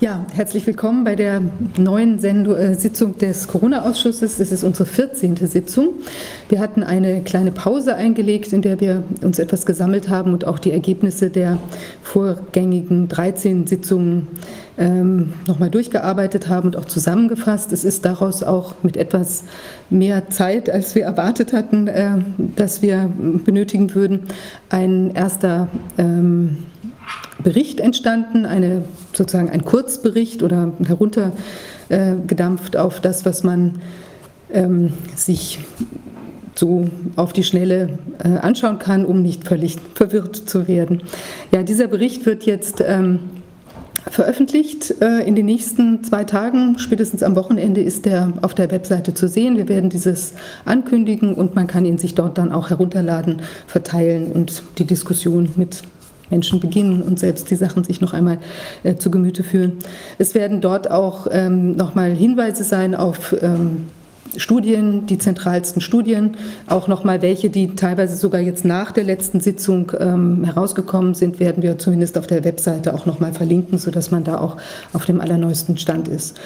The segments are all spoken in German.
Ja, herzlich willkommen bei der neuen Sendung, äh, Sitzung des Corona-Ausschusses. Es ist unsere 14. Sitzung. Wir hatten eine kleine Pause eingelegt, in der wir uns etwas gesammelt haben und auch die Ergebnisse der vorgängigen 13 Sitzungen ähm, nochmal durchgearbeitet haben und auch zusammengefasst. Es ist daraus auch mit etwas mehr Zeit, als wir erwartet hatten, äh, dass wir benötigen würden, ein erster ähm, Bericht entstanden, eine, sozusagen ein Kurzbericht oder heruntergedampft auf das, was man ähm, sich so auf die Schnelle äh, anschauen kann, um nicht völlig verwirrt zu werden. Ja, dieser Bericht wird jetzt ähm, veröffentlicht. Äh, in den nächsten zwei Tagen, spätestens am Wochenende, ist er auf der Webseite zu sehen. Wir werden dieses ankündigen und man kann ihn sich dort dann auch herunterladen, verteilen und die Diskussion mit Menschen beginnen und selbst die Sachen sich noch einmal äh, zu Gemüte führen. Es werden dort auch ähm, nochmal Hinweise sein auf ähm, Studien, die zentralsten Studien, auch nochmal welche, die teilweise sogar jetzt nach der letzten Sitzung ähm, herausgekommen sind, werden wir zumindest auf der Webseite auch nochmal verlinken, sodass man da auch auf dem allerneuesten Stand ist.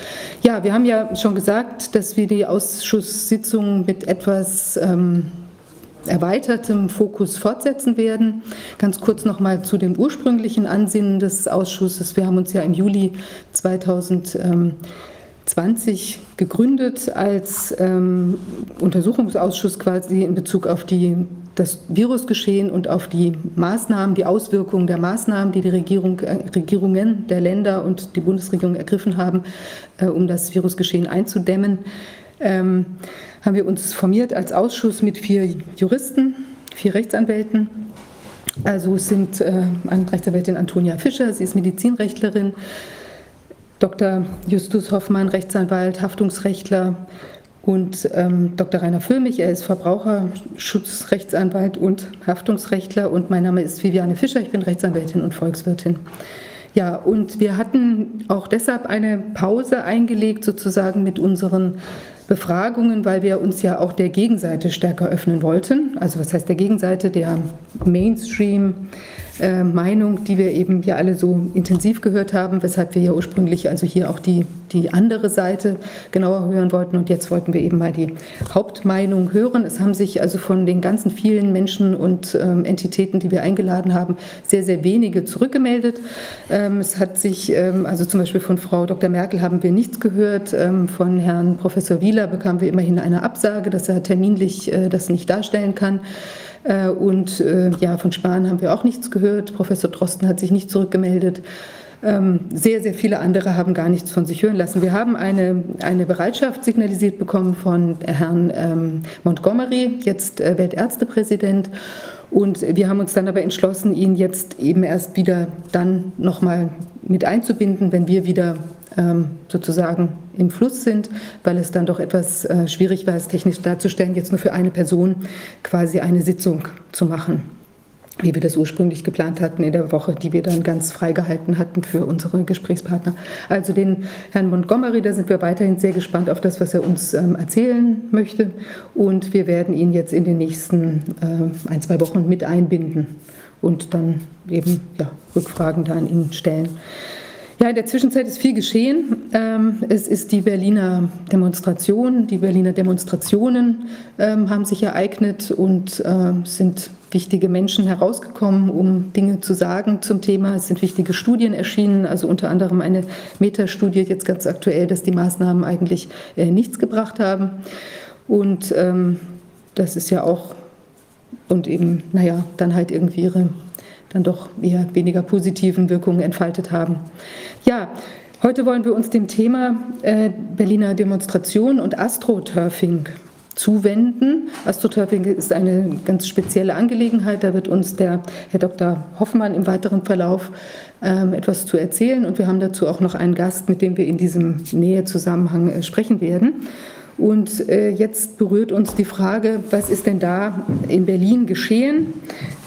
Ja, wir haben ja schon gesagt, dass wir die Ausschusssitzung mit etwas ähm, erweitertem Fokus fortsetzen werden. Ganz kurz noch mal zu dem ursprünglichen Ansinnen des Ausschusses. Wir haben uns ja im Juli 2020 gegründet als ähm, Untersuchungsausschuss quasi in Bezug auf die, das Virusgeschehen und auf die Maßnahmen, die Auswirkungen der Maßnahmen, die die Regierung, äh, Regierungen der Länder und die Bundesregierung ergriffen haben, äh, um das Virusgeschehen einzudämmen. Ähm, haben wir uns formiert als Ausschuss mit vier Juristen, vier Rechtsanwälten. Also es sind äh, Rechtsanwältin Antonia Fischer, sie ist Medizinrechtlerin, Dr. Justus Hoffmann, Rechtsanwalt, Haftungsrechtler und ähm, Dr. Rainer Füllmich, er ist Verbraucherschutzrechtsanwalt und Haftungsrechtler und mein Name ist Viviane Fischer, ich bin Rechtsanwältin und Volkswirtin. Ja, und wir hatten auch deshalb eine Pause eingelegt, sozusagen mit unseren Befragungen, weil wir uns ja auch der Gegenseite stärker öffnen wollten. Also was heißt der Gegenseite? Der Mainstream äh, Meinung, die wir eben hier alle so intensiv gehört haben, weshalb wir ja ursprünglich also hier auch die, die andere Seite genauer hören wollten. Und jetzt wollten wir eben mal die Hauptmeinung hören. Es haben sich also von den ganzen vielen Menschen und ähm, Entitäten, die wir eingeladen haben, sehr, sehr wenige zurückgemeldet. Ähm, es hat sich, ähm, also zum Beispiel von Frau Dr. Merkel haben wir nichts gehört. Ähm, von Herrn Professor Wieler bekamen wir immerhin eine Absage, dass er terminlich äh, das nicht darstellen kann. Äh, und äh, ja, von Spahn haben wir auch nichts gehört. Professor Drosten hat sich nicht zurückgemeldet. Ähm, sehr, sehr viele andere haben gar nichts von sich hören lassen. Wir haben eine, eine Bereitschaft signalisiert bekommen von Herrn ähm, Montgomery, jetzt äh, Weltärztepräsident. Und wir haben uns dann aber entschlossen, ihn jetzt eben erst wieder dann nochmal mit einzubinden, wenn wir wieder ähm, sozusagen im Fluss sind, weil es dann doch etwas äh, schwierig war, es technisch darzustellen, jetzt nur für eine Person quasi eine Sitzung zu machen, wie wir das ursprünglich geplant hatten in der Woche, die wir dann ganz freigehalten hatten für unsere Gesprächspartner. Also den Herrn Montgomery, da sind wir weiterhin sehr gespannt auf das, was er uns ähm, erzählen möchte. Und wir werden ihn jetzt in den nächsten äh, ein, zwei Wochen mit einbinden und dann eben ja, Rückfragen da an ihn stellen. Ja, in der Zwischenzeit ist viel geschehen. Ähm, es ist die Berliner Demonstration, die Berliner Demonstrationen ähm, haben sich ereignet und ähm, sind wichtige Menschen herausgekommen, um Dinge zu sagen zum Thema. Es sind wichtige Studien erschienen, also unter anderem eine Metastudie jetzt ganz aktuell, dass die Maßnahmen eigentlich äh, nichts gebracht haben. Und das ist ja auch, und eben, naja, dann halt irgendwie ihre dann doch eher weniger positiven Wirkungen entfaltet haben. Ja, heute wollen wir uns dem Thema äh, Berliner Demonstration und Astroturfing zuwenden. Astroturfing ist eine ganz spezielle Angelegenheit. Da wird uns der Herr Dr. Hoffmann im weiteren Verlauf ähm, etwas zu erzählen. Und wir haben dazu auch noch einen Gast, mit dem wir in diesem Nähezusammenhang äh, sprechen werden. Und äh, jetzt berührt uns die Frage, was ist denn da in Berlin geschehen?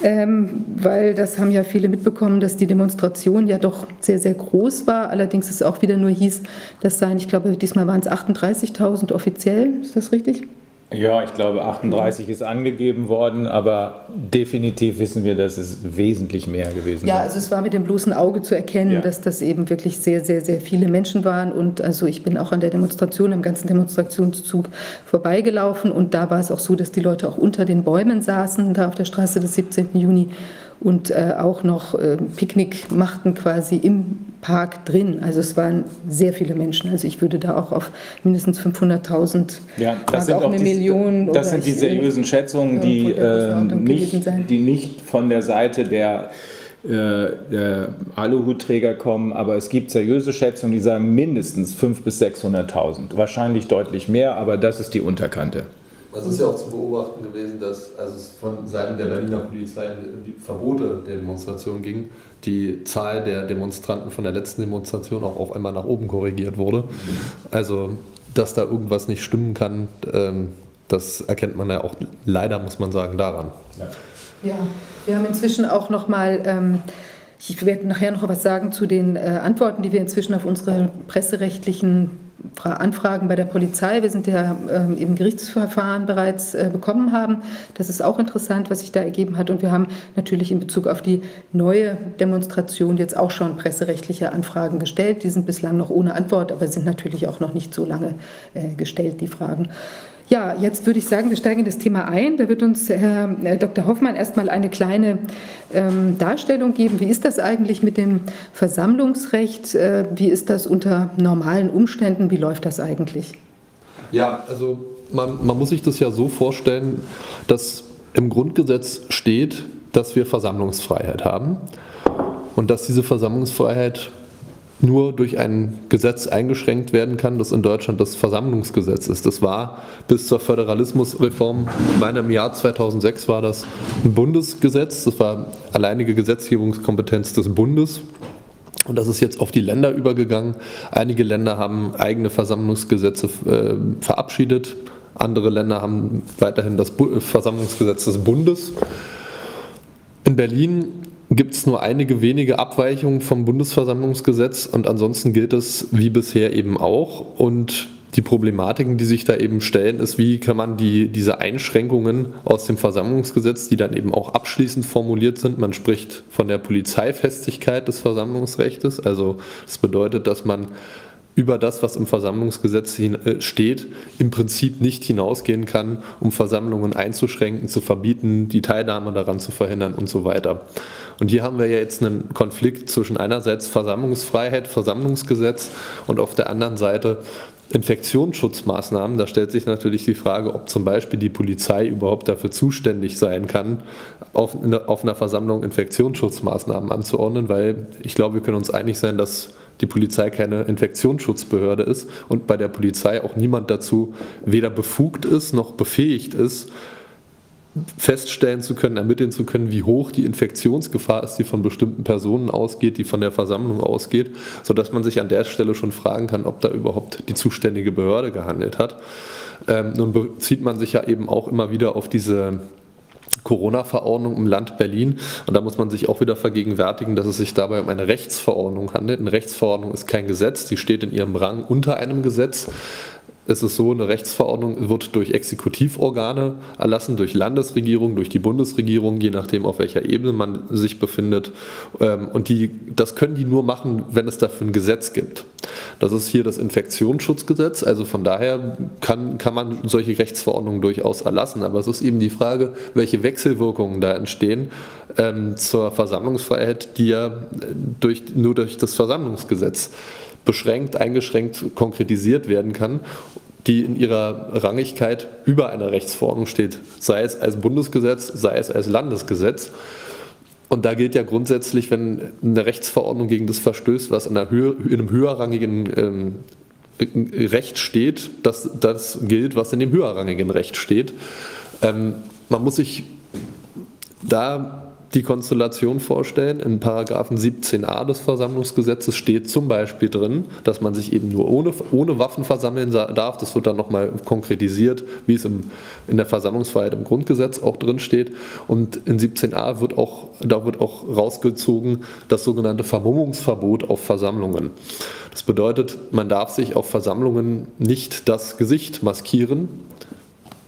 Ähm, weil das haben ja viele mitbekommen, dass die Demonstration ja doch sehr, sehr groß war. Allerdings es auch wieder nur hieß, das seien, ich glaube, diesmal waren es 38.000 offiziell. Ist das richtig? Ja, ich glaube 38 ist angegeben worden, aber definitiv wissen wir, dass es wesentlich mehr gewesen ist. Ja, also es war mit dem bloßen Auge zu erkennen, ja. dass das eben wirklich sehr, sehr, sehr viele Menschen waren. Und also ich bin auch an der Demonstration, im ganzen Demonstrationszug vorbeigelaufen und da war es auch so, dass die Leute auch unter den Bäumen saßen, da auf der Straße des 17. Juni und äh, auch noch äh, Picknick machten quasi im Park drin. Also es waren sehr viele Menschen. Also ich würde da auch auf mindestens 500.000, ja, das sind auch eine die, Million. Das sind die seriösen Schätzungen, die, äh, nicht, die nicht von der Seite der äh, der Aluhutträger kommen, aber es gibt seriöse Schätzungen, die sagen mindestens 500.000 bis 600.000. Wahrscheinlich deutlich mehr, aber das ist die Unterkante. Also es ist ja auch zu beobachten gewesen, dass als es von Seiten der Berliner Polizei die Verbote der Demonstration ging, die Zahl der Demonstranten von der letzten Demonstration auch auf einmal nach oben korrigiert wurde. Also, dass da irgendwas nicht stimmen kann, ähm, das erkennt man ja auch leider, muss man sagen, daran. Ja, ja wir haben inzwischen auch noch mal... Ähm, ich werde nachher noch was sagen zu den äh, Antworten, die wir inzwischen auf unsere presserechtlichen Anfragen bei der Polizei. Wir sind ja ähm, im Gerichtsverfahren bereits äh, bekommen haben. Das ist auch interessant, was sich da ergeben hat. Und wir haben natürlich in Bezug auf die neue Demonstration jetzt auch schon presserechtliche Anfragen gestellt. Die sind bislang noch ohne Antwort, aber sind natürlich auch noch nicht so lange äh, gestellt, die Fragen. Ja, jetzt würde ich sagen, wir steigen in das Thema ein. Da wird uns Herr äh, Dr. Hoffmann erstmal eine kleine ähm, Darstellung geben. Wie ist das eigentlich mit dem Versammlungsrecht? Äh, wie ist das unter normalen Umständen? Wie läuft das eigentlich? Ja, also man, man muss sich das ja so vorstellen, dass im Grundgesetz steht, dass wir Versammlungsfreiheit haben und dass diese Versammlungsfreiheit nur durch ein Gesetz eingeschränkt werden kann, das in Deutschland das Versammlungsgesetz ist. Das war bis zur Föderalismusreform, ich meine im Jahr 2006 war das ein Bundesgesetz, das war alleinige Gesetzgebungskompetenz des Bundes. Und das ist jetzt auf die Länder übergegangen. Einige Länder haben eigene Versammlungsgesetze äh, verabschiedet, andere Länder haben weiterhin das Bu Versammlungsgesetz des Bundes. In Berlin gibt es nur einige wenige Abweichungen vom Bundesversammlungsgesetz und ansonsten gilt es wie bisher eben auch. Und die Problematiken, die sich da eben stellen, ist, wie kann man die, diese Einschränkungen aus dem Versammlungsgesetz, die dann eben auch abschließend formuliert sind, man spricht von der Polizeifestigkeit des Versammlungsrechts, also das bedeutet, dass man über das, was im Versammlungsgesetz äh, steht, im Prinzip nicht hinausgehen kann, um Versammlungen einzuschränken, zu verbieten, die Teilnahme daran zu verhindern und so weiter. Und hier haben wir ja jetzt einen Konflikt zwischen einerseits Versammlungsfreiheit, Versammlungsgesetz und auf der anderen Seite Infektionsschutzmaßnahmen. Da stellt sich natürlich die Frage, ob zum Beispiel die Polizei überhaupt dafür zuständig sein kann, auf, auf einer Versammlung Infektionsschutzmaßnahmen anzuordnen, weil ich glaube, wir können uns einig sein, dass die Polizei keine Infektionsschutzbehörde ist und bei der Polizei auch niemand dazu weder befugt ist noch befähigt ist, feststellen zu können, ermitteln zu können, wie hoch die Infektionsgefahr ist, die von bestimmten Personen ausgeht, die von der Versammlung ausgeht, sodass man sich an der Stelle schon fragen kann, ob da überhaupt die zuständige Behörde gehandelt hat. Ähm, nun bezieht man sich ja eben auch immer wieder auf diese Corona-Verordnung im Land Berlin. Und da muss man sich auch wieder vergegenwärtigen, dass es sich dabei um eine Rechtsverordnung handelt. Eine Rechtsverordnung ist kein Gesetz, die steht in ihrem Rang unter einem Gesetz es ist so, eine Rechtsverordnung wird durch Exekutivorgane erlassen, durch Landesregierung, durch die Bundesregierung, je nachdem, auf welcher Ebene man sich befindet. Ähm, und die, das können die nur machen, wenn es dafür ein Gesetz gibt. Das ist hier das Infektionsschutzgesetz. Also von daher kann, kann man solche Rechtsverordnungen durchaus erlassen. Aber es ist eben die Frage, welche Wechselwirkungen da entstehen ähm, zur Versammlungsfreiheit, die ja durch, nur durch das Versammlungsgesetz beschränkt, eingeschränkt konkretisiert werden kann, die in ihrer Rangigkeit über einer Rechtsverordnung steht, sei es als Bundesgesetz, sei es als Landesgesetz. Und da gilt ja grundsätzlich, wenn eine Rechtsverordnung gegen das verstößt, was in, Höhe, in einem höherrangigen ähm, Recht steht, dass das gilt, was in dem höherrangigen Recht steht. Ähm, man muss sich da die Konstellation vorstellen. In Paragraphen 17a des Versammlungsgesetzes steht zum Beispiel drin, dass man sich eben nur ohne, ohne Waffen versammeln darf. Das wird dann nochmal konkretisiert, wie es im, in der Versammlungsfreiheit im Grundgesetz auch drin steht. Und in 17a wird auch, da wird auch rausgezogen das sogenannte Vermummungsverbot auf Versammlungen. Das bedeutet, man darf sich auf Versammlungen nicht das Gesicht maskieren,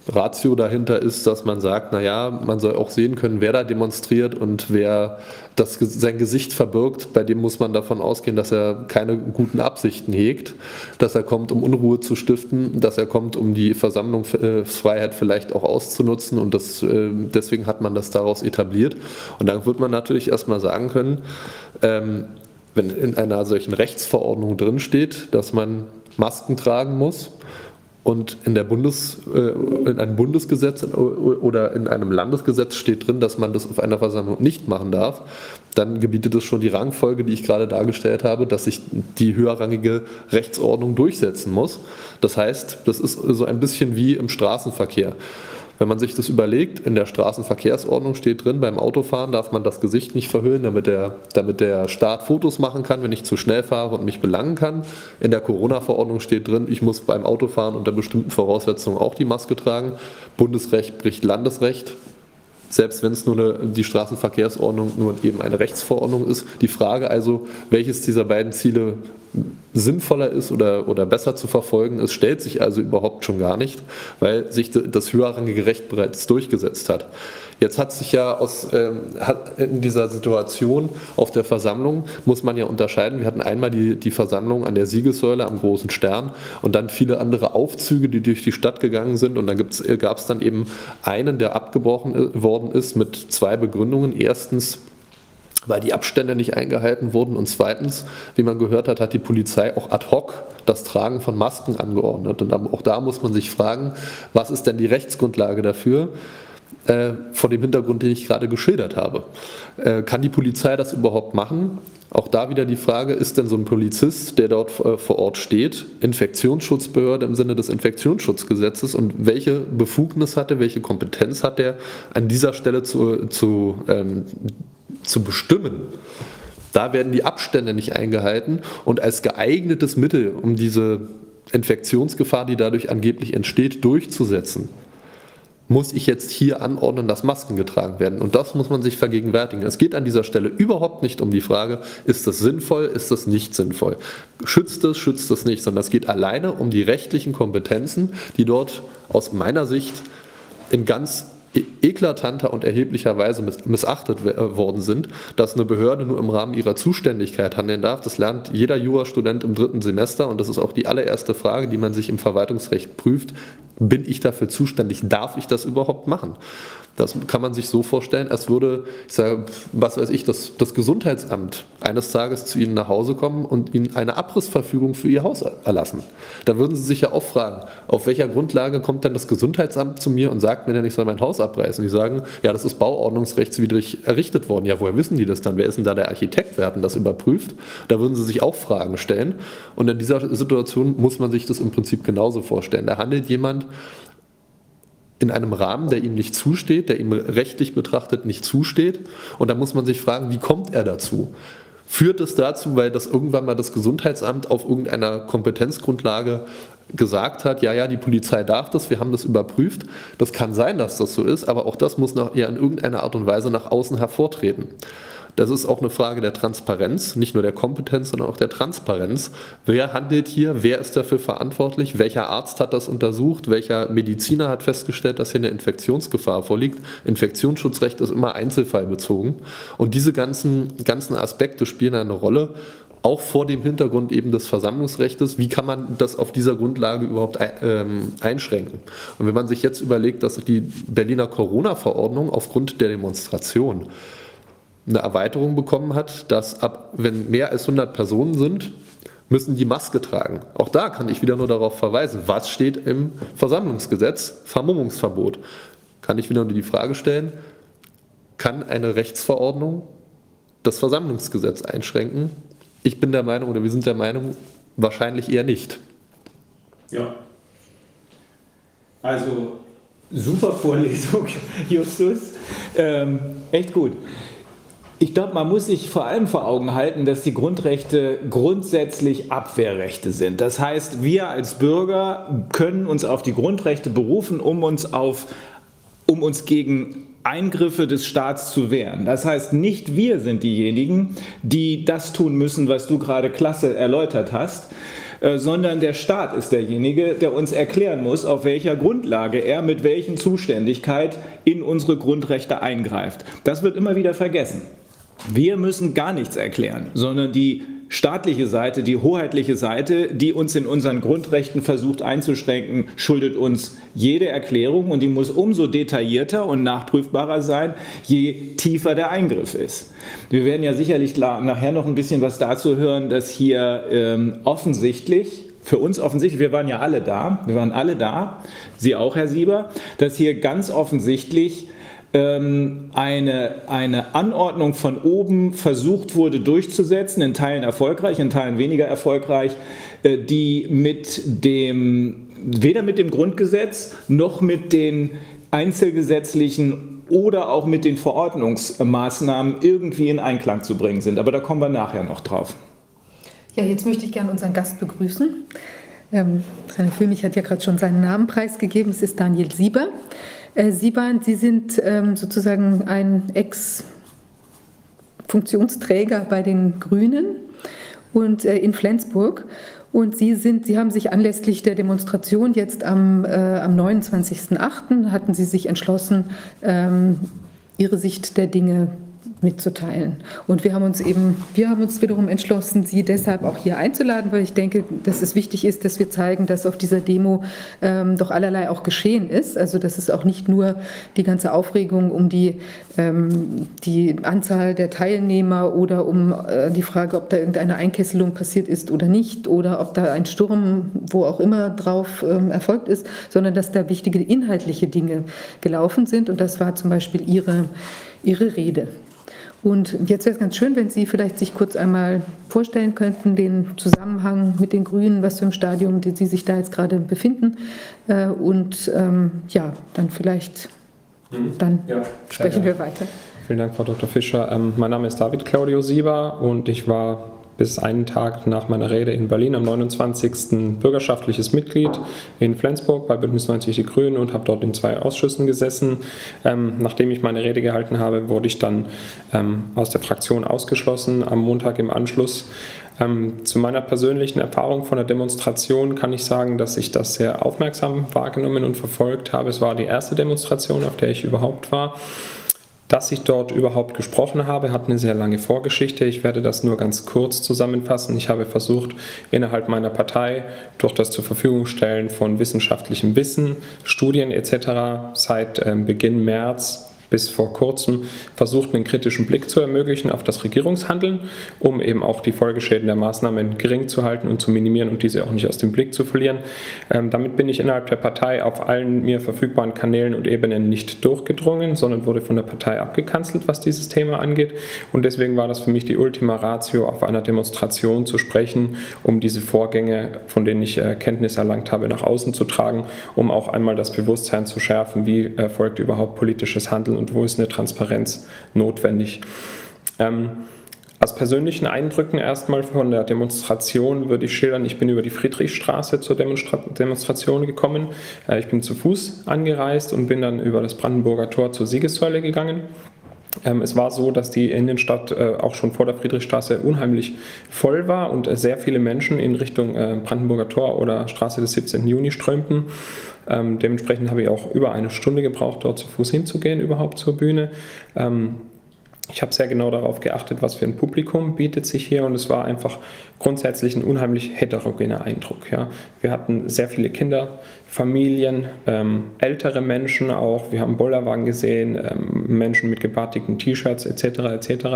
Ratio dahinter ist, dass man sagt, naja, man soll auch sehen können, wer da demonstriert und wer das, sein Gesicht verbirgt, bei dem muss man davon ausgehen, dass er keine guten Absichten hegt, dass er kommt, um Unruhe zu stiften, dass er kommt, um die Versammlungsfreiheit vielleicht auch auszunutzen und das, äh, deswegen hat man das daraus etabliert. Und dann wird man natürlich erstmal sagen können, ähm, wenn in einer solchen Rechtsverordnung drinsteht, dass man Masken tragen muss, und in, der Bundes, äh, in einem Bundesgesetz oder in einem Landesgesetz steht drin, dass man das auf einer Versammlung nicht machen darf, dann gebietet es schon die Rangfolge, die ich gerade dargestellt habe, dass sich die höherrangige Rechtsordnung durchsetzen muss. Das heißt, das ist so ein bisschen wie im Straßenverkehr. Wenn man sich das überlegt, in der Straßenverkehrsordnung steht drin, beim Autofahren darf man das Gesicht nicht verhüllen, damit der, damit der Staat Fotos machen kann, wenn ich zu schnell fahre und mich belangen kann. In der Corona-Verordnung steht drin, ich muss beim Autofahren unter bestimmten Voraussetzungen auch die Maske tragen. Bundesrecht bricht Landesrecht selbst wenn es nur eine, die Straßenverkehrsordnung nur eben eine Rechtsverordnung ist. Die Frage also, welches dieser beiden Ziele sinnvoller ist oder, oder besser zu verfolgen ist, stellt sich also überhaupt schon gar nicht, weil sich das höherrangige Recht bereits durchgesetzt hat. Jetzt hat sich ja aus, ähm, in dieser Situation auf der Versammlung, muss man ja unterscheiden, wir hatten einmal die, die Versammlung an der Siegessäule am Großen Stern und dann viele andere Aufzüge, die durch die Stadt gegangen sind und dann gab es dann eben einen, der abgebrochen äh, worden ist mit zwei Begründungen. Erstens, weil die Abstände nicht eingehalten wurden. Und zweitens, wie man gehört hat, hat die Polizei auch ad hoc das Tragen von Masken angeordnet. Und auch da muss man sich fragen, was ist denn die Rechtsgrundlage dafür? Äh, vor dem Hintergrund, den ich gerade geschildert habe. Äh, kann die Polizei das überhaupt machen? Auch da wieder die Frage, ist denn so ein Polizist, der dort äh, vor Ort steht, Infektionsschutzbehörde im Sinne des Infektionsschutzgesetzes und welche Befugnis hat er, welche Kompetenz hat er an dieser Stelle zu, zu ähm, zu bestimmen. Da werden die Abstände nicht eingehalten und als geeignetes Mittel, um diese Infektionsgefahr, die dadurch angeblich entsteht, durchzusetzen, muss ich jetzt hier anordnen, dass Masken getragen werden. Und das muss man sich vergegenwärtigen. Es geht an dieser Stelle überhaupt nicht um die Frage, ist das sinnvoll, ist das nicht sinnvoll. Schützt es, schützt es nicht, sondern es geht alleine um die rechtlichen Kompetenzen, die dort aus meiner Sicht in ganz eklatanter und erheblicher Weise missachtet äh, worden sind, dass eine Behörde nur im Rahmen ihrer Zuständigkeit handeln darf. Das lernt jeder Jurastudent im dritten Semester und das ist auch die allererste Frage, die man sich im Verwaltungsrecht prüft. Bin ich dafür zuständig? Darf ich das überhaupt machen? Das kann man sich so vorstellen, als würde, ich sage, was weiß ich, das, das Gesundheitsamt eines Tages zu Ihnen nach Hause kommen und Ihnen eine Abrissverfügung für Ihr Haus erlassen. Da würden Sie sich ja auch fragen, auf welcher Grundlage kommt denn das Gesundheitsamt zu mir und sagt mir denn, ich soll mein Haus abreißen? Die sagen, ja, das ist bauordnungsrechtswidrig errichtet worden. Ja, woher wissen die das dann? Wer ist denn da der Architekt? Wer hat denn das überprüft? Da würden Sie sich auch Fragen stellen. Und in dieser Situation muss man sich das im Prinzip genauso vorstellen. Da handelt jemand in einem Rahmen, der ihm nicht zusteht, der ihm rechtlich betrachtet nicht zusteht. Und da muss man sich fragen, wie kommt er dazu? Führt es dazu, weil das irgendwann mal das Gesundheitsamt auf irgendeiner Kompetenzgrundlage gesagt hat, ja, ja, die Polizei darf das, wir haben das überprüft. Das kann sein, dass das so ist, aber auch das muss nach, ja in irgendeiner Art und Weise nach außen hervortreten. Das ist auch eine Frage der Transparenz, nicht nur der Kompetenz, sondern auch der Transparenz. Wer handelt hier? Wer ist dafür verantwortlich? Welcher Arzt hat das untersucht? Welcher Mediziner hat festgestellt, dass hier eine Infektionsgefahr vorliegt? Infektionsschutzrecht ist immer einzelfallbezogen. Und diese ganzen, ganzen Aspekte spielen eine Rolle auch vor dem Hintergrund eben des Versammlungsrechts, wie kann man das auf dieser Grundlage überhaupt ähm, einschränken? Und wenn man sich jetzt überlegt, dass die Berliner Corona-Verordnung aufgrund der Demonstration eine Erweiterung bekommen hat, dass ab, wenn mehr als 100 Personen sind, müssen die Maske tragen. Auch da kann ich wieder nur darauf verweisen, was steht im Versammlungsgesetz? Vermummungsverbot. Kann ich wieder nur die Frage stellen, kann eine Rechtsverordnung das Versammlungsgesetz einschränken? Ich bin der Meinung oder wir sind der Meinung, wahrscheinlich eher nicht. Ja. Also super Vorlesung, Justus. Ähm, echt gut. Ich glaube, man muss sich vor allem vor Augen halten, dass die Grundrechte grundsätzlich Abwehrrechte sind. Das heißt, wir als Bürger können uns auf die Grundrechte berufen, um uns, auf, um uns gegen Eingriffe des Staats zu wehren. Das heißt, nicht wir sind diejenigen, die das tun müssen, was du gerade klasse erläutert hast, äh, sondern der Staat ist derjenige, der uns erklären muss, auf welcher Grundlage er mit welchen Zuständigkeit in unsere Grundrechte eingreift. Das wird immer wieder vergessen. Wir müssen gar nichts erklären, sondern die staatliche Seite, die hoheitliche Seite, die uns in unseren Grundrechten versucht einzuschränken, schuldet uns jede Erklärung und die muss umso detaillierter und nachprüfbarer sein, je tiefer der Eingriff ist. Wir werden ja sicherlich nachher noch ein bisschen was dazu hören, dass hier ähm, offensichtlich für uns offensichtlich, wir waren ja alle da, wir waren alle da, Sie auch, Herr Sieber, dass hier ganz offensichtlich ähm, eine, eine Anordnung von oben versucht wurde durchzusetzen, in Teilen erfolgreich, in Teilen weniger erfolgreich, äh, die mit dem, weder mit dem Grundgesetz noch mit den einzelgesetzlichen oder auch mit den Verordnungsmaßnahmen irgendwie in Einklang zu bringen sind. Aber da kommen wir nachher noch drauf. Ja, jetzt möchte ich gerne unseren Gast begrüßen. Ähm, Rainer Füllmich hat ja gerade schon seinen Namen preisgegeben. Es ist Daniel Sieber. Äh, Sieban, Sie sind ähm, sozusagen ein Ex-Funktionsträger bei den Grünen und äh, in Flensburg. Und Sie, sind, Sie haben sich anlässlich der Demonstration jetzt am, äh, am 29.08. hatten Sie sich entschlossen, ähm, Ihre Sicht der Dinge mitzuteilen. Und wir haben uns eben, wir haben uns wiederum entschlossen, Sie deshalb auch hier einzuladen, weil ich denke, dass es wichtig ist, dass wir zeigen, dass auf dieser Demo ähm, doch allerlei auch geschehen ist. Also dass es auch nicht nur die ganze Aufregung um die, ähm, die Anzahl der Teilnehmer oder um äh, die Frage, ob da irgendeine Einkesselung passiert ist oder nicht oder ob da ein Sturm, wo auch immer drauf ähm, erfolgt ist, sondern dass da wichtige inhaltliche Dinge gelaufen sind. Und das war zum Beispiel Ihre, Ihre Rede. Und jetzt wäre es ganz schön, wenn Sie vielleicht sich kurz einmal vorstellen könnten, den Zusammenhang mit den Grünen, was für ein Stadium Sie sich da jetzt gerade befinden. Äh, und ähm, ja, dann vielleicht, mhm. dann ja, sprechen wir weiter. Vielen Dank, Frau Dr. Fischer. Ähm, mein Name ist David Claudio Sieber und ich war bis einen Tag nach meiner Rede in Berlin am 29. bürgerschaftliches Mitglied in Flensburg bei Bündnis 90 Die Grünen und habe dort in zwei Ausschüssen gesessen. Ähm, nachdem ich meine Rede gehalten habe, wurde ich dann ähm, aus der Fraktion ausgeschlossen am Montag im Anschluss. Ähm, zu meiner persönlichen Erfahrung von der Demonstration kann ich sagen, dass ich das sehr aufmerksam wahrgenommen und verfolgt habe. Es war die erste Demonstration, auf der ich überhaupt war. Dass ich dort überhaupt gesprochen habe, hat eine sehr lange Vorgeschichte. Ich werde das nur ganz kurz zusammenfassen. Ich habe versucht, innerhalb meiner Partei durch das zur Verfügung stellen von wissenschaftlichem Wissen, Studien etc. seit ähm, Beginn März bis vor kurzem versucht, einen kritischen Blick zu ermöglichen auf das Regierungshandeln, um eben auch die Folgeschäden der Maßnahmen gering zu halten und zu minimieren und diese auch nicht aus dem Blick zu verlieren. Ähm, damit bin ich innerhalb der Partei auf allen mir verfügbaren Kanälen und Ebenen nicht durchgedrungen, sondern wurde von der Partei abgekanzelt, was dieses Thema angeht. Und deswegen war das für mich die Ultima Ratio, auf einer Demonstration zu sprechen, um diese Vorgänge, von denen ich äh, Kenntnis erlangt habe, nach außen zu tragen, um auch einmal das Bewusstsein zu schärfen, wie erfolgt überhaupt politisches Handeln und wo ist eine Transparenz notwendig. Ähm, aus persönlichen Eindrücken erstmal von der Demonstration würde ich schildern, ich bin über die Friedrichstraße zur Demonstra Demonstration gekommen. Äh, ich bin zu Fuß angereist und bin dann über das Brandenburger Tor zur Siegessäule gegangen. Ähm, es war so, dass die Innenstadt äh, auch schon vor der Friedrichstraße unheimlich voll war und äh, sehr viele Menschen in Richtung äh, Brandenburger Tor oder Straße des 17. Juni strömten. Ähm, dementsprechend habe ich auch über eine Stunde gebraucht, dort zu Fuß hinzugehen, überhaupt zur Bühne. Ähm, ich habe sehr genau darauf geachtet, was für ein Publikum bietet sich hier und es war einfach grundsätzlich ein unheimlich heterogener Eindruck. Ja. Wir hatten sehr viele Kinder, Familien, ähm, ältere Menschen auch. Wir haben Bollerwagen gesehen, ähm, Menschen mit gebartigten T-Shirts etc. etc.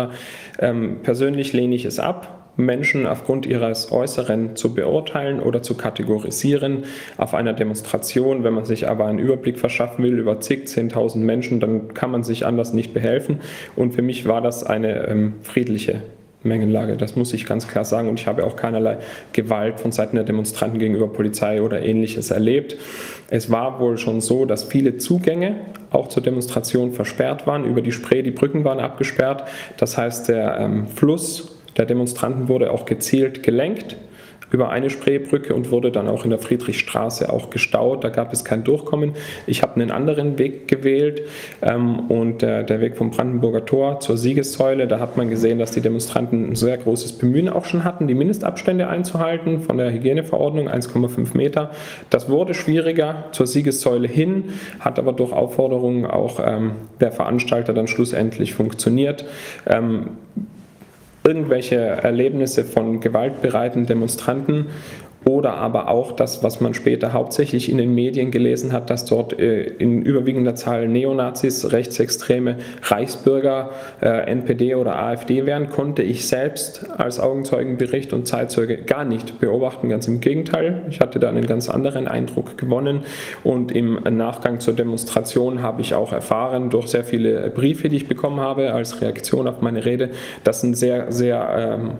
Ähm, persönlich lehne ich es ab, Menschen aufgrund ihres Äußeren zu beurteilen oder zu kategorisieren auf einer Demonstration. Wenn man sich aber einen Überblick verschaffen will über zig, zehntausend Menschen, dann kann man sich anders nicht behelfen. Und für mich war das eine ähm, friedliche Mengenlage. Das muss ich ganz klar sagen. Und ich habe auch keinerlei Gewalt von Seiten der Demonstranten gegenüber Polizei oder ähnliches erlebt. Es war wohl schon so, dass viele Zugänge auch zur Demonstration versperrt waren. Über die Spree, die Brücken waren abgesperrt. Das heißt, der ähm, Fluss der Demonstranten wurde auch gezielt gelenkt über eine Spreebrücke und wurde dann auch in der Friedrichstraße auch gestaut. Da gab es kein Durchkommen. Ich habe einen anderen Weg gewählt ähm, und der, der Weg vom Brandenburger Tor zur Siegessäule, da hat man gesehen, dass die Demonstranten ein sehr großes Bemühen auch schon hatten, die Mindestabstände einzuhalten von der Hygieneverordnung 1,5 Meter. Das wurde schwieriger zur Siegessäule hin, hat aber durch Aufforderungen auch ähm, der Veranstalter dann schlussendlich funktioniert. Ähm, irgendwelche Erlebnisse von gewaltbereiten Demonstranten oder aber auch das, was man später hauptsächlich in den Medien gelesen hat, dass dort äh, in überwiegender Zahl Neonazis, Rechtsextreme, Reichsbürger, äh, NPD oder AfD wären, konnte ich selbst als Augenzeugenbericht und Zeitzeuge gar nicht beobachten. Ganz im Gegenteil, ich hatte da einen ganz anderen Eindruck gewonnen und im Nachgang zur Demonstration habe ich auch erfahren durch sehr viele Briefe, die ich bekommen habe als Reaktion auf meine Rede, dass ein sehr, sehr ähm,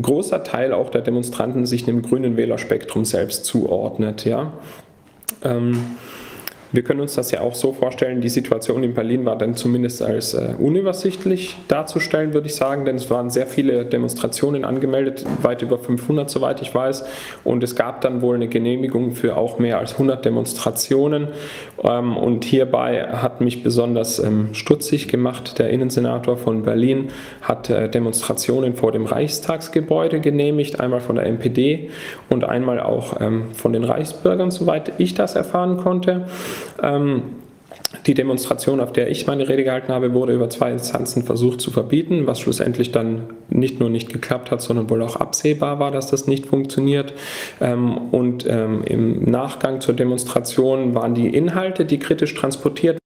großer Teil auch der Demonstranten sich dem grünen Wählerspektrum selbst zuordnet. Ja. Ähm, wir können uns das ja auch so vorstellen, die Situation in Berlin war dann zumindest als äh, unübersichtlich darzustellen, würde ich sagen, denn es waren sehr viele Demonstrationen angemeldet, weit über 500, soweit ich weiß, und es gab dann wohl eine Genehmigung für auch mehr als 100 Demonstrationen ähm, und hierbei hat mich besonders ähm, stutzig gemacht, der Innensenator von Berlin hat äh, Demonstrationen vor dem Reichstagsgebäude genehmigt, einmal von der NPD und einmal auch ähm, von den Reichsbürgern, soweit ich das erfahren konnte. Ähm, die Demonstration, auf der ich meine Rede gehalten habe, wurde über zwei Instanzen versucht zu verbieten, was schlussendlich dann nicht nur nicht geklappt hat, sondern wohl auch absehbar war, dass das nicht funktioniert. Ähm, und ähm, im Nachgang zur Demonstration waren die Inhalte, die kritisch transportiert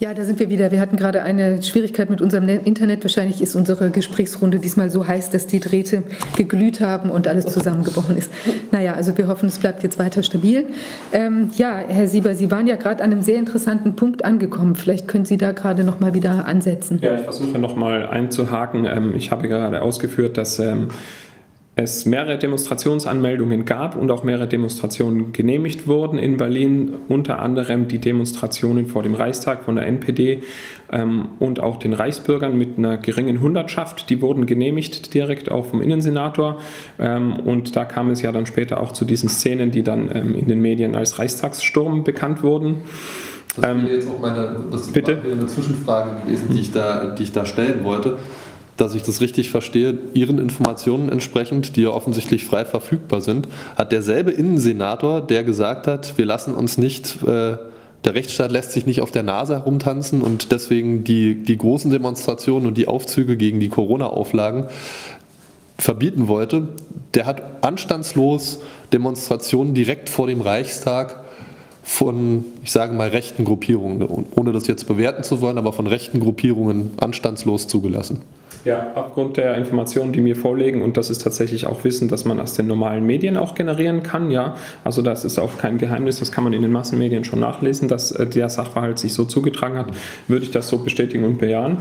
Ja, da sind wir wieder. Wir hatten gerade eine Schwierigkeit mit unserem Internet. Wahrscheinlich ist unsere Gesprächsrunde diesmal so heiß, dass die Drähte geglüht haben und alles zusammengebrochen ist. Naja, also wir hoffen, es bleibt jetzt weiter stabil. Ähm, ja, Herr Sieber, Sie waren ja gerade an einem sehr interessanten Punkt angekommen. Vielleicht können Sie da gerade noch mal wieder ansetzen. Ja, ich versuche noch mal einzuhaken. Ähm, ich habe gerade ausgeführt, dass ähm, es mehrere Demonstrationsanmeldungen gab und auch mehrere Demonstrationen genehmigt wurden in Berlin, unter anderem die Demonstrationen vor dem Reichstag von der NPD ähm, und auch den Reichsbürgern mit einer geringen Hundertschaft. Die wurden genehmigt direkt auch vom Innensenator ähm, und da kam es ja dann später auch zu diesen Szenen, die dann ähm, in den Medien als Reichstagssturm bekannt wurden. Das wäre jetzt auch meine, das Bitte? eine Zwischenfrage gewesen, die ich da, die ich da stellen wollte dass ich das richtig verstehe, Ihren Informationen entsprechend, die ja offensichtlich frei verfügbar sind, hat derselbe Innensenator, der gesagt hat, wir lassen uns nicht, äh, der Rechtsstaat lässt sich nicht auf der Nase herumtanzen und deswegen die, die großen Demonstrationen und die Aufzüge gegen die Corona-Auflagen verbieten wollte, der hat anstandslos Demonstrationen direkt vor dem Reichstag von, ich sage mal, rechten Gruppierungen, ohne das jetzt bewerten zu wollen, aber von rechten Gruppierungen anstandslos zugelassen. Ja, aufgrund der Informationen, die mir vorliegen, und das ist tatsächlich auch Wissen, dass man aus den normalen Medien auch generieren kann, ja. Also das ist auch kein Geheimnis, das kann man in den Massenmedien schon nachlesen, dass äh, der Sachverhalt sich so zugetragen hat, würde ich das so bestätigen und bejahen.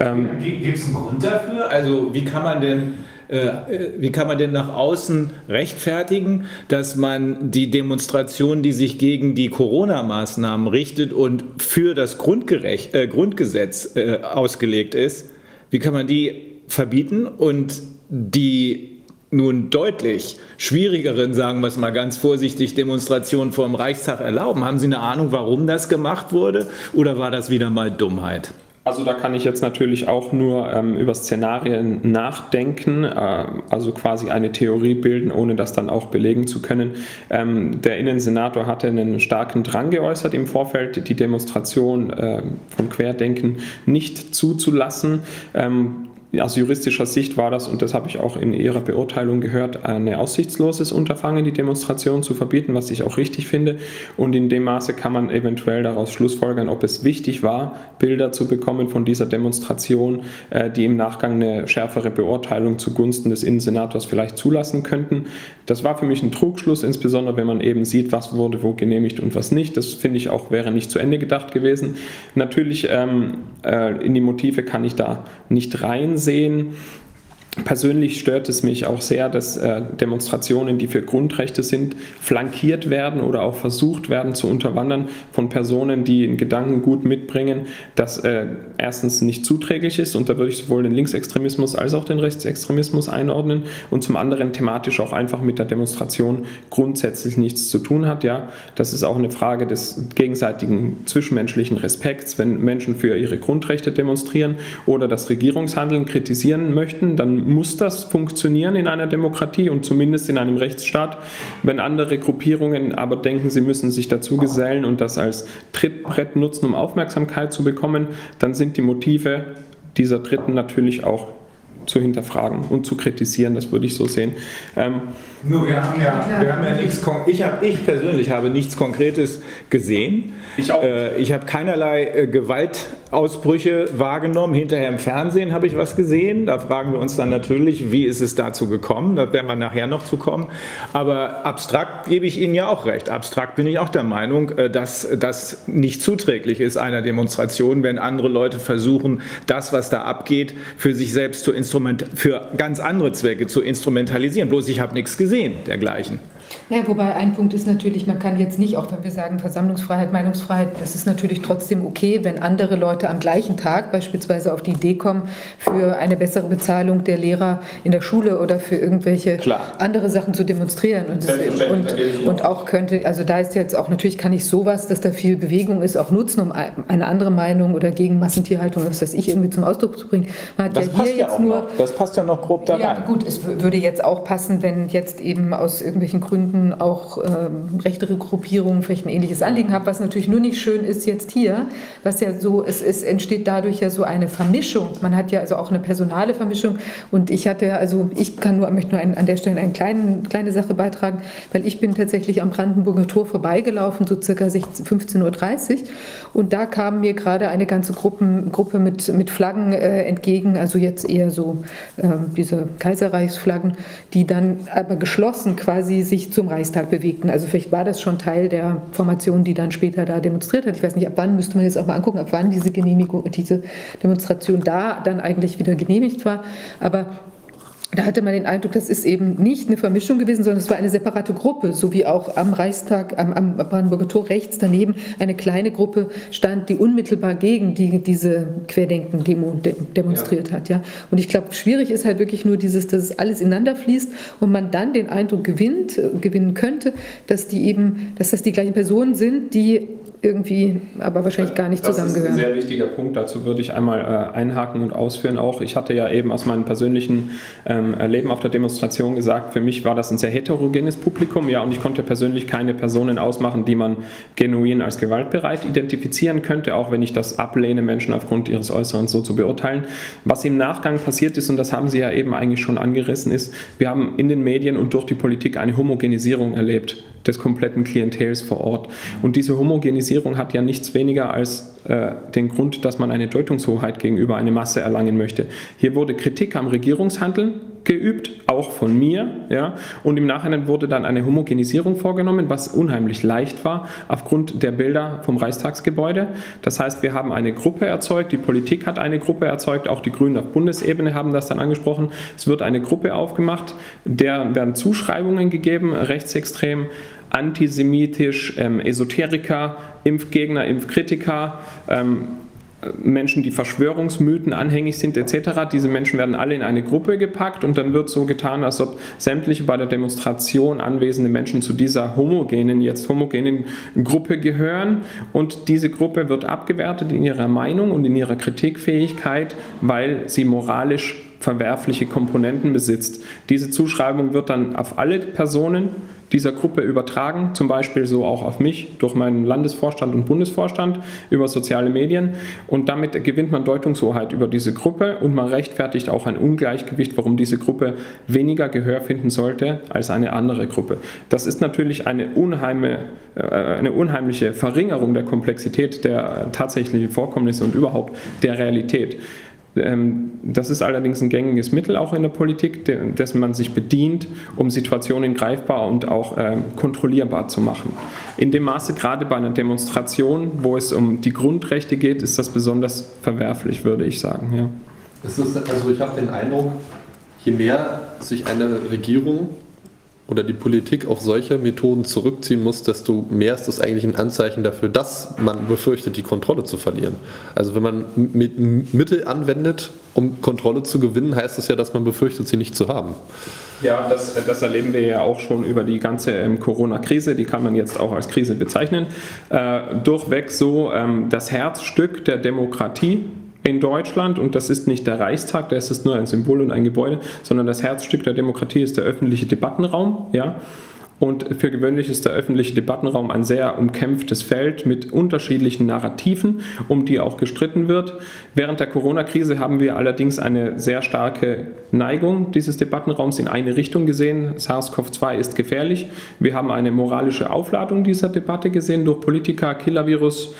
Ähm, Gibt es einen Grund dafür? Also wie kann man denn äh, wie kann man denn nach außen rechtfertigen, dass man die Demonstration, die sich gegen die Corona-Maßnahmen richtet und für das Grundgerecht, äh, Grundgesetz äh, ausgelegt ist, wie kann man die verbieten und die nun deutlich schwierigeren, sagen wir es mal ganz vorsichtig, Demonstrationen vor dem Reichstag erlauben? Haben Sie eine Ahnung, warum das gemacht wurde oder war das wieder mal Dummheit? Also da kann ich jetzt natürlich auch nur ähm, über Szenarien nachdenken, äh, also quasi eine Theorie bilden, ohne das dann auch belegen zu können. Ähm, der Innensenator hatte einen starken Drang geäußert im Vorfeld, die Demonstration äh, von Querdenken nicht zuzulassen. Ähm, aus juristischer Sicht war das, und das habe ich auch in Ihrer Beurteilung gehört, ein aussichtsloses Unterfangen, die Demonstration zu verbieten, was ich auch richtig finde. Und in dem Maße kann man eventuell daraus schlussfolgern, ob es wichtig war, Bilder zu bekommen von dieser Demonstration, äh, die im Nachgang eine schärfere Beurteilung zugunsten des Innensenators vielleicht zulassen könnten. Das war für mich ein Trugschluss, insbesondere wenn man eben sieht, was wurde wo genehmigt und was nicht. Das finde ich auch wäre nicht zu Ende gedacht gewesen. Natürlich ähm, äh, in die Motive kann ich da nicht reinsehen. Persönlich stört es mich auch sehr, dass äh, Demonstrationen, die für Grundrechte sind, flankiert werden oder auch versucht werden zu unterwandern von Personen, die einen Gedankengut mitbringen, das äh, erstens nicht zuträglich ist und da würde ich sowohl den Linksextremismus als auch den Rechtsextremismus einordnen und zum anderen thematisch auch einfach mit der Demonstration grundsätzlich nichts zu tun hat. Ja, das ist auch eine Frage des gegenseitigen zwischenmenschlichen Respekts. Wenn Menschen für ihre Grundrechte demonstrieren oder das Regierungshandeln kritisieren möchten, dann muss das funktionieren in einer Demokratie und zumindest in einem Rechtsstaat. Wenn andere Gruppierungen aber denken, sie müssen sich dazu gesellen und das als Trittbrett nutzen, um Aufmerksamkeit zu bekommen, dann sind die Motive dieser Dritten natürlich auch zu hinterfragen und zu kritisieren, das würde ich so sehen. Ähm, Nur wir haben ja, wir haben ja nichts, ich, hab, ich persönlich habe nichts Konkretes gesehen. Ich auch. Äh, ich habe keinerlei äh, Gewaltausbrüche wahrgenommen. Hinterher im Fernsehen habe ich was gesehen. Da fragen wir uns dann natürlich, wie ist es dazu gekommen? Da werden wir nachher noch zu kommen. Aber abstrakt gebe ich Ihnen ja auch recht. Abstrakt bin ich auch der Meinung, äh, dass das nicht zuträglich ist einer Demonstration, wenn andere Leute versuchen, das, was da abgeht, für sich selbst zu instrument für ganz andere Zwecke zu instrumentalisieren. Bloß ich habe nichts gesehen dergleichen. Ja, wobei ein Punkt ist natürlich, man kann jetzt nicht, auch wenn wir sagen Versammlungsfreiheit, Meinungsfreiheit, das ist natürlich trotzdem okay, wenn andere Leute am gleichen Tag beispielsweise auf die Idee kommen, für eine bessere Bezahlung der Lehrer in der Schule oder für irgendwelche Klar. andere Sachen zu demonstrieren. Und, das, und, und auch könnte, also da ist jetzt auch, natürlich kann ich sowas, dass da viel Bewegung ist, auch nutzen, um eine andere Meinung oder gegen Massentierhaltung, was weiß ich, irgendwie zum Ausdruck zu bringen. Man das ja jetzt ja nur. Noch. Das passt ja noch grob da ja, rein. gut, es würde jetzt auch passen, wenn jetzt eben aus irgendwelchen Gründen Gründen auch ähm, rechtere Gruppierungen vielleicht ein ähnliches Anliegen haben, was natürlich nur nicht schön ist jetzt hier, was ja so, es, es entsteht dadurch ja so eine Vermischung. Man hat ja also auch eine personale Vermischung und ich hatte, also ich kann nur, möchte nur ein, an der Stelle eine kleine, kleine Sache beitragen, weil ich bin tatsächlich am Brandenburger Tor vorbeigelaufen, so circa 15.30 Uhr und da kam mir gerade eine ganze Gruppen, Gruppe mit, mit Flaggen äh, entgegen, also jetzt eher so äh, diese Kaiserreichsflaggen, die dann aber geschlossen quasi sich zum Reichstag bewegten. Also vielleicht war das schon Teil der Formation, die dann später da demonstriert hat. Ich weiß nicht, ab wann müsste man jetzt auch mal angucken, ab wann diese Genehmigung, diese Demonstration da dann eigentlich wieder genehmigt war. Aber da hatte man den Eindruck, das ist eben nicht eine Vermischung gewesen, sondern es war eine separate Gruppe, so wie auch am Reichstag, am, am Brandenburger Tor rechts daneben eine kleine Gruppe stand, die unmittelbar gegen die, diese Querdenken-Demo demonstriert ja. hat. Ja. Und ich glaube, schwierig ist halt wirklich nur dieses, dass es alles ineinander fließt und man dann den Eindruck gewinnt, gewinnen könnte, dass die eben, dass das die gleichen Personen sind, die irgendwie aber wahrscheinlich gar nicht zusammengehören. Das ist ein sehr wichtiger Punkt. Dazu würde ich einmal äh, einhaken und ausführen auch. Ich hatte ja eben aus meinem persönlichen ähm, Leben auf der Demonstration gesagt, für mich war das ein sehr heterogenes Publikum, ja, und ich konnte persönlich keine Personen ausmachen, die man genuin als gewaltbereit identifizieren könnte, auch wenn ich das ablehne, Menschen aufgrund ihres Äußeren so zu beurteilen. Was im Nachgang passiert ist, und das haben Sie ja eben eigentlich schon angerissen, ist, wir haben in den Medien und durch die Politik eine Homogenisierung erlebt des kompletten Klientels vor Ort. Und diese Homogenisierung hat ja nichts weniger als äh, den Grund, dass man eine Deutungshoheit gegenüber einer Masse erlangen möchte. Hier wurde Kritik am Regierungshandeln geübt, auch von mir, ja, und im Nachhinein wurde dann eine Homogenisierung vorgenommen, was unheimlich leicht war aufgrund der Bilder vom Reichstagsgebäude. Das heißt, wir haben eine Gruppe erzeugt, die Politik hat eine Gruppe erzeugt, auch die Grünen auf Bundesebene haben das dann angesprochen. Es wird eine Gruppe aufgemacht, der werden Zuschreibungen gegeben, rechtsextrem, antisemitisch, ähm, Esoteriker, Impfgegner, Impfkritiker, ähm, Menschen, die Verschwörungsmythen anhängig sind etc. Diese Menschen werden alle in eine Gruppe gepackt und dann wird so getan, als ob sämtliche bei der Demonstration anwesende Menschen zu dieser homogenen, jetzt homogenen Gruppe gehören und diese Gruppe wird abgewertet in ihrer Meinung und in ihrer Kritikfähigkeit, weil sie moralisch verwerfliche Komponenten besitzt. Diese Zuschreibung wird dann auf alle Personen dieser Gruppe übertragen, zum Beispiel so auch auf mich durch meinen Landesvorstand und Bundesvorstand über soziale Medien. Und damit gewinnt man Deutungshoheit über diese Gruppe und man rechtfertigt auch ein Ungleichgewicht, warum diese Gruppe weniger Gehör finden sollte als eine andere Gruppe. Das ist natürlich eine, unheime, äh, eine unheimliche Verringerung der Komplexität der tatsächlichen Vorkommnisse und überhaupt der Realität. Ähm, das ist allerdings ein gängiges Mittel auch in der Politik, dessen man sich bedient, um Situationen greifbar und auch ähm, kontrollierbar zu machen. In dem Maße, gerade bei einer Demonstration, wo es um die Grundrechte geht, ist das besonders verwerflich, würde ich sagen. Ja. Also ich habe den Eindruck, je mehr sich eine Regierung oder die Politik auf solche Methoden zurückziehen muss, desto mehr ist das eigentlich ein Anzeichen dafür, dass man befürchtet, die Kontrolle zu verlieren. Also wenn man Mittel anwendet, um Kontrolle zu gewinnen, heißt das ja, dass man befürchtet, sie nicht zu haben. Ja, das, das erleben wir ja auch schon über die ganze ähm, Corona-Krise, die kann man jetzt auch als Krise bezeichnen. Äh, durchweg so ähm, das Herzstück der Demokratie in Deutschland und das ist nicht der Reichstag, das ist nur ein Symbol und ein Gebäude, sondern das Herzstück der Demokratie ist der öffentliche Debattenraum, ja. Und für gewöhnlich ist der öffentliche Debattenraum ein sehr umkämpftes Feld mit unterschiedlichen Narrativen, um die auch gestritten wird. Während der Corona-Krise haben wir allerdings eine sehr starke Neigung dieses Debattenraums in eine Richtung gesehen. SARS-CoV-2 ist gefährlich. Wir haben eine moralische Aufladung dieser Debatte gesehen durch Politiker, Killervirus,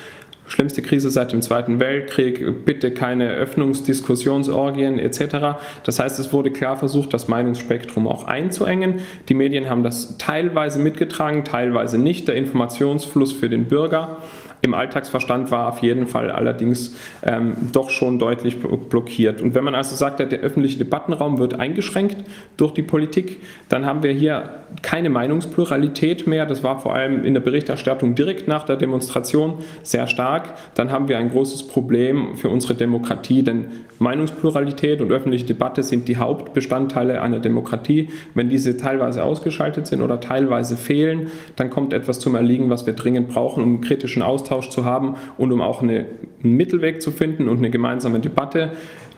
schlimmste Krise seit dem Zweiten Weltkrieg, bitte keine Öffnungsdiskussionsorgien etc. Das heißt, es wurde klar versucht, das Meinungsspektrum auch einzuengen. Die Medien haben das teilweise mitgetragen, teilweise nicht. Der Informationsfluss für den Bürger im Alltagsverstand war auf jeden Fall allerdings ähm, doch schon deutlich blockiert. Und wenn man also sagt, der öffentliche Debattenraum wird eingeschränkt durch die Politik, dann haben wir hier keine Meinungspluralität mehr. Das war vor allem in der Berichterstattung direkt nach der Demonstration sehr stark. Dann haben wir ein großes Problem für unsere Demokratie, denn Meinungspluralität und öffentliche Debatte sind die Hauptbestandteile einer Demokratie. Wenn diese teilweise ausgeschaltet sind oder teilweise fehlen, dann kommt etwas zum Erliegen, was wir dringend brauchen, um kritischen Austausch zu haben und um auch eine, einen Mittelweg zu finden und eine gemeinsame Debatte.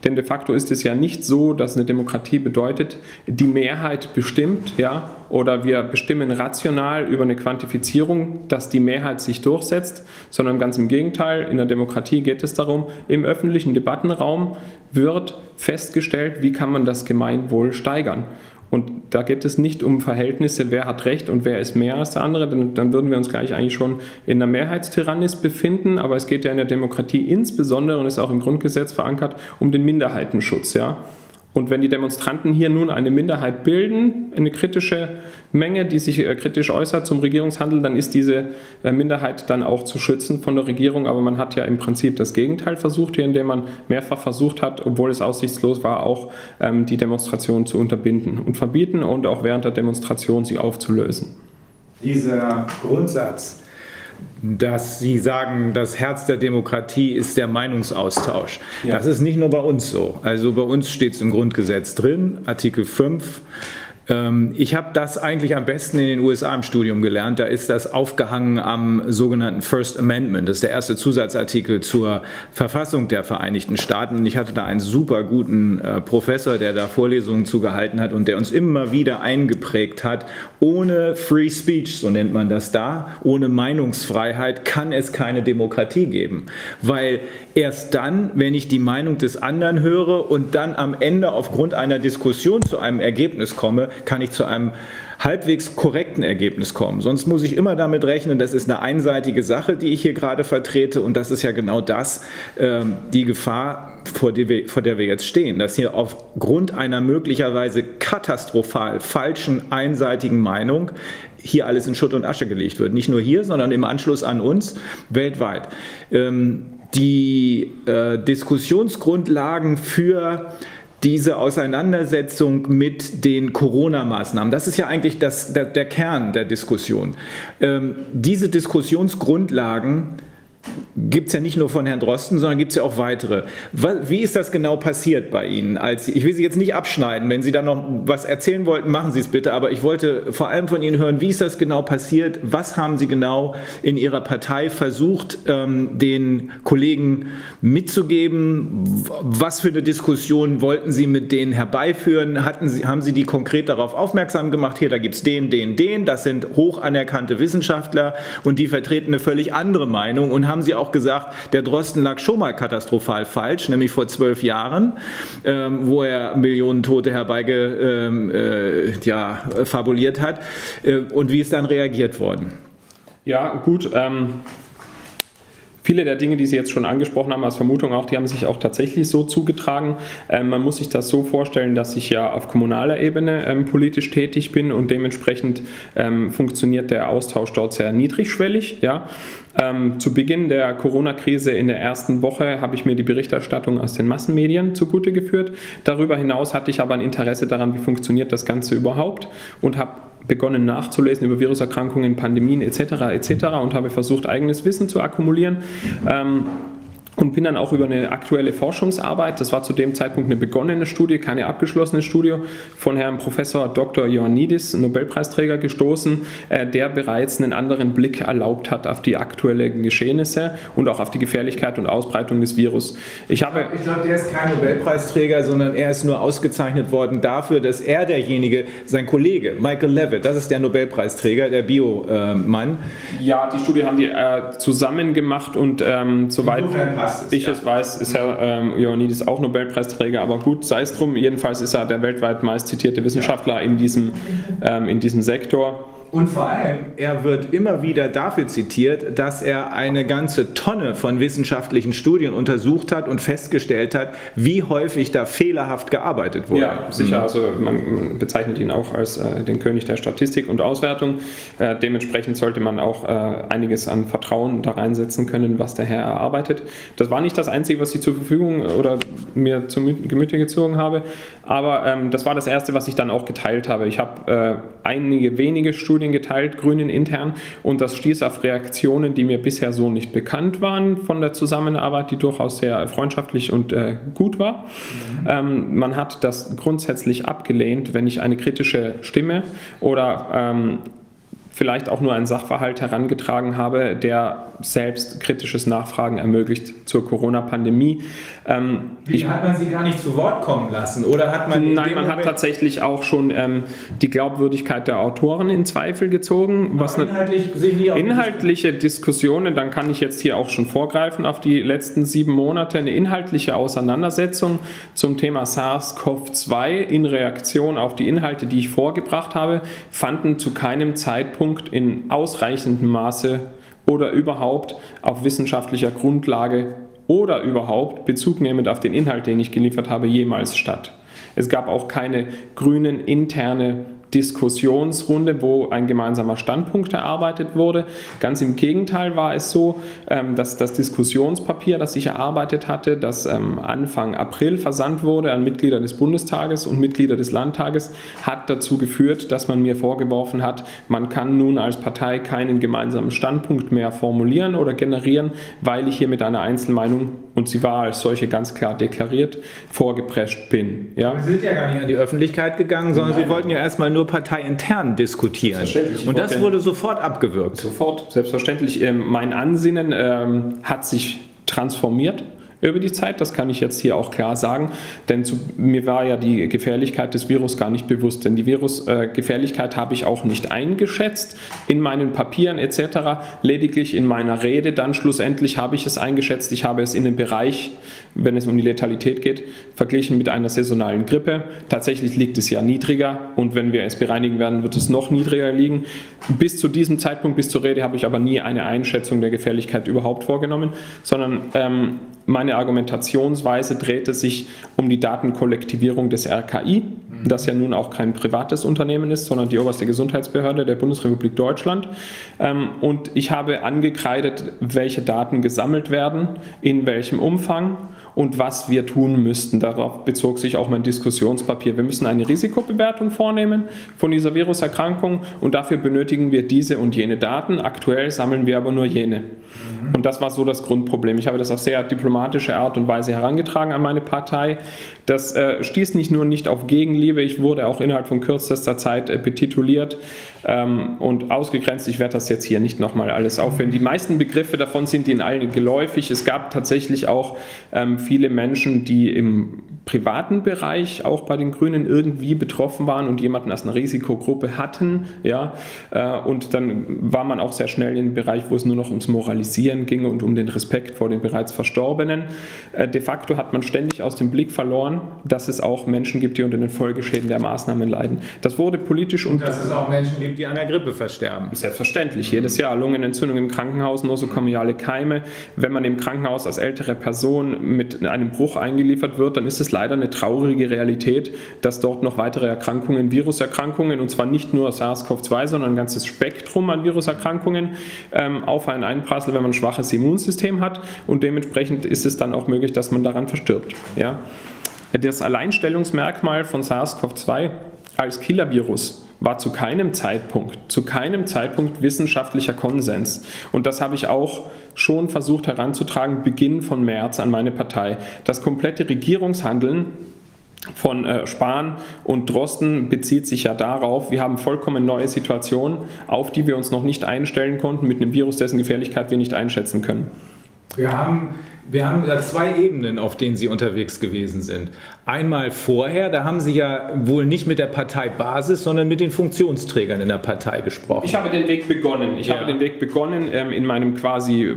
Denn de facto ist es ja nicht so, dass eine Demokratie bedeutet, die Mehrheit bestimmt, ja, oder wir bestimmen rational über eine Quantifizierung, dass die Mehrheit sich durchsetzt, sondern ganz im Gegenteil. In der Demokratie geht es darum, im öffentlichen Debattenraum wird festgestellt, wie kann man das Gemeinwohl steigern. Und da geht es nicht um Verhältnisse, wer hat Recht und wer ist mehr als der andere, denn dann würden wir uns gleich eigentlich schon in einer Mehrheitstyrannis befinden. Aber es geht ja in der Demokratie insbesondere und ist auch im Grundgesetz verankert um den Minderheitenschutz. Ja? Und wenn die Demonstranten hier nun eine Minderheit bilden, eine kritische Menge, die sich äh, kritisch äußert zum Regierungshandel, dann ist diese äh, Minderheit dann auch zu schützen von der Regierung. Aber man hat ja im Prinzip das Gegenteil versucht hier, indem man mehrfach versucht hat, obwohl es aussichtslos war, auch ähm, die Demonstration zu unterbinden und verbieten und auch während der Demonstration sie aufzulösen. Dieser Grundsatz, dass Sie sagen, das Herz der Demokratie ist der Meinungsaustausch. Ja. Das ist nicht nur bei uns so. Also bei uns steht es im Grundgesetz drin, Artikel 5 Ähm, ich habe das eigentlich am besten in den USA im Studium gelernt. Da ist das aufgehangen am sogenannten First Amendment. Das ist der erste Zusatzartikel zur Verfassung der Vereinigten Staaten. Und ich hatte da einen super guten äh, Professor, der da Vorlesungen zugehalten hat und der uns immer wieder eingeprägt hat, ohne Free Speech, so nennt man das da, ohne Meinungsfreiheit kann es keine Demokratie geben. Weil erst dann, wenn ich die Meinung des anderen höre und dann am Ende aufgrund einer Diskussion zu einem Ergebnis komme, kann ich zu einem halbwegs korrekten Ergebnis kommen. Sonst muss ich immer damit rechnen, das ist eine einseitige Sache, die ich hier gerade vertrete und das ist ja genau das, ähm, die Gefahr, vor, wir, vor der wir jetzt stehen, dass hier aufgrund einer möglicherweise katastrophal falschen, einseitigen Meinung hier alles in Schutt und Asche gelegt wird. Nicht nur hier, sondern im Anschluss an uns weltweit. Ähm, die äh, Diskussionsgrundlagen für diese Auseinandersetzung mit den Corona-Maßnahmen. Das ist ja eigentlich das, der, der Kern der Diskussion. Ähm, diese Diskussionsgrundlagen gibt es ja nicht nur von Herrn Drosten, sondern gibt es ja auch weitere. Wie ist das genau passiert bei Ihnen? Ich will Sie jetzt nicht abschneiden. Wenn Sie da noch was erzählen wollten, machen Sie es bitte. Aber ich wollte vor allem von Ihnen hören, wie ist das genau passiert? Was haben Sie genau in Ihrer Partei versucht, ähm, den Kollegen mitzugeben? Was für eine Diskussion wollten Sie mit denen herbeiführen? Hatten Sie, haben Sie die konkret darauf aufmerksam gemacht? Hier, da gibt es den, den, den. Das sind hoch anerkannte Wissenschaftler und die vertreten eine völlig andere Meinung und haben Sie auch gesagt, der Drosten lag schon mal katastrophal falsch, nämlich vor zwölf Jahren, ähm, wo er Millionen Tote herbeigefabuliert ähm, äh, ja, fabuliert hat. Äh, und wie ist dann reagiert worden? Ja, gut. Ähm Viele der Dinge, die Sie jetzt schon angesprochen haben, als Vermutung auch, die haben sich auch tatsächlich so zugetragen. Ähm, man muss sich das so vorstellen, dass ich ja auf kommunaler Ebene ähm, politisch tätig bin und dementsprechend ähm, funktioniert der Austausch dort sehr niedrigschwellig. Ja? Ähm, zu Beginn der Corona-Krise in der ersten Woche habe ich mir die Berichterstattung aus den Massenmedien zugute geführt. Darüber hinaus hatte ich aber ein Interesse daran, wie funktioniert das Ganze überhaupt und habe begonnen nachzulesen über Viruserkrankungen, Pandemien etc. etc. und habe versucht, eigenes Wissen zu akkumulieren. Ähm, und bin dann auch über eine aktuelle Forschungsarbeit, das war zu dem Zeitpunkt eine begonnene Studie, keine abgeschlossene Studie, von Herrn Professor Dr. Ioannidis, Nobelpreisträger, gestoßen, äh, der bereits einen anderen Blick erlaubt hat auf die aktuellen Geschehnisse und auch auf die Gefährlichkeit und Ausbreitung des Virus. Ich, habe ich glaube, der ist kein Nobelpreisträger, sondern er ist nur ausgezeichnet worden dafür, dass er derjenige, sein Kollege Michael Levitt, das ist der Nobelpreisträger, der Bio-Mann. Ja, die Studie haben die äh, zusammen gemacht und ähm, soweit passt ich ja. es weiß, ist Herr ähm, Ioannidis auch Nobelpreisträger, aber gut, sei es drum. Jedenfalls ist er der weltweit meist zitierte Wissenschaftler in diesem, ähm, in diesem Sektor. Und vor allem, er wird immer wieder dafür zitiert, dass er eine ganze Tonne von wissenschaftlichen Studien untersucht hat und festgestellt hat, wie häufig da fehlerhaft gearbeitet wurde. Ja, sicher. Also man bezeichnet ihn auch als äh, den König der Statistik und Auswertung. Äh, dementsprechend sollte man auch äh, einiges an Vertrauen da reinsetzen können, was der Herr erarbeitet. Das war nicht das Einzige, was ich zur Verfügung oder mir zum Gemüte gezogen habe, aber ähm, das war das Erste, was ich dann auch geteilt habe. Ich habe äh, einige wenige Studien Studien geteilt, Grünen intern, und das stieß auf Reaktionen, die mir bisher so nicht bekannt waren von der Zusammenarbeit, die durchaus sehr freundschaftlich und äh, gut war. Mhm. Ähm, man hat das grundsätzlich abgelehnt, wenn ich eine kritische Stimme oder ähm, vielleicht auch nur einen Sachverhalt herangetragen habe, der selbst kritisches Nachfragen ermöglicht zur Corona-Pandemie. Ähm, Wie hat man sie gar nicht zu Wort kommen lassen? Oder hat man nein, man hat tatsächlich auch schon ähm, die Glaubwürdigkeit der Autoren in Zweifel gezogen. Was inhaltlich, eine, inhaltliche Diskussionen, dann kann ich jetzt hier auch schon vorgreifen auf die letzten sieben Monate, eine inhaltliche Auseinandersetzung zum Thema SARS-CoV-2 in Reaktion auf die Inhalte, die ich vorgebracht habe, fanden zu keinem Zeitpunkt in ausreichendem Maße oder überhaupt auf wissenschaftlicher Grundlage oder überhaupt bezugnehmend auf den Inhalt, den ich geliefert habe, jemals statt. Es gab auch keine grünen interne Diskussionsrunde, wo ein gemeinsamer Standpunkt erarbeitet wurde. Ganz im Gegenteil war es so, ähm, dass das Diskussionspapier, das ich erarbeitet hatte, das ähm, Anfang April versandt wurde an Mitglieder des Bundestages und Mitglieder des Landtages, hat dazu geführt, dass man mir vorgeworfen hat, man kann nun als Partei keinen gemeinsamen Standpunkt mehr formulieren oder generieren, weil ich hier mit einer Einzelmeinung, und sie war als solche ganz klar deklariert, vorgeprescht bin. Ja? Sie sind ja gar nicht an die Öffentlichkeit gegangen, sondern Nein. Sie wollten ja erstmal nur parteiintern diskutieren. Und das wurde sofort abgewürgt. Sofort, selbstverständlich. Ähm, mein Ansinnen ähm, hat sich transformiert über die Zeit. Das kann ich jetzt hier auch klar sagen, denn zu, mir war ja die Gefährlichkeit des Virus gar nicht bewusst, denn die Virusgefährlichkeit äh, habe ich auch nicht eingeschätzt in meinen Papieren etc., lediglich in meiner Rede. Dann schlussendlich habe ich es eingeschätzt. Ich habe es in den Bereich, wenn es um die Letalität geht, verglichen mit einer saisonalen Grippe. Tatsächlich liegt es ja niedriger und wenn wir es bereinigen werden, wird es noch niedriger liegen. Bis zu diesem Zeitpunkt, bis zur Rede, habe ich aber nie eine Einschätzung der Gefährlichkeit überhaupt vorgenommen, sondern ähm, meine Argumentationsweise drehte sich um die Datenkollektivierung des RKI, das ja nun auch kein privates Unternehmen ist, sondern die oberste Gesundheitsbehörde der Bundesrepublik Deutschland. Ähm, und ich habe angekreidet, welche Daten gesammelt werden, in welchem Umfang und was wir tun müssten. Darauf bezog sich auch mein Diskussionspapier. Wir müssen eine Risikobewertung vornehmen von dieser Viruserkrankung und dafür benötigen wir diese und jene Daten. Aktuell sammeln wir aber nur jene. Und das war so das Grundproblem. Ich habe das auf sehr diplomatische Art und Weise herangetragen an meine Partei. Das äh, stieß nicht nur nicht auf Gegenliebe, ich wurde auch innerhalb von kürzester Zeit äh, betituliert ähm, und ausgegrenzt. Ich werde das jetzt hier nicht nochmal alles aufwenden. Die meisten Begriffe davon sind Ihnen allen geläufig. Es gab tatsächlich auch ähm, viele Menschen, die im privaten Bereich auch bei den Grünen irgendwie betroffen waren und jemanden als eine Risikogruppe hatten. Ja, äh, und dann war man auch sehr schnell in dem Bereich, wo es nur noch ums Moralisieren ging und um den Respekt vor den bereits Verstorbenen. Äh, de facto hat man ständig aus dem Blick verloren, dass es auch Menschen gibt, die unter den Folgeschäden der Maßnahmen leiden. Das wurde politisch und. Dass es auch Menschen gibt, die an der Grippe versterben. Selbstverständlich. Jedes Jahr Lungenentzündung im Krankenhaus, nosokomiale Keime. Wenn man im Krankenhaus als ältere Person mit einem Bruch eingeliefert wird, dann ist es leider eine traurige Realität, dass dort noch weitere Erkrankungen, Viruserkrankungen, und zwar nicht nur SARS-CoV-2, sondern ein ganzes Spektrum an Viruserkrankungen ähm, auf einen einprasseln, wenn man ein schwaches Immunsystem hat. Und dementsprechend ist es dann auch möglich, dass man daran verstirbt. Ja? Das Alleinstellungsmerkmal von SARS-CoV-2 als Killer-Virus war zu keinem Zeitpunkt, zu keinem Zeitpunkt wissenschaftlicher Konsens. Und das habe ich auch schon versucht heranzutragen, Beginn von März an meine Partei. Das komplette Regierungshandeln von äh, Spahn und Drosten bezieht sich ja darauf, wir haben vollkommen neue Situationen, auf die wir uns noch nicht einstellen konnten, mit einem Virus, dessen Gefährlichkeit wir nicht einschätzen können. Wir haben wir haben da zwei Ebenen, auf denen Sie unterwegs gewesen sind. Einmal vorher, da haben Sie ja wohl nicht mit der Parteibasis, sondern mit den Funktionsträgern in der Partei gesprochen. Ich habe den Weg begonnen. Ich ja. habe den Weg begonnen ähm, in meinem quasi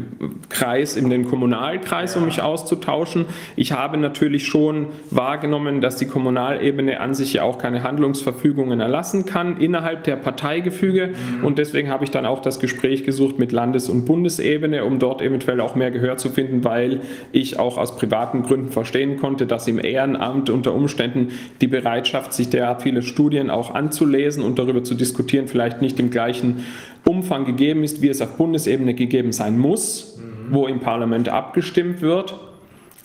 Kreis, in den Kommunalkreis, um mich auszutauschen. Ich habe natürlich schon wahrgenommen, dass die Kommunalebene an sich ja auch keine Handlungsverfügungen erlassen kann innerhalb der Parteigefüge. Mhm. Und deswegen habe ich dann auch das Gespräch gesucht mit Landes- und Bundesebene, um dort eventuell auch mehr Gehör zu finden, weil ich auch aus privaten Gründen verstehen konnte, dass im Ehrenamt unter Umständen die Bereitschaft, sich derart viele Studien auch anzulesen und darüber zu diskutieren, vielleicht nicht im gleichen Umfang gegeben ist, wie es auf Bundesebene gegeben sein muss, mhm. wo im Parlament abgestimmt wird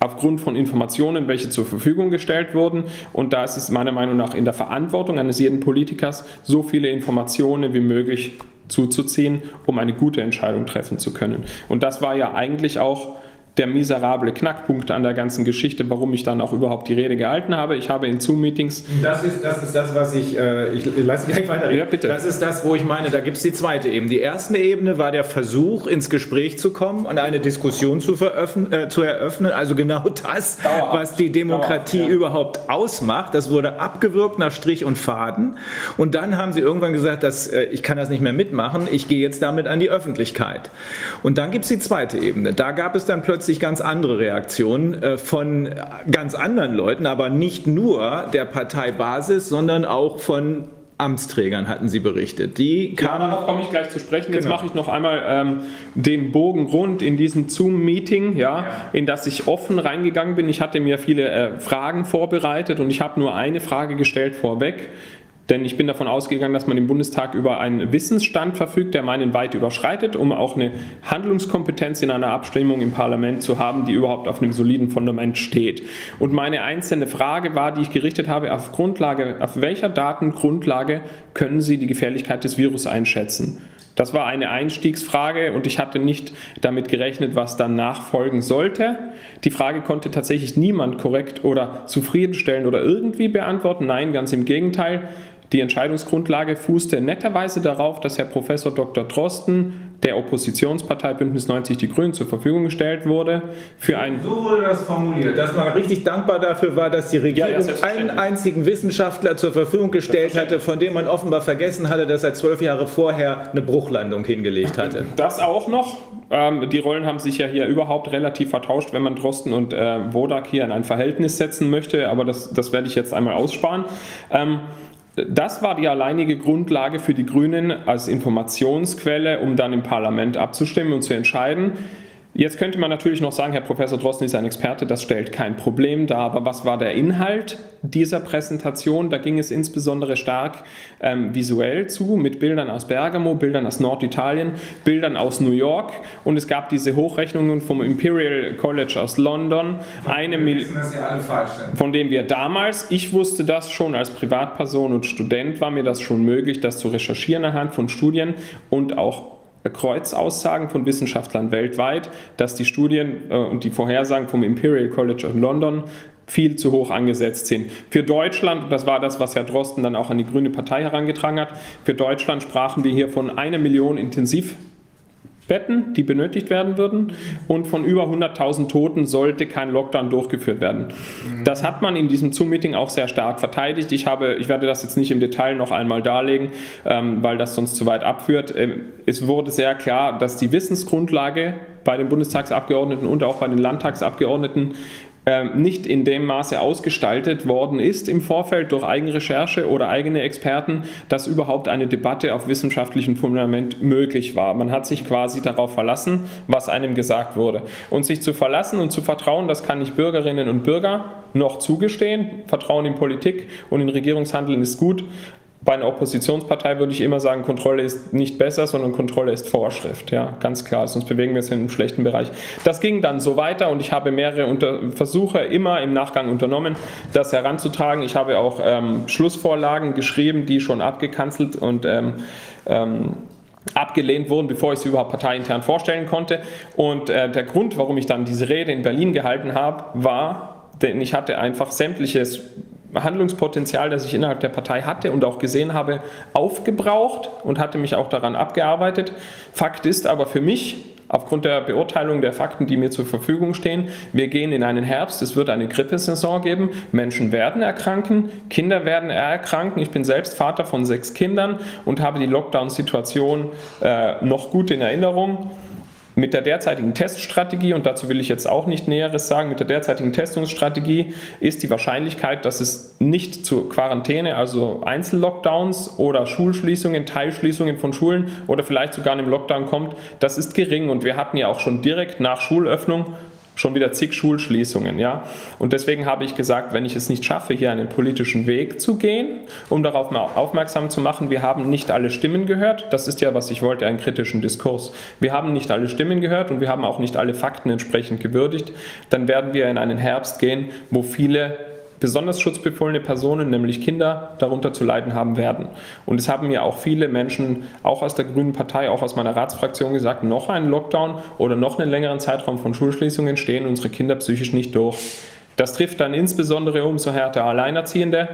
aufgrund von Informationen, welche zur Verfügung gestellt wurden. Und da ist es meiner Meinung nach in der Verantwortung eines jeden Politikers, so viele Informationen wie möglich zuzuziehen, um eine gute Entscheidung treffen zu können. Und das war ja eigentlich auch der miserable Knackpunkt an der ganzen Geschichte, warum ich dann auch überhaupt die Rede gehalten habe. Ich habe in Zoom-Meetings. Das ist, das ist das, was ich. Äh, ich lasse gleich weiter. Ja, bitte. Das ist das, wo ich meine, da gibt es die zweite Ebene. Die erste Ebene war der Versuch, ins Gespräch zu kommen und eine Diskussion zu, äh, zu eröffnen. Also genau das, Dauerhaft. was die Demokratie Dauerhaft, ja. überhaupt ausmacht. Das wurde abgewürgt nach Strich und Faden. Und dann haben sie irgendwann gesagt, dass, äh, ich kann das nicht mehr mitmachen, ich gehe jetzt damit an die Öffentlichkeit. Und dann gibt es die zweite Ebene. Da gab es dann plötzlich plötzlich ganz andere Reaktionen äh, von ganz anderen Leuten, aber nicht nur der Parteibasis, sondern auch von Amtsträgern hatten Sie berichtet. Die kamen. Ja, darauf komme ich gleich zu sprechen. Jetzt genau. mache ich noch einmal ähm, den Bogen rund in diesem Zoom-Meeting, ja, ja, in das ich offen reingegangen bin. Ich hatte mir viele äh, Fragen vorbereitet und ich habe nur eine Frage gestellt vorweg Denn ich bin davon ausgegangen, dass man im Bundestag über einen Wissensstand verfügt, der meinen weit überschreitet, um auch eine Handlungskompetenz in einer Abstimmung im Parlament zu haben, die überhaupt auf einem soliden Fundament steht. Und meine einzelne Frage war, die ich gerichtet habe, auf Grundlage, auf welcher Datengrundlage können Sie die Gefährlichkeit des Virus einschätzen? Das war eine Einstiegsfrage und ich hatte nicht damit gerechnet, was dann nachfolgen sollte. Die Frage konnte tatsächlich niemand korrekt oder zufriedenstellend oder irgendwie beantworten. Nein, ganz im Gegenteil. Die Entscheidungsgrundlage fußte netterweise darauf, dass Herr Professor Dr. Drosten der Oppositionspartei Bündnis 90 Die Grünen zur Verfügung gestellt wurde. Für ein so wurde das formuliert, dass man richtig dankbar dafür war, dass die Regierung ja, einen einzigen Wissenschaftler zur Verfügung gestellt hatte, von dem man offenbar vergessen hatte, dass er zwölf Jahre vorher eine Bruchlandung hingelegt hatte. Das auch noch. Ähm, die Rollen haben sich ja hier überhaupt relativ vertauscht, wenn man Drosten und äh, Wodak hier in ein Verhältnis setzen möchte, aber das, das werde ich jetzt einmal aussparen. Das war die alleinige Grundlage für die Grünen als Informationsquelle, um dann im Parlament abzustimmen und zu entscheiden. Jetzt könnte man natürlich noch sagen, Herr Professor Drosten ist ein Experte, das stellt kein Problem dar. Aber was war der Inhalt dieser Präsentation? Da ging es insbesondere stark ähm, visuell zu, mit Bildern aus Bergamo, Bildern aus Norditalien, Bildern aus New York. Und es gab diese Hochrechnungen vom Imperial College aus London, eine von dem wir damals, ich wusste das schon als Privatperson und Student, war mir das schon möglich, das zu recherchieren anhand von Studien und auch Kreuzaussagen von Wissenschaftlern weltweit, dass die Studien äh, und die Vorhersagen vom Imperial College of London viel zu hoch angesetzt sind. Für Deutschland, das war das, was Herr Drosten dann auch an die Grüne Partei herangetragen hat, für Deutschland sprachen wir hier von einer Million Intensiv Betten, die benötigt werden würden. Und von über 100.000 Toten sollte kein Lockdown durchgeführt werden. Das hat man in diesem Zoom-Meeting auch sehr stark verteidigt. Ich, habe, ich werde das jetzt nicht im Detail noch einmal darlegen, ähm, weil das sonst zu weit abführt. Ähm, es wurde sehr klar, dass die Wissensgrundlage bei den Bundestagsabgeordneten und auch bei den Landtagsabgeordneten nicht in dem Maße ausgestaltet worden ist im Vorfeld durch eigene Recherche oder eigene Experten, dass überhaupt eine Debatte auf wissenschaftlichem Fundament möglich war. Man hat sich quasi darauf verlassen, was einem gesagt wurde. Und sich zu verlassen und zu vertrauen, das kann ich Bürgerinnen und Bürger noch zugestehen. Vertrauen in Politik und in Regierungshandeln ist gut, bei einer Oppositionspartei würde ich immer sagen, Kontrolle ist nicht besser, sondern Kontrolle ist Vorschrift. Ja, ganz klar. Sonst bewegen wir uns in einem schlechten Bereich. Das ging dann so weiter und ich habe mehrere Unter Versuche immer im Nachgang unternommen, das heranzutragen. Ich habe auch ähm, Schlussvorlagen geschrieben, die schon abgekanzelt und ähm, ähm, abgelehnt wurden, bevor ich sie überhaupt parteiintern vorstellen konnte. Und äh, der Grund, warum ich dann diese Rede in Berlin gehalten habe, war, denn ich hatte einfach sämtliches Handlungspotenzial, das ich innerhalb der Partei hatte und auch gesehen habe, aufgebraucht und hatte mich auch daran abgearbeitet. Fakt ist aber für mich, aufgrund der Beurteilung der Fakten, die mir zur Verfügung stehen, wir gehen in einen Herbst, es wird eine Grippesaison geben, Menschen werden erkranken, Kinder werden erkranken. Ich bin selbst Vater von sechs Kindern und habe die Lockdown-Situation äh, noch gut in Erinnerung. Mit der derzeitigen Teststrategie, und dazu will ich jetzt auch nicht Näheres sagen, mit der derzeitigen Testungsstrategie ist die Wahrscheinlichkeit, dass es nicht zu Quarantäne, also Einzellockdowns oder Schulschließungen, Teilschließungen von Schulen oder vielleicht sogar einem Lockdown kommt, das ist gering. Und wir hatten ja auch schon direkt nach Schulöffnung schon wieder zig Schulschließungen. Ja? Und deswegen habe ich gesagt, wenn ich es nicht schaffe, hier einen politischen Weg zu gehen, um darauf mal aufmerksam zu machen, wir haben nicht alle Stimmen gehört. Das ist ja, was ich wollte, einen kritischen Diskurs. Wir haben nicht alle Stimmen gehört und wir haben auch nicht alle Fakten entsprechend gewürdigt. Dann werden wir in einen Herbst gehen, wo viele besonders schutzbefohlene Personen, nämlich Kinder, darunter zu leiden haben werden. Und es haben mir auch viele Menschen, auch aus der Grünen Partei, auch aus meiner Ratsfraktion gesagt, noch ein Lockdown oder noch einen längeren Zeitraum von Schulschließungen stehen unsere Kinder psychisch nicht durch. Das trifft dann insbesondere umso härter Alleinerziehende,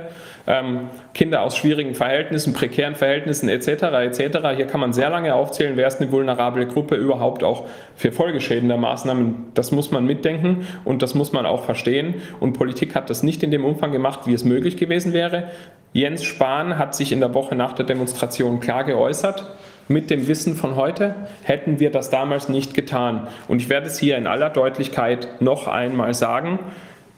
ähm, Kinder aus schwierigen Verhältnissen, prekären Verhältnissen etc. etc. Hier kann man sehr lange aufzählen, wer ist eine vulnerable Gruppe überhaupt auch für Folgeschäden der Maßnahmen. Das muss man mitdenken und das muss man auch verstehen. Und Politik hat das nicht in dem Umfang gemacht, wie es möglich gewesen wäre. Jens Spahn hat sich in der Woche nach der Demonstration klar geäußert mit dem Wissen von heute hätten wir das damals nicht getan. Und ich werde es hier in aller Deutlichkeit noch einmal sagen.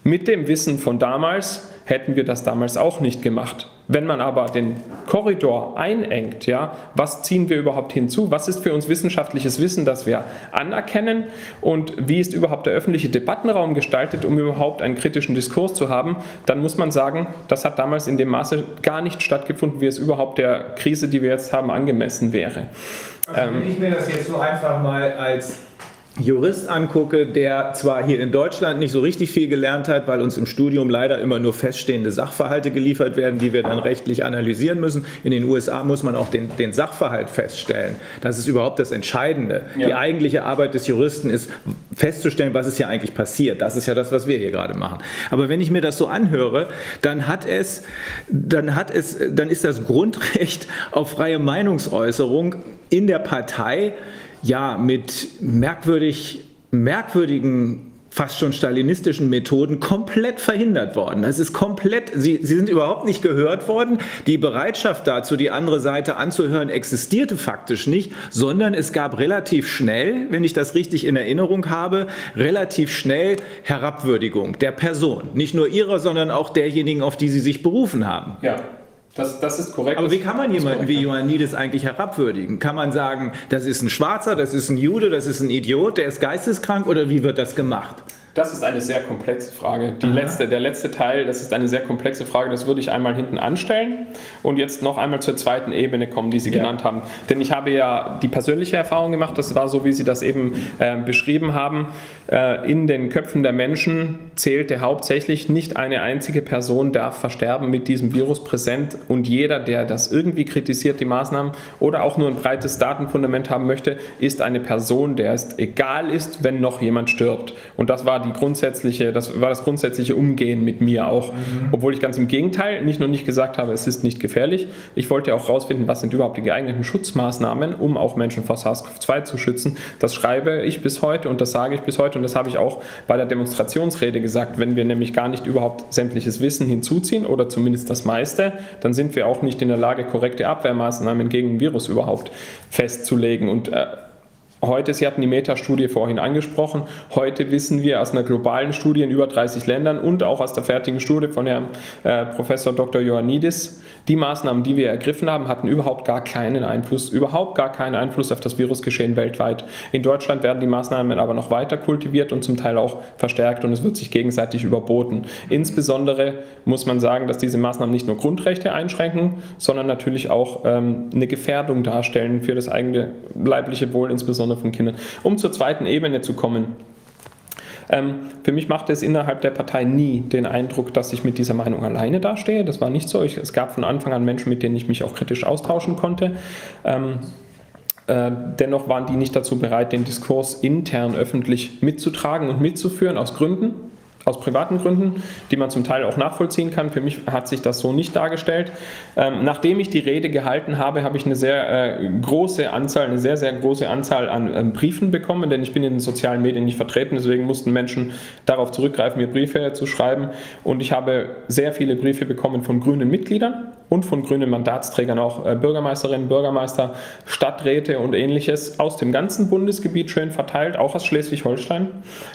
Mit dem Wissen von damals hätten wir das damals auch nicht gemacht. Wenn man aber den Korridor einengt, ja, was ziehen wir überhaupt hinzu? Was ist für uns wissenschaftliches Wissen, das wir anerkennen? Und wie ist überhaupt der öffentliche Debattenraum gestaltet, um überhaupt einen kritischen Diskurs zu haben? Dann muss man sagen, das hat damals in dem Maße gar nicht stattgefunden, wie es überhaupt der Krise, die wir jetzt haben, angemessen wäre. Also wenn ich mir das jetzt so einfach mal als Jurist angucke, der zwar hier in Deutschland nicht so richtig viel gelernt hat, weil uns im Studium leider immer nur feststehende Sachverhalte geliefert werden, die wir dann rechtlich analysieren müssen. In den USA muss man auch den, den Sachverhalt feststellen. Das ist überhaupt das Entscheidende. Ja. Die eigentliche Arbeit des Juristen ist festzustellen, was ist hier eigentlich passiert. Das ist ja das, was wir hier gerade machen. Aber wenn ich mir das so anhöre, dann hat es, dann hat es, dann ist das Grundrecht auf freie Meinungsäußerung in der Partei ja mit merkwürdig, merkwürdigen fast schon stalinistischen Methoden komplett verhindert worden. Das ist komplett, sie, sie sind überhaupt nicht gehört worden. Die Bereitschaft dazu, die andere Seite anzuhören, existierte faktisch nicht, sondern es gab relativ schnell, wenn ich das richtig in Erinnerung habe, relativ schnell Herabwürdigung der Person. Nicht nur ihrer, sondern auch derjenigen, auf die sie sich berufen haben. Ja. Das, das ist korrekt. Aber wie kann man jemanden wie Ioannidis eigentlich herabwürdigen? Kann man sagen, das ist ein Schwarzer, das ist ein Jude, das ist ein Idiot, der ist geisteskrank oder wie wird das gemacht? Das ist eine sehr komplexe Frage. Die letzte, der letzte Teil, das ist eine sehr komplexe Frage, das würde ich einmal hinten anstellen und jetzt noch einmal zur zweiten Ebene kommen, die Sie ja. genannt haben. Denn ich habe ja die persönliche Erfahrung gemacht, das war so, wie Sie das eben äh, beschrieben haben. Äh, in den Köpfen der Menschen zählte hauptsächlich nicht eine einzige Person darf versterben mit diesem Virus präsent und jeder, der das irgendwie kritisiert, die Maßnahmen oder auch nur ein breites Datenfundament haben möchte, ist eine Person, der es egal ist, wenn noch jemand stirbt. Und das war die die grundsätzliche, das war das grundsätzliche Umgehen mit mir auch. Mhm. Obwohl ich ganz im Gegenteil nicht nur nicht gesagt habe, es ist nicht gefährlich. Ich wollte auch herausfinden, was sind überhaupt die geeigneten Schutzmaßnahmen, um auch Menschen vor SARS-CoV-2 zu schützen. Das schreibe ich bis heute und das sage ich bis heute und das habe ich auch bei der Demonstrationsrede gesagt. Wenn wir nämlich gar nicht überhaupt sämtliches Wissen hinzuziehen oder zumindest das meiste, dann sind wir auch nicht in der Lage, korrekte Abwehrmaßnahmen gegen ein Virus überhaupt festzulegen. Und äh, Heute, Sie hatten die Meta-Studie vorhin angesprochen, heute wissen wir aus einer globalen Studie in über 30 Ländern und auch aus der fertigen Studie von Herrn äh, Professor Dr. Ioannidis, die Maßnahmen, die wir ergriffen haben, hatten überhaupt gar keinen Einfluss, überhaupt gar keinen Einfluss auf das Virusgeschehen weltweit. In Deutschland werden die Maßnahmen aber noch weiter kultiviert und zum Teil auch verstärkt und es wird sich gegenseitig überboten. Insbesondere muss man sagen, dass diese Maßnahmen nicht nur Grundrechte einschränken, sondern natürlich auch ähm, eine Gefährdung darstellen für das eigene leibliche Wohl, insbesondere von Kindern. Um zur zweiten Ebene zu kommen, ähm, für mich machte es innerhalb der Partei nie den Eindruck, dass ich mit dieser Meinung alleine dastehe. Das war nicht so. Ich, es gab von Anfang an Menschen, mit denen ich mich auch kritisch austauschen konnte. Ähm, äh, dennoch waren die nicht dazu bereit, den Diskurs intern öffentlich mitzutragen und mitzuführen, aus Gründen, aus privaten Gründen, die man zum Teil auch nachvollziehen kann. Für mich hat sich das so nicht dargestellt. Ähm, nachdem ich die Rede gehalten habe, habe ich eine sehr äh, große Anzahl, eine sehr, sehr große Anzahl an äh, Briefen bekommen, denn ich bin in den sozialen Medien nicht vertreten, deswegen mussten Menschen darauf zurückgreifen, mir Briefe zu schreiben. Und ich habe sehr viele Briefe bekommen von grünen Mitgliedern und von grünen Mandatsträgern, auch äh, Bürgermeisterinnen, Bürgermeister, Stadträte und ähnliches aus dem ganzen Bundesgebiet schön verteilt, auch aus Schleswig-Holstein,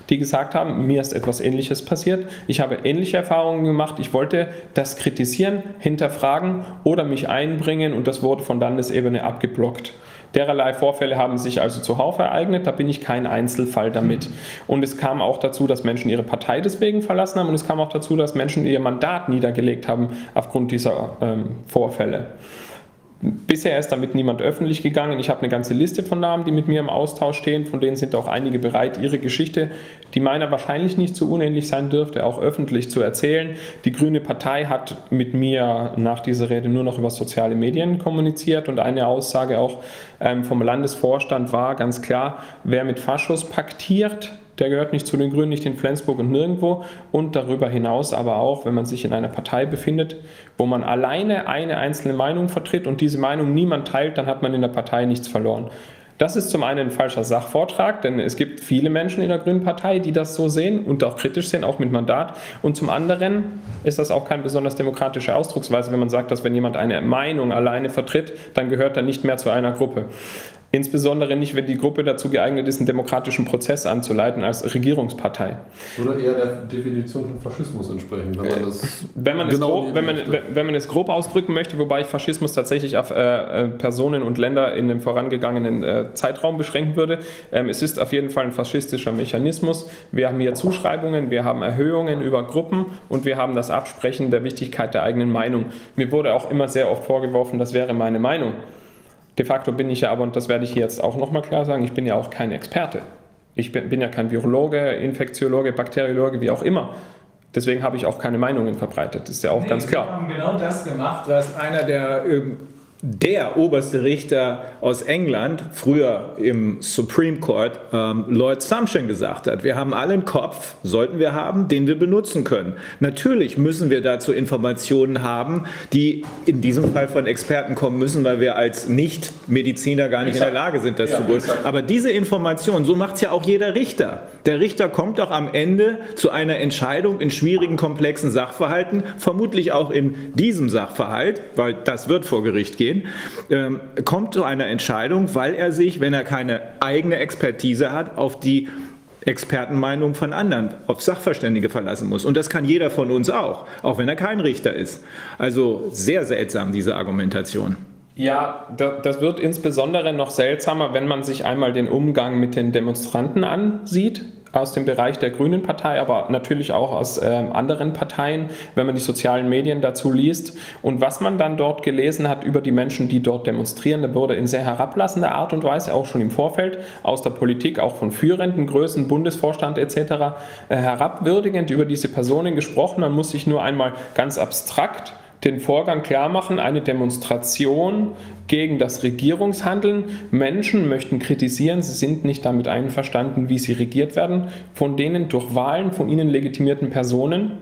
die gesagt haben, mir ist etwas Ähnliches passiert. Ich habe ähnliche Erfahrungen gemacht. Ich wollte das kritisieren, hinterfragen oder mich einbringen und das wurde von Landesebene abgeblockt. Dererlei Vorfälle haben sich also zuhauf ereignet, da bin ich kein Einzelfall damit. Und es kam auch dazu, dass Menschen ihre Partei deswegen verlassen haben und es kam auch dazu, dass Menschen ihr Mandat niedergelegt haben aufgrund dieser ähm, Vorfälle. Bisher ist damit niemand öffentlich gegangen. Ich habe eine ganze Liste von Namen, die mit mir im Austausch stehen. Von denen sind auch einige bereit, ihre Geschichte, die meiner wahrscheinlich nicht so unähnlich sein dürfte, auch öffentlich zu erzählen. Die Grüne Partei hat mit mir nach dieser Rede nur noch über soziale Medien kommuniziert und eine Aussage auch ähm, vom Landesvorstand war ganz klar, wer mit Faschos paktiert, der gehört nicht zu den Grünen, nicht in Flensburg und nirgendwo. Und darüber hinaus aber auch, wenn man sich in einer Partei befindet, wo man alleine eine einzelne Meinung vertritt und diese Meinung niemand teilt, dann hat man in der Partei nichts verloren. Das ist zum einen ein falscher Sachvortrag, denn es gibt viele Menschen in der Grünen Partei, die das so sehen und auch kritisch sehen, auch mit Mandat. Und zum anderen ist das auch keine besonders demokratische Ausdrucksweise, wenn man sagt, dass wenn jemand eine Meinung alleine vertritt, dann gehört er nicht mehr zu einer Gruppe. Insbesondere nicht, wenn die Gruppe dazu geeignet ist, einen demokratischen Prozess anzuleiten als Regierungspartei. Oder eher der Definition von Faschismus entsprechen, wenn man äh, das wenn man, genau es, grob, wenn man, wenn man es grob ausdrücken möchte, wobei ich Faschismus tatsächlich auf äh, äh, Personen und Länder in dem vorangegangenen äh, Zeitraum beschränken würde. Ähm, es ist auf jeden Fall ein faschistischer Mechanismus. Wir haben hier Zuschreibungen, wir haben Erhöhungen über Gruppen und wir haben das Absprechen der Wichtigkeit der eigenen Meinung. Mir wurde auch immer sehr oft vorgeworfen, das wäre meine Meinung. De facto bin ich ja aber, und das werde ich hier jetzt auch nochmal klar sagen, ich bin ja auch kein Experte. Ich bin, bin ja kein Virologe, Infektiologe, Bakteriologe, wie auch immer. Deswegen habe ich auch keine Meinungen verbreitet. Das ist ja auch nee, ganz klar. Wir haben genau das gemacht, was einer der ähm, der oberste Richter aus England, früher im Supreme Court, ähm, Lloyd Sumption gesagt hat. Wir haben alle einen Kopf, sollten wir haben, den wir benutzen können. Natürlich müssen wir dazu Informationen haben, die in diesem Fall von Experten kommen müssen, weil wir als Nicht-Mediziner gar nicht in der Lage sind, das ja, zu beurteilen. Aber diese Informationen, so macht es ja auch jeder Richter. Der Richter kommt doch am Ende zu einer Entscheidung in schwierigen, komplexen Sachverhalten, vermutlich auch in diesem Sachverhalt, weil das wird vor Gericht gehen gehen, ähm, kommt zu einer Entscheidung, weil er sich, wenn er keine eigene Expertise hat, auf die Expertenmeinung von anderen, auf Sachverständige verlassen muss. Und das kann jeder von uns auch, auch wenn er kein Richter ist. Also sehr seltsam, diese Argumentation. Ja, das wird insbesondere noch seltsamer, wenn man sich einmal den Umgang mit den Demonstranten ansieht aus dem Bereich der Grünen Partei, aber natürlich auch aus äh, anderen Parteien, wenn man die sozialen Medien dazu liest. Und was man dann dort gelesen hat über die Menschen, die dort demonstrieren, da wurde in sehr herablassender Art und Weise, auch schon im Vorfeld, aus der Politik, auch von führenden Größen, Bundesvorstand etc., äh, herabwürdigend über diese Personen gesprochen. Man muss sich nur einmal ganz abstrakt den Vorgang klar machen, eine Demonstration gegen das Regierungshandeln. Menschen möchten kritisieren, sie sind nicht damit einverstanden, wie sie regiert werden, von denen durch Wahlen von ihnen legitimierten Personen.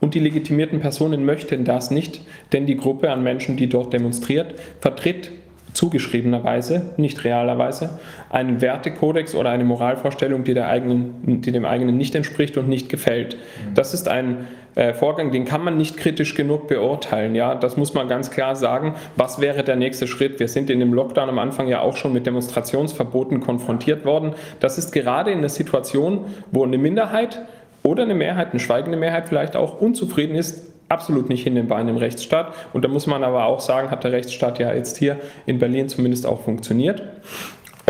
Und die legitimierten Personen möchten das nicht, denn die Gruppe an Menschen, die dort demonstriert, vertritt zugeschriebenerweise, nicht realerweise, einen Wertekodex oder eine Moralvorstellung, die, der eigenen, die dem eigenen nicht entspricht und nicht gefällt. Das ist ein äh, Vorgang, den kann man nicht kritisch genug beurteilen. Ja, das muss man ganz klar sagen. Was wäre der nächste Schritt? Wir sind in dem Lockdown am Anfang ja auch schon mit Demonstrationsverboten konfrontiert worden. Das ist gerade in der Situation, wo eine Minderheit oder eine Mehrheit, eine schweigende Mehrheit vielleicht auch unzufrieden ist, absolut nicht hinnehmbar in einem Rechtsstaat. Und da muss man aber auch sagen, hat der Rechtsstaat ja jetzt hier in Berlin zumindest auch funktioniert.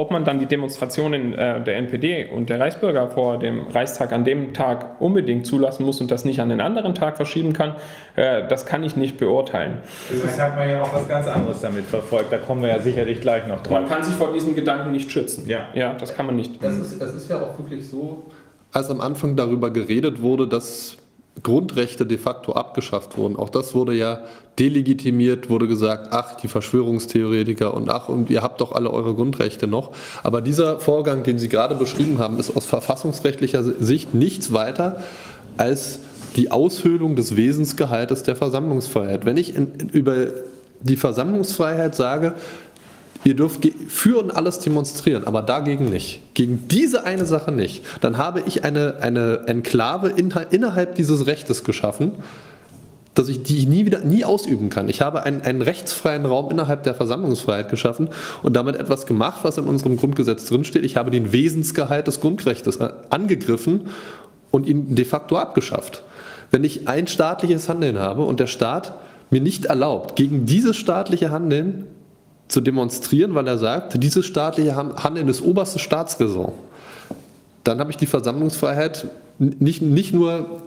Ob man dann die Demonstrationen äh, der NPD und der Reichsbürger vor dem Reichstag an dem Tag unbedingt zulassen muss und das nicht an den anderen Tag verschieben kann, äh, das kann ich nicht beurteilen. Vielleicht hat man ja auch was ganz anderes damit verfolgt. Da kommen wir ja sicherlich gleich noch drauf. Man kann sich vor diesen Gedanken nicht schützen. Ja, ja das kann man nicht. Das ist, das ist ja auch wirklich so, als am Anfang darüber geredet wurde, dass Grundrechte de facto abgeschafft wurden. Auch das wurde ja delegitimiert, wurde gesagt, ach, die Verschwörungstheoretiker und ach, und ihr habt doch alle eure Grundrechte noch. Aber dieser Vorgang, den Sie gerade beschrieben haben, ist aus verfassungsrechtlicher Sicht nichts weiter als die Aushöhlung des Wesensgehaltes der Versammlungsfreiheit. Wenn ich in, über die Versammlungsfreiheit sage, ihr dürft für und alles demonstrieren, aber dagegen nicht. Gegen diese eine Sache nicht. Dann habe ich eine, eine Enklave innerhalb dieses Rechtes geschaffen, dass ich die nie wieder nie ausüben kann. Ich habe einen, einen rechtsfreien Raum innerhalb der Versammlungsfreiheit geschaffen und damit etwas gemacht, was in unserem Grundgesetz drinsteht. Ich habe den Wesensgehalt des Grundrechts äh, angegriffen und ihn de facto abgeschafft. Wenn ich ein staatliches Handeln habe und der Staat mir nicht erlaubt, gegen dieses staatliche Handeln zu demonstrieren, weil er sagt, dieses staatliche Handeln ist oberste Staatsräson. Dann habe ich die Versammlungsfreiheit nicht, nicht nur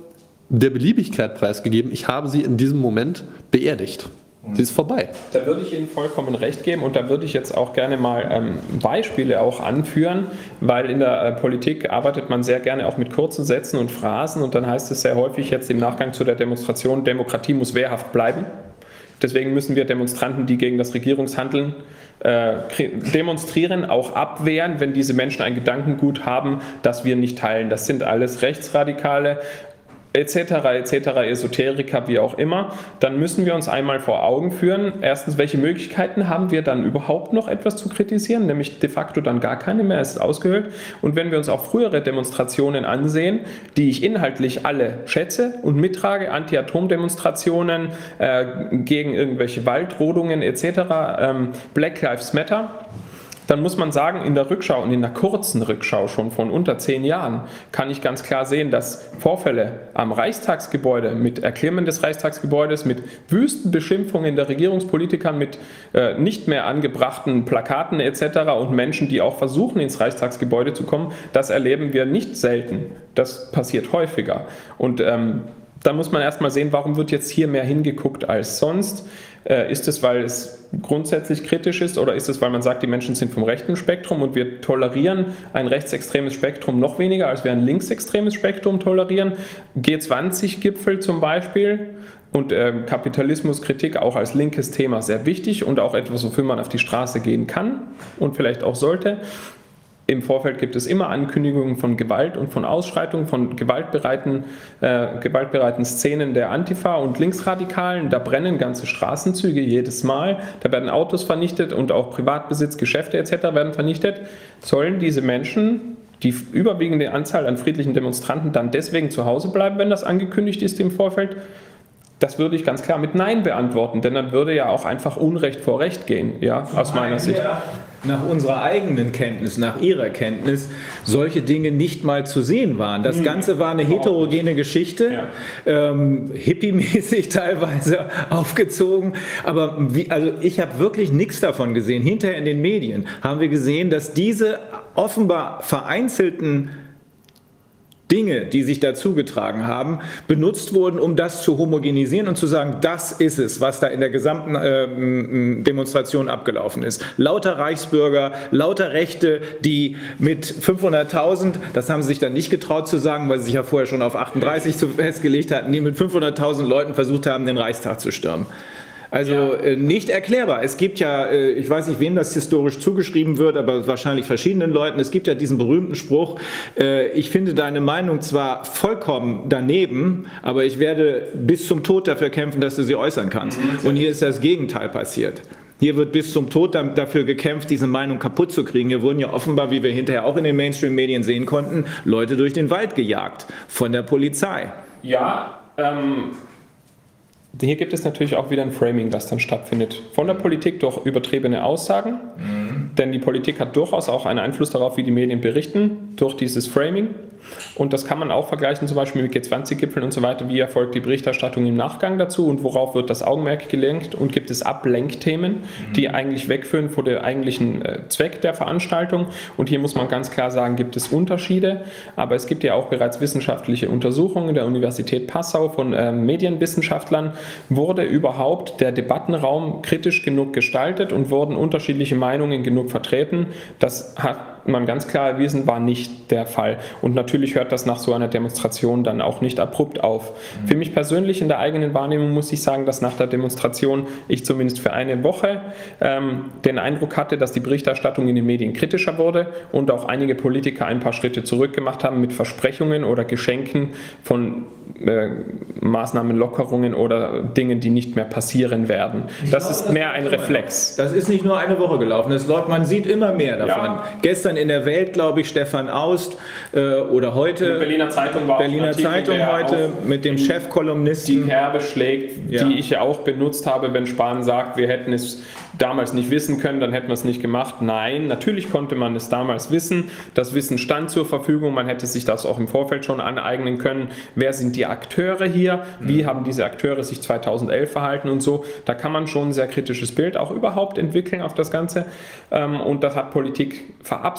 der Beliebigkeit preisgegeben, ich habe sie in diesem Moment beerdigt. Sie ist vorbei. Da würde ich Ihnen vollkommen recht geben und da würde ich jetzt auch gerne mal ähm, Beispiele auch anführen, weil in der äh, Politik arbeitet man sehr gerne auch mit kurzen Sätzen und Phrasen und dann heißt es sehr häufig jetzt im Nachgang zu der Demonstration, Demokratie muss wehrhaft bleiben. Deswegen müssen wir Demonstranten, die gegen das Regierungshandeln äh, demonstrieren, auch abwehren, wenn diese Menschen ein Gedankengut haben, das wir nicht teilen. Das sind alles Rechtsradikale etc., etc., Esoteriker, wie auch immer, dann müssen wir uns einmal vor Augen führen, erstens, welche Möglichkeiten haben wir dann überhaupt noch etwas zu kritisieren, nämlich de facto dann gar keine mehr, es ist ausgehöhlt. Und wenn wir uns auch frühere Demonstrationen ansehen, die ich inhaltlich alle schätze und mittrage, Anti-Atom-Demonstrationen äh, gegen irgendwelche Waldrodungen etc., ähm, Black Lives Matter, dann muss man sagen, in der Rückschau und in der kurzen Rückschau schon von unter zehn Jahren kann ich ganz klar sehen, dass Vorfälle am Reichstagsgebäude mit Erklimmen des Reichstagsgebäudes, mit wüsten Beschimpfungen der Regierungspolitiker, mit äh, nicht mehr angebrachten Plakaten etc. und Menschen, die auch versuchen, ins Reichstagsgebäude zu kommen, das erleben wir nicht selten. Das passiert häufiger. Und ähm, da muss man erstmal sehen, warum wird jetzt hier mehr hingeguckt als sonst. Äh, ist es, weil es grundsätzlich kritisch ist oder ist es, weil man sagt, die Menschen sind vom rechten Spektrum und wir tolerieren ein rechtsextremes Spektrum noch weniger, als wir ein linksextremes Spektrum tolerieren? G20-Gipfel zum Beispiel und äh, Kapitalismuskritik auch als linkes Thema sehr wichtig und auch etwas, wofür man auf die Straße gehen kann und vielleicht auch sollte. Im Vorfeld gibt es immer Ankündigungen von Gewalt und von Ausschreitungen, von gewaltbereiten, äh, gewaltbereiten Szenen der Antifa und Linksradikalen. Da brennen ganze Straßenzüge jedes Mal. Da werden Autos vernichtet und auch Privatbesitz, Geschäfte etc. werden vernichtet. Sollen diese Menschen, die überwiegende Anzahl an friedlichen Demonstranten, dann deswegen zu Hause bleiben, wenn das angekündigt ist im Vorfeld? Das würde ich ganz klar mit Nein beantworten, denn dann würde ja auch einfach Unrecht vor Recht gehen, ja, aus meiner Sicht nach unserer eigenen Kenntnis, nach ihrer Kenntnis, solche Dinge nicht mal zu sehen waren. Das mhm. Ganze war eine heterogene Geschichte, ja. ähm, hippie-mäßig teilweise aufgezogen. Aber wie, also ich habe wirklich nichts davon gesehen. Hinterher in den Medien haben wir gesehen, dass diese offenbar vereinzelten Dinge, die sich dazugetragen haben, benutzt wurden, um das zu homogenisieren und zu sagen, das ist es, was da in der gesamten äh, Demonstration abgelaufen ist. Lauter Reichsbürger, lauter Rechte, die mit 500.000, das haben sie sich dann nicht getraut zu sagen, weil sie sich ja vorher schon auf 38 festgelegt hatten, die mit 500.000 Leuten versucht haben, den Reichstag zu stürmen. Also ja. äh, nicht erklärbar. Es gibt ja, äh, ich weiß nicht, wem das historisch zugeschrieben wird, aber wahrscheinlich verschiedenen Leuten. Es gibt ja diesen berühmten Spruch, äh, ich finde deine Meinung zwar vollkommen daneben, aber ich werde bis zum Tod dafür kämpfen, dass du sie äußern kannst. Mhm. Und hier ist das Gegenteil passiert. Hier wird bis zum Tod dafür gekämpft, diese Meinung kaputt zu kriegen. Hier wurden ja offenbar, wie wir hinterher auch in den Mainstream-Medien sehen konnten, Leute durch den Wald gejagt von der Polizei. Ja, ähm, hier gibt es natürlich auch wieder ein Framing, das dann stattfindet. Von der Politik durch übertriebene Aussagen, mhm. denn die Politik hat durchaus auch einen Einfluss darauf, wie die Medien berichten, durch dieses Framing. Und das kann man auch vergleichen, zum Beispiel mit G20-Gipfeln und so weiter. Wie erfolgt die Berichterstattung im Nachgang dazu und worauf wird das Augenmerk gelenkt? Und gibt es Ablenkthemen, die mhm. eigentlich wegführen vor dem eigentlichen äh, Zweck der Veranstaltung? Und hier muss man ganz klar sagen, gibt es Unterschiede. Aber es gibt ja auch bereits wissenschaftliche Untersuchungen der Universität Passau von äh, Medienwissenschaftlern. Wurde überhaupt der Debattenraum kritisch genug gestaltet und wurden unterschiedliche Meinungen genug vertreten? Das hat man ganz klar erwiesen, war nicht der Fall. Und natürlich hört das nach so einer Demonstration dann auch nicht abrupt auf. Mhm. Für mich persönlich in der eigenen Wahrnehmung muss ich sagen, dass nach der Demonstration ich zumindest für eine Woche ähm, den Eindruck hatte, dass die Berichterstattung in den Medien kritischer wurde und auch einige Politiker ein paar Schritte zurückgemacht haben mit Versprechungen oder Geschenken von äh, Maßnahmenlockerungen oder Dingen, die nicht mehr passieren werden. Das ist mehr ein Reflex. Das ist nicht nur eine Woche gelaufen. Das, man sieht immer mehr davon. Ja. Gestern in der Welt, glaube ich, Stefan Aust äh, oder heute. Die Berliner Zeitung war Berliner Zeitung heute mit dem Chefkolumnisten. Die Kerbe schlägt, ja. die ich ja auch benutzt habe, wenn Spahn sagt, wir hätten es damals nicht wissen können, dann hätten wir es nicht gemacht. Nein, natürlich konnte man es damals wissen. Das Wissen stand zur Verfügung. Man hätte sich das auch im Vorfeld schon aneignen können. Wer sind die Akteure hier? Wie mhm. haben diese Akteure sich 2011 verhalten und so? Da kann man schon ein sehr kritisches Bild auch überhaupt entwickeln auf das Ganze. Ähm, und das hat Politik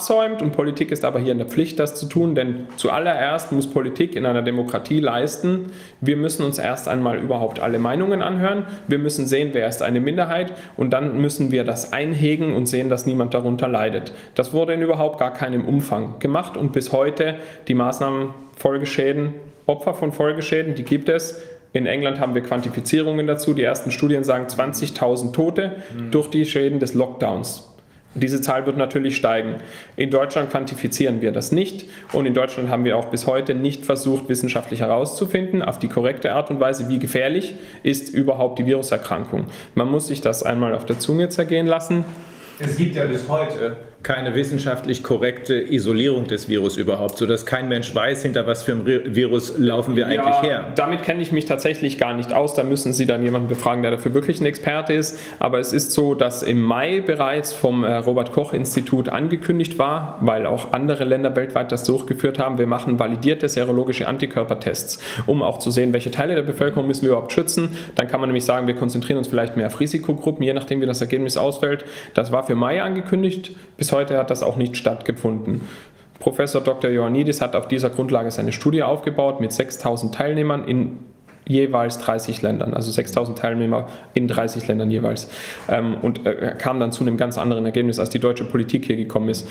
verabsäumt und Politik ist aber hier in der Pflicht, das zu tun, denn zuallererst muss Politik in einer Demokratie leisten. Wir müssen uns erst einmal überhaupt alle Meinungen anhören. Wir müssen sehen, wer ist eine Minderheit und dann müssen wir das einhegen und sehen, dass niemand darunter leidet. Das wurde in überhaupt gar keinem Umfang gemacht und bis heute die Maßnahmen Folgeschäden, Opfer von Folgeschäden, die gibt es. In England haben wir Quantifizierungen dazu. Die ersten Studien sagen 20.000 Tote mhm. durch die Schäden des Lockdowns. Diese Zahl wird natürlich steigen. In Deutschland quantifizieren wir das nicht und in Deutschland haben wir auch bis heute nicht versucht, wissenschaftlich herauszufinden, auf die korrekte Art und Weise, wie gefährlich ist überhaupt die Viruserkrankung. Man muss sich das einmal auf der Zunge zergehen lassen. Es gibt ja bis heute keine wissenschaftlich korrekte Isolierung des Virus überhaupt, sodass kein Mensch weiß, hinter was für einem Virus laufen wir eigentlich ja, her. Damit kenne ich mich tatsächlich gar nicht aus. Da müssen Sie dann jemanden befragen, der dafür wirklich ein Experte ist. Aber es ist so, dass im Mai bereits vom äh, Robert Koch Institut angekündigt war, weil auch andere Länder weltweit das durchgeführt haben, wir machen validierte serologische Antikörpertests, um auch zu sehen, welche Teile der Bevölkerung müssen wir überhaupt schützen. Dann kann man nämlich sagen, wir konzentrieren uns vielleicht mehr auf Risikogruppen, je nachdem, wie das Ergebnis ausfällt. Das war für Mai angekündigt. Bis heute hat das auch nicht stattgefunden. Professor Dr. Ioannidis hat auf dieser Grundlage seine Studie aufgebaut mit 6000 Teilnehmern in jeweils 30 Ländern, also 6000 Teilnehmer in 30 Ländern jeweils. Ähm, und äh, kam dann zu einem ganz anderen Ergebnis, als die deutsche Politik hier gekommen ist.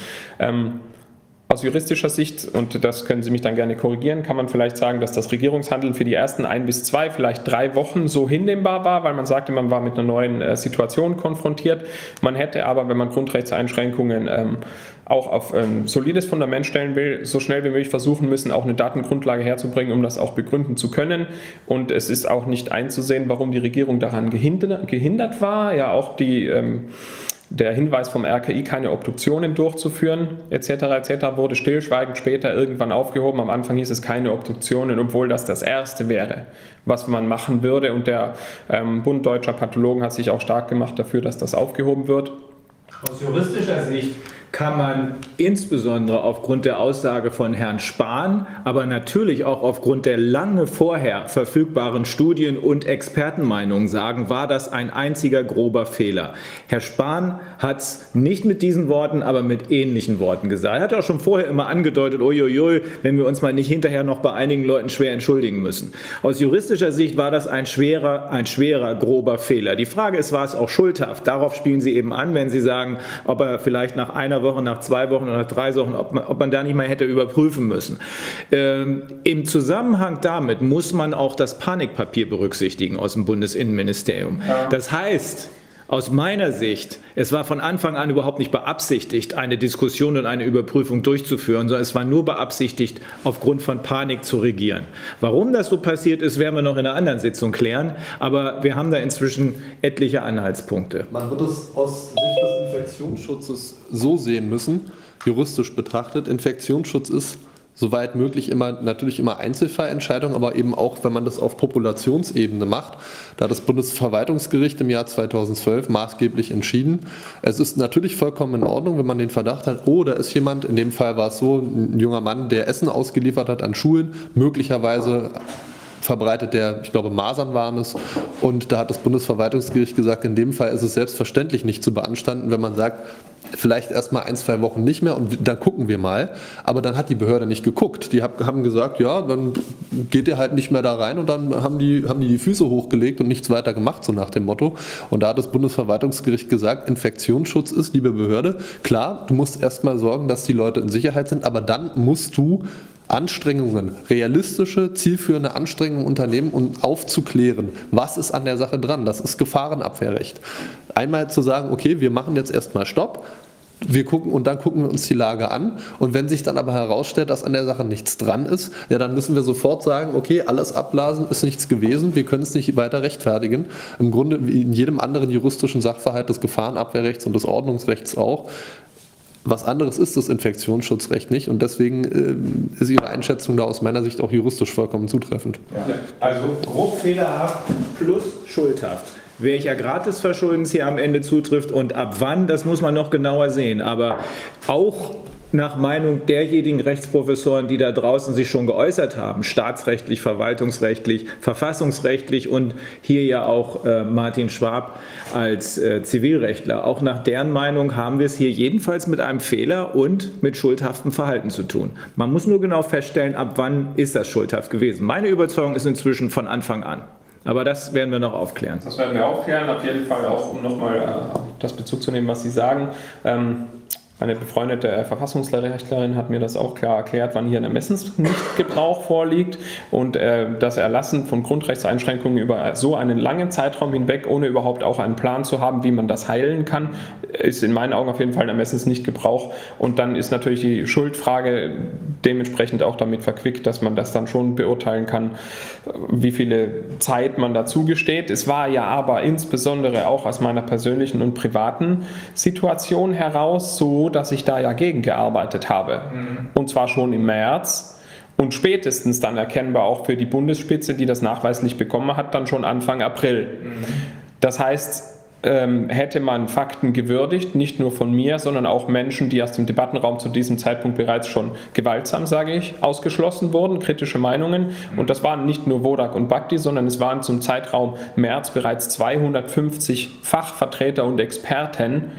Ähm, aus juristischer Sicht, und das können Sie mich dann gerne korrigieren, kann man vielleicht sagen, dass das Regierungshandeln für die ersten ein bis zwei, vielleicht drei Wochen so hinnehmbar war, weil man sagte, man war mit einer neuen äh, Situation konfrontiert. Man hätte aber, wenn man Grundrechtseinschränkungen ähm, auch auf ein solides Fundament stellen will, so schnell wie möglich versuchen müssen, auch eine Datengrundlage herzubringen, um das auch begründen zu können. Und es ist auch nicht einzusehen, warum die Regierung daran gehindert, gehindert war. Ja, auch die ähm, der Hinweis vom RKI, keine Obduktionen durchzuführen, etc., etc., wurde stillschweigend später irgendwann aufgehoben. Am Anfang hieß es keine Obduktionen, obwohl das das Erste wäre, was man machen würde. Und der ähm, Bund Deutscher Pathologen hat sich auch stark gemacht dafür, dass das aufgehoben wird. Aus juristischer Sicht kann man insbesondere aufgrund der Aussage von Herrn Spahn, aber natürlich auch aufgrund der lange vorher verfügbaren Studien und Expertenmeinungen sagen, war das ein einziger grober Fehler. Herr Spahn hat es nicht mit diesen Worten, aber mit ähnlichen Worten gesagt. Er hat auch schon vorher immer angedeutet, uiuiui, wenn wir uns mal nicht hinterher noch bei einigen Leuten schwer entschuldigen müssen. Aus juristischer Sicht war das ein schwerer, ein schwerer, grober Fehler. Die Frage ist, war es auch schuldhaft? Darauf spielen Sie eben an, wenn Sie sagen, ob er vielleicht nach einer Woche, nach zwei Wochen oder nach drei Wochen, ob man, ob man da nicht mal hätte überprüfen müssen. Ähm, Im Zusammenhang damit muss man auch das Panikpapier berücksichtigen aus dem Bundesinnenministerium. Das heißt, aus meiner Sicht, es war von Anfang an überhaupt nicht beabsichtigt, eine Diskussion und eine Überprüfung durchzuführen, sondern es war nur beabsichtigt, aufgrund von Panik zu regieren. Warum das so passiert ist, werden wir noch in einer anderen Sitzung klären, aber wir haben da inzwischen etliche Anhaltspunkte. Man wird es aus Sicht des Infektionsschutzes so sehen müssen, juristisch betrachtet. Infektionsschutz ist soweit möglich immer natürlich immer Einzelfallentscheidungen, aber eben auch, wenn man das auf Populationsebene macht. Da hat das Bundesverwaltungsgericht im Jahr 2012 maßgeblich entschieden. Es ist natürlich vollkommen in Ordnung, wenn man den Verdacht hat, oh, da ist jemand, in dem Fall war es so, ein junger Mann, der Essen ausgeliefert hat an Schulen, möglicherweise verbreitet der, ich glaube, Masern waren es. Und da hat das Bundesverwaltungsgericht gesagt, in dem Fall ist es selbstverständlich nicht zu beanstanden, wenn man sagt, vielleicht erst mal ein, zwei Wochen nicht mehr und dann gucken wir mal. Aber dann hat die Behörde nicht geguckt. Die haben gesagt, ja, dann geht ihr halt nicht mehr da rein und dann haben die, haben die die Füße hochgelegt und nichts weiter gemacht, so nach dem Motto. Und da hat das Bundesverwaltungsgericht gesagt, Infektionsschutz ist, liebe Behörde, klar, du musst erst mal sorgen, dass die Leute in Sicherheit sind, aber dann musst du Anstrengungen, realistische, zielführende Anstrengungen unternehmen, um aufzuklären, was ist an der Sache dran. Das ist Gefahrenabwehrrecht. Einmal zu sagen, okay, wir machen jetzt erstmal Stopp, wir gucken und dann gucken wir uns die Lage an. Und wenn sich dann aber herausstellt, dass an der Sache nichts dran ist, ja, dann müssen wir sofort sagen, okay, alles abblasen ist nichts gewesen, wir können es nicht weiter rechtfertigen. Im Grunde wie in jedem anderen juristischen Sachverhalt des Gefahrenabwehrrechts und des Ordnungsrechts auch. Was anderes ist das Infektionsschutzrecht nicht und deswegen äh, ist Ihre Einschätzung da aus meiner Sicht auch juristisch vollkommen zutreffend. Ja. Also grob fehlerhaft plus schuldhaft welcher Grad des Verschuldens hier am Ende zutrifft und ab wann, das muss man noch genauer sehen. Aber auch nach Meinung derjenigen Rechtsprofessoren, die da draußen sich schon geäußert haben, staatsrechtlich, verwaltungsrechtlich, verfassungsrechtlich und hier ja auch äh, Martin Schwab als äh, Zivilrechtler. Auch nach deren Meinung haben wir es hier jedenfalls mit einem Fehler und mit schuldhaftem Verhalten zu tun. Man muss nur genau feststellen, ab wann ist das schuldhaft gewesen. Meine Überzeugung ist inzwischen von Anfang an. Aber das werden wir noch aufklären. Das werden wir aufklären, auf jeden Fall auch, um nochmal äh, das Bezug zu nehmen, was Sie sagen. Ähm, eine befreundete Verfassungsrechtlerin hat mir das auch klar erklärt, wann hier ein Ermessensnichtgebrauch vorliegt und äh, das Erlassen von Grundrechtseinschränkungen über so einen langen Zeitraum hinweg, ohne überhaupt auch einen Plan zu haben, wie man das heilen kann, ist in meinen Augen auf jeden Fall ein Ermessensnichtgebrauch. Und dann ist natürlich die Schuldfrage dementsprechend auch damit verquickt, dass man das dann schon beurteilen kann, wie viele Zeit man dazu gesteht. Es war ja aber insbesondere auch aus meiner persönlichen und privaten Situation heraus so, so, dass ich da ja gegengearbeitet habe. Mhm. Und zwar schon im März und spätestens dann erkennbar auch für die Bundesspitze, die das nachweislich bekommen hat, dann schon Anfang April. Mhm. Das heißt, hätte man Fakten gewürdigt, nicht nur von mir, sondern auch Menschen, die aus dem Debattenraum zu diesem Zeitpunkt bereits schon gewaltsam, sage ich, ausgeschlossen wurden, kritische Meinungen. Und das waren nicht nur Wodak und Bhakti, sondern es waren zum Zeitraum März bereits 250 Fachvertreter und Experten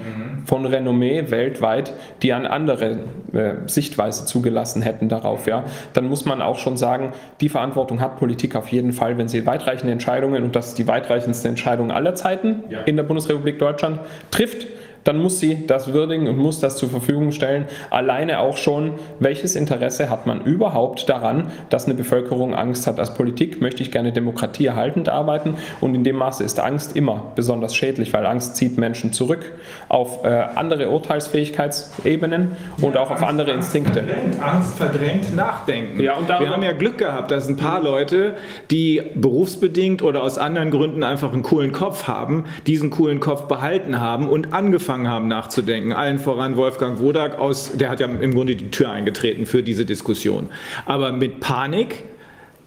von Renommee weltweit, die eine andere äh, Sichtweise zugelassen hätten darauf. Ja. Dann muss man auch schon sagen, die Verantwortung hat Politik auf jeden Fall, wenn sie weitreichende Entscheidungen, und das ist die weitreichendste Entscheidung aller Zeiten ja. in der Bundesrepublik, Bundesrepublik Deutschland trifft, dann muss sie das würdigen und muss das zur Verfügung stellen. Alleine auch schon, welches Interesse hat man überhaupt daran, dass eine Bevölkerung Angst hat? Als Politik möchte ich gerne Demokratie erhaltend arbeiten und in dem Maße ist Angst immer besonders schädlich, weil Angst zieht Menschen zurück auf äh, andere Urteilsfähigkeitsebenen und ja, auch Angst, auf andere Instinkte. Angst verdrängt, Angst verdrängt Nachdenken. Ja, und Wir haben ja Glück gehabt, dass ein paar Leute, die berufsbedingt oder aus anderen Gründen einfach einen coolen Kopf haben, diesen coolen Kopf behalten haben und angefangen angefangen haben nachzudenken. Allen voran Wolfgang Wodak aus, der hat ja im Grunde die Tür eingetreten für diese Diskussion. Aber mit Panik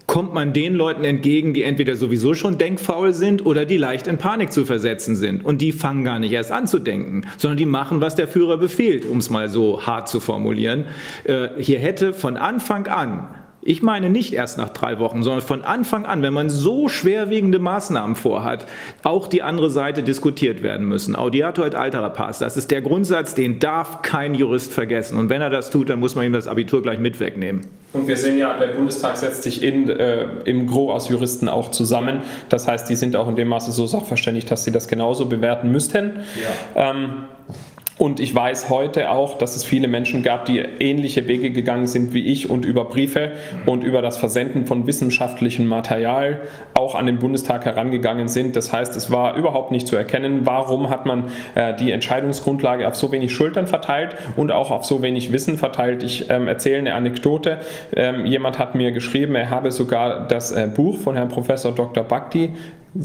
kommt man den Leuten entgegen, die entweder sowieso schon denkfaul sind oder die leicht in Panik zu versetzen sind. Und die fangen gar nicht erst an zu denken, sondern die machen, was der Führer befiehlt, um es mal so hart zu formulieren. Äh, hier hätte von Anfang an ich meine nicht erst nach drei Wochen, sondern von Anfang an, wenn man so schwerwiegende Maßnahmen vorhat, auch die andere Seite diskutiert werden müssen. Audiator et altera pars, das ist der Grundsatz, den darf kein Jurist vergessen. Und wenn er das tut, dann muss man ihm das Abitur gleich mit wegnehmen. Und wir sehen ja, der Bundestag setzt sich in, äh, im Gros aus Juristen auch zusammen. Das heißt, die sind auch in dem Maße so sachverständig, dass sie das genauso bewerten müssten. Ja. Ähm, und ich weiß heute auch, dass es viele Menschen gab, die ähnliche Wege gegangen sind wie ich und über Briefe und über das Versenden von wissenschaftlichem Material auch an den Bundestag herangegangen sind. Das heißt, es war überhaupt nicht zu erkennen, warum hat man äh, die Entscheidungsgrundlage auf so wenig Schultern verteilt und auch auf so wenig Wissen verteilt. Ich ähm, erzähle eine Anekdote. Ähm, jemand hat mir geschrieben, er habe sogar das äh, Buch von Herrn Professor Dr. Bhakti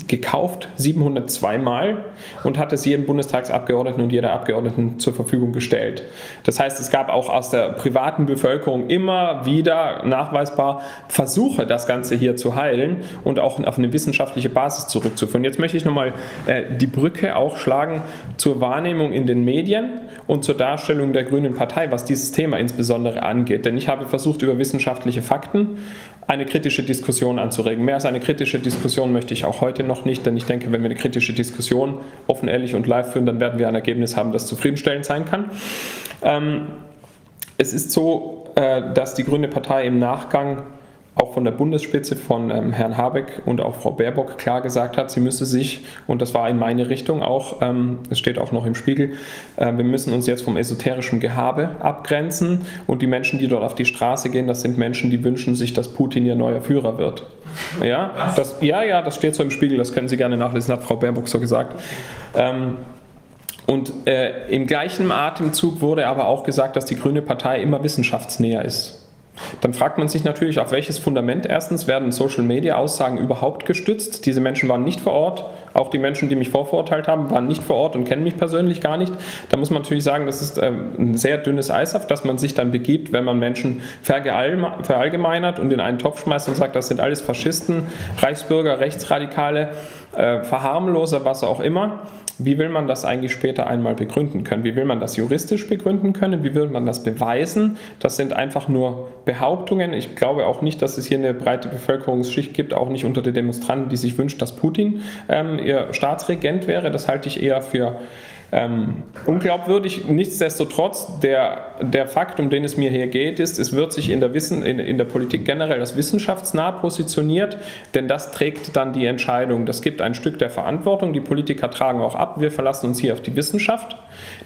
gekauft, 702 Mal und hat es jedem Bundestagsabgeordneten und jeder Abgeordneten zur Verfügung gestellt. Das heißt, es gab auch aus der privaten Bevölkerung immer wieder nachweisbar Versuche, das Ganze hier zu heilen und auch auf eine wissenschaftliche Basis zurückzuführen. Jetzt möchte ich nochmal äh, die Brücke auch schlagen zur Wahrnehmung in den Medien und zur Darstellung der Grünen Partei, was dieses Thema insbesondere angeht. Denn ich habe versucht, über wissenschaftliche Fakten eine kritische Diskussion anzuregen. Mehr als eine kritische Diskussion möchte ich auch heute noch nicht, denn ich denke, wenn wir eine kritische Diskussion offen, ehrlich und live führen, dann werden wir ein Ergebnis haben, das zufriedenstellend sein kann. Ähm, es ist so, äh, dass die Grüne Partei im Nachgang auch von der Bundesspitze von ähm, Herrn Habeck und auch Frau Baerbock klar gesagt hat, sie müsse sich, und das war in meine Richtung auch, ähm, es steht auch noch im Spiegel, äh, wir müssen uns jetzt vom esoterischen Gehabe abgrenzen und die Menschen, die dort auf die Straße gehen, das sind Menschen, die wünschen sich, dass Putin ihr neuer Führer wird. Ja, das, ja, ja, das steht so im Spiegel, das können Sie gerne nachlesen, hat Frau Baerbock so gesagt. Ähm, und äh, im gleichen Atemzug wurde aber auch gesagt, dass die Grüne Partei immer wissenschaftsnäher ist. Dann fragt man sich natürlich, auf welches Fundament erstens werden Social-Media-Aussagen überhaupt gestützt. Diese Menschen waren nicht vor Ort. Auch die Menschen, die mich vorverurteilt haben, waren nicht vor Ort und kennen mich persönlich gar nicht. Da muss man natürlich sagen, das ist ähm, ein sehr dünnes Eis, auf das man sich dann begibt, wenn man Menschen verallgemeinert und in einen Topf schmeißt und sagt, das sind alles Faschisten, Reichsbürger, Rechtsradikale, äh, Verharmloser, was auch immer. Wie will man das eigentlich später einmal begründen können? Wie will man das juristisch begründen können? Wie will man das beweisen? Das sind einfach nur Behauptungen. Ich glaube auch nicht, dass es hier eine breite Bevölkerungsschicht gibt, auch nicht unter den Demonstranten, die sich wünscht, dass Putin ähm, ihr Staatsregent wäre. Das halte ich eher für ähm, unglaubwürdig. Nichtsdestotrotz, der, der Fakt, um den es mir hier geht, ist, es wird sich in der, Wissen, in, in der Politik generell als wissenschaftsnah positioniert, denn das trägt dann die Entscheidung. Das gibt ein Stück der Verantwortung. Die Politiker tragen auch ab. Wir verlassen uns hier auf die Wissenschaft.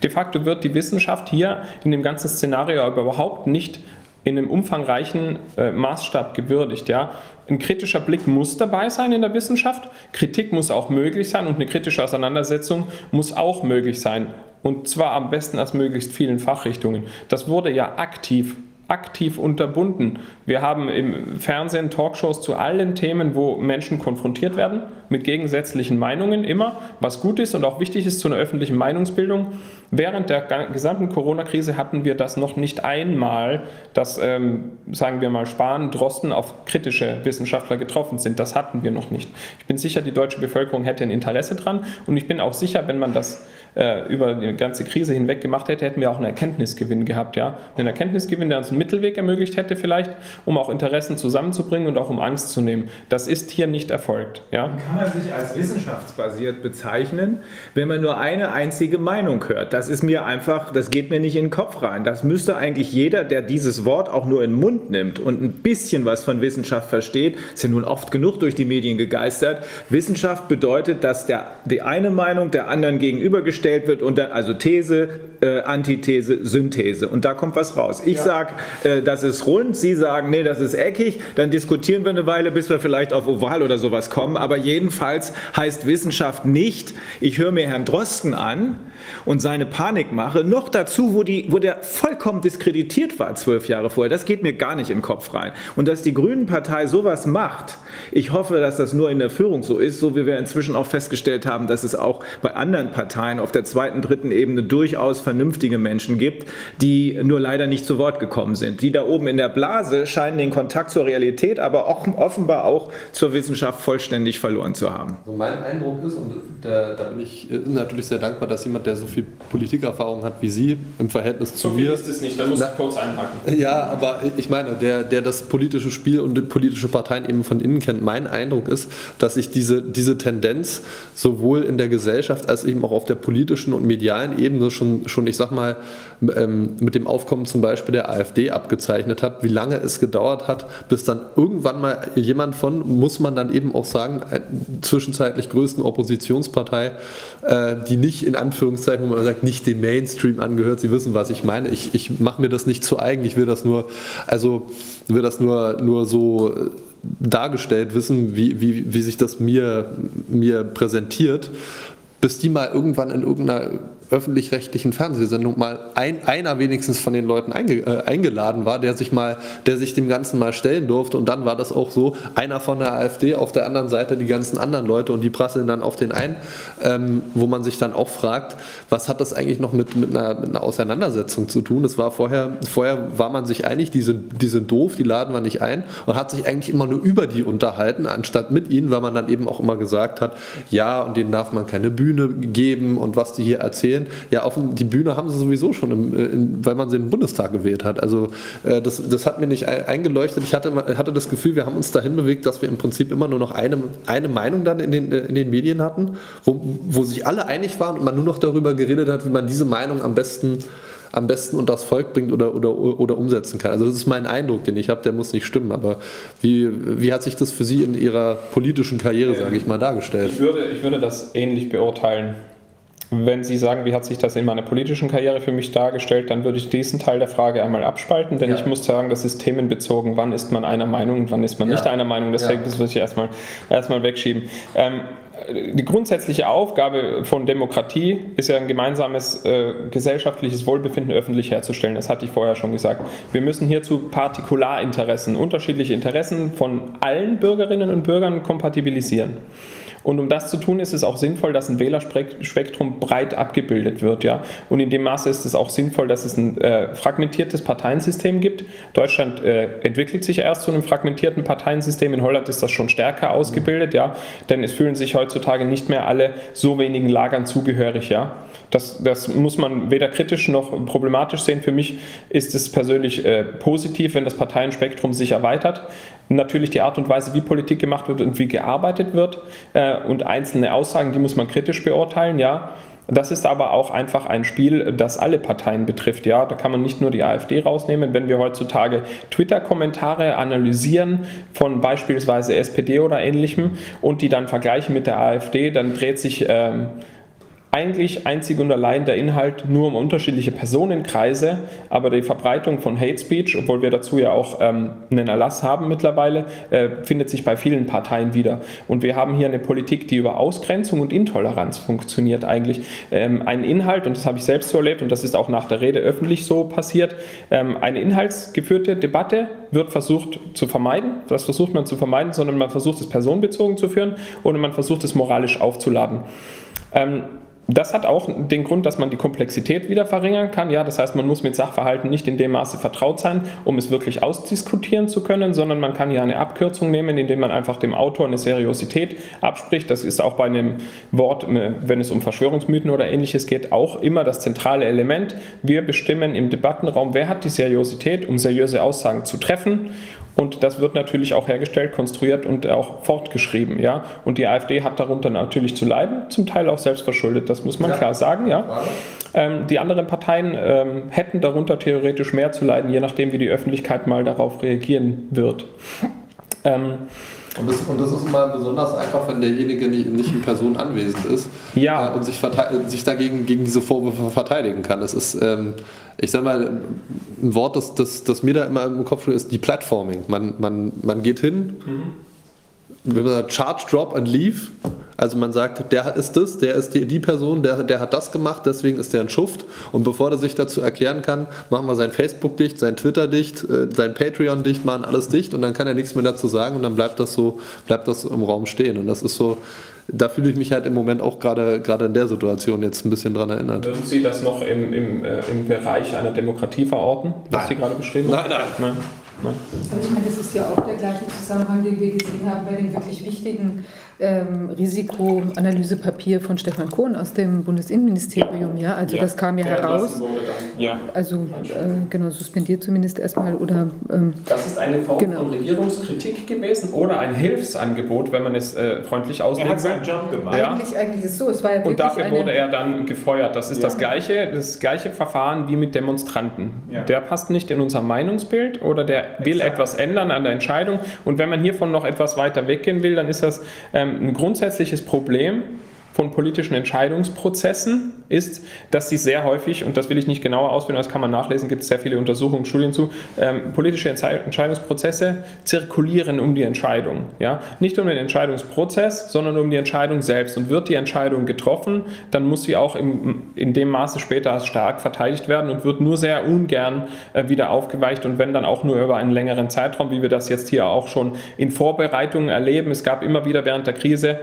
De facto wird die Wissenschaft hier in dem ganzen Szenario aber überhaupt nicht in einem umfangreichen äh, Maßstab gewürdigt. Ja? Ein kritischer Blick muss dabei sein in der Wissenschaft, Kritik muss auch möglich sein und eine kritische Auseinandersetzung muss auch möglich sein. Und zwar am besten aus möglichst vielen Fachrichtungen. Das wurde ja aktiv aktiv unterbunden. Wir haben im Fernsehen Talkshows zu allen Themen, wo Menschen konfrontiert werden, mit gegensätzlichen Meinungen immer, was gut ist und auch wichtig ist zu einer öffentlichen Meinungsbildung. Während der gesamten Corona-Krise hatten wir das noch nicht einmal, dass, ähm, sagen wir mal, Spahn, Drosten auf kritische Wissenschaftler getroffen sind. Das hatten wir noch nicht. Ich bin sicher, die deutsche Bevölkerung hätte ein Interesse dran und ich bin auch sicher, wenn man das äh, über die ganze Krise hinweg gemacht hätte, hätten wir auch einen Erkenntnisgewinn gehabt. Ja? Einen Erkenntnisgewinn, der uns einen Mittelweg ermöglicht hätte vielleicht, um auch Interessen zusammenzubringen und auch um Angst zu nehmen. Das ist hier nicht erfolgt. Ja? Kann man sich als wissenschaftsbasiert bezeichnen, wenn man nur eine einzige Meinung hört? Das ist mir einfach, das geht mir nicht in den Kopf rein. Das müsste eigentlich jeder, der dieses Wort auch nur in den Mund nimmt und ein bisschen was von Wissenschaft versteht, ist ja nun oft genug durch die Medien gegeistert. Wissenschaft bedeutet, dass der, die eine Meinung der anderen gegenübergestellt gestellt wird und dann, also These, äh, Antithese, Synthese. Und da kommt was raus. Ich ja. sage, äh, das ist rund, Sie sagen, nee, das ist eckig. Dann diskutieren wir eine Weile, bis wir vielleicht auf Oval oder sowas kommen. Aber jedenfalls heißt Wissenschaft nicht, ich höre mir Herrn Drosten an und seine Panikmache, noch dazu, wo, die, wo der vollkommen diskreditiert war zwölf Jahre vorher. Das geht mir gar nicht in den Kopf rein. Und dass die Grünen-Partei sowas macht, ich hoffe, dass das nur in der Führung so ist, so wie wir inzwischen auch festgestellt haben, dass es auch bei anderen Parteien auf der zweiten, dritten Ebene durchaus vernünftige Menschen gibt, die nur leider nicht zu Wort gekommen sind. Die da oben in der Blase scheinen den Kontakt zur Realität, aber auch offenbar auch zur Wissenschaft vollständig verloren zu haben. Also mein Eindruck ist, und da, da, bin ich äh, natürlich sehr dankbar, dass jemand, der so viel Politikerfahrung hat wie Sie im Verhältnis zu so mir. ist es nicht, da muss ich kurz einhaken. Ja, aber ich meine, der, der das politische Spiel und die politische Parteien eben von innen kennt, mein Eindruck ist, dass sich diese, diese Tendenz sowohl in der Gesellschaft als eben auch auf der politischen und medialen Ebene schon, schon ich sag mal, ähm, mit dem Aufkommen zum Beispiel der AfD abgezeichnet hat, wie lange es gedauert hat, bis dann irgendwann mal jemand von, muss man dann eben auch sagen, zwischenzeitlich größten Oppositionspartei, äh, die nicht in Anführungszeichen, wo man sagt, nicht dem Mainstream angehört, Sie wissen, was ich meine. Ich, ich mache mir das nicht zu eigen, ich will das nur, also will das nur, nur so dargestellt wissen, wie, wie, wie sich das mir, mir präsentiert, bis die mal irgendwann in irgendeiner öffentlich-rechtlichen Fernsehsendung mal ein, einer wenigstens von den Leuten einge, äh, eingeladen war, der sich mal, der sich dem Ganzen mal stellen durfte. Und dann war das auch so, einer von der AfD, auf der anderen Seite die ganzen anderen Leute und die prasseln dann auf den ein, ähm, wo man sich dann auch fragt, was hat das eigentlich noch mit, mit, einer, mit einer Auseinandersetzung zu tun? Das war vorher, vorher war man sich einig, die sind, die sind doof, die laden wir nicht ein und hat sich eigentlich immer nur über die unterhalten, anstatt mit ihnen, weil man dann eben auch immer gesagt hat, ja, und denen darf man keine Bühne geben und was die hier erzählen erzählen, ja, auf die Bühne haben sie sowieso schon, im, äh, in, weil man sie im Bundestag gewählt hat. Also äh, das, das hat mir nicht eingeleuchtet. Ich hatte, hatte das Gefühl, wir haben uns dahin bewegt, dass wir im Prinzip immer nur noch eine, eine Meinung dann in den, in den Medien hatten, wo, wo sich alle einig waren und man nur noch darüber geredet hat, wie man diese Meinung am besten am besten unter das Volk bringt oder, oder, oder umsetzen kann. Also das ist mein Eindruck, den ich habe, der muss nicht stimmen. Aber wie, wie hat sich das für Sie in Ihrer politischen Karriere, sage ich mal, dargestellt? Ich würde, ich würde das ähnlich beurteilen. Wenn Sie sagen, wie hat sich das in meiner politischen Karriere für mich dargestellt, dann würde ich diesen Teil der Frage einmal abspalten, denn ja. ich muss sagen, das ist themenbezogen. Wann ist man einer Meinung und wann ist man ja. nicht einer Meinung? Deswegen ja. würde ich erstmal, erstmal wegschieben. Ähm, die grundsätzliche Aufgabe von Demokratie ist ja ein gemeinsames äh, gesellschaftliches Wohlbefinden öffentlich herzustellen. Das hatte ich vorher schon gesagt. Wir müssen hierzu Partikularinteressen, unterschiedliche Interessen von allen Bürgerinnen und Bürgern kompatibilisieren. Und um das zu tun, ist es auch sinnvoll, dass ein Wählerspektrum breit abgebildet wird. Ja? Und in dem Maße ist es auch sinnvoll, dass es ein äh, fragmentiertes Parteiensystem gibt. Deutschland äh, entwickelt sich erst zu einem fragmentierten Parteiensystem. In Holland ist das schon stärker ausgebildet, ja? denn es fühlen sich heutzutage nicht mehr alle so wenigen Lagern zugehörig. Ja? Das, das muss man weder kritisch noch problematisch sehen. Für mich ist es persönlich äh, positiv, wenn das Parteienspektrum sich erweitert natürlich die Art und Weise, wie Politik gemacht wird und wie gearbeitet wird äh, und einzelne Aussagen, die muss man kritisch beurteilen, ja. Das ist aber auch einfach ein Spiel, das alle Parteien betrifft. Ja, da kann man nicht nur die AfD rausnehmen. Wenn wir heutzutage Twitter-Kommentare analysieren von beispielsweise SPD oder ähnlichem und die dann vergleichen mit der AfD, dann dreht sich ähm, eigentlich einzig und allein der Inhalt nur um unterschiedliche Personenkreise, aber die Verbreitung von Hate Speech, obwohl wir dazu ja auch ähm, einen Erlass haben mittlerweile, äh, findet sich bei vielen Parteien wieder. Und wir haben hier eine Politik, die über Ausgrenzung und Intoleranz funktioniert eigentlich. Ähm, ein Inhalt, und das habe ich selbst so erlebt, und das ist auch nach der Rede öffentlich so passiert, ähm, eine inhaltsgeführte Debatte wird versucht zu vermeiden. Das versucht man zu vermeiden, sondern man versucht es personenbezogen zu führen oder man versucht es moralisch aufzuladen. Ähm, das hat auch den Grund, dass man die Komplexität wieder verringern kann. Ja, das heißt, man muss mit Sachverhalten nicht in dem Maße vertraut sein, um es wirklich ausdiskutieren zu können, sondern man kann hier eine Abkürzung nehmen, indem man einfach dem Autor eine Seriosität abspricht. Das ist auch bei einem Wort, wenn es um Verschwörungsmythen oder ähnliches geht, auch immer das zentrale Element. Wir bestimmen im Debattenraum, wer hat die Seriosität, um seriöse Aussagen zu treffen und das wird natürlich auch hergestellt, konstruiert und auch fortgeschrieben. Ja? Und die AfD hat darunter natürlich zu leiden, zum Teil auch selbstverschuldet, das muss man ja. klar sagen. Ja? Ähm, die anderen Parteien ähm, hätten darunter theoretisch mehr zu leiden, je nachdem, wie die Öffentlichkeit mal darauf reagieren wird. Ähm, und das, und das, ist immer besonders einfach, wenn derjenige nicht, nicht in Person anwesend ist ja. Äh, und sich, sich, dagegen gegen diese Vorwürfe verteidigen kann. Das ist, ähm, ich sag mal, ein Wort, das, das, das mir da immer im Kopf steht, ist die Platforming. Man, man, man geht hin, mhm. Charge, Drop and Leave also man sagt, der ist das, der ist die, die Person, der, der hat das gemacht, deswegen ist der ein Schuft. Und bevor er sich dazu erklären kann, machen wir sein Facebook dicht, sein Twitter dicht, äh, sein Patreon dicht, machen alles dicht und dann kann er nichts mehr dazu sagen und dann bleibt das so, bleibt das im Raum stehen. Und das ist so, da fühle ich mich halt im Moment auch gerade gerade in der Situation jetzt ein bisschen dran erinnert. Würden Sie das noch im, im, äh, im Bereich einer Demokratie verorten, was nein. Sie gerade beschrieben haben? Nein, nein. nein. nein. Also ich meine, das ist ja auch der gleiche Zusammenhang, den wir gesehen haben bei den wirklich wichtigen ähm, Risikoanalysepapier von Stefan Kohn aus dem Bundesinnenministerium. Ja, also ja, das kam ja heraus. Ja. Also äh, genau, suspendiert zumindest erstmal oder. Ähm, das ist eine Form genau. von Regierungskritik gewesen oder ein Hilfsangebot, wenn man es äh, freundlich auslegt. Er hat seinen Job gemacht. Ja. Eigentlich, eigentlich ist es so. Es war ja Und dafür wurde er dann gefeuert. Das ist ja. das, gleiche, das gleiche Verfahren wie mit Demonstranten. Ja. Der passt nicht in unser Meinungsbild oder der will Exakt. etwas ändern an der Entscheidung. Und wenn man hiervon noch etwas weiter weggehen will, dann ist das ähm, ein grundsätzliches Problem von politischen Entscheidungsprozessen ist, dass sie sehr häufig, und das will ich nicht genauer ausführen, das kann man nachlesen, gibt es sehr viele Untersuchungen, Studien zu, ähm, politische Entscheidungsprozesse zirkulieren um die Entscheidung. Ja? Nicht um den Entscheidungsprozess, sondern um die Entscheidung selbst. Und wird die Entscheidung getroffen, dann muss sie auch im, in dem Maße später stark verteidigt werden und wird nur sehr ungern äh, wieder aufgeweicht und wenn dann auch nur über einen längeren Zeitraum, wie wir das jetzt hier auch schon in Vorbereitungen erleben. Es gab immer wieder während der Krise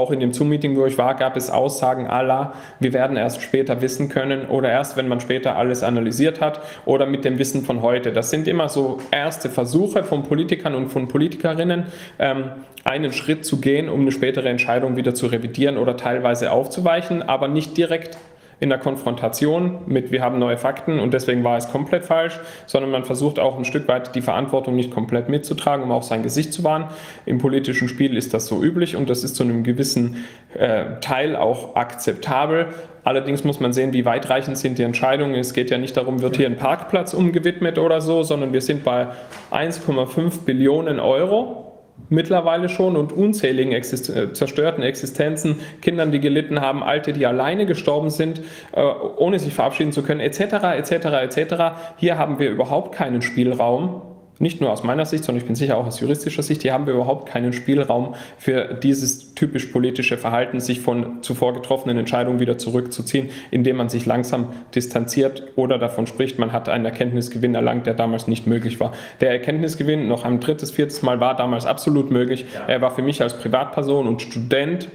auch in dem Zoom-Meeting, wo ich war, gab es Aussagen aller, wir werden erst später wissen können oder erst, wenn man später alles analysiert hat oder mit dem Wissen von heute. Das sind immer so erste Versuche von Politikern und von Politikerinnen, ähm, einen Schritt zu gehen, um eine spätere Entscheidung wieder zu revidieren oder teilweise aufzuweichen, aber nicht direkt in der Konfrontation mit, wir haben neue Fakten und deswegen war es komplett falsch, sondern man versucht auch ein Stück weit die Verantwortung nicht komplett mitzutragen, um auch sein Gesicht zu wahren. Im politischen Spiel ist das so üblich und das ist zu einem gewissen äh, Teil auch akzeptabel. Allerdings muss man sehen, wie weitreichend sind die Entscheidungen. Es geht ja nicht darum, wird hier ein Parkplatz umgewidmet oder so, sondern wir sind bei 1,5 Billionen Euro mittlerweile schon und unzähligen Exist äh, zerstörten Existenzen, Kindern, die gelitten haben, Alte, die alleine gestorben sind, äh, ohne sich verabschieden zu können, etc., etc., etc. Hier haben wir überhaupt keinen Spielraum, nicht nur aus meiner Sicht, sondern ich bin sicher auch aus juristischer Sicht, hier haben wir überhaupt keinen Spielraum für dieses typisch politische Verhalten, sich von zuvor getroffenen Entscheidungen wieder zurückzuziehen, indem man sich langsam distanziert oder davon spricht, man hat einen Erkenntnisgewinn erlangt, der damals nicht möglich war. Der Erkenntnisgewinn noch ein drittes, viertes Mal war damals absolut möglich. Er war für mich als Privatperson und Student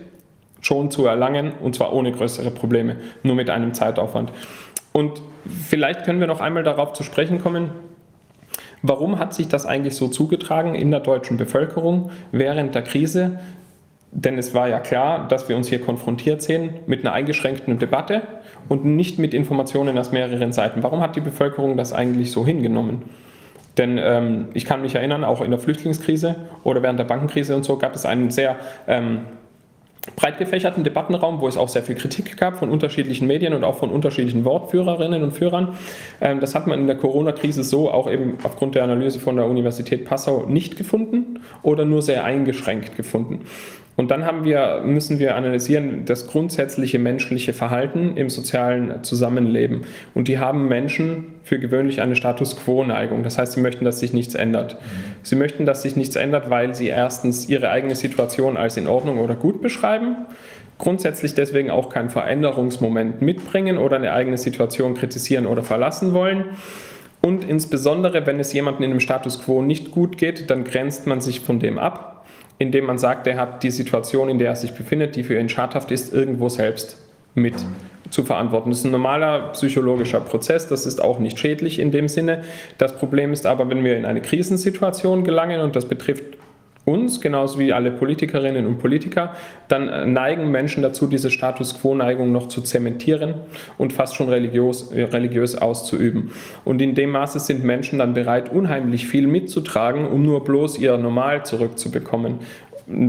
schon zu erlangen und zwar ohne größere Probleme, nur mit einem Zeitaufwand. Und vielleicht können wir noch einmal darauf zu sprechen kommen, Warum hat sich das eigentlich so zugetragen in der deutschen Bevölkerung während der Krise? Denn es war ja klar, dass wir uns hier konfrontiert sehen mit einer eingeschränkten Debatte und nicht mit Informationen aus mehreren Seiten. Warum hat die Bevölkerung das eigentlich so hingenommen? Denn ähm, ich kann mich erinnern, auch in der Flüchtlingskrise oder während der Bankenkrise und so gab es einen sehr ähm, breit gefächerten Debattenraum, wo es auch sehr viel Kritik gab von unterschiedlichen Medien und auch von unterschiedlichen Wortführerinnen und Führern. Ähm, das hat man in der Corona-Krise so auch eben aufgrund der Analyse von der Universität Passau nicht gefunden oder nur sehr eingeschränkt gefunden. Und dann haben wir, müssen wir analysieren das grundsätzliche menschliche Verhalten im sozialen Zusammenleben. Und die haben Menschen für gewöhnlich eine Status Quo-Neigung. Das heißt, sie möchten, dass sich nichts ändert. Mhm. Sie möchten, dass sich nichts ändert, weil sie erstens ihre eigene Situation als in Ordnung oder gut beschreiben, grundsätzlich deswegen auch keinen Veränderungsmoment mitbringen oder eine eigene Situation kritisieren oder verlassen wollen. Und insbesondere, wenn es jemandem in einem Status quo nicht gut geht, dann grenzt man sich von dem ab indem man sagt, er hat die Situation, in der er sich befindet, die für ihn schadhaft ist, irgendwo selbst mit zu verantworten. Das ist ein normaler psychologischer Prozess, das ist auch nicht schädlich in dem Sinne. Das Problem ist aber, wenn wir in eine Krisensituation gelangen, und das betrifft uns, genauso wie alle Politikerinnen und Politiker, dann äh, neigen Menschen dazu, diese Status Quo-Neigung noch zu zementieren und fast schon religiös, religiös auszuüben. Und in dem Maße sind Menschen dann bereit, unheimlich viel mitzutragen, um nur bloß ihr Normal zurückzubekommen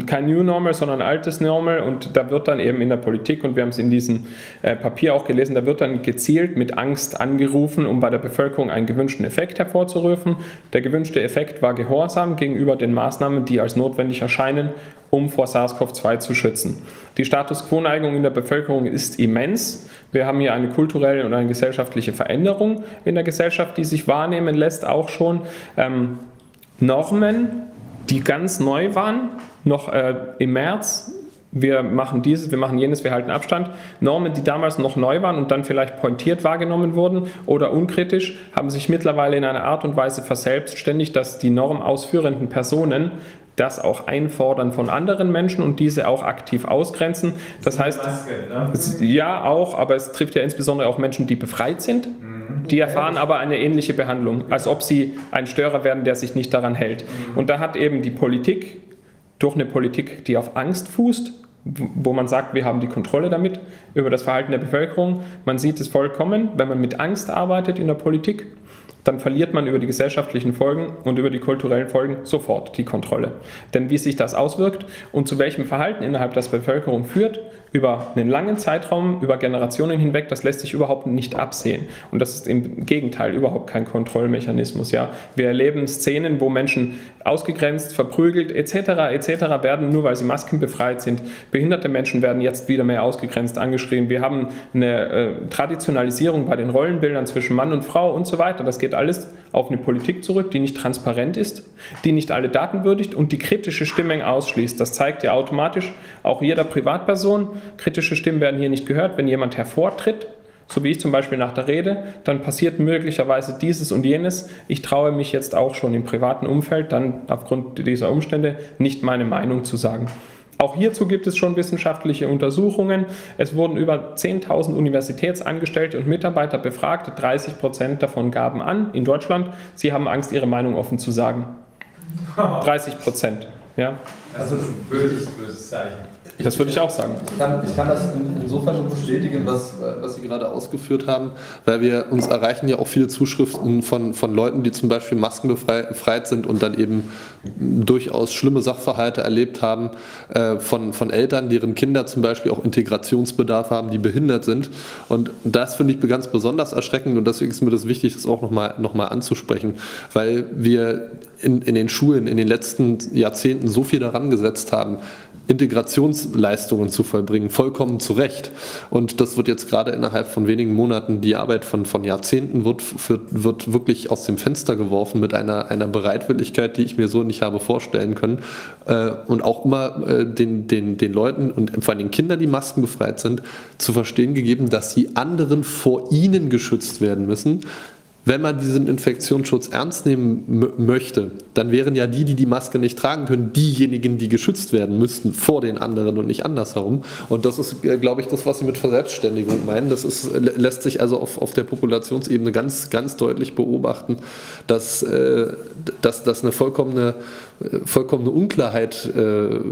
kein New Normal, sondern altes Normal und da wird dann eben in der Politik, und wir haben es in diesem äh, Papier auch gelesen, da wird dann gezielt mit Angst angerufen, um bei der Bevölkerung einen gewünschten Effekt hervorzurufen. Der gewünschte Effekt war Gehorsam gegenüber den Maßnahmen, die als notwendig erscheinen, um vor SARS-CoV-2 zu schützen. Die Status Quo-Neigung in der Bevölkerung ist immens. Wir haben hier eine kulturelle und eine gesellschaftliche Veränderung in der Gesellschaft, die sich wahrnehmen lässt, auch schon. Ähm, Normen, die ganz neu waren, noch äh, im März, wir machen dieses, wir machen jenes, wir halten Abstand. Normen, die damals noch neu waren und dann vielleicht pointiert wahrgenommen wurden oder unkritisch, haben sich mittlerweile in einer Art und Weise verselbstständigt, dass die normausführenden Personen das auch einfordern von anderen Menschen und diese auch aktiv ausgrenzen. Das heißt, Maske, ne? ja auch, aber es trifft ja insbesondere auch Menschen, die befreit sind. Mhm. Die erfahren aber eine ähnliche Behandlung, als ob sie ein Störer werden, der sich nicht daran hält. Mhm. Und da hat eben die Politik durch eine Politik, die auf Angst fußt, wo man sagt, wir haben die Kontrolle damit über das Verhalten der Bevölkerung. Man sieht es vollkommen, wenn man mit Angst arbeitet in der Politik, dann verliert man über die gesellschaftlichen Folgen und über die kulturellen Folgen sofort die Kontrolle. Denn wie sich das auswirkt und zu welchem Verhalten innerhalb der Bevölkerung führt, über einen langen Zeitraum, über Generationen hinweg, das lässt sich überhaupt nicht absehen. Und das ist im Gegenteil überhaupt kein Kontrollmechanismus. Ja. Wir erleben Szenen, wo Menschen ausgegrenzt, verprügelt etc. etc. werden, nur weil sie maskenbefreit sind. Behinderte Menschen werden jetzt wieder mehr ausgegrenzt angeschrien. Wir haben eine äh, Traditionalisierung bei den Rollenbildern zwischen Mann und Frau und so weiter. Das geht alles auf eine Politik zurück, die nicht transparent ist, die nicht alle Daten würdigt und die kritische Stimmen ausschließt. Das zeigt ja automatisch auch jeder Privatperson. Kritische Stimmen werden hier nicht gehört. Wenn jemand hervortritt, so wie ich zum Beispiel nach der Rede, dann passiert möglicherweise dieses und jenes. Ich traue mich jetzt auch schon im privaten Umfeld dann aufgrund dieser Umstände nicht meine Meinung zu sagen. Auch hierzu gibt es schon wissenschaftliche Untersuchungen. Es wurden über 10.000 Universitätsangestellte und Mitarbeiter befragt. 30 Prozent davon gaben an, in Deutschland, sie haben Angst, ihre Meinung offen zu sagen. 30 Prozent. Ja. Das ist ein böses, böses Zeichen. Das würde ich auch sagen. Ich kann, ich kann das insofern bestätigen, was, was Sie gerade ausgeführt haben, weil wir uns erreichen ja auch viele Zuschriften von, von Leuten, die zum Beispiel maskenbefreit sind und dann eben durchaus schlimme Sachverhalte erlebt haben, äh, von, von Eltern, deren Kinder zum Beispiel auch Integrationsbedarf haben, die behindert sind. Und das finde ich ganz besonders erschreckend und deswegen ist mir das wichtig, das auch nochmal noch mal anzusprechen, weil wir in, in den Schulen in den letzten Jahrzehnten so viel daran gesetzt haben, Integrationsleistungen zu vollbringen, vollkommen zu Recht. Und das wird jetzt gerade innerhalb von wenigen Monaten, die Arbeit von, von Jahrzehnten wird, wird, wird wirklich aus dem Fenster geworfen mit einer, einer Bereitwilligkeit, die ich mir so nicht habe vorstellen können. Äh, und auch immer äh, den, den, den Leuten und vor allem den Kindern, die maskenbefreit sind, zu verstehen gegeben, dass sie anderen vor ihnen geschützt werden müssen wenn man diesen Infektionsschutz ernst nehmen möchte, dann wären ja die, die die Maske nicht tragen können, diejenigen, die geschützt werden müssten vor den anderen und nicht andersherum. Und das ist, äh, glaube ich, das, was Sie mit Verselbstständigung meinen. Das ist, lässt sich also auf, auf der Populationsebene ganz, ganz deutlich beobachten, dass, äh, dass, dass eine vollkommene, vollkommene Unklarheit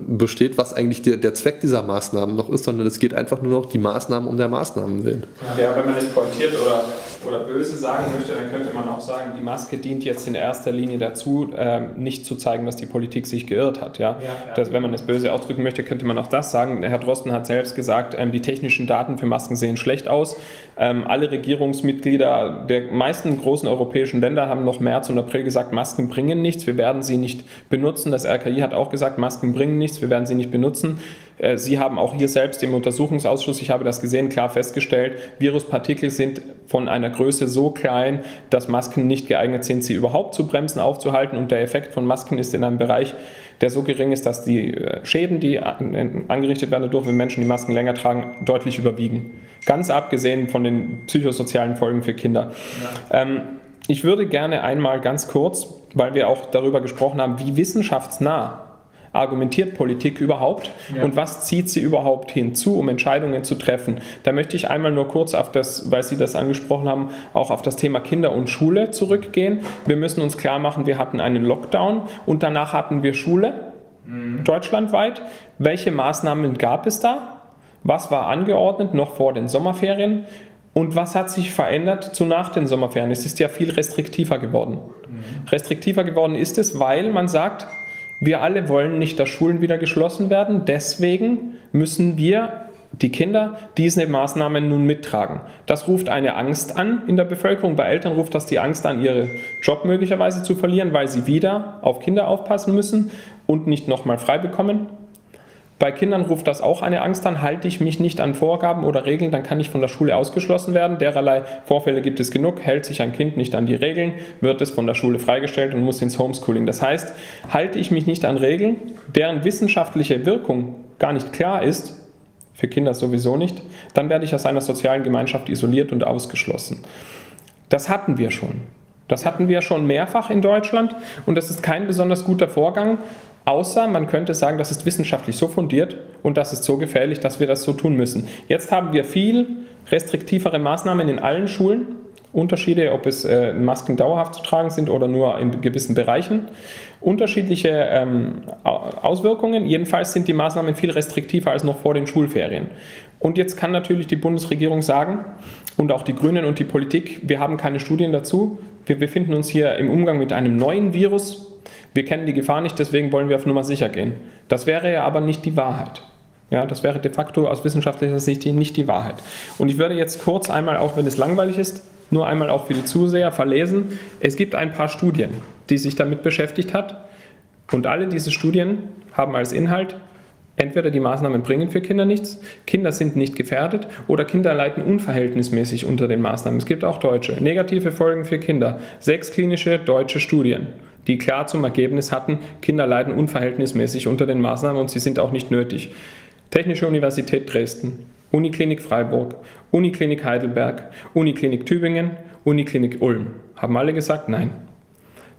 besteht, was eigentlich der, der Zweck dieser Maßnahmen noch ist, sondern es geht einfach nur noch die Maßnahmen um der Maßnahmen willen. Ja, wenn man nicht pointiert oder oder böse sagen möchte, dann könnte man auch sagen, die Maske dient jetzt in erster Linie dazu, ähm, nicht zu zeigen, dass die Politik sich geirrt hat. Ja? ja, ja. Das, wenn man es böse ausdrücken möchte, könnte man auch das sagen. Herr Drosten hat selbst gesagt, ähm, die technischen Daten für Masken sehen schlecht aus. Ähm, alle Regierungsmitglieder der meisten großen europäischen Länder haben noch März und April gesagt, Masken bringen nichts, wir werden sie nicht benutzen. Das RKI hat auch gesagt, Masken bringen nichts, wir werden sie nicht benutzen. Äh, sie haben auch hier selbst im Untersuchungsausschuss, ich habe das gesehen, klar festgestellt, Viruspartikel sind von einer Größe so klein, dass Masken nicht geeignet sind, sie überhaupt zu bremsen, aufzuhalten. Und der Effekt von Masken ist in einem Bereich, der so gering ist, dass die äh, Schäden, die angerichtet werden dadurch, wenn Menschen die Masken länger tragen, deutlich überwiegen. Ganz abgesehen von den psychosozialen Folgen für Kinder. Ja. Ähm, ich würde gerne einmal ganz kurz, weil wir auch darüber gesprochen haben, wie wissenschaftsnah argumentiert Politik überhaupt ja. und was zieht sie überhaupt hinzu, um Entscheidungen zu treffen. Da möchte ich einmal nur kurz auf das, weil Sie das angesprochen haben, auch auf das Thema Kinder und Schule zurückgehen. Wir müssen uns klar machen, wir hatten einen Lockdown und danach hatten wir Schule mhm. deutschlandweit. Welche Maßnahmen gab es da? Was war angeordnet noch vor den Sommerferien? Und was hat sich verändert zu nach den Sommerferien? Es ist ja viel restriktiver geworden. Mhm. Restriktiver geworden ist es, weil man sagt, wir alle wollen nicht, dass Schulen wieder geschlossen werden. Deswegen müssen wir die Kinder diese Maßnahmen nun mittragen. Das ruft eine Angst an in der Bevölkerung. Bei Eltern ruft das die Angst an, ihren Job möglicherweise zu verlieren, weil sie wieder auf Kinder aufpassen müssen und nicht nochmal frei bekommen. Bei Kindern ruft das auch eine Angst an, halte ich mich nicht an Vorgaben oder Regeln, dann kann ich von der Schule ausgeschlossen werden. Dererlei Vorfälle gibt es genug. Hält sich ein Kind nicht an die Regeln, wird es von der Schule freigestellt und muss ins Homeschooling. Das heißt, halte ich mich nicht an Regeln, deren wissenschaftliche Wirkung gar nicht klar ist, für Kinder sowieso nicht, dann werde ich aus einer sozialen Gemeinschaft isoliert und ausgeschlossen. Das hatten wir schon. Das hatten wir schon mehrfach in Deutschland und das ist kein besonders guter Vorgang, Außer man könnte sagen, das ist wissenschaftlich so fundiert und das ist so gefährlich, dass wir das so tun müssen. Jetzt haben wir viel restriktivere Maßnahmen in allen Schulen. Unterschiede, ob es äh, Masken dauerhaft zu tragen sind oder nur in gewissen Bereichen. Unterschiedliche ähm, Auswirkungen. Jedenfalls sind die Maßnahmen viel restriktiver als noch vor den Schulferien. Und jetzt kann natürlich die Bundesregierung sagen und auch die Grünen und die Politik, wir haben keine Studien dazu. Wir befinden uns hier im Umgang mit einem neuen Virus, wir kennen die Gefahr nicht, deswegen wollen wir auf Nummer sicher gehen. Das wäre ja aber nicht die Wahrheit. Ja, das wäre de facto aus wissenschaftlicher Sicht nicht die Wahrheit. Und ich würde jetzt kurz einmal, auch wenn es langweilig ist, nur einmal auch für die Zuseher verlesen. Es gibt ein paar Studien, die sich damit beschäftigt hat. Und alle diese Studien haben als Inhalt, entweder die Maßnahmen bringen für Kinder nichts, Kinder sind nicht gefährdet oder Kinder leiden unverhältnismäßig unter den Maßnahmen. Es gibt auch deutsche. Negative Folgen für Kinder. Sechs klinische deutsche Studien die klar zum Ergebnis hatten, Kinder leiden unverhältnismäßig unter den Maßnahmen und sie sind auch nicht nötig. Technische Universität Dresden, Uniklinik Freiburg, Uniklinik Heidelberg, Uniklinik Tübingen, Uniklinik Ulm haben alle gesagt Nein.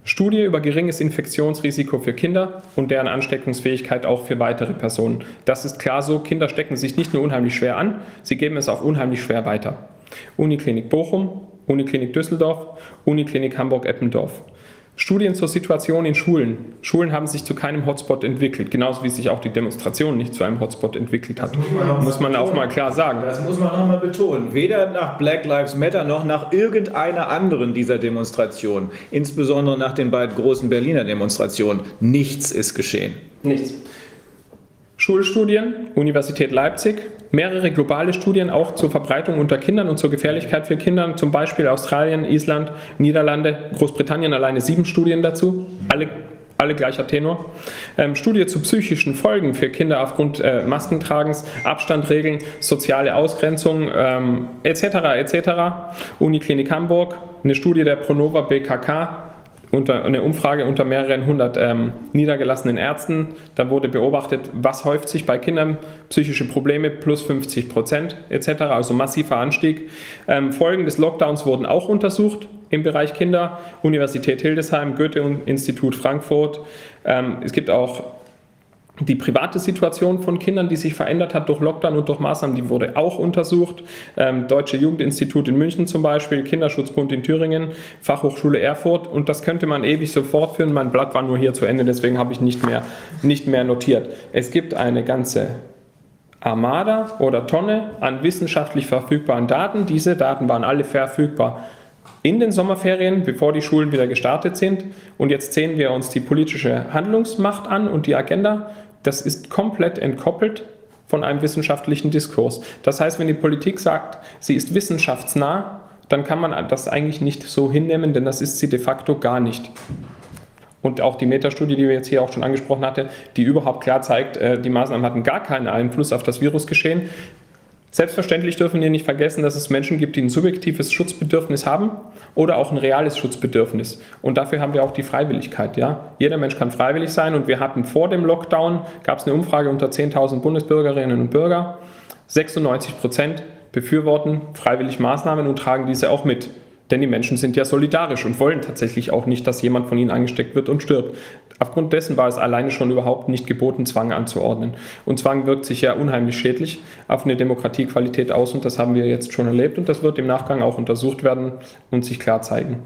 Studie über geringes Infektionsrisiko für Kinder und deren Ansteckungsfähigkeit auch für weitere Personen. Das ist klar so, Kinder stecken sich nicht nur unheimlich schwer an, sie geben es auch unheimlich schwer weiter. Uniklinik Bochum, Uniklinik Düsseldorf, Uniklinik Hamburg-Eppendorf. Studien zur Situation in Schulen. Schulen haben sich zu keinem Hotspot entwickelt, genauso wie sich auch die Demonstration nicht zu einem Hotspot entwickelt hat. Muss man, muss man auch mal klar sagen. Das muss man auch mal betonen. Weder nach Black Lives Matter noch nach irgendeiner anderen dieser Demonstrationen, insbesondere nach den beiden großen Berliner Demonstrationen, nichts ist geschehen. Nichts. Schulstudien, Universität Leipzig, mehrere globale Studien auch zur Verbreitung unter Kindern und zur Gefährlichkeit für Kinder, zum Beispiel Australien, Island, Niederlande, Großbritannien alleine sieben Studien dazu, alle, alle gleicher Tenor. Ähm, Studie zu psychischen Folgen für Kinder aufgrund äh, Maskentragens, Abstandregeln, soziale Ausgrenzung ähm, etc. etc. Uniklinik Hamburg, eine Studie der Pronova BKK, unter, eine Umfrage unter mehreren hundert ähm, niedergelassenen Ärzten. Da wurde beobachtet, was häuft sich bei Kindern, psychische Probleme plus 50 Prozent etc., also massiver Anstieg. Ähm, Folgen des Lockdowns wurden auch untersucht im Bereich Kinder. Universität Hildesheim, Goethe-Institut Frankfurt. Ähm, es gibt auch die private Situation von Kindern, die sich verändert hat durch Lockdown und durch Maßnahmen, die wurde auch untersucht. Ähm, Deutsche Jugendinstitut in München zum Beispiel, Kinderschutzbund in Thüringen, Fachhochschule Erfurt und das könnte man ewig so fortführen. Mein Blatt war nur hier zu Ende, deswegen habe ich nicht mehr, nicht mehr notiert. Es gibt eine ganze Armada oder Tonne an wissenschaftlich verfügbaren Daten. Diese Daten waren alle verfügbar in den Sommerferien, bevor die Schulen wieder gestartet sind. Und jetzt sehen wir uns die politische Handlungsmacht an und die Agenda. Das ist komplett entkoppelt von einem wissenschaftlichen Diskurs. Das heißt, wenn die Politik sagt, sie ist wissenschaftsnah, dann kann man das eigentlich nicht so hinnehmen, denn das ist sie de facto gar nicht. Und auch die Metastudie, die wir jetzt hier auch schon angesprochen hatten, die überhaupt klar zeigt, äh, die Maßnahmen hatten gar keinen Einfluss auf das Virusgeschehen. Selbstverständlich dürfen wir nicht vergessen, dass es Menschen gibt, die ein subjektives Schutzbedürfnis haben oder auch ein reales Schutzbedürfnis. Und dafür haben wir auch die Freiwilligkeit. Ja? Jeder Mensch kann freiwillig sein und wir hatten vor dem Lockdown, gab es eine Umfrage unter 10.000 Bundesbürgerinnen und Bürger, 96 Prozent befürworten freiwillig Maßnahmen und tragen diese auch mit. Denn die Menschen sind ja solidarisch und wollen tatsächlich auch nicht, dass jemand von ihnen angesteckt wird und stirbt. Aufgrund dessen war es alleine schon überhaupt nicht geboten, Zwang anzuordnen. Und Zwang wirkt sich ja unheimlich schädlich auf eine Demokratiequalität aus und das haben wir jetzt schon erlebt und das wird im Nachgang auch untersucht werden und sich klar zeigen.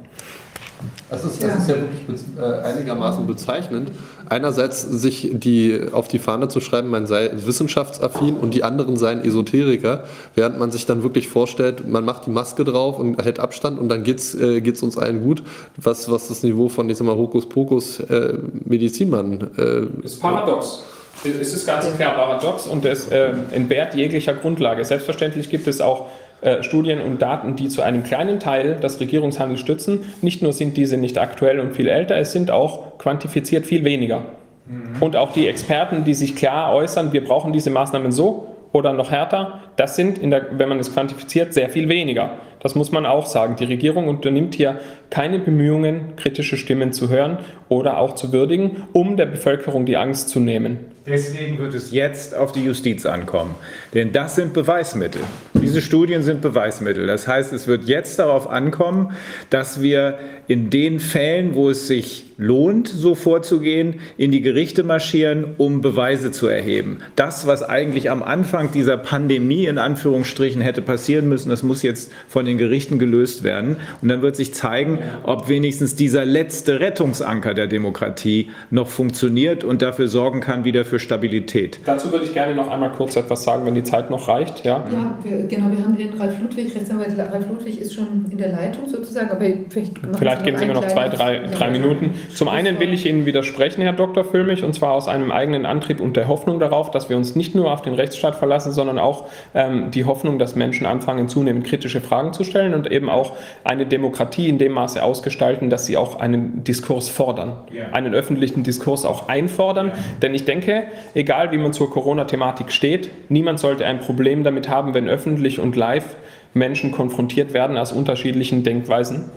Das ist, das ist ja wirklich äh, einigermaßen bezeichnend. Einerseits sich die, auf die Fahne zu schreiben, man sei wissenschaftsaffin und die anderen seien Esoteriker, während man sich dann wirklich vorstellt, man macht die Maske drauf und hält Abstand und dann geht es äh, uns allen gut, was, was das Niveau von, ich sag mal, Hokuspokus äh, Medizinmann äh, ist paradox. Es ist ganz klar paradox und es äh, entbehrt jeglicher Grundlage. Selbstverständlich gibt es auch äh, Studien und Daten, die zu einem kleinen Teil das Regierungshandel stützen. Nicht nur sind diese nicht aktuell und viel älter, es sind auch quantifiziert viel weniger. Mhm. Und auch die Experten, die sich klar äußern, wir brauchen diese Maßnahmen so oder noch härter, das sind, der, wenn man es quantifiziert, sehr viel weniger. Das muss man auch sagen. Die Regierung unternimmt hier keine Bemühungen, kritische Stimmen zu hören oder auch zu würdigen, um der Bevölkerung die Angst zu nehmen. Deswegen wird es jetzt auf die Justiz ankommen. Denn das sind Beweismittel. Diese Studien sind Beweismittel. Das heißt, es wird jetzt darauf ankommen, dass wir in den Fällen, wo es sich lohnt, so vorzugehen, in die Gerichte marschieren, um Beweise zu erheben. Das, was eigentlich am Anfang dieser Pandemie in Anführungsstrichen hätte passieren müssen, das muss jetzt von den Gerichten gelöst werden. Und dann wird sich zeigen, ob wenigstens dieser letzte Rettungsanker der Demokratie noch funktioniert und dafür sorgen kann, wieder für Stabilität. Dazu würde ich gerne noch einmal kurz etwas sagen, wenn die Zeit noch reicht. Ja, ja wir, genau, wir haben den Ralf Ludwig, Rechtsanwalt Ralf Ludwig ist schon in der Leitung sozusagen, aber vielleicht, vielleicht geben Sie mir noch zwei, drei, drei Minuten. Zum einen will ich Ihnen widersprechen, Herr Dr. Füllmich, und zwar aus einem eigenen Antrieb und der Hoffnung darauf, dass wir uns nicht nur auf den Rechtsstaat verlassen, sondern auch ähm, die Hoffnung, dass Menschen anfangen, zunehmend kritische Fragen zu stellen und eben auch eine Demokratie in dem Maße ausgestalten, dass sie auch einen Diskurs fordern, ja. einen öffentlichen Diskurs auch einfordern. Denn ich denke, egal wie man zur Corona-Thematik steht, niemand sollte ein Problem damit haben, wenn öffentlich und live Menschen konfrontiert werden aus unterschiedlichen Denkweisen,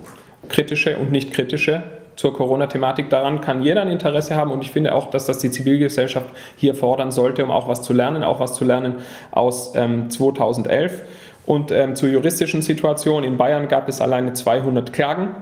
kritische und nicht kritische zur Corona-Thematik. Daran kann jeder ein Interesse haben und ich finde auch, dass das die Zivilgesellschaft hier fordern sollte, um auch was zu lernen, auch was zu lernen aus ähm, 2011. Und ähm, zur juristischen Situation in Bayern gab es alleine 200 Klagen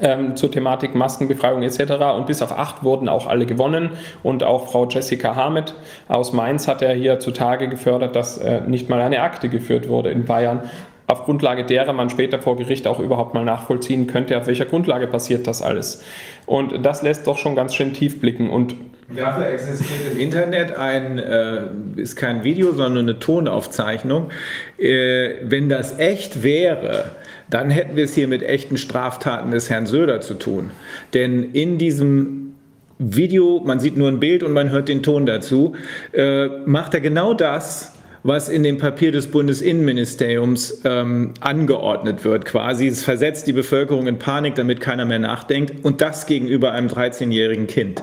ähm, zur Thematik Maskenbefreiung etc. Und bis auf acht wurden auch alle gewonnen. Und auch Frau Jessica Hamed aus Mainz hat er hier zutage gefördert, dass äh, nicht mal eine Akte geführt wurde in Bayern auf Grundlage derer man später vor Gericht auch überhaupt mal nachvollziehen könnte, auf welcher Grundlage passiert das alles. Und das lässt doch schon ganz schön tief blicken. Und Dafür existiert im Internet ein, äh, ist kein Video, sondern eine Tonaufzeichnung. Äh, wenn das echt wäre, dann hätten wir es hier mit echten Straftaten des Herrn Söder zu tun. Denn in diesem Video, man sieht nur ein Bild und man hört den Ton dazu, äh, macht er genau das, was in dem Papier des Bundesinnenministeriums ähm, angeordnet wird, quasi. Es versetzt die Bevölkerung in Panik, damit keiner mehr nachdenkt und das gegenüber einem 13-jährigen Kind.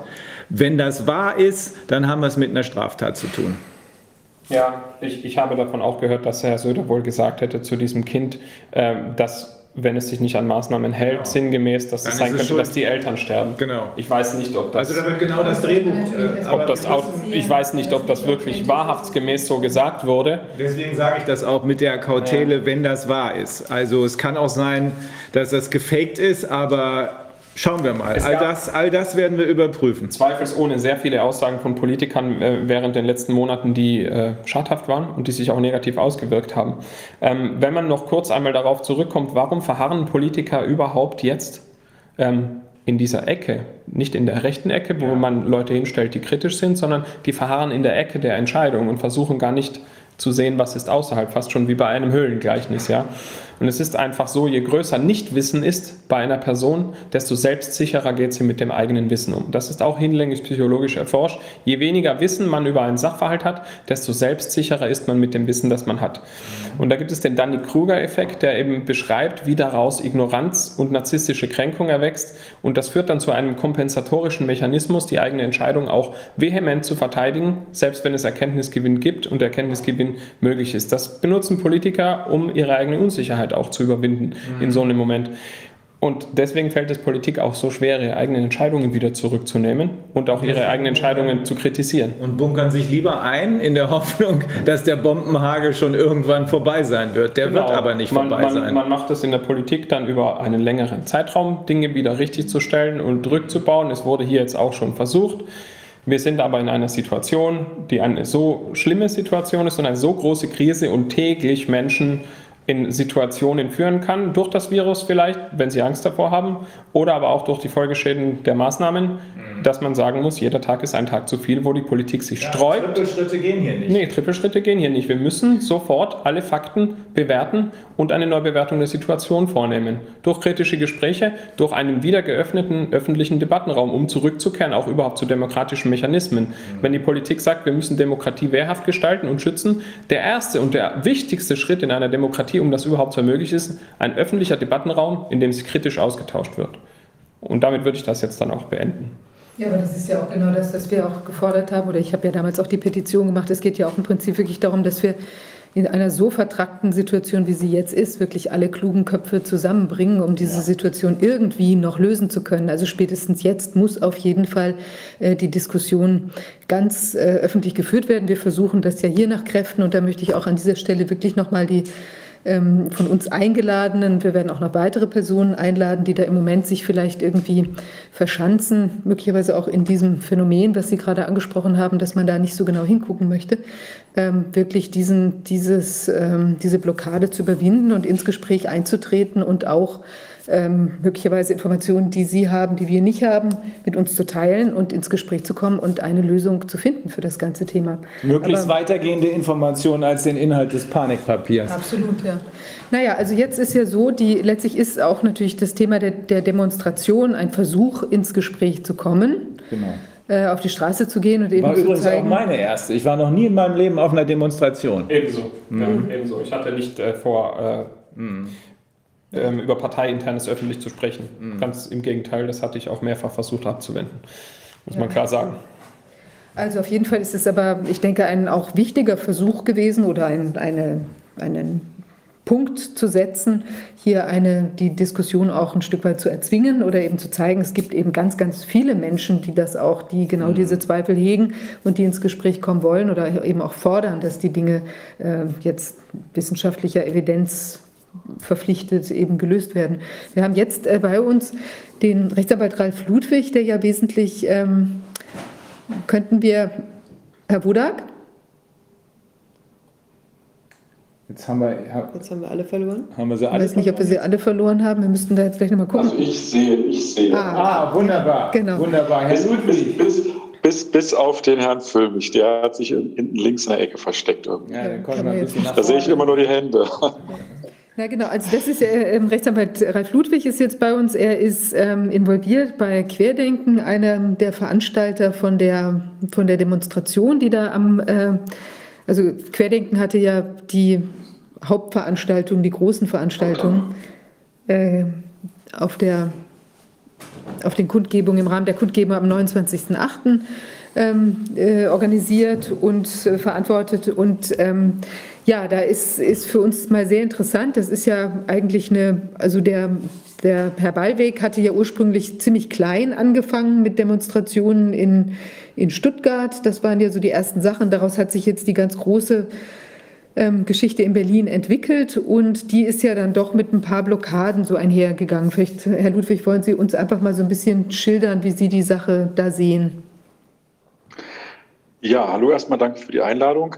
Wenn das wahr ist, dann haben wir es mit einer Straftat zu tun. Ja, ich, ich habe davon auch gehört, dass Herr Söder wohl gesagt hätte zu diesem Kind, äh, dass wenn es sich nicht an Maßnahmen hält, genau. sinngemäß, dass es sein könnte, dass die Eltern sterben. Genau. Ich weiß nicht, ob das. Also da wird genau das Drehbuch. Äh, ob das auch, ich weiß nicht, ob das wirklich wahrhaftsgemäß so gesagt wurde. Deswegen sage ich das auch mit der Kautele, ja. wenn das wahr ist. Also es kann auch sein, dass das gefaked ist, aber Schauen wir mal. All das, all das werden wir überprüfen. Zweifelsohne sehr viele Aussagen von Politikern äh, während den letzten Monaten, die äh, schadhaft waren und die sich auch negativ ausgewirkt haben. Ähm, wenn man noch kurz einmal darauf zurückkommt, warum verharren Politiker überhaupt jetzt ähm, in dieser Ecke, nicht in der rechten Ecke, wo ja. man Leute hinstellt, die kritisch sind, sondern die verharren in der Ecke der Entscheidung und versuchen gar nicht zu sehen, was ist außerhalb, fast schon wie bei einem Höhlengleichnis, ja. Und es ist einfach so, je größer Nichtwissen ist bei einer Person, desto selbstsicherer geht sie mit dem eigenen Wissen um. Das ist auch hinlänglich psychologisch erforscht. Je weniger Wissen man über einen Sachverhalt hat, desto selbstsicherer ist man mit dem Wissen, das man hat. Und da gibt es den Danny-Kruger-Effekt, der eben beschreibt, wie daraus Ignoranz und narzisstische Kränkung erwächst. Und das führt dann zu einem kompensatorischen Mechanismus, die eigene Entscheidung auch vehement zu verteidigen, selbst wenn es Erkenntnisgewinn gibt und Erkenntnisgewinn möglich ist. Das benutzen Politiker, um ihre eigene Unsicherheit halt auch zu überwinden mhm. in so einem Moment. Und deswegen fällt es Politik auch so schwer, ihre eigenen Entscheidungen wieder zurückzunehmen und auch ihre eigenen Entscheidungen zu kritisieren. Und bunkern sich lieber ein in der Hoffnung, dass der Bombenhagel schon irgendwann vorbei sein wird. Der genau. wird aber nicht man, vorbei man, sein. Man macht es in der Politik dann über einen längeren Zeitraum, Dinge wieder richtig zu stellen und rückzubauen. Es wurde hier jetzt auch schon versucht. Wir sind aber in einer Situation, die eine so schlimme Situation ist und eine so große Krise und täglich Menschen in Situationen führen kann, durch das Virus vielleicht, wenn sie Angst davor haben, oder aber auch durch die Folgeschäden der Maßnahmen, mhm. dass man sagen muss, jeder Tag ist ein Tag zu viel, wo die Politik sich ja, sträubt. Trippelschritte gehen hier nicht. Nee, Trippelschritte gehen hier nicht. Wir müssen sofort alle Fakten bewerten und eine Neubewertung der Situation vornehmen. Durch kritische Gespräche, durch einen wieder geöffneten öffentlichen Debattenraum, um zurückzukehren, auch überhaupt zu demokratischen Mechanismen. Mhm. Wenn die Politik sagt, wir müssen Demokratie wehrhaft gestalten und schützen, der erste und der wichtigste Schritt in einer Demokratie um das überhaupt zu ermöglichen, ist ein öffentlicher Debattenraum, in dem sich kritisch ausgetauscht wird. Und damit würde ich das jetzt dann auch beenden. Ja, aber das ist ja auch genau das, was wir auch gefordert haben. Oder ich habe ja damals auch die Petition gemacht. Es geht ja auch im Prinzip wirklich darum, dass wir in einer so vertrackten Situation, wie sie jetzt ist, wirklich alle klugen Köpfe zusammenbringen, um diese Situation irgendwie noch lösen zu können. Also spätestens jetzt muss auf jeden Fall äh, die Diskussion ganz äh, öffentlich geführt werden. Wir versuchen das ja hier nach Kräften und da möchte ich auch an dieser Stelle wirklich nochmal die von uns eingeladenen. Wir werden auch noch weitere Personen einladen, die da im Moment sich vielleicht irgendwie verschanzen, möglicherweise auch in diesem Phänomen, was Sie gerade angesprochen haben, dass man da nicht so genau hingucken möchte, ähm, wirklich diesen, dieses, ähm, diese Blockade zu überwinden und ins Gespräch einzutreten und auch ähm, möglicherweise Informationen, die Sie haben, die wir nicht haben, mit uns zu teilen und ins Gespräch zu kommen und eine Lösung zu finden für das ganze Thema. Möglichst Aber, weitergehende Informationen als den Inhalt des Panikpapiers. Absolut, ja. Naja, also jetzt ist ja so, die, letztlich ist auch natürlich das Thema der, der Demonstration ein Versuch, ins Gespräch zu kommen. Genau äh, auf die Straße zu gehen und eben war zu übrigens zeigen, auch meine erste. Ich war noch nie in meinem Leben auf einer Demonstration. Ebenso, mhm. ja, ebenso. Ich hatte nicht äh, vor, äh, mhm ähm, über parteiinternes öffentlich zu sprechen. Mhm. Ganz im Gegenteil, das hatte ich auch mehrfach versucht abzuwenden, muss ja. man klar sagen. Also auf jeden Fall ist es aber, ich denke, ein auch wichtiger Versuch gewesen oder ein, eine, einen Punkt zu setzen, hier eine, die Diskussion auch ein Stück weit zu erzwingen oder eben zu zeigen, es gibt eben ganz, ganz viele Menschen, die das auch, die genau mhm. diese Zweifel hegen und die ins Gespräch kommen wollen oder eben auch fordern, dass die Dinge äh, jetzt wissenschaftlicher Evidenz verpflichtet eben gelöst werden. Wir haben jetzt äh, bei uns den Rechtsanwalt Ralf Ludwig, der ja wesentlich, ähm, könnten wir, Herr Wodak? Jetzt haben wir, jetzt haben wir alle verloren. Haben wir sie alle ich weiß nicht, ob wir sie alle verloren haben. Wir müssten da jetzt gleich nochmal gucken. Also ich sehe, ich sehe. Ah, ah wunderbar. Genau. Wunderbar. Herr Ludwig. Bis, bis, bis, auf den Herrn Füllmich, der hat sich hinten links in der Ecke versteckt. Irgendwie. Ja, da sehe ich immer nur die Hände. Ja, genau. Also das ist äh, Rechtsanwalt Ralf Ludwig ist jetzt bei uns. Er ist ähm, involviert bei Querdenken, einer der Veranstalter von der, von der Demonstration, die da am, äh, also Querdenken hatte ja die Hauptveranstaltung, die großen Veranstaltungen äh, auf der auf den Kundgebungen im Rahmen der Kundgebung am 29.08. Ähm, äh, organisiert und äh, verantwortet und ähm, ja, da ist, ist für uns mal sehr interessant. Das ist ja eigentlich eine, also der, der Herr Ballweg hatte ja ursprünglich ziemlich klein angefangen mit Demonstrationen in, in Stuttgart. Das waren ja so die ersten Sachen. Daraus hat sich jetzt die ganz große ähm, Geschichte in Berlin entwickelt und die ist ja dann doch mit ein paar Blockaden so einhergegangen. Vielleicht, Herr Ludwig, wollen Sie uns einfach mal so ein bisschen schildern, wie Sie die Sache da sehen? Ja, hallo erstmal, danke für die Einladung.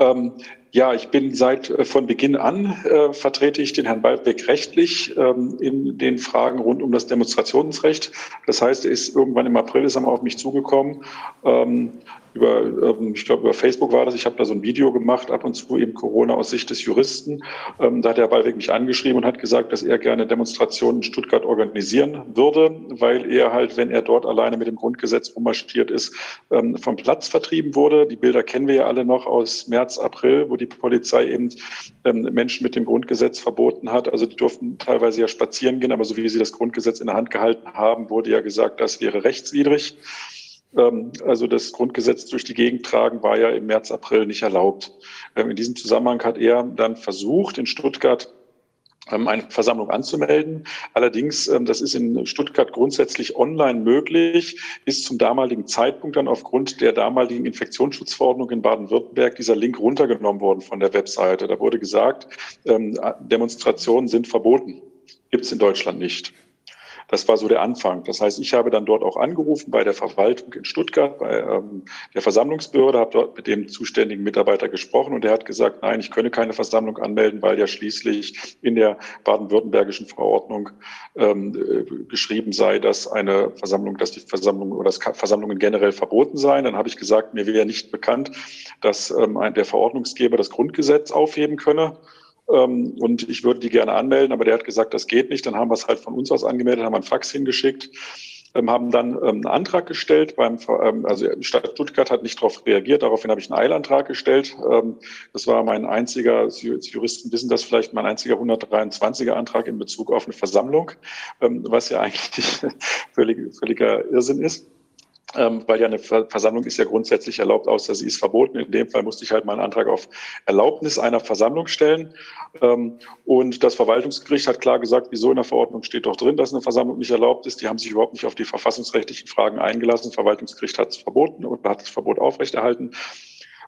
Ähm, Ja, ich bin seit äh, von Beginn an äh, vertrete ich den Herrn Baldbeck rechtlich ähm, in den Fragen rund um das Demonstrationsrecht. Das heißt, er ist irgendwann im April ist er mal auf mich zugekommen ähm, über, ähm, ich glaube, über Facebook war das. Ich habe da so ein Video gemacht, ab und zu eben Corona aus Sicht des Juristen. Ähm, da hat der Ballweg mich angeschrieben und hat gesagt, dass er gerne Demonstrationen in Stuttgart organisieren würde, weil er halt, wenn er dort alleine mit dem Grundgesetz rummarschiert ist, ähm, vom Platz vertrieben wurde. Die Bilder kennen wir ja alle noch aus März, April, wo die Polizei eben Menschen mit dem Grundgesetz verboten hat. Also die durften teilweise ja spazieren gehen, aber so wie sie das Grundgesetz in der Hand gehalten haben, wurde ja gesagt, das wäre rechtswidrig. Ähm, also das Grundgesetz durch die Gegend tragen war ja im März, April nicht erlaubt. Ähm, in diesem Zusammenhang hat er dann versucht, in Stuttgart ähm, eine Versammlung anzumelden. Allerdings, das ist in Stuttgart grundsätzlich online möglich, ist zum damaligen Zeitpunkt dann aufgrund der damaligen Infektionsschutzverordnung in Baden-Württemberg dieser Link runtergenommen worden von der Webseite. Da wurde gesagt, Demonstrationen sind verboten. Gibt es in Deutschland nicht. Das war so der Anfang. Das heißt, ich habe dann dort auch angerufen bei der Verwaltung in Stuttgart, bei ähm, der Versammlungsbehörde, habe dort mit dem zuständigen Mitarbeiter gesprochen und der hat gesagt, nein, ich könne keine Versammlung anmelden, weil ja schließlich in der baden-württembergischen Verordnung ähm, äh, geschrieben sei, dass eine Versammlung, dass die Versammlung oder dass Versammlungen generell verboten seien. Dann habe ich gesagt, mir wäre nicht bekannt, dass ähm, der Verordnungsgeber das Grundgesetz aufheben könne. Ähm, und ich würde die gerne anmelden, aber der hat gesagt, das geht nicht. Dann haben wir es halt von uns aus angemeldet, haben einen Fax hingeschickt, ähm, haben dann ähm, einen Antrag gestellt beim, also die Stadt Stuttgart hat nicht darauf reagiert, daraufhin habe ich einen Eilantrag gestellt. Das war mein einziger, Juristen wissen das vielleicht, mein einziger 123er Antrag in Bezug auf eine Versammlung, was ja eigentlich völlig, völliger Irrsinn ist ähm, weil ja eine Versammlung ist ja grundsätzlich erlaubt, außer sie ist verboten. In dem Fall musste ich halt mal einen Antrag auf Erlaubnis einer Versammlung stellen. Ähm, und das Verwaltungsgericht hat klar gesagt, wieso in der Verordnung steht doch drin, dass eine Versammlung nicht erlaubt ist. Die haben sich überhaupt nicht auf die verfassungsrechtlichen Fragen eingelassen. Das Verwaltungsgericht hat es verboten und hat das Verbot aufrechterhalten.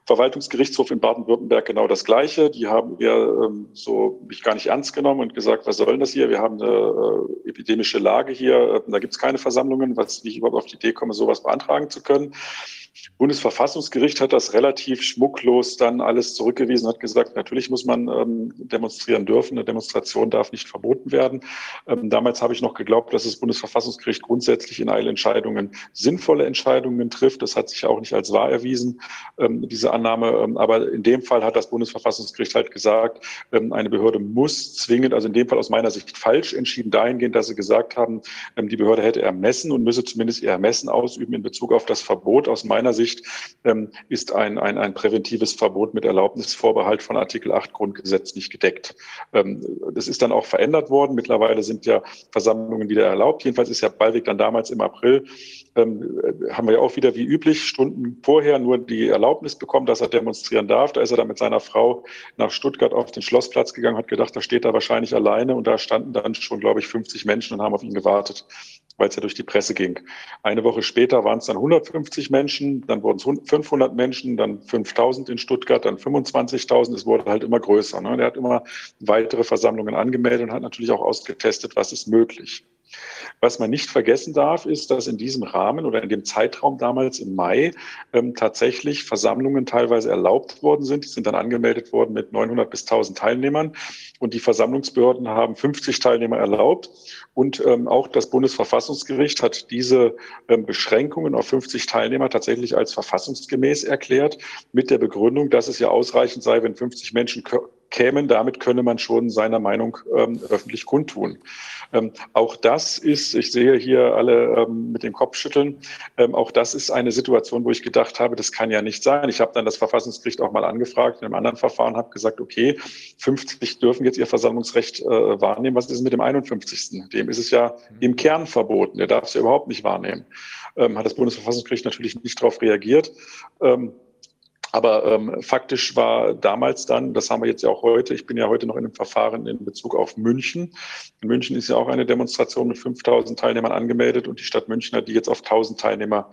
Verwaltungsgerichtshof in Baden-Württemberg genau das Gleiche. Die haben wir ähm, so mich gar nicht ernst genommen und gesagt, was soll denn das hier? Wir haben eine äh, epidemische Lage hier, äh, da gibt es keine Versammlungen, was ich überhaupt auf die Idee komme, sowas beantragen zu können. Bundesverfassungsgericht hat das relativ schmucklos dann alles zurückgewiesen, hat gesagt, natürlich muss man ähm, demonstrieren dürfen. Eine Demonstration darf nicht verboten werden. Ähm, damals habe ich noch geglaubt, dass das Bundesverfassungsgericht grundsätzlich in Eilentscheidungen sinnvolle Entscheidungen trifft. Das hat sich auch nicht als wahr erwiesen, ähm, diese Annahme. Ähm, aber in dem Fall hat das Bundesverfassungsgericht halt gesagt, ähm, eine Behörde muss zwingend, also in dem Fall aus meiner Sicht falsch entschieden, dahingehend, dass sie gesagt haben, ähm, die Behörde hätte ermessen und müsse zumindest ihr Ermessen ausüben in Bezug auf das Verbot. Aus meiner Sicht ähm, ist ein, ein, ein präventives Verbot mit Erlaubnisvorbehalt von Artikel 8 Grundgesetz nicht gedeckt. Ähm, das ist dann auch verändert worden. Mittlerweile sind ja Versammlungen wieder erlaubt. Jedenfalls ist ja Ballweg dann damals im April ähm, haben wir ja auch wieder wie üblich Stunden vorher nur die Erlaubnis bekommen, dass er demonstrieren darf. Da ist er dann mit seiner Frau nach Stuttgart auf den Schlossplatz gegangen, hat gedacht, da steht er wahrscheinlich alleine und da standen dann schon, glaube ich, 50 Menschen und haben auf ihn gewartet weil es ja durch die Presse ging. Eine Woche später waren es dann 150 Menschen, dann wurden es 500 Menschen, dann 5000 in Stuttgart, dann 25.000. Es wurde halt immer größer. Ne? Der hat immer weitere Versammlungen angemeldet und hat natürlich auch ausgetestet, was ist möglich. Was man nicht vergessen darf, ist, dass in diesem Rahmen oder in dem Zeitraum damals im Mai ähm, tatsächlich Versammlungen teilweise erlaubt worden sind. Die sind dann angemeldet worden mit 900 bis 1000 Teilnehmern und die Versammlungsbehörden haben 50 Teilnehmer erlaubt. Und ähm, auch das Bundesverfassungsgericht hat diese ähm, Beschränkungen auf 50 Teilnehmer tatsächlich als verfassungsgemäß erklärt, mit der Begründung, dass es ja ausreichend sei, wenn 50 Menschen kämen. Damit könne man schon seiner Meinung ähm, öffentlich kundtun. Ähm, auch das ist, ich sehe hier alle ähm, mit dem Kopf schütteln, ähm, auch das ist eine Situation, wo ich gedacht habe, das kann ja nicht sein. Ich habe dann das Verfassungsgericht auch mal angefragt in einem anderen Verfahren, habe gesagt, okay, 50 dürfen jetzt ihr Versammlungsrecht äh, wahrnehmen. Was ist mit dem 51.? Dem ist es ja im Kern verboten. Der darf es ja überhaupt nicht wahrnehmen. Ähm, hat das Bundesverfassungsgericht natürlich nicht darauf reagiert. Ähm, aber ähm, faktisch war damals dann, das haben wir jetzt ja auch heute, ich bin ja heute noch in einem Verfahren in Bezug auf München. In München ist ja auch eine Demonstration mit 5000 Teilnehmern angemeldet und die Stadt München hat die jetzt auf 1000 Teilnehmer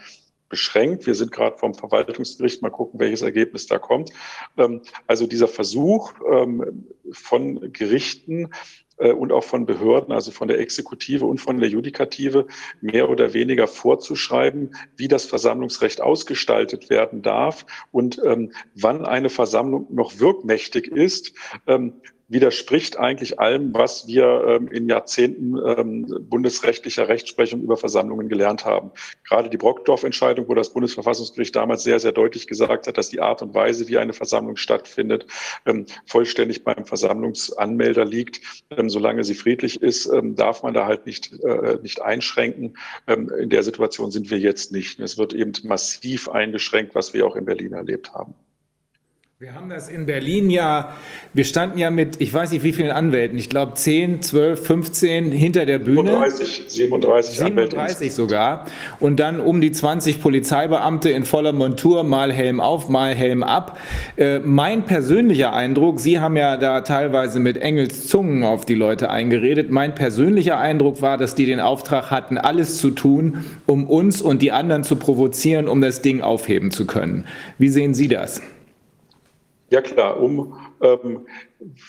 beschränkt. Wir sind gerade vom Verwaltungsgericht, mal gucken, welches Ergebnis da kommt. Ähm, also dieser Versuch ähm, von Gerichten, äh, und auch von Behörden, also von der Exekutive und von der Judikative, mehr oder weniger vorzuschreiben, wie das Versammlungsrecht ausgestaltet werden darf und ähm, wann eine Versammlung noch wirkmächtig ist. Ähm, widerspricht eigentlich allem, was wir ähm, in Jahrzehnten ähm, bundesrechtlicher Rechtsprechung über Versammlungen gelernt haben. Gerade die Brockdorf-Entscheidung, wo das Bundesverfassungsgericht damals sehr, sehr deutlich gesagt hat, dass die Art und Weise, wie eine Versammlung stattfindet, ähm, vollständig beim Versammlungsanmelder liegt. Ähm, solange sie friedlich ist, ähm, darf man da halt nicht, äh, nicht einschränken. Ähm, in der Situation sind wir jetzt nicht. Es wird eben massiv eingeschränkt, was wir auch in Berlin erlebt haben. Wir haben das in Berlin ja, wir standen ja mit, ich weiß nicht wie vielen Anwälten, ich glaube 10, 12, 15 hinter der Bühne. 37, 37, 37 sogar. Und dann um die 20 Polizeibeamte in voller Montur, mal Helm auf, mal Helm ab. Äh, mein persönlicher Eindruck, Sie haben ja da teilweise mit Engels Zungen auf die Leute eingeredet. Mein persönlicher Eindruck war, dass die den Auftrag hatten, alles zu tun, um uns und die anderen zu provozieren, um das Ding aufheben zu können. Wie sehen Sie das? Ja klar, um ähm,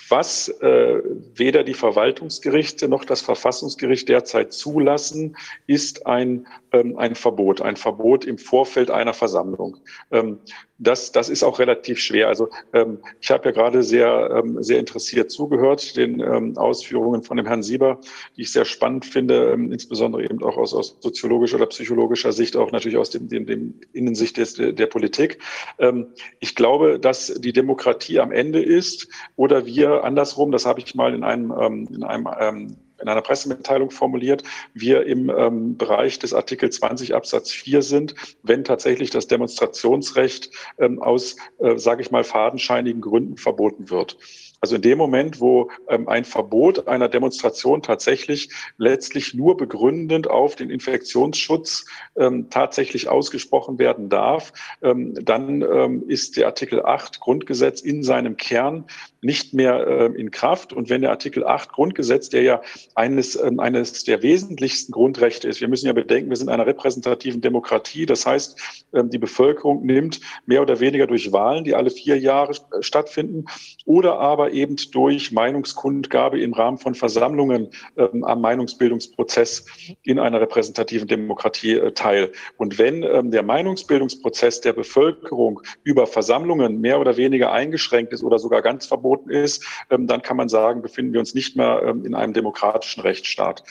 was äh, weder die Verwaltungsgerichte noch das Verfassungsgericht derzeit zulassen, ist ein, ein Verbot, ein Verbot im Vorfeld einer Versammlung. Ähm, das, das ist auch relativ schwer. Also ähm, ich habe ja gerade sehr, ähm, sehr interessiert zugehört, den ähm, Ausführungen von dem Herrn Sieber, die ich sehr spannend finde, ähm, insbesondere eben auch aus, aus soziologischer oder psychologischer Sicht, auch natürlich aus dem, dem, dem Innensicht des, der Politik. Ähm, ich glaube, dass die Demokratie am Ende ist oder wir andersrum, das habe ich mal in einem, ähm, in einem ähm, in einer Pressemitteilung formuliert, wir im ähm, Bereich des Artikel 20 Absatz 4 sind, wenn tatsächlich das Demonstrationsrecht ähm, aus, äh, sage ich mal, fadenscheinigen Gründen verboten wird. Also in dem Moment, wo ähm, ein Verbot einer Demonstration tatsächlich letztlich nur begründend auf den Infektionsschutz ähm, tatsächlich ausgesprochen werden darf, ähm, dann ähm, ist der Artikel 8 Grundgesetz in seinem Kern nicht mehr äh, in Kraft. Und wenn der Artikel 8 Grundgesetz, der ja eines, äh, eines der wesentlichsten Grundrechte ist, wir müssen ja bedenken, wir sind in einer repräsentativen Demokratie. Das heißt, äh, die Bevölkerung nimmt mehr oder weniger durch Wahlen, die alle vier Jahre äh, stattfinden, oder aber eben durch Meinungskundgabe im Rahmen von Versammlungen ähm, am Meinungsbildungsprozess in einer repräsentativen Demokratie äh, teil. Und wenn ähm, der Meinungsbildungsprozess der Bevölkerung über Versammlungen mehr oder weniger eingeschränkt ist oder sogar ganz verboten ist, ähm, dann kann man sagen, befinden wir uns nicht mehr ähm, in einem demokratischen Rechtsstaat.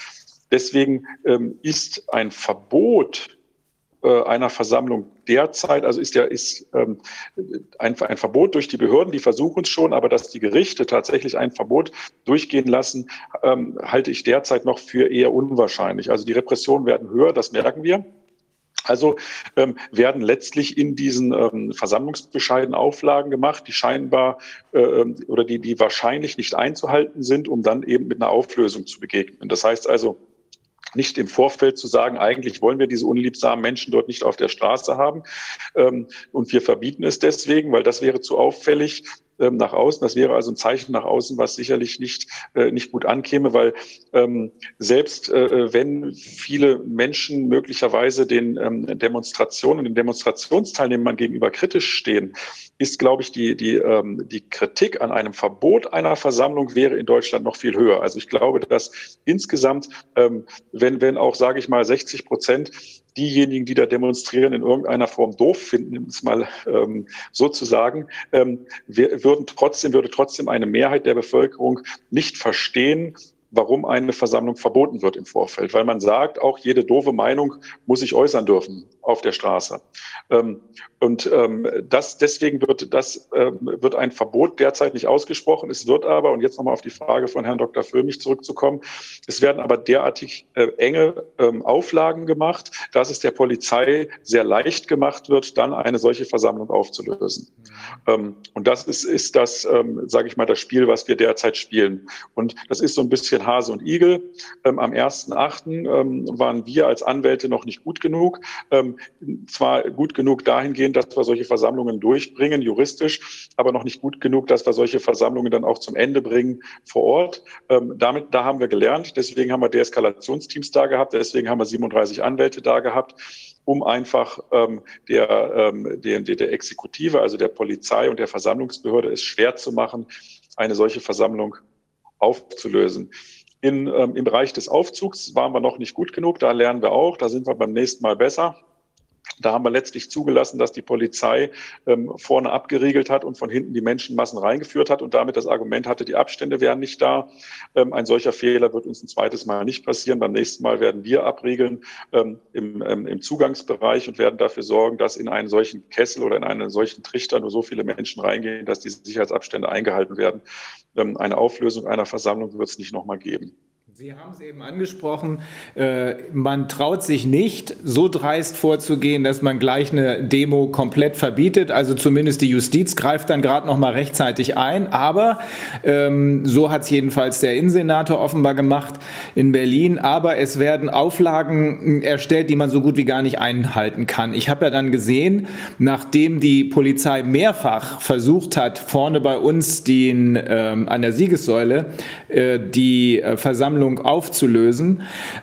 Deswegen ähm, ist ein Verbot äh, einer Versammlung derzeit, also ist ja ist ähm, ein, ein Verbot durch die Behörden, die versuchen es schon, aber dass die Gerichte tatsächlich ein Verbot durchgehen lassen, ähm, halte ich derzeit noch für eher unwahrscheinlich. Also die Repressionen werden höher, das merken wir. Also ähm, werden letztlich in diesen ähm, Versammlungsbescheiden Auflagen gemacht, die scheinbar äh, oder die, die wahrscheinlich nicht einzuhalten sind, um dann eben mit einer Auflösung zu begegnen. Das heißt also, nicht im Vorfeld zu sagen, eigentlich wollen wir diese unliebsamen Menschen dort nicht auf der Straße haben ähm, und wir verbieten es deswegen, weil das wäre zu auffällig ähm, nach außen. Das wäre also ein Zeichen nach außen, was sicherlich nicht, äh, nicht gut ankäme, weil ähm, selbst äh, wenn viele Menschen möglicherweise den ähm, Demonstrationen, den Demonstrationsteilnehmern gegenüber kritisch stehen, ist, glaube ich, die, die, ähm, die Kritik an einem Verbot einer Versammlung wäre in Deutschland noch viel höher. Also ich glaube, dass insgesamt, ähm, wenn, wenn auch, sage ich mal, 60 Prozent diejenigen, die da demonstrieren, in irgendeiner Form doof finden, um es mal ähm, sozusagen, ähm, würden trotzdem, würde trotzdem eine Mehrheit der Bevölkerung nicht verstehen, warum eine Versammlung verboten wird im Vorfeld, weil man sagt, auch jede doofe Meinung muss sich äußern dürfen auf der Straße. Ähm, und ähm, das, deswegen wird, das, ähm, wird ein Verbot derzeit nicht ausgesprochen. Es wird aber, und jetzt nochmal auf die Frage von Herrn Dr. Föhmich zurückzukommen, es werden aber derartig äh, enge Auflagen gemacht, dass es der Polizei sehr leicht gemacht wird, dann eine solche Versammlung aufzulösen. Mhm. und das ist, ist das, sage ich mal, das Spiel, was wir derzeit spielen. Und das ist so ein bisschen Hase und Igel. am 1.8. waren wir als Anwälte noch nicht gut genug zwar gut genug dahingehend, dass wir solche Versammlungen durchbringen, juristisch, aber noch nicht gut genug, dass wir solche Versammlungen dann auch zum Ende bringen vor Ort. Ähm, damit, da haben wir gelernt. Deswegen haben wir Deeskalationsteams da gehabt. Deswegen haben wir 37 Anwälte da gehabt um einfach ähm, der, ähm, der, der Exekutive, also der Polizei und der Versammlungsbehörde es schwer zu machen, eine solche Versammlung aufzulösen. In, ähm, Im Bereich des Aufzugs waren wir noch nicht gut genug, da lernen wir auch, da sind wir beim nächsten Mal besser. Da haben wir letztlich zugelassen, dass die Polizei ähm, vorne abgeriegelt hat und von hinten die Menschenmassen reingeführt hat und damit das Argument hatte, die Abstände wären nicht da. Ähm, ein solcher Fehler wird uns ein zweites Mal nicht passieren. Beim nächsten Mal werden wir abriegeln ähm, im, ähm, im Zugangsbereich und werden dafür sorgen, dass in einen solchen Kessel oder in einen solchen Trichter nur so viele Menschen reingehen, dass die Sicherheitsabstände eingehalten werden. Ähm, eine Auflösung einer Versammlung wird es nicht nochmal geben. Sie haben es eben angesprochen, äh, man traut sich nicht, so dreist vorzugehen, dass man gleich eine Demo komplett verbietet. Also zumindest die Justiz greift dann gerade noch mal rechtzeitig ein. Aber ähm, so hat es jedenfalls der Innensenator offenbar gemacht in Berlin. Aber es werden Auflagen erstellt, die man so gut wie gar nicht einhalten kann. Ich habe ja dann gesehen, nachdem die Polizei mehrfach versucht hat, vorne bei uns den, ähm, an der Siegessäule äh, die äh, Versammlung Versammlung aufzulösen,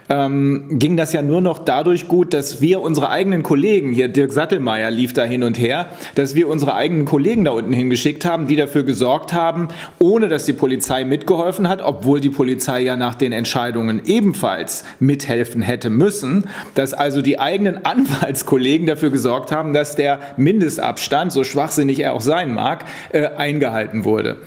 ähm, ging das ja nur noch dadurch gut, dass wir unsere eigenen Kollegen, hier Dirk Sattelmeier lief da hin und her, dass wir unsere eigenen Kollegen da unten hingeschickt haben, die dafür gesorgt haben, ohne dass die Polizei mitgeholfen hat, obwohl die Polizei ja nach den Entscheidungen ebenfalls mithelfen hätte müssen, dass also die eigenen Anwaltskollegen dafür gesorgt haben, dass der Mindestabstand, so schwachsinnig er auch sein mag, äh, eingehalten wurde.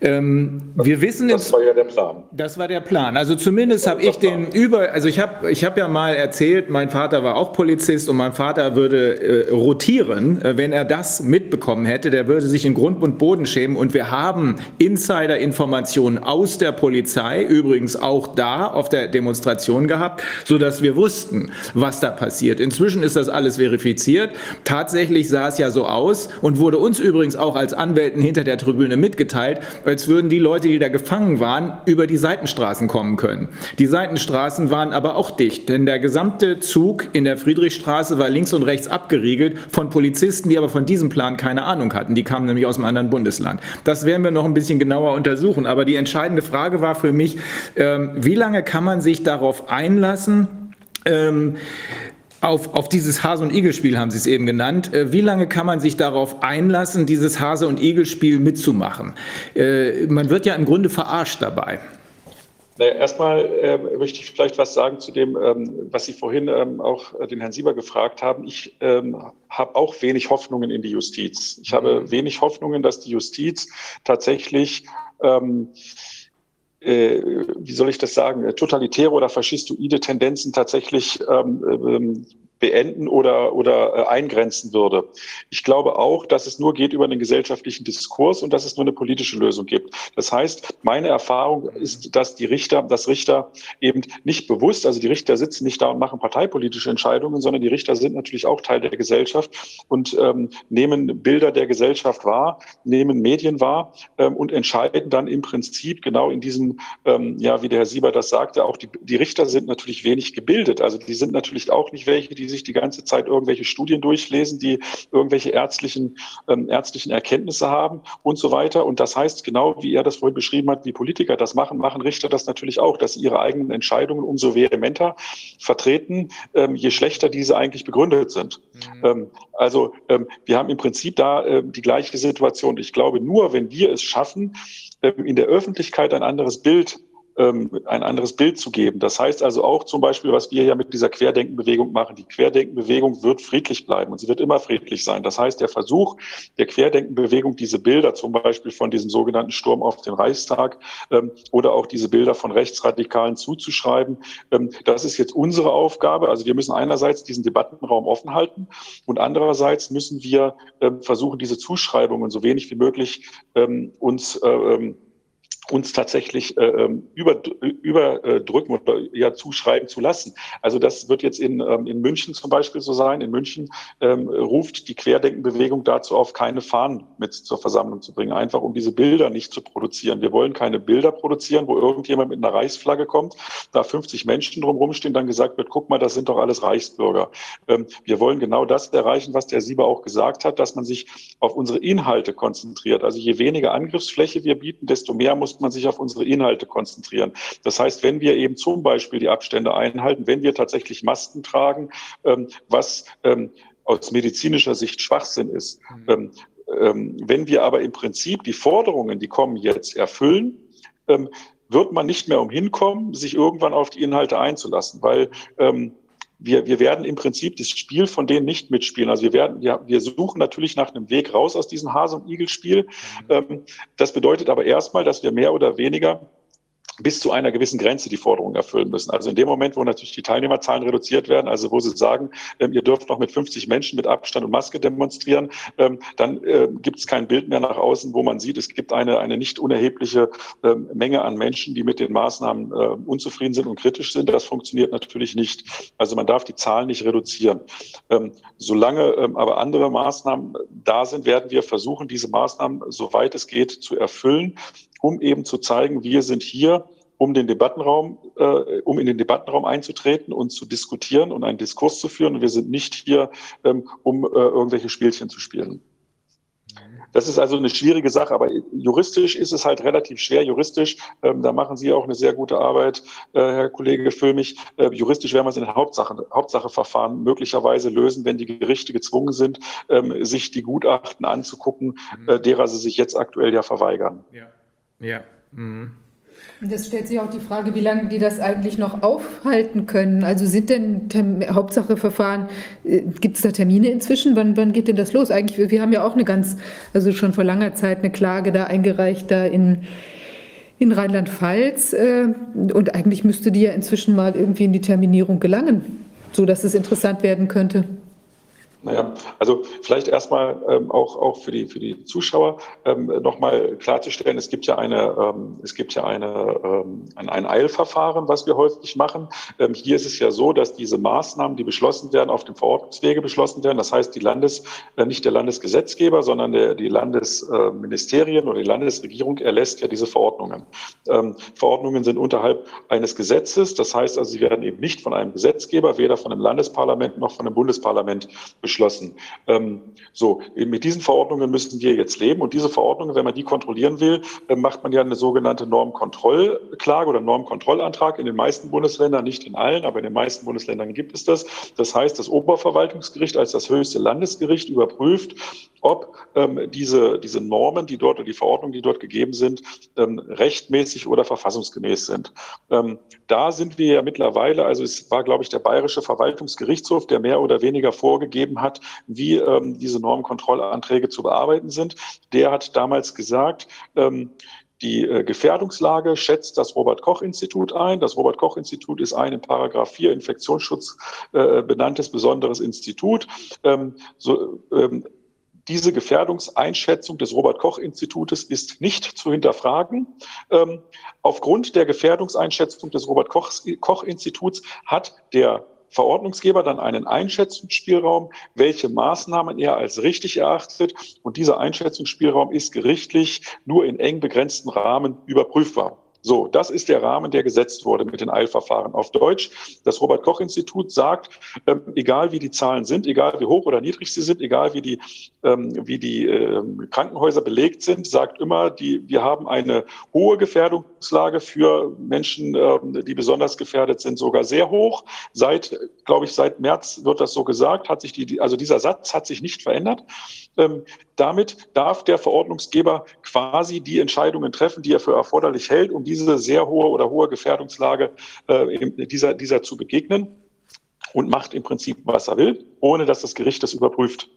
Ähm, wir wissen das war ja der Plan. Das war der Plan. Also zumindest habe ich den über, also ich habe ich hab ja mal erzählt, mein Vater war auch Polizist und mein Vater würde äh, rotieren, äh, wenn er das mitbekommen hätte, der würde sich in Grund und Boden schämen. Und wir haben Insider-Informationen aus der Polizei, übrigens auch da auf der Demonstration gehabt, so dass wir wussten, was da passiert. Inzwischen ist das alles verifiziert. Tatsächlich sah es ja so aus und wurde uns übrigens auch als Anwälten hinter der Tribüne mitgeteilt, als würden die Leute, die da gefangen waren, über die Seitenstraßen kommen können. Die Seitenstraßen waren aber auch dicht, denn der gesamte Zug in der Friedrichstraße war links und rechts abgeriegelt von Polizisten, die aber von diesem Plan keine Ahnung hatten. Die kamen nämlich aus einem anderen Bundesland. Das werden wir noch ein bisschen genauer untersuchen. Aber die entscheidende Frage war für mich, ähm, wie lange kann man sich darauf einlassen, ähm, auf, auf dieses Hase- und Igel-Spiel haben Sie es eben genannt. Äh, wie lange kann man sich darauf einlassen, dieses Hase- und Igel-Spiel mitzumachen? Äh, man wird ja im Grunde verarscht dabei. Naja, erstmal äh, möchte ich vielleicht was sagen zu dem, ähm, was Sie vorhin ähm, auch äh, den Herrn Sieber gefragt haben. Ich ähm, habe auch wenig Hoffnungen in die Justiz. Ich habe mhm. wenig Hoffnungen, dass die Justiz tatsächlich ähm, äh, wie soll ich das sagen, totalitäre oder faschistoide Tendenzen tatsächlich ähm, ähm, beenden oder, oder äh, eingrenzen würde. Ich glaube auch, dass es nur geht über einen gesellschaftlichen Diskurs und dass es nur eine politische Lösung gibt. Das heißt, meine Erfahrung ist, dass die Richter, dass Richter eben nicht bewusst, also die Richter sitzen nicht da und machen parteipolitische Entscheidungen, sondern die Richter sind natürlich auch Teil der Gesellschaft und ähm, nehmen Bilder der Gesellschaft wahr, nehmen Medien wahr ähm, und entscheiden dann im Prinzip genau in diesem, ähm, ja, wie der Herr Sieber das sagte, auch die, die Richter sind natürlich wenig gebildet. Also die sind natürlich auch nicht welche, die sich die ganze Zeit irgendwelche Studien durchlesen, die irgendwelche ärztlichen, ähm, ärztlichen Erkenntnisse haben und so weiter. Und das heißt, genau wie er das vorhin beschrieben hat, wie Politiker das machen, machen Richter das natürlich auch, dass sie ihre eigenen Entscheidungen umso vehementer vertreten, ähm, je schlechter diese eigentlich begründet sind. Mhm. Ähm, also ähm, wir haben im Prinzip da äh, die gleiche Situation. Ich glaube, nur wenn wir es schaffen, ähm, in der Öffentlichkeit ein anderes Bild ähm, ein anderes Bild zu geben. Das heißt also auch zum Beispiel, was wir ja mit dieser Querdenkenbewegung machen. Die Querdenkenbewegung wird friedlich bleiben und sie wird immer friedlich sein. Das heißt, der Versuch der Querdenkenbewegung, diese Bilder zum Beispiel von diesem sogenannten Sturm auf den Reichstag ähm, oder auch diese Bilder von Rechtsradikalen zuzuschreiben, ähm, das ist jetzt unsere Aufgabe. Also wir müssen einerseits diesen Debattenraum offen halten und andererseits müssen wir versuchen, diese Zuschreibungen so wenig wie möglich uns äh, uns tatsächlich äh, ähm, über, überdrücken oder ja zuschreiben zu lassen. Also das wird jetzt in, ähm, in München zum Beispiel so sein. In München ähm, ruft die Querdenkenbewegung dazu auf, keine Fahnen mit zur Versammlung zu bringen, einfach um diese Bilder nicht zu produzieren. Wir wollen keine Bilder produzieren, wo irgendjemand mit einer Reichsflagge kommt, da 50 Menschen drumherum stehen, dann gesagt wird, guck mal, das sind doch alles Reichsbürger. Ähm, wir wollen genau das erreichen, was der Sieber auch gesagt hat, dass man sich auf unsere Inhalte konzentriert. Also je weniger Angriffsfläche wir bieten, desto mehr muss man sich auf unsere Inhalte konzentrieren. Das heißt, wenn wir eben zum Beispiel die Abstände einhalten, wenn wir tatsächlich Masken tragen, ähm, was ähm, aus medizinischer Sicht Schwachsinn ist, mhm. ähm, ähm wenn wir aber im Prinzip die Forderungen, die kommen jetzt, erfüllen, ähm, wird man nicht mehr umhin kommen, sich irgendwann auf die Inhalte einzulassen, weil ähm, wir, wir werden im Prinzip das Spiel von denen nicht mitspielen. Also wir werden, wir, wir suchen natürlich nach einem Weg raus aus diesem Hase- und Igel-Spiel. Mhm. Ähm, das bedeutet aber erstmal, dass wir mehr oder weniger bis zu einer gewissen Grenze die Forderungen erfüllen müssen. Also in dem Moment, wo natürlich die Teilnehmerzahlen reduziert werden, also wo sie sagen, ähm, ihr dürft noch mit 50 Menschen mit Abstand und Maske demonstrieren, ähm, dann äh, gibt es kein Bild mehr nach außen, wo man sieht, es gibt eine, eine nicht unerhebliche ähm, Menge an Menschen, die mit den Maßnahmen äh, unzufrieden sind und kritisch sind. Das funktioniert natürlich nicht. Also man darf die Zahlen nicht reduzieren. Solange aber andere Maßnahmen da sind, werden wir versuchen, diese Maßnahmen, soweit es geht, zu erfüllen um eben zu zeigen, wir sind hier, um den Debattenraum, äh, um in den Debattenraum einzutreten und zu diskutieren und einen Diskurs zu führen. Und wir sind nicht hier, ähm, um äh, irgendwelche Spielchen zu spielen. Das ist also eine schwierige Sache, aber juristisch ist es halt relativ schwer. Juristisch, ähm, da machen Sie auch eine sehr gute Arbeit, äh, Herr Kollege Füllmich. Äh, juristisch werden wir es in den Hauptsache, Hauptsacheverfahren möglicherweise lösen, wenn die Gerichte gezwungen sind, ähm, sich die Gutachten anzugucken, mhm. äh, derer sie sich jetzt aktuell ja verweigern. Ja. Ja. Mhm. Das stellt sich auch die Frage, wie lange die das eigentlich noch aufhalten können. Also sind denn Term Hauptsacheverfahren, äh, gibt es da Termine inzwischen? Wann, wann geht denn das los? Eigentlich, wir haben ja auch eine ganz, also schon vor langer Zeit eine Klage da eingereicht, da in, in Rheinland-Pfalz. Äh, und eigentlich müsste die ja inzwischen mal irgendwie in die Terminierung gelangen, sodass es interessant werden könnte. Naja, also vielleicht erstmal ähm, auch, auch für, die, für die Zuschauer ähm, nochmal klarzustellen, es gibt ja eine, ähm, es gibt ja eine, ähm, ein, ein Eilverfahren, was wir häufig machen. Ähm, hier ist es ja so, dass diese Maßnahmen, die beschlossen werden, auf dem Verordnungswege beschlossen werden. Das heißt, die Landes, äh, nicht der Landesgesetzgeber, sondern der, die Landesministerien oder die Landesregierung erlässt ja diese Verordnungen. Ähm, Verordnungen sind unterhalb eines Gesetzes. Das heißt also, sie werden eben nicht von einem Gesetzgeber, weder von einem Landesparlament noch von einem Bundesparlament beschlossen beschlossen. Ähm, so, mit diesen Verordnungen müssten wir jetzt leben und diese Verordnungen, wenn man die kontrollieren will, äh, macht man ja eine sogenannte Normkontrollklage oder Normkontrollantrag in den meisten Bundesländern, nicht in allen, aber in den meisten Bundesländern gibt es das. Das heißt, das Oberverwaltungsgericht als das höchste Landesgericht überprüft, ob ähm, diese, diese Normen, die dort oder die Verordnungen, die dort gegeben sind, ähm, rechtmäßig oder verfassungsgemäß sind. Ähm, da sind wir ja mittlerweile, also es war, glaube ich, der Bayerische Verwaltungsgerichtshof, der mehr oder weniger vorgegeben hat, wie ähm, diese Normenkontrollanträge zu bearbeiten sind. Der hat damals gesagt, ähm, die äh, Gefährdungslage schätzt das Robert-Koch-Institut ein. Das Robert-Koch-Institut ist ein in Paragraph 4 Infektionsschutz äh, benanntes besonderes Institut. Ähm, so, ähm, diese Gefährdungseinschätzung des Robert-Koch-Institutes ist nicht zu hinterfragen. Ähm, aufgrund der Gefährdungseinschätzung des Robert-Koch-Instituts hat der Verordnungsgeber dann einen Einschätzungsspielraum, welche Maßnahmen er als richtig erachtet. Und dieser Einschätzungsspielraum ist gerichtlich nur in eng begrenzten Rahmen überprüfbar. So, das ist der Rahmen, der gesetzt wurde mit den Eilverfahren. Auf Deutsch, das Robert-Koch-Institut sagt, ähm, egal wie die Zahlen sind, egal wie hoch oder niedrig sie sind, egal wie die, ähm, wie die ähm, Krankenhäuser belegt sind, sagt immer, die, wir haben eine hohe Gefährdungslage für Menschen, ähm, die besonders gefährdet sind, sogar sehr hoch. Seit, glaube ich, seit März wird das so gesagt, hat sich die, also dieser Satz hat sich nicht verändert. Ähm, damit darf der Verordnungsgeber quasi die Entscheidungen treffen, die er für erforderlich hält, um diese sehr hohe oder hohe Gefährdungslage äh, dieser, dieser zu begegnen und macht im Prinzip, was er will, ohne dass das Gericht das überprüft.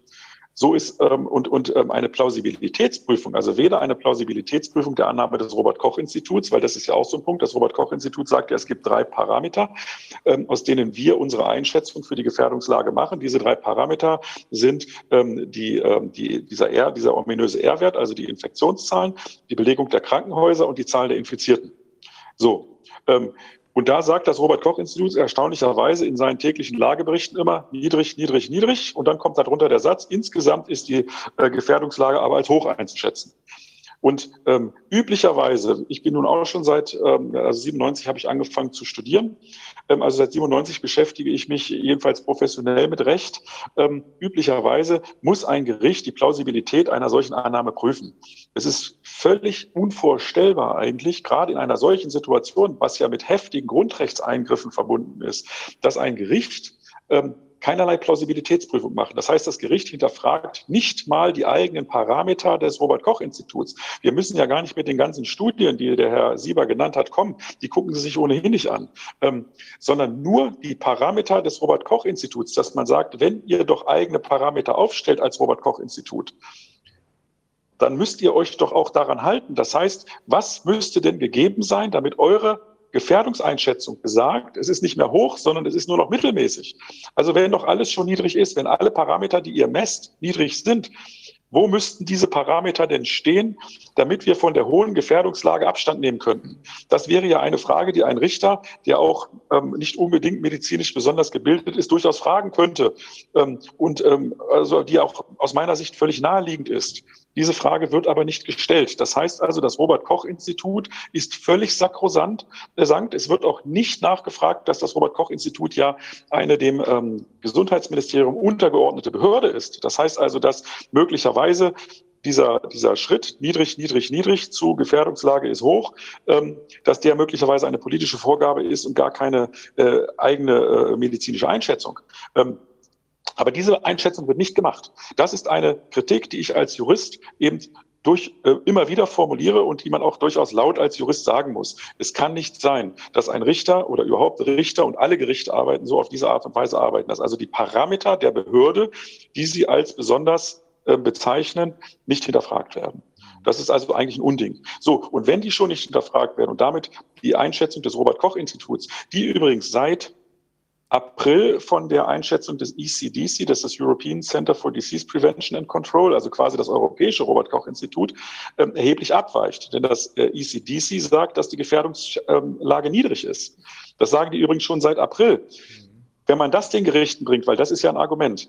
So ist ähm, und, und ähm, eine Plausibilitätsprüfung, also weder eine Plausibilitätsprüfung der Annahme des Robert-Koch-Instituts, weil das ist ja auch so ein Punkt, das Robert-Koch-Institut sagt ja, es gibt drei Parameter, ähm, aus denen wir unsere Einschätzung für die Gefährdungslage machen. Diese drei Parameter sind ähm, die, ähm, die, dieser, R, dieser ominöse R-Wert, also die Infektionszahlen, die Belegung der Krankenhäuser und die Zahl der Infizierten. So, ähm, und da sagt das Robert-Koch-Institut erstaunlicherweise in seinen täglichen Lageberichten immer niedrig, niedrig, niedrig. Und dann kommt darunter der Satz, insgesamt ist die äh, Gefährdungslage aber als hoch einzuschätzen. Und ähm, üblicherweise, ich bin nun auch schon seit, ähm, also 97 habe ich angefangen zu studieren, ähm, also seit 97 beschäftige ich mich jedenfalls professionell mit Recht. Ähm, üblicherweise muss ein Gericht die Plausibilität einer solchen Annahme prüfen. Es ist völlig unvorstellbar eigentlich, gerade in einer solchen Situation, was ja mit heftigen Grundrechtseingriffen verbunden ist, dass ein Gericht ähm, keinerlei Plausibilitätsprüfung machen. Das heißt, das Gericht hinterfragt nicht mal die eigenen Parameter des Robert-Koch-Instituts. Wir müssen ja gar nicht mit den ganzen Studien, die der Herr Sieber genannt hat, kommen. Die gucken Sie sich ohnehin nicht an, ähm, sondern nur die Parameter des Robert-Koch-Instituts, dass man sagt, wenn ihr doch eigene Parameter aufstellt als Robert-Koch-Institut, dann müsst ihr euch doch auch daran halten. Das heißt, was müsste denn gegeben sein, damit eure Gefährdungseinschätzung besagt, es ist nicht mehr hoch, sondern es ist nur noch mittelmäßig. Also wenn doch alles schon niedrig ist, wenn alle Parameter, die ihr messt, niedrig sind, wo müssten diese Parameter denn stehen, damit wir von der hohen Gefährdungslage Abstand nehmen könnten? Das wäre ja eine Frage, die ein Richter, der auch ähm, nicht unbedingt medizinisch besonders gebildet ist, durchaus fragen könnte ähm, und ähm, also die auch aus meiner Sicht völlig naheliegend ist. Diese Frage wird aber nicht gestellt. Das heißt also, das Robert-Koch-Institut ist völlig sakrosant. Es wird auch nicht nachgefragt, dass das Robert-Koch-Institut ja eine dem ähm, Gesundheitsministerium untergeordnete Behörde ist. Das heißt also, dass möglicherweise dieser, dieser Schritt niedrig, niedrig, niedrig zu Gefährdungslage ist hoch, ähm, dass der möglicherweise eine politische Vorgabe ist und gar keine äh, eigene äh, medizinische Einschätzung. Ähm, aber diese Einschätzung wird nicht gemacht. Das ist eine Kritik, die ich als Jurist eben durch, äh, immer wieder formuliere und die man auch durchaus laut als Jurist sagen muss. Es kann nicht sein, dass ein Richter oder überhaupt Richter und alle Gerichte arbeiten so auf diese Art und Weise arbeiten, dass also die Parameter der Behörde, die sie als besonders äh, bezeichnen, nicht hinterfragt werden. Das ist also eigentlich ein Unding. So, und wenn die schon nicht hinterfragt werden und damit die Einschätzung des Robert Koch Instituts, die übrigens seit April von der Einschätzung des ECDC, das ist das European Center for Disease Prevention and Control, also quasi das europäische Robert Koch Institut, äh, erheblich abweicht. Denn das äh, ECDC sagt, dass die Gefährdungslage niedrig ist. Das sagen die übrigens schon seit April. Wenn man das den Gerichten bringt, weil das ist ja ein Argument,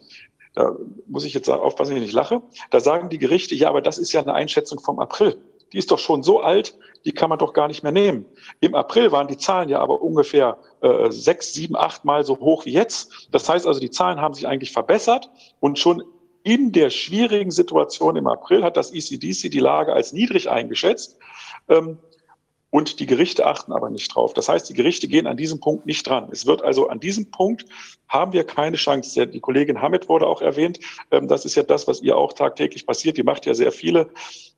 da muss ich jetzt aufpassen, dass ich nicht lache, da sagen die Gerichte, ja, aber das ist ja eine Einschätzung vom April. Die ist doch schon so alt, die kann man doch gar nicht mehr nehmen. Im April waren die Zahlen ja aber ungefähr äh, sechs, sieben, acht Mal so hoch wie jetzt. Das heißt also, die Zahlen haben sich eigentlich verbessert und schon in der schwierigen Situation im April hat das ECDC die Lage als niedrig eingeschätzt. Ähm, und die Gerichte achten aber nicht drauf. Das heißt, die Gerichte gehen an diesem Punkt nicht dran. Es wird also an diesem Punkt haben wir keine Chance. Die Kollegin Hamid wurde auch erwähnt. Ähm, das ist ja das, was ihr auch tagtäglich passiert. Die macht ja sehr viele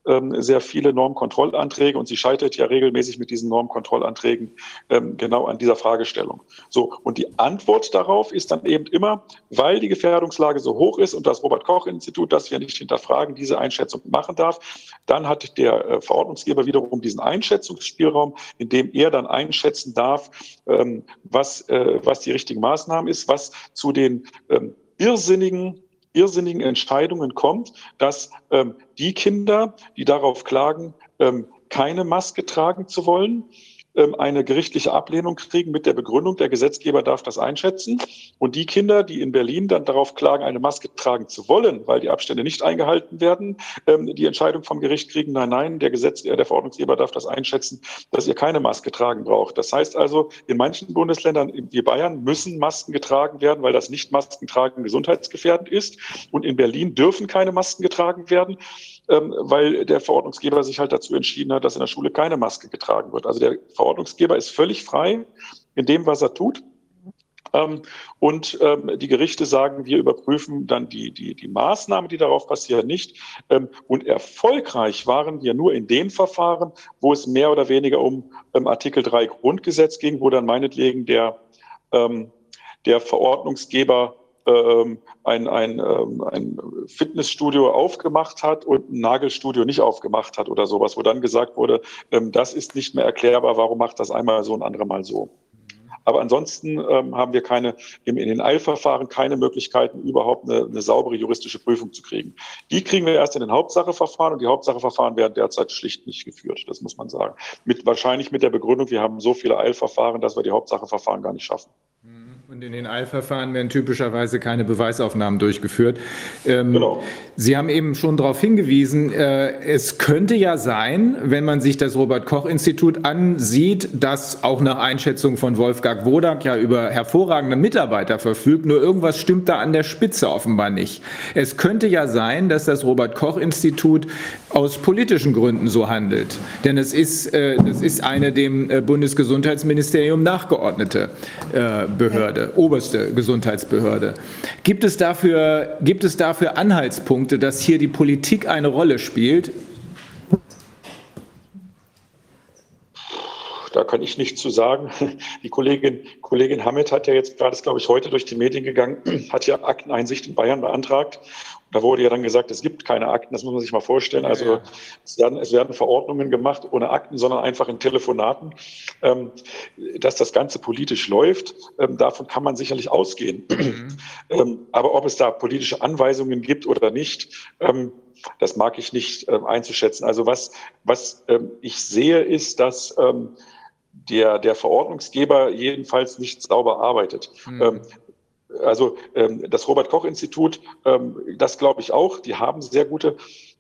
ähm, sehr viele Normkontrollanträge und sie scheitert ja regelmäßig mit diesen Normkontrollanträgen ähm, genau an dieser Fragestellung. So, und die Antwort darauf ist dann eben immer, weil die Gefährdungslage so hoch ist und das Robert-Koch-Institut das wir nicht hinterfragen, diese Einschätzung machen darf, dann hat der äh, Verordnungsgeber wiederum diesen Einschätzungsspielraum, in dem er dann einschätzen darf, ähm, was, äh, was die richtige Maßnahme ist, was zu den irrsinnigen irrsinnigen Entscheidungen kommt, dass ähm, die Kinder, die darauf klagen, ähm, keine Maske tragen zu wollen, eine gerichtliche Ablehnung kriegen mit der Begründung, der Gesetzgeber darf das einschätzen. Und die Kinder, die in Berlin dann darauf klagen, eine Maske tragen zu wollen, weil die Abstände nicht eingehalten werden, ähm, die Entscheidung vom Gericht kriegen, nein, nein, der Gesetz, der Verordnungsgeber darf das einschätzen, dass ihr keine Maske tragen braucht. Das heißt also, in manchen Bundesländern wie Bayern müssen Masken getragen werden, weil das nicht Maskentragen gesundheitsgefährdend ist. Und in Berlin dürfen keine Masken getragen werden ähm, weil der Verordnungsgeber sich halt dazu entschieden hat, dass in der Schule keine Maske getragen wird. Also der Verordnungsgeber ist völlig frei in dem, was er tut. Ähm, und ähm, die Gerichte sagen, wir überprüfen dann die, die, die Maßnahmen, die darauf passieren, nicht. Ähm, und erfolgreich waren wir nur in den Verfahren, wo es mehr oder weniger um ähm, Artikel 3 Grundgesetz ging, wo dann meinetwegen der, ähm, der Verordnungsgeber ähm, ein, ein, ähm, ein Fitnessstudio aufgemacht hat und ein Nagelstudio nicht aufgemacht hat oder sowas, wo dann gesagt wurde, ähm, das ist nicht mehr erklärbar, warum macht das einmal so und andere mal so. Aber ansonsten ähm, haben wir keine, in, in den Eilverfahren keine Möglichkeiten, überhaupt eine, eine, saubere juristische Prüfung zu kriegen. Die kriegen wir erst in den Hauptsacheverfahren und die Hauptsacheverfahren werden derzeit schlicht nicht geführt. Das muss man sagen. Mit, wahrscheinlich mit der Begründung, wir haben so viele Eilverfahren, dass wir die Hauptsacheverfahren gar nicht schaffen. Und in den Eilverfahren werden typischerweise keine Beweisaufnahmen durchgeführt. Ähm, genau. Sie haben eben schon darauf hingewiesen, äh, es könnte ja sein, wenn man sich das Robert-Koch-Institut ansieht, dass auch nach Einschätzung von Wolfgang Wodak ja über hervorragende Mitarbeiter verfügt, nur irgendwas stimmt da an der Spitze offenbar nicht. Es könnte ja sein, dass das Robert-Koch-Institut aus politischen Gründen so handelt. Denn es ist, äh, es ist eine dem äh, Bundesgesundheitsministerium nachgeordnete äh, Behörde. Behörde, oberste Gesundheitsbehörde. Gibt es, dafür, gibt es dafür Anhaltspunkte, dass hier die Politik eine Rolle spielt? Da kann ich nichts zu sagen. Die Kollegin, Kollegin Hammett hat ja jetzt gerade, ist glaube ich heute durch die Medien gegangen, hat ja Akteneinsicht in Bayern beantragt da wurde ja dann gesagt, es gibt keine Akten, das muss man sich mal vorstellen. Also es werden, es werden Verordnungen gemacht ohne Akten, sondern einfach in Telefonaten. Ähm, dass das Ganze politisch läuft, ähm, davon kann man sicherlich ausgehen. Mhm. Ähm, aber ob es da politische Anweisungen gibt oder nicht, ähm, das mag ich nicht ähm, einzuschätzen. Also was, was ähm, ich sehe, ist, dass der, der Verordnungsgeber jedenfalls nicht sauber arbeitet. Mhm. Also ähm, das Robert Koch Institut, ähm, das glaube ich auch. Die haben sehr gute,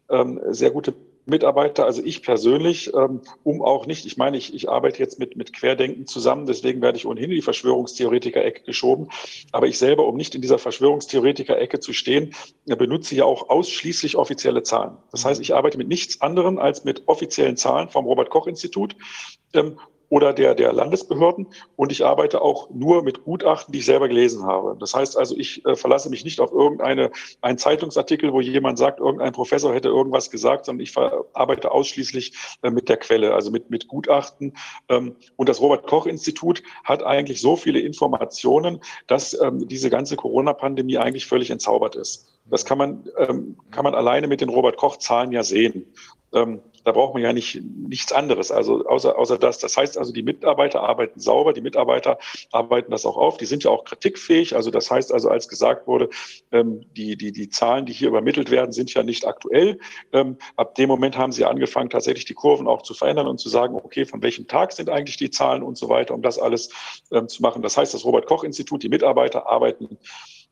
ähm, sehr gute Mitarbeiter. Also ich persönlich, ähm, um auch nicht, ich meine, ich, ich arbeite jetzt mit, mit Querdenken zusammen, deswegen werde ich ohnehin in die Verschwörungstheoretiker-Ecke geschoben. Aber ich selber, um nicht in dieser Verschwörungstheoretiker-Ecke zu stehen, benutze ja auch ausschließlich offizielle Zahlen. Das heißt, ich arbeite mit nichts anderem als mit offiziellen Zahlen vom Robert Koch Institut ähm, oder der, der Landesbehörden. Und ich arbeite auch nur mit Gutachten, die ich selber gelesen habe. Das heißt also, ich äh, verlasse mich nicht auf irgendeine, einen Zeitungsartikel, wo jemand sagt, irgendein Professor hätte irgendwas gesagt, sondern ich arbeite ausschließlich äh, mit der Quelle, also mit, mit Gutachten. Ähm, und das Robert-Koch-Institut hat eigentlich so viele Informationen, dass ähm, diese ganze Corona-Pandemie eigentlich völlig entzaubert ist. Das kann man, ähm, kann man alleine mit den Robert-Koch-Zahlen ja sehen. Da braucht man ja nicht nichts anderes, also außer, außer das. Das heißt also, die Mitarbeiter arbeiten sauber, die Mitarbeiter arbeiten das auch auf. Die sind ja auch kritikfähig. Also das heißt also, als gesagt wurde, ähm, die, die, die Zahlen, die hier übermittelt werden, sind ja nicht aktuell. Ähm, ab dem Moment haben sie angefangen, tatsächlich die Kurven auch zu verändern und zu sagen, okay, von welchem Tag sind eigentlich die Zahlen und so weiter, um das alles ähm, zu machen. Das heißt, das Robert-Koch-Institut, die Mitarbeiter arbeiten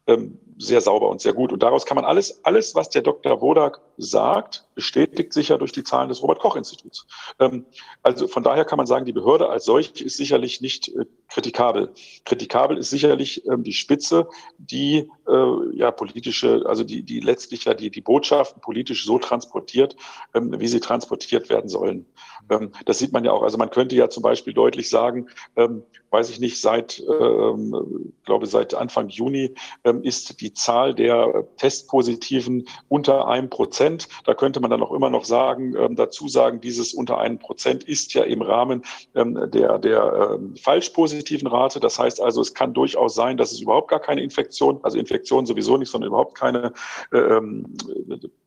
ähm, sehr sauber und sehr gut. Und daraus kann man alles, alles, was der Dr. Wodak sagt, bestätigt sich ja durch die Zahlen des Robert-Koch-Instituts. Ähm, also von daher kann man sagen, die Behörde als solche ist sicherlich nicht äh, kritikabel. Kritikabel ist sicherlich ähm, die Spitze, die äh, ja politische, also die, die letztlich ja die, die Botschaften politisch so transportiert, ähm, wie sie transportiert werden sollen. Ähm, das sieht man ja auch. Also man könnte ja zum Beispiel deutlich sagen, ähm, weiß ich nicht, seit, ähm, glaube seit Anfang Juni ähm, ist die Zahl der Testpositiven unter einem Prozent. Da könnte man dann auch immer noch sagen, ähm, dazu sagen, dieses unter einem Prozent ist ja im Rahmen ähm, der, der ähm, falschpositiven Rate. Das heißt also, es kann durchaus sein, dass es überhaupt gar keine Infektion, also Infektion sowieso nicht, sondern überhaupt keine äh, ähm,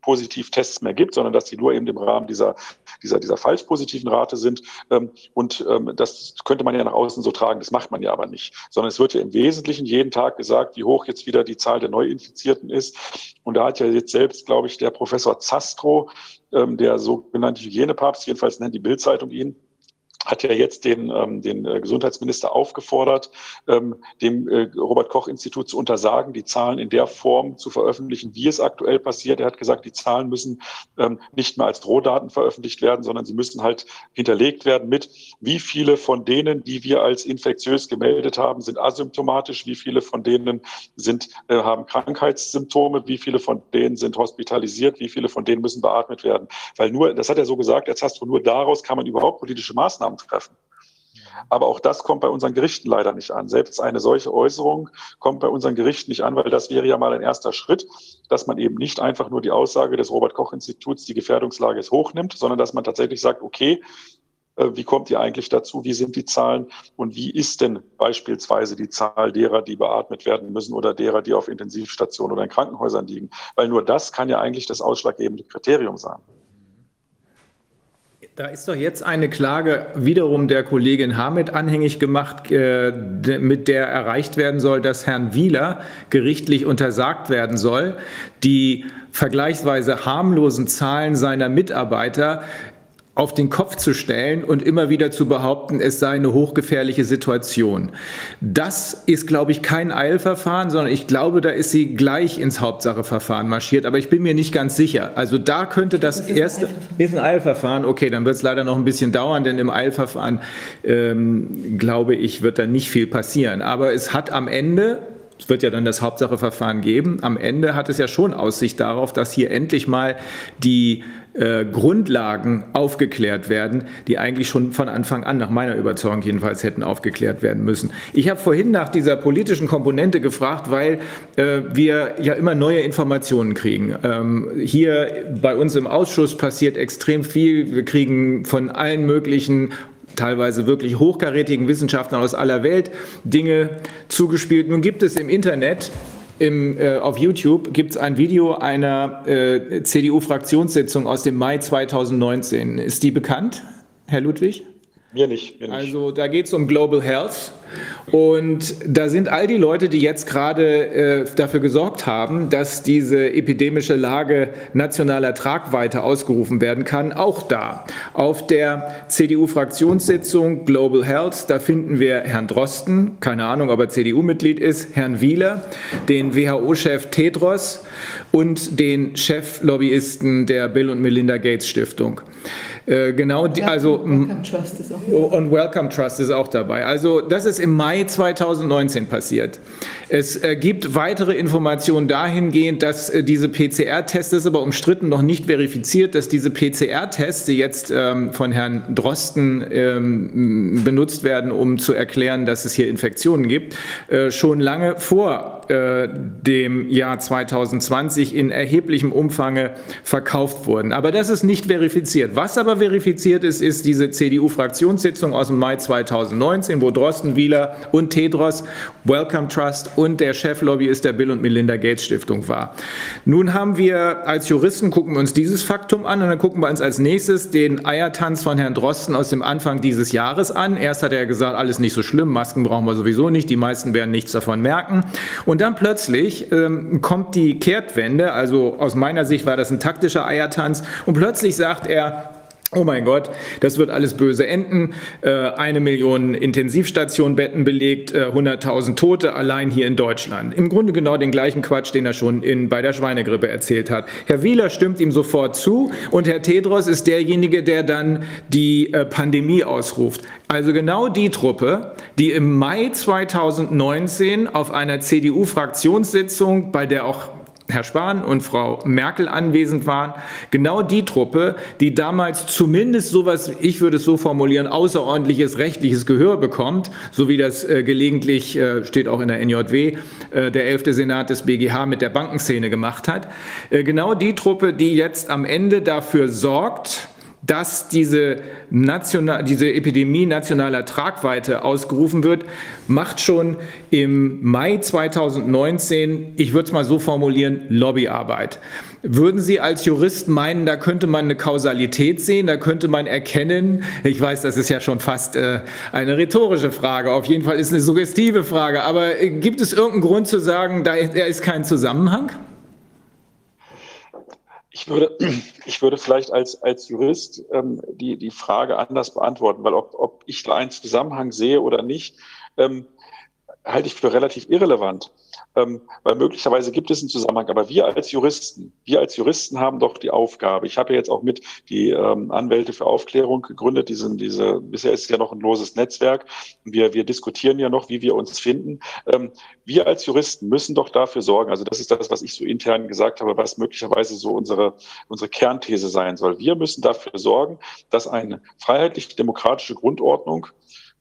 Positivtests mehr gibt, sondern dass die nur eben im Rahmen dieser, dieser, dieser falschpositiven Rate sind. Ähm, und ähm, das könnte man ja nach außen so tragen, das macht man ja aber nicht, sondern es wird ja im Wesentlichen jeden Tag gesagt, wie hoch jetzt wieder die Zahl der Neuinfizierten ist. Und da hat ja jetzt selbst, glaube ich, der Professor Zastro, ähm, der sogenannte Hygienepapst, jedenfalls nennt die Bildzeitung ihn, hat ja jetzt den, ähm, den äh, Gesundheitsminister aufgefordert, ähm, dem äh, Robert-Koch-Institut zu untersagen, die Zahlen in der Form zu veröffentlichen, wie es aktuell passiert. Er hat gesagt, die Zahlen müssen ähm, nicht mehr als Rohdaten veröffentlicht werden, sondern sie müssen halt hinterlegt werden mit, wie viele von denen, die wir als infektiös gemeldet haben, sind asymptomatisch, wie viele von denen sind, äh, haben Krankheitssymptome, wie viele von denen sind hospitalisiert, wie viele von denen müssen beatmet werden. Weil nur, das hat er so gesagt, jetzt hast du nur daraus kann man überhaupt politische Maßnahmen Maßnahmen treffen. Aber auch das kommt bei unseren Gerichten leider nicht an. Selbst eine solche Äußerung kommt bei unseren Gerichten nicht an, weil das wäre ja mal ein erster Schritt, dass man eben nicht einfach nur die Aussage des Robert-Koch-Instituts, die Gefährdungslage ist hochnimmt, sondern dass man tatsächlich sagt, okay, äh, wie kommt ihr eigentlich dazu? Wie sind die Zahlen? Und wie ist denn beispielsweise die Zahl derer, die beatmet werden müssen oder derer, die auf Intensivstationen oder in Krankenhäusern liegen? Weil nur das kann ja eigentlich das ausschlaggebende Kriterium sein. Da ist doch jetzt eine Klage wiederum der Kollegin Hamid anhängig gemacht, äh, mit der erreicht werden soll, dass Herrn Wieler gerichtlich untersagt werden soll, die vergleichsweise harmlosen Zahlen seiner Mitarbeiter auf den Kopf zu stellen und immer wieder zu behaupten, es sei eine hochgefährliche Situation. Das ist, glaube ich, kein Eilverfahren, sondern ich glaube, da ist sie gleich ins Hauptsacheverfahren marschiert. Aber ich bin mir nicht ganz sicher. Also da könnte das, das ist erste ein ist ein Eilverfahren. Okay, dann wird es leider noch ein bisschen dauern, denn im Eilverfahren ähm, glaube ich, wird da nicht viel passieren. Aber es hat am Ende es wird ja dann das Hauptsacheverfahren geben. Am Ende hat es ja schon Aussicht darauf, dass hier endlich mal die äh, Grundlagen aufgeklärt werden, die eigentlich schon von Anfang an, nach meiner Überzeugung jedenfalls, hätten aufgeklärt werden müssen. Ich habe vorhin nach dieser politischen Komponente gefragt, weil äh, wir ja immer neue Informationen kriegen. Ähm, hier bei uns im Ausschuss passiert extrem viel. Wir kriegen von allen möglichen teilweise wirklich hochkarätigen Wissenschaftlern aus aller Welt Dinge zugespielt. Nun gibt es im Internet im, äh, auf YouTube gibt es ein Video einer äh, CDU-Fraktionssitzung aus dem Mai 2019. Ist die bekannt, Herr Ludwig? Mir nicht. Mir nicht. Also da geht es um Global Health. Und da sind all die Leute, die jetzt gerade äh, dafür gesorgt haben, dass diese epidemische Lage nationaler Tragweite ausgerufen werden kann, auch da. Auf der CDU-Fraktionssitzung Global Health, da finden wir Herrn Drosten, keine Ahnung, ob er CDU-Mitglied ist, Herrn Wieler, den WHO-Chef Tedros und den Cheflobbyisten der Bill und Melinda Gates Stiftung. Äh, genau, die, also Welcome Trust ist auch dabei. Oh, und Welcome Trust ist auch dabei. Also das ist im Mai 2019 passiert. Es äh, gibt weitere Informationen dahingehend, dass äh, diese PCR-Tests, das ist aber umstritten, noch nicht verifiziert, dass diese PCR-Tests, die jetzt ähm, von Herrn Drosten ähm, benutzt werden, um zu erklären, dass es hier Infektionen gibt, äh, schon lange vor äh, dem Jahr 2020 in erheblichem Umfange verkauft wurden. Aber das ist nicht verifiziert. Was aber verifiziert ist, ist diese CDU-Fraktionssitzung aus dem Mai 2019, wo Drosten, Wieler und Tedros, Welcome Trust und der Cheflobbyist der Bill und Melinda Gates Stiftung war. Nun haben wir als Juristen gucken wir uns dieses Faktum an und dann gucken wir uns als nächstes den Eiertanz von Herrn Drosten aus dem Anfang dieses Jahres an. Erst hat er gesagt, alles nicht so schlimm, Masken brauchen wir sowieso nicht, die meisten werden nichts davon merken. Und und dann plötzlich ähm, kommt die Kehrtwende, also aus meiner Sicht war das ein taktischer Eiertanz, und plötzlich sagt er, Oh mein Gott, das wird alles böse enden. Äh, eine Million Intensivstationbetten belegt, 100.000 äh, Tote allein hier in Deutschland. Im Grunde genau den gleichen Quatsch, den er schon in, bei der Schweinegrippe erzählt hat. Herr Wieler stimmt ihm sofort zu und Herr Tedros ist derjenige, der dann die äh, Pandemie ausruft. Also genau die Truppe, die im Mai 2019 auf einer CDU-Fraktionssitzung, bei der auch Herr Spahn und Frau Merkel anwesend waren, genau die Truppe, die damals zumindest sowas, ich würde es so formulieren, außerordentliches rechtliches Gehör bekommt, so wie das äh, gelegentlich, äh, steht auch in der NJW, äh, der 11. Senat des BGH mit der Bankenszene gemacht hat. Äh, genau die Truppe, die jetzt am Ende dafür sorgt, dass diese, national, diese Epidemie nationaler Tragweite ausgerufen wird, macht schon im Mai 2019, ich würde es mal so formulieren, Lobbyarbeit. Würden Sie als Jurist meinen, da könnte man eine Kausalität sehen, da könnte man erkennen, ich weiß, das ist ja schon fast äh, eine rhetorische Frage, auf jeden Fall ist eine suggestive Frage, aber äh, gibt es irgendeinen Grund zu sagen, da ist kein Zusammenhang? Ich würde, ich würde vielleicht als, als Jurist ähm, die, die Frage anders beantworten, weil ob, ob ich da einen Zusammenhang sehe oder nicht, ähm, halte ich für relativ irrelevant ähm, weil möglicherweise gibt es einen Zusammenhang. Aber wir als Juristen, wir als Juristen haben doch die Aufgabe. Ich habe ja jetzt auch mit die ähm, Anwälte für Aufklärung gegründet. Die sind diese, bisher ist es ja noch ein loses Netzwerk. Wir, wir diskutieren ja noch, wie wir uns finden. Ähm, wir als Juristen müssen doch dafür sorgen. Also das ist das, was ich so intern gesagt habe, was möglicherweise so unsere, unsere Kernthese sein soll. Wir müssen dafür sorgen, dass eine freiheitlich-demokratische Grundordnung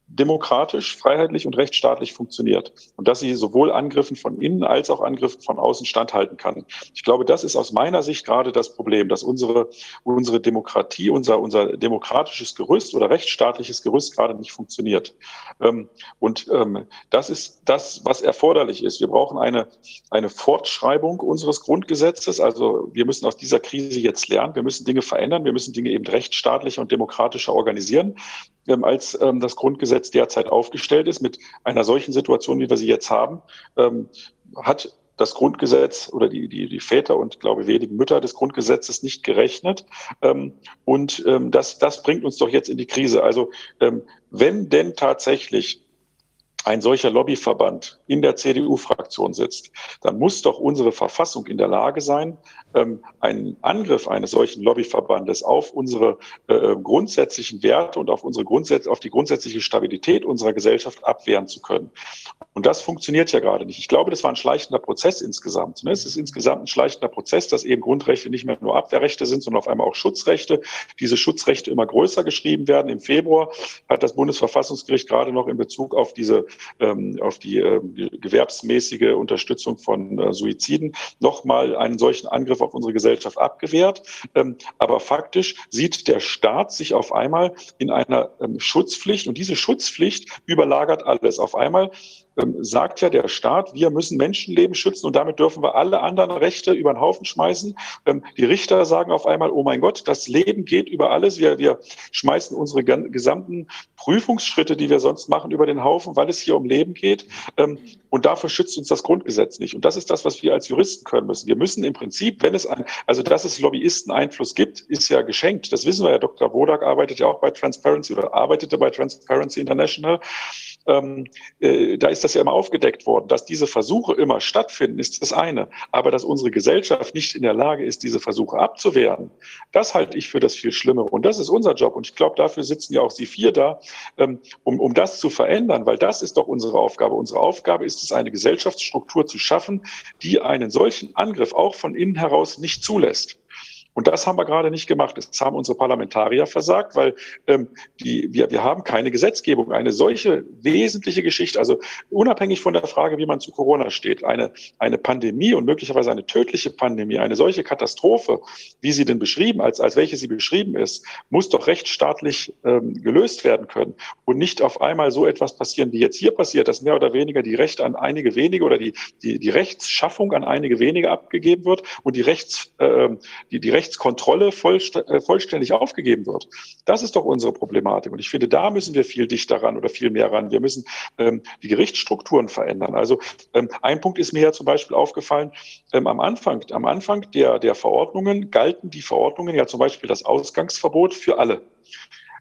demokratisch, freiheitlich und rechtsstaatlich funktioniert und dass sie sowohl Angriffen von innen als auch Angriffen von außen standhalten kann. Ich glaube, das ist aus meiner Sicht gerade das Problem, dass unsere, unsere Demokratie, unser, unser demokratisches Gerüst oder rechtsstaatliches Gerüst gerade nicht funktioniert. Ähm, und ähm, das ist das, was erforderlich ist. Wir brauchen eine, eine Fortschreibung unseres Grundgesetzes. Also wir müssen aus dieser Krise jetzt lernen. Wir müssen Dinge verändern. Wir müssen Dinge eben rechtsstaatlicher und demokratischer organisieren ähm, als ähm, das Grundgesetz derzeit aufgestellt ist. Mit einer solchen Situation, wie wir sie jetzt haben, ähm, hat das Grundgesetz oder die, die, die Väter und, glaube ich, wenigen Mütter des Grundgesetzes nicht gerechnet. Ähm, und ähm, das, das bringt uns doch jetzt in die Krise. Also ähm, wenn denn tatsächlich ein solcher Lobbyverband in der CDU-Fraktion sitzt, dann muss doch unsere Verfassung in der Lage sein, ähm, einen Angriff eines solchen Lobbyverbandes auf unsere äh, grundsätzlichen Werte und auf unsere Grundsätze, auf die grundsätzliche Stabilität unserer Gesellschaft abwehren zu können. Und das funktioniert ja gerade nicht. Ich glaube, das war ein schleichender Prozess insgesamt. Ne? Es ist insgesamt ein schleichender Prozess, dass eben Grundrechte nicht mehr nur Abwehrrechte sind, sondern auf einmal auch Schutzrechte. Diese Schutzrechte immer größer geschrieben werden. Im Februar hat das Bundesverfassungsgericht gerade noch in Bezug auf diese, ähm, auf die ähm, gewerbsmäßige Unterstützung von äh, Suiziden nochmal einen solchen Angriff auf unsere Gesellschaft abgewehrt. Ähm, aber faktisch sieht der Staat sich auf einmal in einer ähm, Schutzpflicht und diese Schutzpflicht überlagert alles. Auf einmal sagt ja der Staat, wir müssen Menschenleben schützen und damit dürfen wir alle anderen Rechte über den Haufen schmeißen. Ähm, die Richter sagen auf einmal, oh mein Gott, das Leben geht über alles. Wir, wir schmeißen unsere gesamten Prüfungsschritte, die wir sonst machen, über den Haufen, weil es hier um Leben geht. Ähm, und dafür schützt uns das Grundgesetz nicht. Und das ist das, was wir als Juristen können müssen. Wir müssen im Prinzip, wenn es ein, also dass es Lobbyisten Einfluss gibt, ist ja geschenkt. Das wissen wir ja. Dr. Wodak arbeitet ja auch bei Transparency oder arbeitete bei Transparency International ähm, äh, da ist das ja immer aufgedeckt worden. Dass diese Versuche immer stattfinden, ist das eine. Aber dass unsere Gesellschaft nicht in der Lage ist, diese Versuche abzuwehren, das halte ich für das viel Schlimmere. Und das ist unser Job. Und ich glaube, dafür sitzen ja auch Sie vier da, ähm, um, um das zu verändern, weil das ist doch unsere Aufgabe. Unsere Aufgabe ist es, eine Gesellschaftsstruktur zu schaffen, die einen solchen Angriff auch von innen heraus nicht zulässt. Und das haben wir gerade nicht gemacht. Das haben unsere Parlamentarier versagt, weil ähm, die, wir, wir haben keine Gesetzgebung. Eine solche wesentliche Geschichte, also unabhängig von der Frage, wie man zu Corona steht, eine, eine Pandemie und möglicherweise eine tödliche Pandemie, eine solche Katastrophe, wie sie denn beschrieben, als, als welche sie beschrieben ist, muss doch rechtsstaatlich ähm, gelöst werden können und nicht auf einmal so etwas passieren, wie jetzt hier passiert, dass mehr oder weniger die Rechte an einige wenige oder die, die, die Rechtsschaffung an einige wenige abgegeben wird und die Rechts, äh, die, die Rechts Rechtskontrolle äh, vollständig aufgegeben wird. Das ist doch unsere Problematik. Und ich finde, da müssen wir viel dichter ran oder viel mehr ran. Wir müssen ähm, die Gerichtsstrukturen verändern. Also ähm, ein Punkt ist mir ja zum Beispiel aufgefallen, ähm, am Anfang, am Anfang der, der Verordnungen galten die Verordnungen ja zum Beispiel das Ausgangsverbot für alle.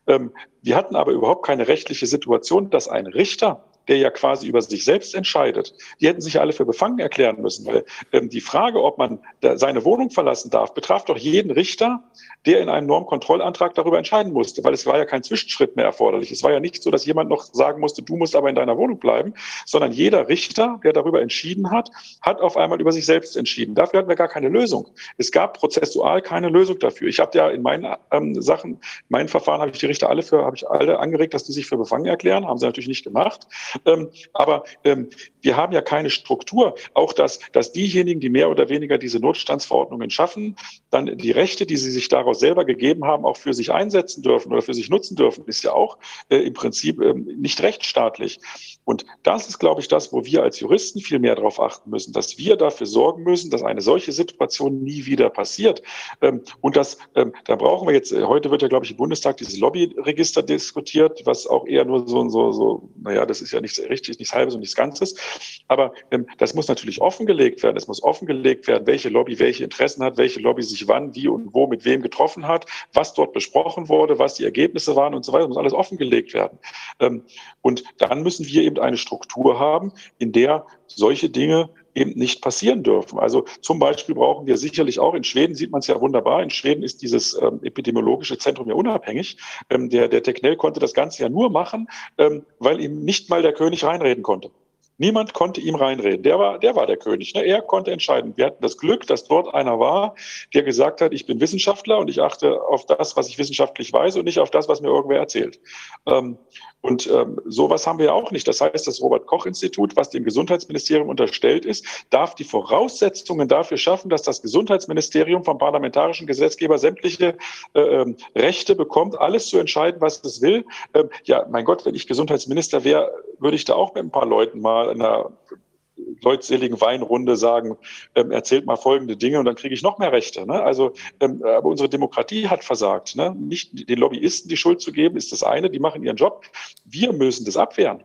Ähm, wir hatten aber überhaupt keine rechtliche Situation, dass ein Richter der ja quasi über sich selbst entscheidet, die hätten sich ja alle für befangen erklären müssen, weil ähm, die Frage, ob man seine Wohnung verlassen darf, betraf doch jeden Richter, der in einem Normkontrollantrag darüber entscheiden musste, weil es war ja kein Zwischenschritt mehr erforderlich. Es war ja nicht so, dass jemand noch sagen musste, du musst aber in deiner Wohnung bleiben, sondern jeder Richter, der darüber entschieden hat, hat auf einmal über sich selbst entschieden. Dafür hatten wir gar keine Lösung. Es gab prozessual keine Lösung dafür. Ich habe ja in meinen ähm, Sachen, in meinen Verfahren habe ich die Richter alle für, habe ich alle angeregt, dass die sich für befangen erklären, haben sie natürlich nicht gemacht. Ähm, aber ähm, wir haben ja keine Struktur. Auch dass, dass diejenigen, die mehr oder weniger diese Notstandsverordnungen schaffen, dann die Rechte, die sie sich daraus selber gegeben haben, auch für sich einsetzen dürfen oder für sich nutzen dürfen, ist ja auch äh, im Prinzip äh, nicht rechtsstaatlich. Und das ist, glaube ich, das, wo wir als Juristen viel mehr darauf achten müssen, dass wir dafür sorgen müssen, dass eine solche Situation nie wieder passiert. Ähm, und das, ähm, da brauchen wir jetzt, äh, heute wird ja, glaube ich, im Bundestag dieses Lobbyregister diskutiert, was auch eher nur so, so, so, naja, das ist ja nichts richtig, nichts Halbes und nichts Ganzes. Aber ähm, das muss natürlich offengelegt werden. Es muss offengelegt werden, welche Lobby welche Interessen hat, welche Lobby sich wann, wie und wo mit wem getroffen hat, was dort besprochen wurde, was die Ergebnisse waren und so weiter. Das muss alles offengelegt werden. Und dann müssen wir eben eine Struktur haben, in der solche Dinge eben nicht passieren dürfen. Also zum Beispiel brauchen wir sicherlich auch, in Schweden sieht man es ja wunderbar, in Schweden ist dieses ähm, epidemiologische Zentrum ja unabhängig. Ähm, der, der Technell konnte das Ganze ja nur machen, ähm, weil ihm nicht mal der König reinreden konnte. Niemand konnte ihm reinreden. Der war, der war der König. Ne? Er konnte entscheiden. Wir hatten das Glück, dass dort einer war, der gesagt hat, ich bin Wissenschaftler und ich achte auf das, was ich wissenschaftlich weiß und nicht auf das, was mir irgendwer erzählt. Ähm, und ähm, sowas haben wir ja auch nicht. Das heißt, das Robert-Koch-Institut, was dem Gesundheitsministerium unterstellt ist, darf die Voraussetzungen dafür schaffen, dass das Gesundheitsministerium vom parlamentarischen Gesetzgeber sämtliche äh, ähm, Rechte bekommt, alles zu entscheiden, was es will. Ähm, ja, mein Gott, wenn ich Gesundheitsminister wäre, würde ich da auch mit ein paar Leuten mal in einer leutseligen Weinrunde sagen, ähm, erzählt mal folgende Dinge und dann kriege ich noch mehr Rechte. Ne? Also, ähm, aber unsere Demokratie hat versagt. Ne? Nicht den Lobbyisten die Schuld zu geben, ist das eine, die machen ihren Job. Wir müssen das abwehren.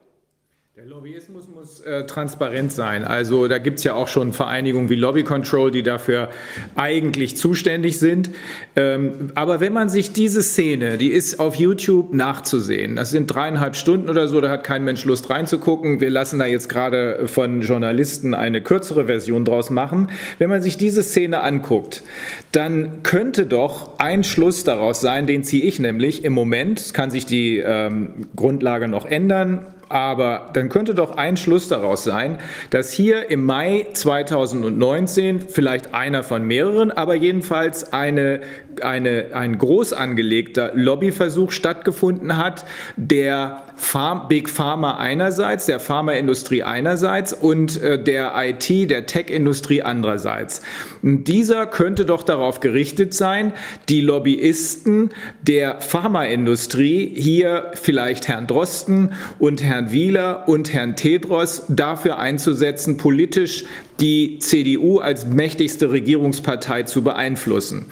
Der Lobbyismus muss äh, transparent sein. Also da gibt es ja auch schon Vereinigungen wie Lobby Control, die dafür eigentlich zuständig sind. Ähm, aber wenn man sich diese Szene, die ist auf YouTube nachzusehen, das sind dreieinhalb Stunden oder so, da hat kein Mensch Lust reinzugucken. Wir lassen da jetzt gerade von Journalisten eine kürzere Version draus machen. Wenn man sich diese Szene anguckt, dann könnte doch ein Schluss daraus sein, den ziehe ich nämlich im Moment, kann sich die ähm, Grundlage noch ändern, aber dann könnte doch ein Schluss daraus sein, dass hier im Mai 2019 vielleicht einer von mehreren, aber jedenfalls eine, eine, ein groß angelegter Lobbyversuch stattgefunden hat, der Farm, Big Pharma einerseits, der Pharmaindustrie einerseits und äh, der IT, der Tech-Industrie andererseits. Und dieser könnte doch darauf gerichtet sein, die Lobbyisten der Pharmaindustrie, hier vielleicht Herrn Drosten und Herrn Wieler und Herrn Tedros dafür einzusetzen, politisch die CDU als mächtigste Regierungspartei zu beeinflussen.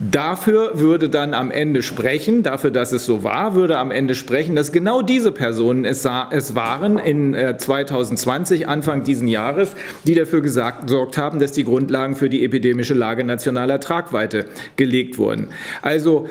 Dafür würde dann am Ende sprechen, dafür, dass es so war, würde am Ende sprechen, dass genau diese Personen es, es waren in 2020, äh, Anfang diesen Jahres, die dafür gesorgt haben, dass die Grundlagen für die epidemische Lage nationaler Tragweite gelegt wurden. Also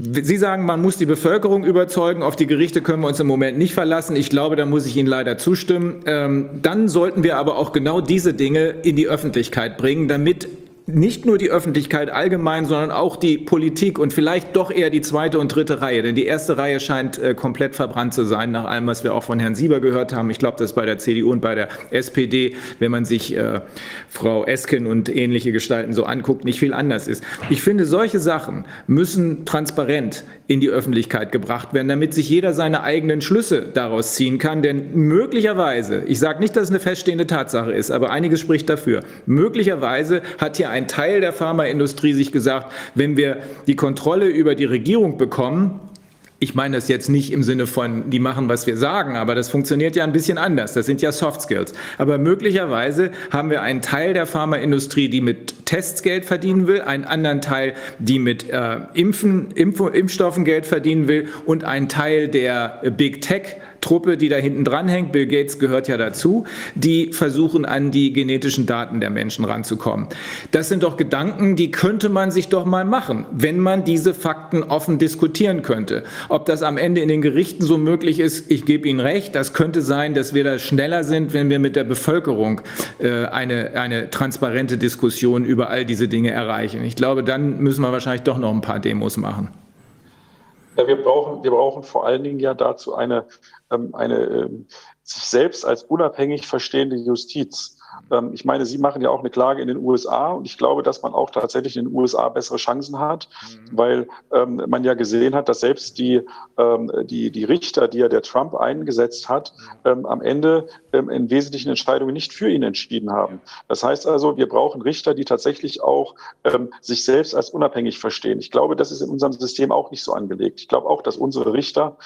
Sie sagen, man muss die Bevölkerung überzeugen, auf die Gerichte können wir uns im Moment nicht verlassen. Ich glaube, da muss ich Ihnen leider zustimmen. Ähm, dann sollten wir aber auch genau diese Dinge in die Öffentlichkeit bringen, damit nicht nur die Öffentlichkeit allgemein, sondern auch die Politik und vielleicht doch eher die zweite und dritte Reihe. Denn die erste Reihe scheint äh, komplett verbrannt zu sein, nach allem, was wir auch von Herrn Sieber gehört haben. Ich glaube, dass bei der CDU und bei der SPD, wenn man sich äh, Frau Esken und ähnliche Gestalten so anguckt, nicht viel anders ist. Ich finde, solche Sachen müssen transparent in die Öffentlichkeit gebracht werden, damit sich jeder seine eigenen Schlüsse daraus ziehen kann. Denn möglicherweise, ich sage nicht, dass es eine feststehende Tatsache ist, aber einiges spricht dafür, möglicherweise hat hier ein Teil der Pharmaindustrie sich gesagt, wenn wir die Kontrolle über die Regierung bekommen, ich meine das jetzt nicht im Sinne von, die machen, was wir sagen, aber das funktioniert ja ein bisschen anders. Das sind ja Soft Skills. Aber möglicherweise haben wir einen Teil der Pharmaindustrie, die mit Tests Geld verdienen will, einen anderen Teil, die mit äh, Impfen, Impf Impfstoffen Geld verdienen will und einen Teil der Big Tech Truppe, die da hinten dran hängt, Bill Gates gehört ja dazu, die versuchen an die genetischen Daten der Menschen ranzukommen. Das sind doch Gedanken, die könnte man sich doch mal machen, wenn man diese Fakten offen diskutieren könnte. Ob das am Ende in den Gerichten so möglich ist, ich gebe Ihnen recht, das könnte sein, dass wir da schneller sind, wenn wir mit der Bevölkerung äh, eine, eine transparente Diskussion über all diese Dinge erreichen. Ich glaube, dann müssen wir wahrscheinlich doch noch ein paar Demos machen. Ja, wir brauchen, wir brauchen vor allen Dingen ja dazu eine, ähm, eine ähm, sich selbst als unabhängig verstehende Justiz. Ähm, ich meine, Sie machen ja auch eine Klage in den USA und ich glaube, dass man auch tatsächlich in den USA bessere Chancen hat, mhm. weil ähm, man ja gesehen hat, dass selbst die, ähm, die, die Richter, die ja der Trump eingesetzt hat, mhm. ähm, am Ende ähm, in wesentlichen Entscheidungen nicht für ihn entschieden haben. Das heißt also, wir brauchen Richter, die tatsächlich auch ähm, sich selbst als unabhängig verstehen. Ich glaube, das ist in unserem System auch nicht so angelegt. Ich glaube auch, dass unsere Richter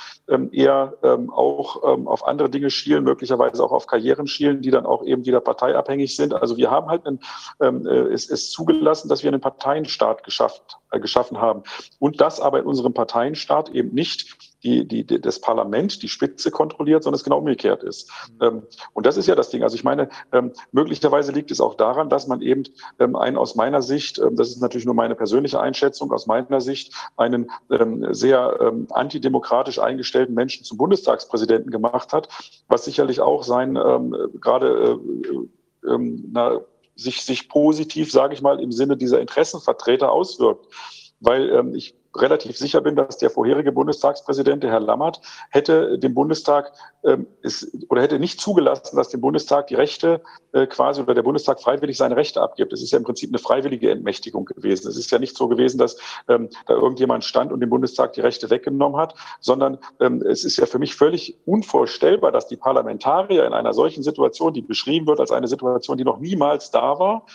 eher auch auf andere Dinge schielen, möglicherweise auch auf Karrieren schielen, die dann auch eben wieder Partei abhängig sind. Also wir haben halt einen, ähm, äh, es ist zugelassen, dass wir einen Parteienstaat geschafft, geschaffen haben. Und das aber in unserem Parteienstaat eben nicht die, die, das Parlament die Spitze kontrolliert, sondern es genau umgekehrt ist. Mhm. Ähm, und das ist ja das Ding. Also ich meine, ähm, möglicherweise liegt es auch daran, dass man eben ähm, einen aus meiner Sicht, das ist natürlich nur meine persönliche Einschätzung, aus meiner Sicht einen sehr antidemokratisch eingestellten Menschen zum Bundestagspräsidenten gemacht hat, was sicherlich auch sein ähm, gerade äh, na, sich, sich positiv, sage ich mal, im Sinne dieser Interessenvertreter auswirkt. Weil ähm, ich relativ sicher bin, dass der vorherige Bundestagspräsident, der Herr Lammert, hätte dem Bundestag ähm, ist, oder hätte nicht zugelassen, dass dem Bundestag die Rechte äh, quasi oder der Bundestag freiwillig seine Rechte abgibt. Es ist ja im Prinzip eine freiwillige Entmächtigung gewesen. Es ist ja nicht so gewesen, dass ähm, da irgendjemand stand und dem Bundestag die Rechte weggenommen hat, sondern ähm, es ist ja für mich völlig unvorstellbar, dass die Parlamentarier in einer solchen Situation, die beschrieben wird als eine Situation, die noch niemals da war,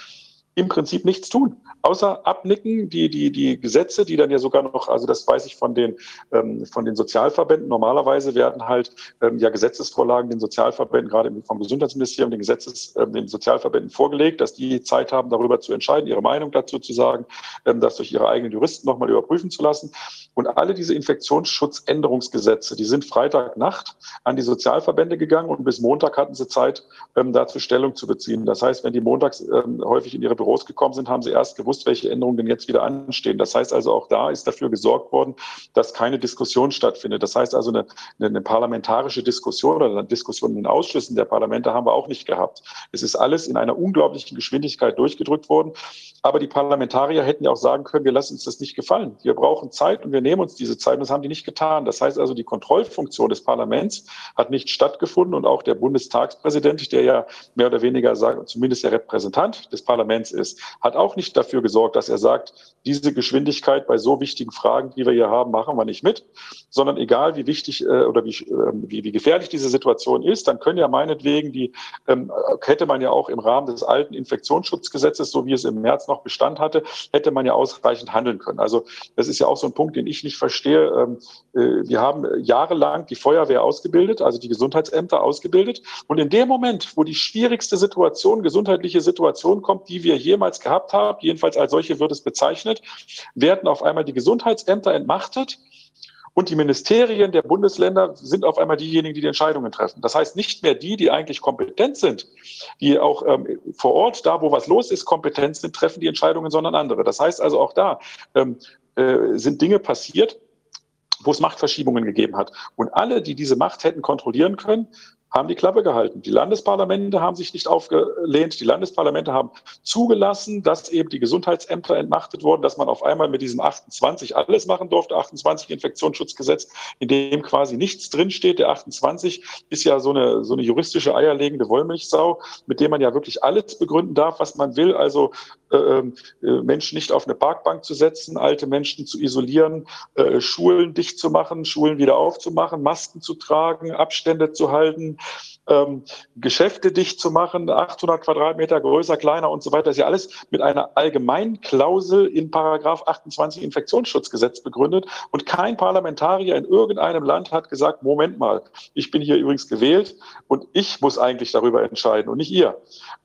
im Prinzip nichts tun, außer abnicken, die, die, die Gesetze, die dann ja sogar noch, also das weiß ich von den, ähm, von den Sozialverbänden, normalerweise werden halt ähm, ja Gesetzesvorlagen den Sozialverbänden, gerade vom Gesundheitsministerium, den Gesetzes, ähm, den Sozialverbänden vorgelegt, dass die Zeit haben, darüber zu entscheiden, ihre Meinung dazu zu sagen, ähm, das durch ihre eigenen Juristen nochmal überprüfen zu lassen. Und alle diese Infektionsschutzänderungsgesetze, die sind Freitagnacht an die Sozialverbände gegangen und bis Montag hatten sie Zeit, ähm, dazu Stellung zu beziehen. Das heißt, wenn die montags ähm, häufig in ihre Büros gekommen sind, haben sie erst gewusst, welche Änderungen denn jetzt wieder anstehen. Das heißt also, auch da ist dafür gesorgt worden, dass keine Diskussion stattfindet. Das heißt also, eine, eine parlamentarische Diskussion oder eine Diskussion in den Ausschüssen der Parlamente haben wir auch nicht gehabt. Es ist alles in einer unglaublichen Geschwindigkeit durchgedrückt worden. Aber die Parlamentarier hätten ja auch sagen können, wir lassen uns das nicht gefallen. Wir brauchen Zeit und wir nehmen uns diese Zeit. Und das haben die nicht getan. Das heißt also, die Kontrollfunktion des Parlaments hat nicht stattgefunden und auch der Bundestagspräsident, der ja mehr oder weniger sagt, zumindest der Repräsentant des Parlaments ist, hat auch nicht dafür gesorgt, dass er sagt, diese Geschwindigkeit bei so wichtigen Fragen, die wir hier haben, machen wir nicht mit, sondern egal wie wichtig äh, oder wie, äh, wie, wie gefährlich diese Situation ist, dann können ja meinetwegen die, ähm, hätte man ja auch im Rahmen des alten Infektionsschutzgesetzes, so wie es im März noch Bestand hatte, hätte man ja ausreichend handeln können. Also das ist ja auch so ein Punkt, den ich nicht verstehe. Ähm, äh, wir haben jahrelang die Feuerwehr ausgebildet, also die Gesundheitsämter ausgebildet. Und in dem Moment, wo die schwierigste Situation, gesundheitliche Situation kommt, die wir jemals gehabt haben, jedenfalls als solche wird es bezeichnet, werden auf einmal die Gesundheitsämter entmachtet und die Ministerien der Bundesländer sind auf einmal diejenigen, die die Entscheidungen treffen. Das heißt nicht mehr die, die eigentlich kompetent sind, die auch ähm, vor Ort, da wo was los ist, kompetent sind, treffen die Entscheidungen, sondern andere. Das heißt also auch da ähm, äh, sind Dinge passiert, wo es Machtverschiebungen gegeben hat. Und alle, die diese Macht hätten kontrollieren können, haben die Klappe gehalten. Die Landesparlamente haben sich nicht aufgelehnt. Die Landesparlamente haben zugelassen, dass eben die Gesundheitsämter entmachtet wurden, dass man auf einmal mit diesem 28 alles machen durfte, 28 Infektionsschutzgesetz, in dem quasi nichts drinsteht. Der 28 ist ja so eine, so eine juristische eierlegende Wollmilchsau, mit dem man ja wirklich alles begründen darf, was man will. Also Menschen nicht auf eine Parkbank zu setzen, alte Menschen zu isolieren, äh, Schulen dicht zu machen, Schulen wieder aufzumachen, Masken zu tragen, Abstände zu halten, ähm, Geschäfte dicht zu machen, 800 Quadratmeter größer, kleiner und so weiter. Ist ja alles mit einer Allgemeinklausel in Paragraph 28 Infektionsschutzgesetz begründet. Und kein Parlamentarier in irgendeinem Land hat gesagt, Moment mal, ich bin hier übrigens gewählt und ich muss eigentlich darüber entscheiden und nicht ihr.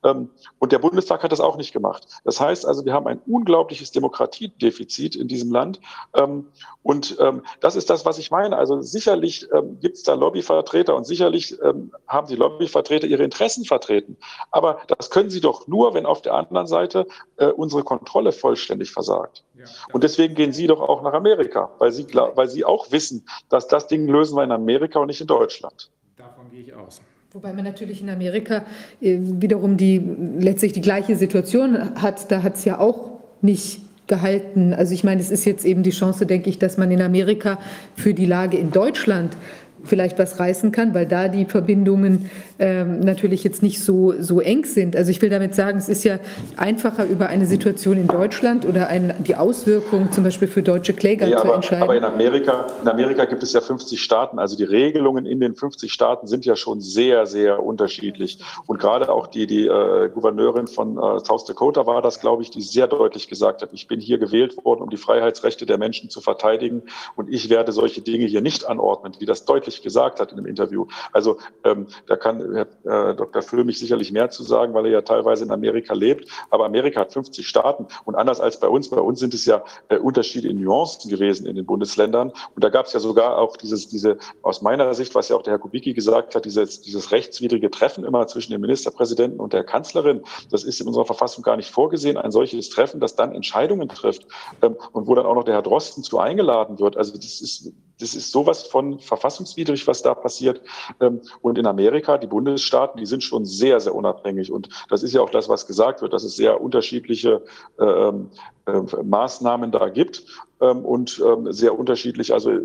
Ähm, und der Bundestag hat das auch nicht gemacht. Das heißt also, wir haben ein unglaubliches Demokratiedefizit in diesem Land. Ähm, und ähm, das ist das, was ich meine. Also sicherlich ähm, gibt es da Lobbyvertreter und sicherlich ähm, haben die Lobbyvertreter ihre Interessen vertreten. Aber das können sie doch nur, wenn auf der anderen Seite äh, unsere Kontrolle vollständig versagt. Ja, und deswegen gehen sie doch auch nach Amerika, weil sie, weil sie auch wissen, dass das Ding lösen wir in Amerika und nicht in Deutschland. Davon gehe ich aus. Wobei man natürlich in Amerika äh, wiederum die letztlich die gleiche Situation hat. Da hat es ja auch nicht gehalten. Also ich meine, es ist jetzt eben die Chance, denke ich, dass man in Amerika für die Lage in Deutschland vielleicht was reißen kann, weil da die Verbindungen ähm, natürlich jetzt nicht so, so eng sind. Also ich will damit sagen, es ist ja einfacher über eine Situation in Deutschland oder ein, die Auswirkungen zum Beispiel für deutsche Kläger ja, zu aber, entscheiden. Aber in Amerika, in Amerika gibt es ja 50 Staaten, also die Regelungen in den 50 Staaten sind ja schon sehr, sehr unterschiedlich. Und gerade auch die, die äh, Gouverneurin von äh, South Dakota war das, glaube ich, die sehr deutlich gesagt hat, ich bin hier gewählt worden, um die Freiheitsrechte der Menschen zu verteidigen und ich werde solche Dinge hier nicht anordnen, wie das deutlich gesagt hat in dem Interview. Also ähm, da kann Herr äh, Dr. Füllmich sicherlich mehr zu sagen, weil er ja teilweise in Amerika lebt. Aber Amerika hat 50 Staaten und anders als bei uns, bei uns sind es ja äh, Unterschiede in Nuancen gewesen in den Bundesländern. Und da gab es ja sogar auch dieses, diese, aus meiner Sicht, was ja auch der Herr Kubicki gesagt hat, dieses, dieses rechtswidrige Treffen immer zwischen dem Ministerpräsidenten und der Kanzlerin. Das ist in unserer Verfassung gar nicht vorgesehen, ein solches Treffen, das dann Entscheidungen trifft ähm, und wo dann auch noch der Herr Drosten zu eingeladen wird. Also das ist das ist sowas von verfassungswidrig, was da passiert. Ähm, und in Amerika, die Bundesstaaten, die sind schon sehr, sehr unabhängig. Und das ist ja auch das, was gesagt wird, dass es sehr unterschiedliche ähm, äh, Maßnahmen da gibt ähm, und sehr unterschiedlich. Also, äh,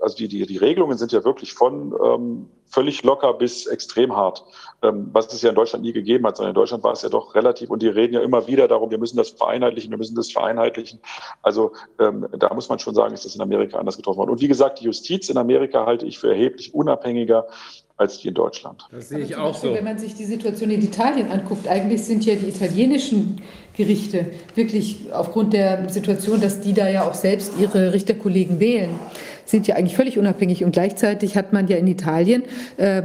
also die, die, die Regelungen sind ja wirklich von völlig locker bis extrem hart, was es ja in Deutschland nie gegeben hat, sondern in Deutschland war es ja doch relativ und die reden ja immer wieder darum, wir müssen das vereinheitlichen, wir müssen das vereinheitlichen. Also da muss man schon sagen, ist das in Amerika anders getroffen worden. Und wie gesagt, gesagt, die Justiz in Amerika halte ich für erheblich unabhängiger als die in Deutschland. Das sehe ich auch Beispiel, so. Wenn man sich die Situation in Italien anguckt, eigentlich sind ja die italienischen Gerichte wirklich aufgrund der Situation, dass die da ja auch selbst ihre Richterkollegen wählen, sind ja eigentlich völlig unabhängig und gleichzeitig hat man ja in Italien äh,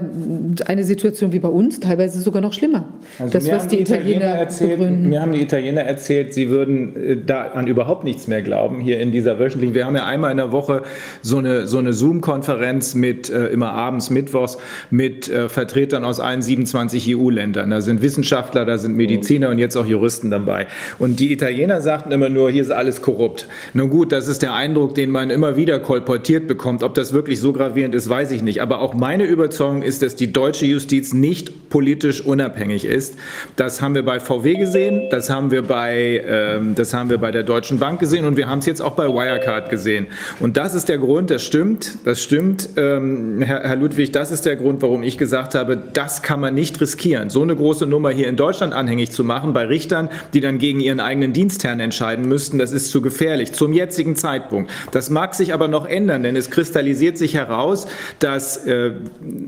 eine Situation wie bei uns, teilweise sogar noch schlimmer. Also das, was die Italiener, Italiener erzählt, begründen. Mir haben die Italiener erzählt, sie würden äh, da an überhaupt nichts mehr glauben hier in dieser wöchentlichen. Wir haben ja einmal in der Woche so eine, so eine Zoom-Konferenz mit äh, immer abends, mittwochs mit äh, Vertretern aus allen 27 EU-Ländern. Da sind Wissenschaftler, da sind Mediziner und jetzt auch Juristen dabei. Und die Italiener sagten immer nur, hier ist alles korrupt. Nun gut, das ist der Eindruck, den man immer wieder kolportiert interpretiert bekommt. Ob das wirklich so gravierend ist, weiß ich nicht. Aber auch meine Überzeugung ist, dass die deutsche Justiz nicht politisch unabhängig ist. Das haben wir bei VW gesehen, das haben wir bei, ähm, das haben wir bei der Deutschen Bank gesehen und wir haben es jetzt auch bei Wirecard gesehen. Und das ist der Grund, das stimmt, das stimmt, ähm, Herr, Herr Ludwig, das ist der Grund, warum ich gesagt habe, das kann man nicht riskieren, so eine große Nummer hier in Deutschland anhängig zu machen bei Richtern, die dann gegen ihren eigenen Dienstherrn entscheiden müssten. Das ist zu gefährlich zum jetzigen Zeitpunkt. Das mag sich aber noch ändern, denn es kristallisiert sich heraus, dass äh,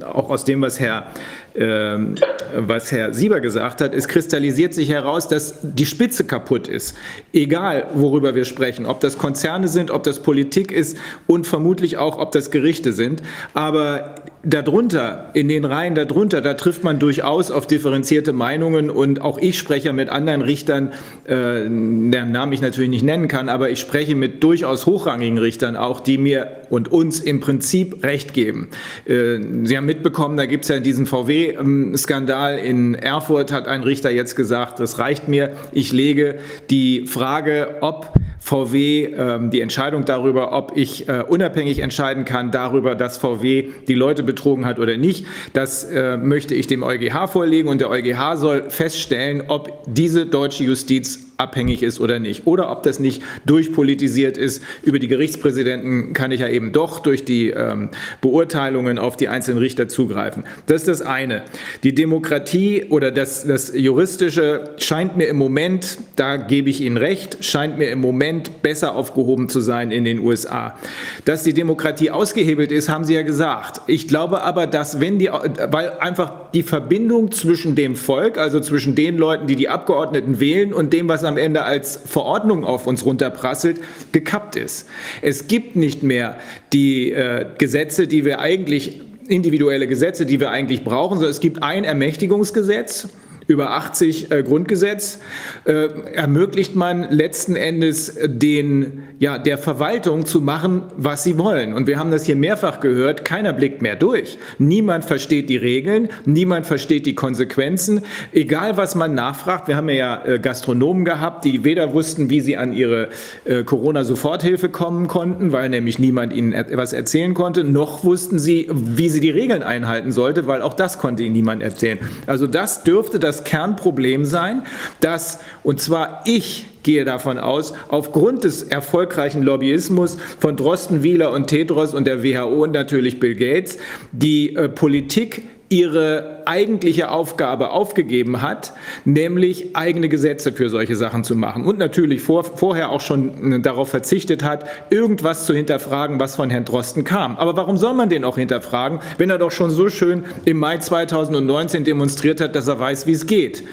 auch aus dem, was Herr ähm, was Herr Sieber gesagt hat, es kristallisiert sich heraus, dass die Spitze kaputt ist. Egal, worüber wir sprechen, ob das Konzerne sind, ob das Politik ist und vermutlich auch, ob das Gerichte sind. Aber darunter, in den Reihen darunter, da trifft man durchaus auf differenzierte Meinungen und auch ich spreche mit anderen Richtern, äh, deren Namen ich natürlich nicht nennen kann, aber ich spreche mit durchaus hochrangigen Richtern auch, die mir und uns im Prinzip Recht geben. Äh, Sie haben mitbekommen, da gibt es ja diesen VW-Skandal in Erfurt, hat ein Richter jetzt gesagt, das reicht mir, ich lege die Frage, ob VW ähm, die Entscheidung darüber, ob ich äh, unabhängig entscheiden kann darüber, dass VW die Leute betrogen hat oder nicht. Das äh, möchte ich dem EuGH vorlegen und der EuGH soll feststellen, ob diese deutsche Justiz abhängig ist oder nicht. Oder ob das nicht durchpolitisiert ist. Über die Gerichtspräsidenten kann ich ja eben doch durch die ähm, Beurteilungen auf die einzelnen Richter zugreifen. Das ist das eine. Die Demokratie oder das, das Juristische scheint mir im Moment, da gebe ich Ihnen recht, scheint mir im Moment besser aufgehoben zu sein in den USA. Dass die Demokratie ausgehebelt ist, haben Sie ja gesagt. Ich glaube aber, dass wenn die, weil einfach die Verbindung zwischen dem Volk, also zwischen den Leuten, die die Abgeordneten wählen und dem, was am Ende als Verordnung auf uns runterprasselt, gekappt ist. Es gibt nicht mehr die äh, Gesetze, die wir eigentlich individuelle Gesetze, die wir eigentlich brauchen, sondern es gibt ein Ermächtigungsgesetz über 80 äh, Grundgesetz äh, ermöglicht man letzten Endes den, ja, der Verwaltung zu machen, was sie wollen. Und wir haben das hier mehrfach gehört, keiner blickt mehr durch. Niemand versteht die Regeln, niemand versteht die Konsequenzen. Egal, was man nachfragt, wir haben ja äh, Gastronomen gehabt, die weder wussten, wie sie an ihre äh, Corona-Soforthilfe kommen konnten, weil nämlich niemand ihnen etwas erzählen konnte, noch wussten sie, wie sie die Regeln einhalten sollte, weil auch das konnte ihnen niemand erzählen. Also das dürfte das Kernproblem sein, dass, und zwar ich gehe davon aus, aufgrund des erfolgreichen Lobbyismus von Drosten, Wieler und Tedros und der WHO und natürlich Bill Gates, die äh, Politik ihre eigentliche Aufgabe aufgegeben hat, nämlich eigene Gesetze für solche Sachen zu machen und natürlich vor, vorher auch schon äh, darauf verzichtet hat, irgendwas zu hinterfragen, was von Herrn Drosten kam. Aber warum soll man den auch hinterfragen, wenn er doch schon so schön im Mai 2019 demonstriert hat, dass er weiß, wie es geht?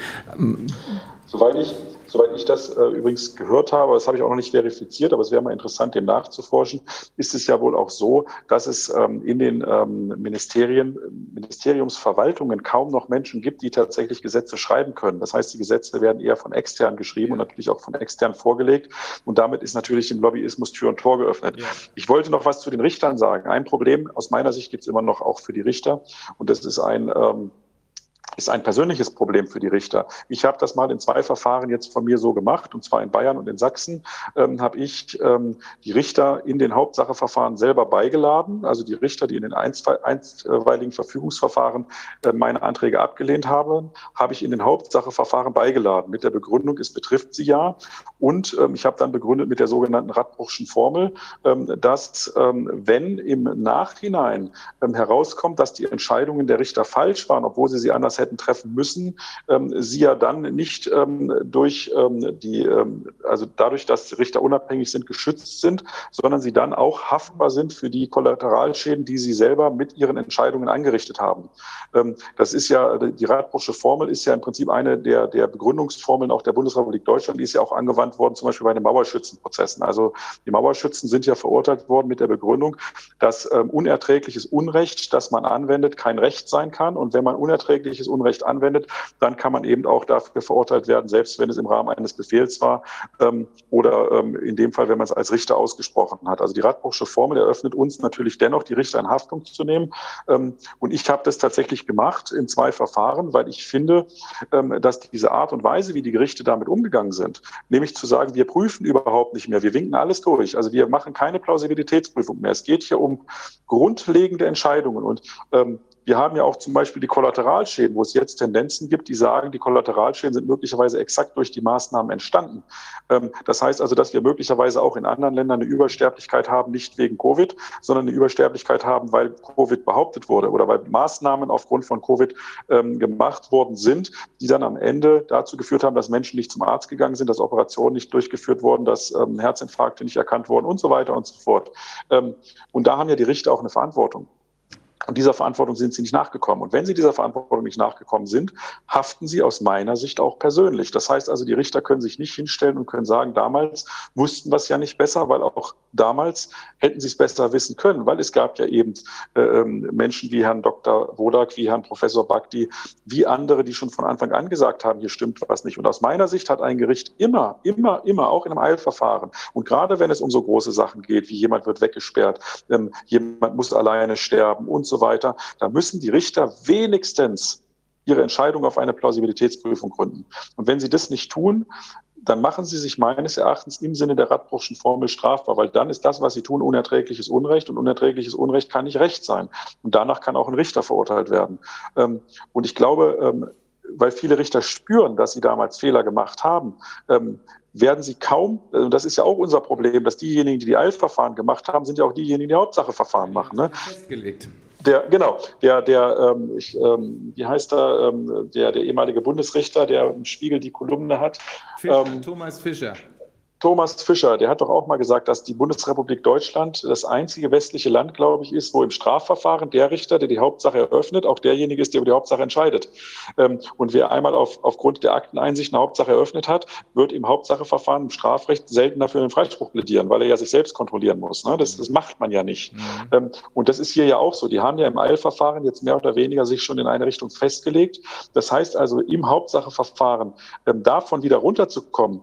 Soweit ich Soweit ich das äh, übrigens gehört habe, das habe ich auch noch nicht verifiziert, aber es wäre mal interessant, dem nachzuforschen, ist es ja wohl auch so, dass es ähm, in den ähm, Ministerien, Ministeriumsverwaltungen kaum noch Menschen gibt, die tatsächlich Gesetze schreiben können. Das heißt, die Gesetze werden eher von extern geschrieben und natürlich auch von extern vorgelegt. Und damit ist natürlich dem Lobbyismus Tür und Tor geöffnet. Ja. Ich wollte noch was zu den Richtern sagen. Ein Problem aus meiner Sicht gibt es immer noch auch für die Richter. Und das ist ein ähm, ist ein persönliches Problem für die Richter. Ich habe das mal in zwei Verfahren jetzt von mir so gemacht, und zwar in Bayern und in Sachsen, ähm, habe ich ähm, die Richter in den Hauptsacheverfahren selber beigeladen, also die Richter, die in den einstweiligen Verfügungsverfahren äh, meine Anträge abgelehnt haben, habe ich in den Hauptsacheverfahren beigeladen, mit der Begründung, es betrifft sie ja. Und ähm, ich habe dann begründet mit der sogenannten Radbruchschen Formel, ähm, dass ähm, wenn im Nachhinein ähm, herauskommt, dass die Entscheidungen der Richter falsch waren, obwohl sie sie anders hätten hätten treffen müssen, ähm, sie ja dann nicht ähm, durch ähm, die, also dadurch, dass Richter unabhängig sind, geschützt sind, sondern sie dann auch haftbar sind für die Kollateralschäden, die sie selber mit ihren Entscheidungen angerichtet haben. Das ist ja, die Radbruchsche Formel ist ja im Prinzip eine der, der Begründungsformeln auch der Bundesrepublik Deutschland, die ist ja auch angewandt worden, zum Beispiel bei den Mauerschützenprozessen. Also die Mauerschützen sind ja verurteilt worden mit der Begründung, dass unerträgliches Unrecht, das man anwendet, kein Recht sein kann. Und wenn man unerträgliches Unrecht anwendet, dann kann man eben auch dafür verurteilt werden, selbst wenn es im Rahmen eines Befehls war ähm, oder ähm, in dem Fall, wenn man es als Richter ausgesprochen hat. Also die Radbruchsche Formel eröffnet uns natürlich dennoch, die Richter in Haftung zu nehmen. Ähm, und ich habe das tatsächlich gemacht in zwei Verfahren, weil ich finde, ähm, dass diese Art und Weise, wie die Gerichte damit umgegangen sind, nämlich zu sagen, wir prüfen überhaupt nicht mehr, wir winken alles durch. Also wir machen keine Plausibilitätsprüfung mehr. Es geht hier um grundlegende Entscheidungen. Und ähm, wir haben ja auch zum Beispiel die Kollateralschäden, wo es jetzt Tendenzen gibt, die sagen, die Kollateralschäden sind möglicherweise exakt durch die Maßnahmen entstanden. Ähm, das heißt also, dass wir möglicherweise auch in anderen Ländern eine Übersterblichkeit haben, nicht wegen Covid, sondern eine Übersterblichkeit haben, weil Covid behauptet wurde oder weil Maßnahmen aufgrund von Covid ähm, gemacht worden sind, die dann am Ende dazu geführt haben, dass Menschen nicht zum Arzt gegangen sind, dass Operationen nicht durchgeführt wurden, dass ähm, Herzinfarkte nicht erkannt wurden und so weiter und so fort. Und da haben ja die Richter auch eine Verantwortung. Und dieser Verantwortung sind sie nicht nachgekommen. Und wenn sie dieser Verantwortung nicht nachgekommen sind, haften sie aus meiner Sicht auch persönlich. Das heißt also, die Richter können sich nicht hinstellen und können sagen, damals wussten wir es ja nicht besser, weil auch damals hätten sie es besser wissen können, weil es gab ja eben äh, ähm, Menschen wie Herrn Dr. Wodak, wie Herrn Professor Bakti, wie andere, die schon von Anfang an gesagt haben, hier stimmt was nicht. Und aus meiner Sicht hat ein Gericht immer, immer, immer, auch in einem Eilverfahren und gerade wenn es um so große Sachen geht, wie jemand wird weggesperrt, ähm, jemand muss alleine sterben und so weiter, da müssen die Richter wenigstens ihre Entscheidung auf eine Plausibilitätsprüfung gründen. Und wenn sie das nicht tun, dann machen sie sich meines Erachtens im Sinne der Radbruchschen Formel strafbar, weil dann ist das, was sie tun, unerträgliches Unrecht und unerträgliches Unrecht kann nicht Recht sein. Und danach kann auch ein Richter verurteilt werden. Ähm, und ich glaube, ähm, weil viele Richter spüren, dass sie damals Fehler gemacht haben, ähm, werden sie kaum, und das ist ja auch unser Problem, dass diejenigen, die die Eilverfahren gemacht haben, sind ja auch diejenigen, die Hauptsacheverfahren machen. Ne? Der, genau, der, der, ähm, ich, ähm, wie heißt er, ähm, der, der ehemalige Bundesrichter, der im Spiegel die Kolumne hat. Fischer, ähm, Thomas Fischer. Thomas Fischer, der hat doch auch mal gesagt, dass die Bundesrepublik Deutschland das einzige westliche Land, glaube ich, ist, wo im Strafverfahren der Richter, der die Hauptsache eröffnet, auch derjenige ist, der über die Hauptsache entscheidet. Ähm, und wer einmal auf, aufgrund der Akteneinsicht eine Hauptsache eröffnet hat, wird im Hauptsacheverfahren im Strafrecht seltener für den Freispruch plädieren, weil er ja sich selbst kontrollieren muss. Ne? Das, das macht man ja nicht. Mhm. Ähm, und das ist hier ja auch so. Die haben ja im Eilverfahren jetzt mehr oder weniger sich schon in eine Richtung festgelegt. Das heißt also, im Hauptsacheverfahren ähm, davon wieder runterzukommen,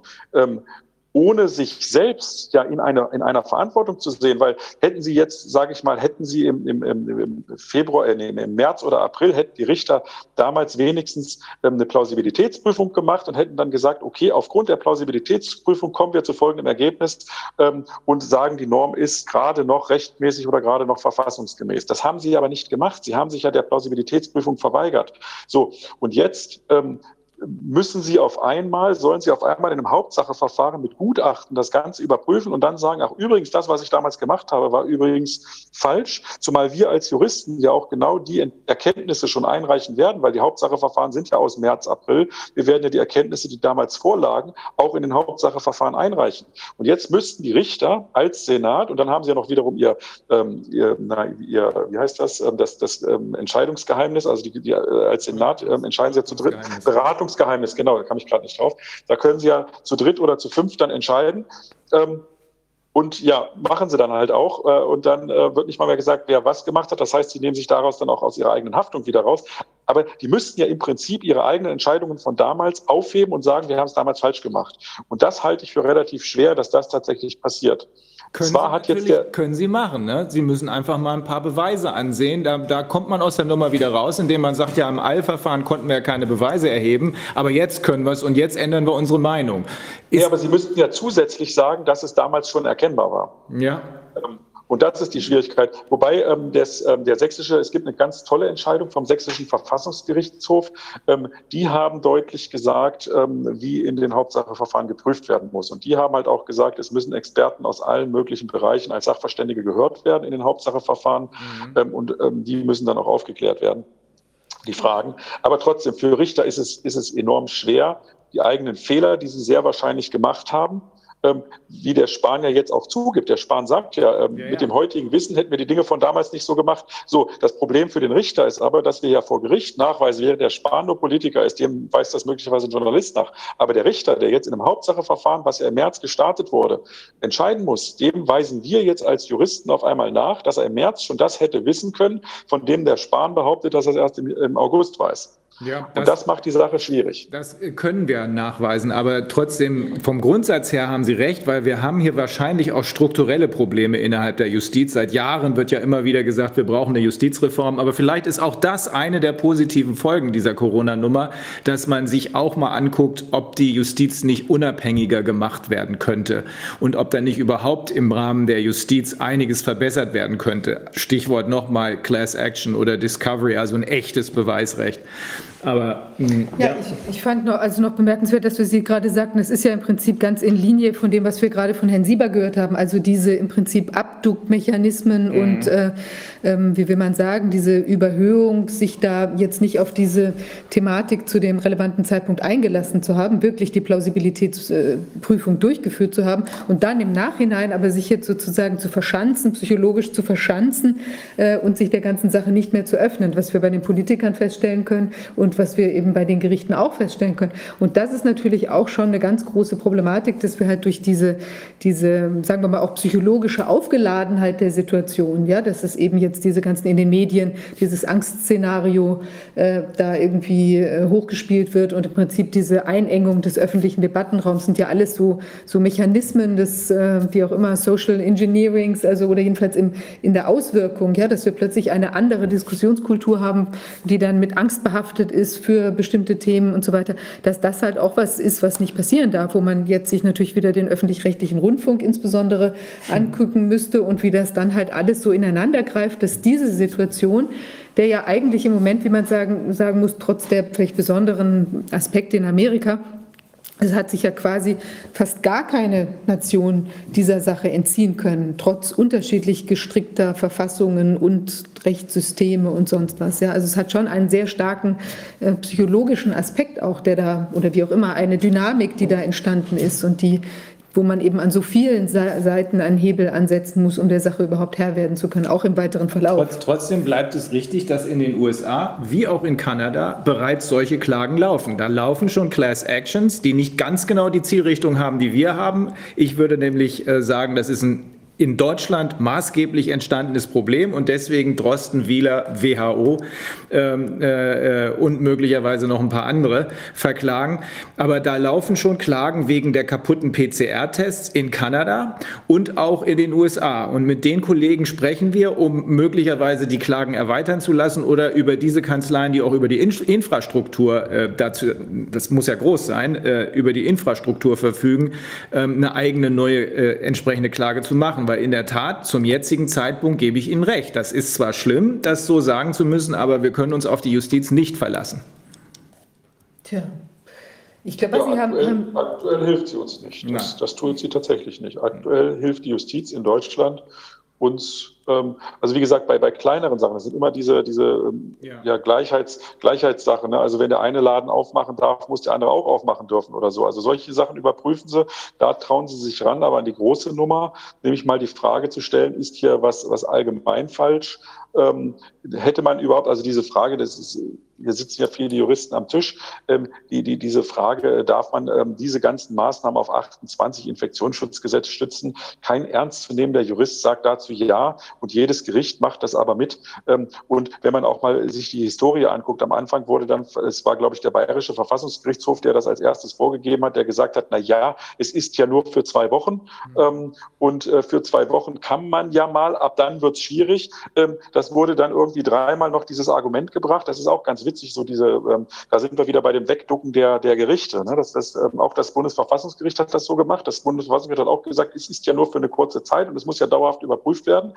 ohne sich selbst ja in einer, in einer Verantwortung zu sehen, weil hätten Sie jetzt, sage ich mal, hätten Sie im, im, im Februar, äh, im März oder April, hätten die Richter damals wenigstens ähm, eine Plausibilitätsprüfung gemacht und hätten dann gesagt, okay, aufgrund der Plausibilitätsprüfung kommen wir zu folgendem Ergebnis ähm, und sagen, die Norm ist gerade noch rechtmäßig oder gerade noch verfassungsgemäß. Das haben Sie aber nicht gemacht. Sie haben sich ja der Plausibilitätsprüfung verweigert. So, und jetzt ähm, müssen Sie auf einmal, sollen Sie auf einmal in einem Hauptsacheverfahren mit Gutachten das Ganze überprüfen und dann sagen, ach übrigens, das, was ich damals gemacht habe, war übrigens falsch, zumal wir als Juristen ja auch genau die Erkenntnisse schon einreichen werden, weil die Hauptsacheverfahren sind ja aus März, April. Wir werden ja die Erkenntnisse, die damals vorlagen, auch in den Hauptsacheverfahren einreichen. Und jetzt müssten die Richter als Senat, und dann haben sie ja noch wiederum ihr, ähm, ihr, na, ihr wie heißt das, ähm, das, das ähm, Entscheidungsgeheimnis, also die, die, äh, als Senat ähm, entscheiden sie ja zu dritt, Beratungs Verwaltungsgeheimnis, genau, da kam ich gerade nicht drauf. Da können Sie ja zu dritt oder zu fünf dann entscheiden. Ähm, und ja, machen sie dann halt auch. Äh, und dann äh, wird nicht mal mehr gesagt, wer was gemacht hat. Das heißt, sie nehmen sich daraus dann auch aus ihrer eigenen Haftung wieder raus. Aber die müssten ja im Prinzip ihre eigenen Entscheidungen von damals aufheben und sagen, wir haben es damals falsch gemacht. Und das halte ich für relativ schwer, dass das tatsächlich passiert. Können, Zwar hat jetzt der, können Sie machen. Ne? Sie müssen einfach mal ein paar Beweise ansehen. Da, da kommt man aus der Nummer wieder raus, indem man sagt, ja, im Eilverfahren konnten wir ja keine Beweise erheben, aber jetzt können wir es und jetzt ändern wir unsere Meinung. Ist, ja, aber Sie müssten ja zusätzlich sagen, dass es damals schon erkennbar war. Ja. Ähm, und das ist die Schwierigkeit. Wobei ähm, des, ähm, der sächsische, es gibt eine ganz tolle Entscheidung vom sächsischen Verfassungsgerichtshof. Ähm, die haben deutlich gesagt, ähm, wie in den Hauptsacheverfahren geprüft werden muss. Und die haben halt auch gesagt, es müssen Experten aus allen möglichen Bereichen als Sachverständige gehört werden in den Hauptsacheverfahren. Mhm. Ähm, und ähm, die müssen dann auch aufgeklärt werden. die Fragen. Aber trotzdem, für Richter ist es, ist es enorm schwer, die eigenen Fehler, die sie sehr wahrscheinlich gemacht haben, ähm, wie der Spanier jetzt auch zugibt. Der Spahn sagt ja, ähm, ja, ja, mit dem heutigen Wissen hätten wir die Dinge von damals nicht so gemacht. So, das Problem für den Richter ist aber, dass wir ja vor Gericht nachweisen, während der Spahn nur Politiker ist, dem weiß das möglicherweise ein Journalist nach. Aber der Richter, der jetzt in einem Hauptsacheverfahren, was ja im März gestartet wurde, entscheiden muss, dem weisen wir jetzt als Juristen auf einmal nach, dass er im März schon das hätte wissen können, von dem der Spahn behauptet, dass er es erst im, im August weiß. Ja, das, und das macht die Sache schwierig. Das können wir nachweisen, aber trotzdem vom Grundsatz her haben Sie recht, weil wir haben hier wahrscheinlich auch strukturelle Probleme innerhalb der Justiz. Seit Jahren wird ja immer wieder gesagt, wir brauchen eine Justizreform, aber vielleicht ist auch das eine der positiven Folgen dieser Corona-Nummer, dass man sich auch mal anguckt, ob die Justiz nicht unabhängiger gemacht werden könnte und ob da nicht überhaupt im Rahmen der Justiz einiges verbessert werden könnte. Stichwort nochmal Class Action oder Discovery, also ein echtes Beweisrecht. Aber mh, mm, ja, ja. Ich, ich, fand noch, also noch bemerkenswert, dass wir Sie gerade sagten, es ist ja im Prinzip ganz in Linie von dem, was wir gerade von Herrn Sieber gehört haben. Also diese im Prinzip Abduckmechanismen mhm. und äh, ähm, wie will man sagen, diese Überhöhung, sich da jetzt nicht auf diese Thematik zu dem relevanten Zeitpunkt eingelassen zu haben, wirklich die Plausibilitätsprüfung durchgeführt zu haben und dann im Nachhinein aber sich jetzt sozusagen zu verschanzen, psychologisch zu verschanzen äh, und sich der ganzen Sache nicht mehr zu öffnen, was wir bei den Politikern feststellen können und was wir eben bei den Gerichten auch feststellen können. Und das ist natürlich auch schon eine ganz große Problematik, dass wir halt durch diese, diese sagen wir mal, auch psychologische Aufgeladenheit der Situation, ja, dass es eben jetzt diese ganzen in den Medien, dieses Angstszenario äh, da irgendwie äh, hochgespielt wird und im Prinzip diese Einengung des öffentlichen Debattenraums sind ja alles so, so Mechanismen des, äh, wie auch immer, Social Engineerings, also oder jedenfalls im, in der Auswirkung, ja, dass wir plötzlich eine andere Diskussionskultur haben, die dann mit Angst behaftet ist für bestimmte Themen und so weiter, dass das halt auch was ist, was nicht passieren darf, wo man jetzt sich natürlich wieder den öffentlich-rechtlichen Rundfunk insbesondere angucken müsste und wie das dann halt alles so ineinander greift, dass diese Situation, der ja eigentlich im Moment, wie man sagen, sagen muss, trotz der vielleicht besonderen Aspekte in Amerika, es hat sich ja quasi fast gar keine Nation dieser Sache entziehen können, trotz unterschiedlich gestrickter Verfassungen und Rechtssysteme und sonst was. Ja, also es hat schon einen sehr starken äh, psychologischen Aspekt auch, der da, oder wie auch immer, eine Dynamik, die da entstanden ist und die wo man eben an so vielen Seiten einen Hebel ansetzen muss, um der Sache überhaupt Herr werden zu können, auch im weiteren Verlauf. trotzdem bleibt es richtig, dass in den USA wie auch in Kanada bereits solche Klagen laufen. Da laufen schon Class Actions, die nicht ganz genau die Zielrichtung haben, die wir haben. Ich würde nämlich äh, sagen, das ist ein in Deutschland maßgeblich entstandenes Problem und deswegen Drosten, Wieler, WHO ähm, äh, und möglicherweise noch ein paar andere verklagen. Aber da laufen schon Klagen wegen der kaputten PCR-Tests in Kanada und auch in den USA. Und mit den Kollegen sprechen wir, um möglicherweise die Klagen erweitern zu lassen oder über diese Kanzleien, die auch über die In Infrastruktur äh, dazu, das muss ja groß sein, äh, über die Infrastruktur verfügen, ähm, eine eigene neue äh, entsprechende Klage zu machen machen, weil in der Tat zum jetzigen Zeitpunkt gebe ich Ihnen recht. Das ist zwar schlimm, das so sagen zu müssen, aber wir können uns auf die Justiz nicht verlassen. Tja. Ich glaube, ja, Sie aktuell, haben, aktuell hilft sie uns nicht. Das, das tut sie tatsächlich nicht. Aktuell hilft die Justiz in Deutschland uns ähm, also wie gesagt, bei, bei kleineren Sachen, das sind immer diese, diese ähm, ja. ja Gleichheits, Gleichheitssachen. Ne? Also wenn der eine Laden aufmachen darf, muss der andere auch aufmachen dürfen oder so. Also solche Sachen überprüfen sie, da trauen sie sich ran, aber an die große Nummer, nämlich mal die Frage zu stellen, ist hier was, was allgemein falsch? Ähm, hätte man überhaupt, also diese Frage, das ist, hier sitzen ja viele Juristen am Tisch, ähm, die, die, diese Frage, darf man ähm, diese ganzen Maßnahmen auf 28 Infektionsschutzgesetz stützen? Kein ernstzunehmender Jurist sagt dazu ja und jedes Gericht macht das aber mit. Ähm, und wenn man auch mal sich die Historie anguckt, am Anfang wurde dann, es war glaube ich der Bayerische Verfassungsgerichtshof, der das als erstes vorgegeben hat, der gesagt hat, na ja, es ist ja nur für zwei Wochen mhm. ähm, und äh, für zwei Wochen kann man ja mal, ab dann wird es schwierig. Ähm, das wurde dann irgendwie dreimal noch dieses Argument gebracht. Das ist auch ganz witzig, so diese, ähm, da sind wir wieder bei dem Wegducken der, der Gerichte. Ne? Das, das, ähm, auch das Bundesverfassungsgericht hat das so gemacht. Das Bundesverfassungsgericht hat auch gesagt, es ist ja nur für eine kurze Zeit und es muss ja dauerhaft überprüft werden.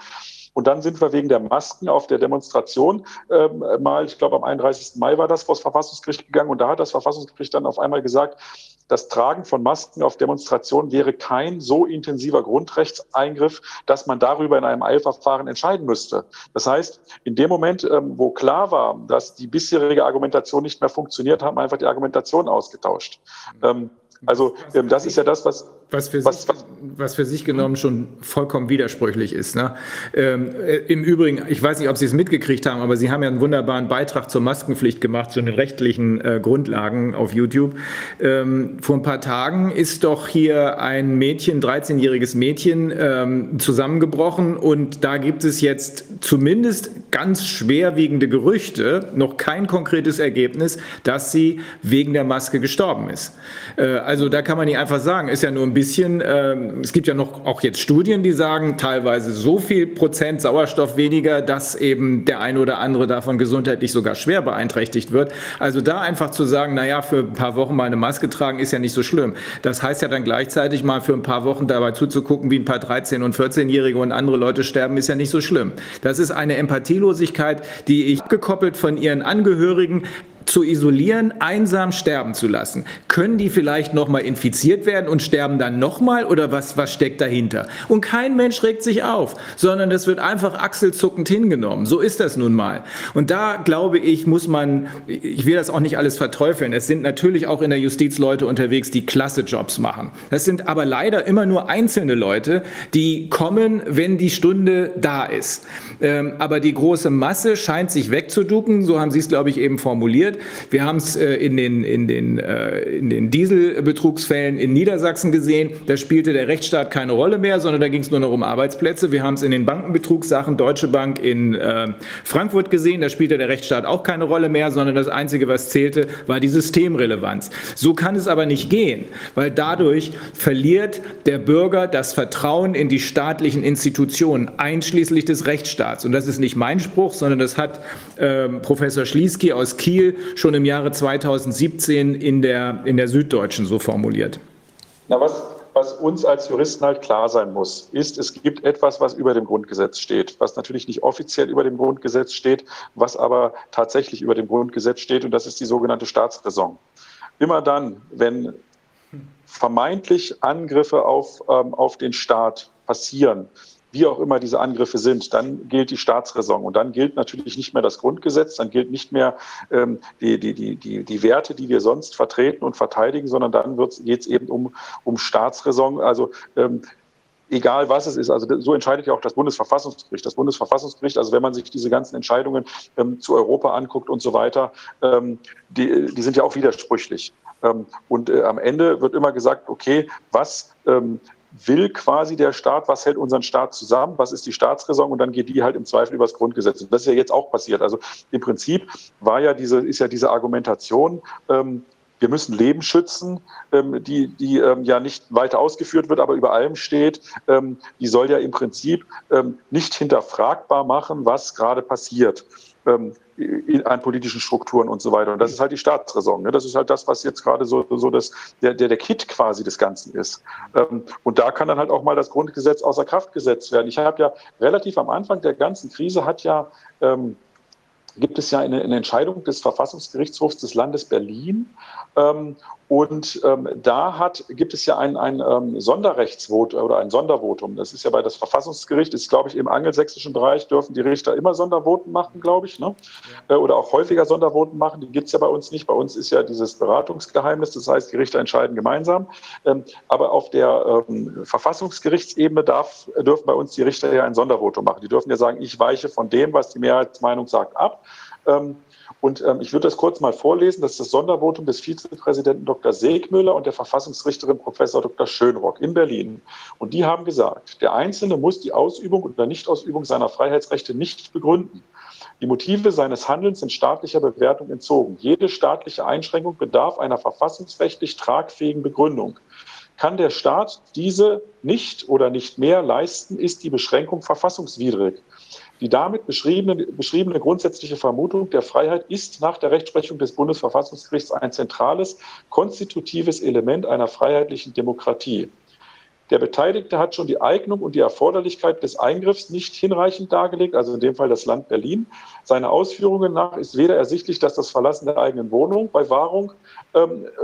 Und dann sind wir wegen der Masken auf der Demonstration ähm, mal, ich glaube am 31. Mai war das, vor das Verfassungsgericht gegangen und da hat das Verfassungsgericht dann auf einmal gesagt, das Tragen von Masken auf Demonstrationen wäre kein so intensiver Grundrechtseingriff, dass man darüber in einem Eilverfahren entscheiden müsste. Das heißt, in dem Moment, ähm, wo klar war, dass die bisherige Argumentation nicht mehr funktioniert, haben wir einfach die Argumentation ausgetauscht. Ähm, also ähm, das ist ja das, was was für, was, sich, was, was für sich genommen schon vollkommen widersprüchlich ist. Ne? Ähm, äh, Im Übrigen, ich weiß nicht, ob Sie es mitgekriegt haben, aber Sie haben ja einen wunderbaren Beitrag zur Maskenpflicht gemacht, zu den rechtlichen äh, Grundlagen auf YouTube. Ähm, vor ein paar Tagen ist doch hier ein Mädchen, 13-jähriges Mädchen, ähm, zusammengebrochen und da gibt es jetzt zumindest ganz schwerwiegende Gerüchte, noch kein konkretes Ergebnis, dass sie wegen der Maske gestorben ist. Äh, also da kann man nicht einfach sagen, ist ja nur ein bisschen, ähm, es gibt ja noch auch jetzt Studien, die sagen, teilweise so viel Prozent Sauerstoff weniger, dass eben der eine oder andere davon gesundheitlich sogar schwer beeinträchtigt wird. Also da einfach zu sagen, naja, für ein paar Wochen mal eine Maske tragen ist ja nicht so schlimm. Das heißt ja dann gleichzeitig mal für ein paar Wochen dabei zuzugucken, wie ein paar 13- und 14-Jährige und andere Leute sterben, ist ja nicht so schlimm. Das ist eine Empathielosigkeit, die ich gekoppelt von ihren Angehörigen zu isolieren, einsam sterben zu lassen. Können die vielleicht nochmal infiziert werden und sterben dann nochmal oder was, was steckt dahinter? Und kein Mensch regt sich auf, sondern es wird einfach achselzuckend hingenommen. So ist das nun mal. Und da glaube ich, muss man, ich will das auch nicht alles verteufeln. Es sind natürlich auch in der Justiz Leute unterwegs, die klasse Jobs machen. Das sind aber leider immer nur einzelne Leute, die kommen, wenn die Stunde da ist. Ähm, aber die große Masse scheint sich wegzuducken, so haben Sie es, glaube ich, eben formuliert. Wir haben es äh, in den, in den, äh, in den Dieselbetrugsfällen in Niedersachsen gesehen. Da spielte der Rechtsstaat keine Rolle mehr, sondern da ging es nur noch um Arbeitsplätze. Wir haben es in den Bankenbetrugssachen Deutsche Bank in äh, Frankfurt gesehen. Da spielte der Rechtsstaat auch keine Rolle mehr, sondern das Einzige, was zählte, war die Systemrelevanz. So kann es aber nicht gehen, weil dadurch verliert der Bürger das Vertrauen in die staatlichen Institutionen, einschließlich des Rechtsstaats. Und das ist nicht mein Spruch, sondern das hat äh, Professor Schlieski aus Kiel schon im Jahre 2017 in der, in der Süddeutschen so formuliert. Na, was, was uns als Juristen halt klar sein muss, ist, es gibt etwas, was über dem Grundgesetz steht, was natürlich nicht offiziell über dem Grundgesetz steht, was aber tatsächlich über dem Grundgesetz steht, und das ist die sogenannte Staatsräson. Immer dann, wenn vermeintlich Angriffe auf, ähm, auf den Staat passieren, wie auch immer diese Angriffe sind, dann gilt die Staatsräson. Und dann gilt natürlich nicht mehr das Grundgesetz, dann gilt nicht mehr ähm, die, die, die, die, die Werte, die wir sonst vertreten und verteidigen, sondern dann geht es eben um, um Staatsräson. Also ähm, egal was es ist. Also so entscheidet ja auch das Bundesverfassungsgericht. Das Bundesverfassungsgericht, also wenn man sich diese ganzen Entscheidungen ähm, zu Europa anguckt und so weiter, ähm, die, die sind ja auch widersprüchlich. Ähm, und äh, am Ende wird immer gesagt, okay, was ähm, will quasi der Staat, was hält unseren Staat zusammen, was ist die Staatsräson und dann geht die halt im Zweifel übers Grundgesetz. Und das ist ja jetzt auch passiert. Also im Prinzip war ja diese, ist ja diese Argumentation, ähm, wir müssen Leben schützen, ähm, die, die ähm, ja nicht weiter ausgeführt wird, aber über allem steht, ähm, die soll ja im Prinzip ähm, nicht hinterfragbar machen, was gerade passiert. Ähm, an politischen Strukturen und so weiter. Und das ist halt die Staatsräson. Ne? Das ist halt das, was jetzt gerade so, so das, der, der, der Kit quasi des Ganzen ist. Ähm, und da kann dann halt auch mal das Grundgesetz außer Kraft gesetzt werden. Ich habe ja relativ am Anfang der ganzen Krise hat ja ähm, gibt es ja eine, eine, Entscheidung des Verfassungsgerichtshofs des Landes Berlin. Ähm, und ähm, da hat, gibt es ja ein, ein ähm, Sonderrechtsvot oder ein Sondervotum. Das ist ja bei das Verfassungsgericht, ist glaube ich im angelsächsischen Bereich dürfen die Richter immer Sondervoten machen, glaube ich, ne? Ja. Äh, oder auch häufiger Sondervoten machen. Die gibt es ja bei uns nicht. Bei uns ist ja dieses Beratungsgeheimnis, das heißt, die Richter entscheiden gemeinsam. Ähm, aber auf der ähm, Verfassungsgerichtsebene darf, dürfen bei uns die Richter ja ein Sondervotum machen. Die dürfen ja sagen, ich weiche von dem, was die Mehrheitsmeinung sagt, ab. Ähm, und ähm, ich würde das kurz mal vorlesen. Das ist das Sondervotum des Vizepräsidenten Dr. Segmüller und der Verfassungsrichterin Professor Dr. Schönrock in Berlin. Und die haben gesagt, der Einzelne muss die Ausübung oder Nichtausübung seiner Freiheitsrechte nicht begründen. Die Motive seines Handelns sind staatlicher Bewertung entzogen. Jede staatliche Einschränkung bedarf einer verfassungsrechtlich tragfähigen Begründung. Kann der Staat diese nicht oder nicht mehr leisten, ist die Beschränkung verfassungswidrig. Die damit beschriebene, beschriebene grundsätzliche Vermutung der Freiheit ist nach der Rechtsprechung des Bundesverfassungsgerichts ein zentrales, konstitutives Element einer freiheitlichen Demokratie. der Beteiligte hat schon die Eignung und die Erforderlichkeit des Eingriffs nicht hinreichend dargelegt, also in dem Fall das Land Berlin. Seine Ausführungen nach ist weder ersichtlich, dass das Verlassen der eigenen Wohnung bei Wahrung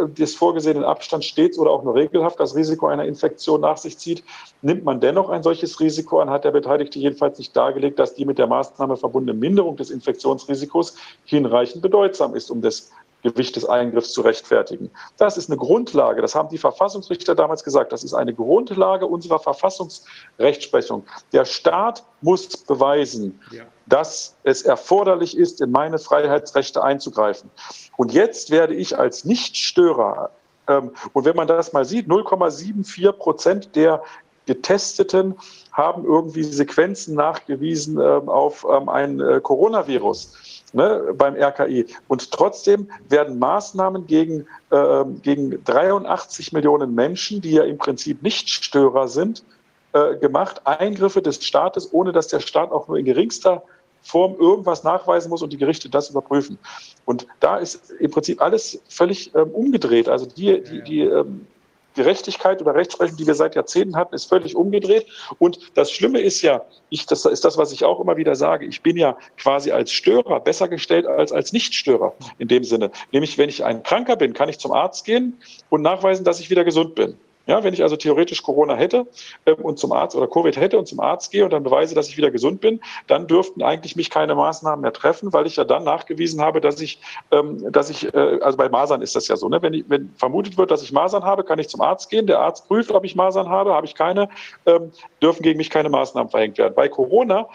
des vorgesehenen Abstands stets oder auch nur regelhaft das Risiko einer Infektion nach sich zieht. Nimmt man dennoch ein solches Risiko an, hat der Beteiligte jedenfalls nicht dargelegt, dass die mit der Maßnahme verbundene Minderung des Infektionsrisikos hinreichend bedeutsam ist, um das Gewicht des Eingriffs zu rechtfertigen. Das ist eine Grundlage, das haben die Verfassungsrichter damals gesagt, das ist eine Grundlage unserer Verfassungsrechtsprechung. Der Staat muss beweisen, ja. dass es erforderlich ist, in meine Freiheitsrechte einzugreifen. Und jetzt werde ich als Nichtstörer, ähm, und wenn man das mal sieht, 0,74 Prozent der Getesteten haben irgendwie Sequenzen nachgewiesen ähm, auf ähm, ein äh, Coronavirus ne, beim RKI. Und trotzdem werden Maßnahmen gegen, äh, gegen 83 Millionen Menschen, die ja im Prinzip Nichtstörer sind, äh, gemacht. Eingriffe des Staates, ohne dass der Staat auch nur in geringster Form irgendwas nachweisen muss und die Gerichte das überprüfen. Und da ist im Prinzip alles völlig ähm, umgedreht. Also die, die, die ähm, Gerechtigkeit oder Rechtsprechung, die wir seit Jahrzehnten hatten, ist völlig umgedreht. Und das Schlimme ist ja, ich, das ist das, was ich auch immer wieder sage, ich bin ja quasi als Störer besser gestellt als als Nichtstörer in dem Sinne. Nämlich, wenn ich ein Kranker bin, kann ich zum Arzt gehen und nachweisen, dass ich wieder gesund bin. Ja, wenn ich also theoretisch Corona hätte ähm, und zum Arzt oder Covid hätte und zum Arzt gehe und dann beweise, dass ich wieder gesund bin, dann dürften eigentlich mich keine Maßnahmen mehr treffen, weil ich ja dann nachgewiesen habe, dass ich, ähm, dass ich, äh, also bei Masern ist das ja so, ne? wenn, ich, wenn vermutet wird, dass ich Masern habe, kann ich zum Arzt gehen. Der Arzt prüft, ob ich Masern habe, habe ich keine, ähm, dürfen gegen mich keine Maßnahmen verhängt werden. Bei Corona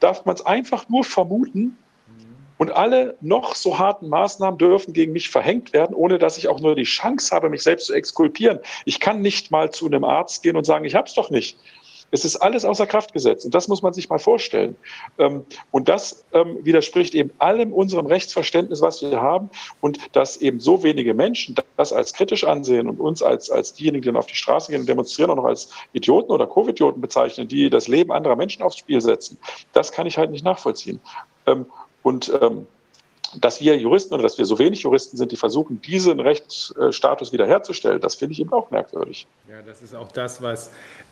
darf man es einfach nur vermuten, und alle noch so harten Maßnahmen dürfen gegen mich verhängt werden, ohne dass ich auch nur die Chance habe, mich selbst zu exkulpieren. Ich kann nicht mal zu einem Arzt gehen und sagen, ich habe es doch nicht. Es ist alles außer Kraft gesetzt. Und das muss man sich mal vorstellen. Ähm, und das ähm, widerspricht eben allem unserem Rechtsverständnis, was wir haben. Und dass eben so wenige Menschen das als kritisch ansehen und uns als, als diejenigen, die dann auf die Straße gehen und demonstrieren, auch noch als Idioten oder Covid-Idioten bezeichnen, die das Leben anderer Menschen aufs Spiel setzen, das kann ich halt nicht nachvollziehen. Und ähm, dass wir Juristen oder dass wir so wenig Juristen sind, die versuchen, diesen Rechtsstatus wiederherzustellen, das finde ich eben auch merkwürdig. Ja, das ist auch das, was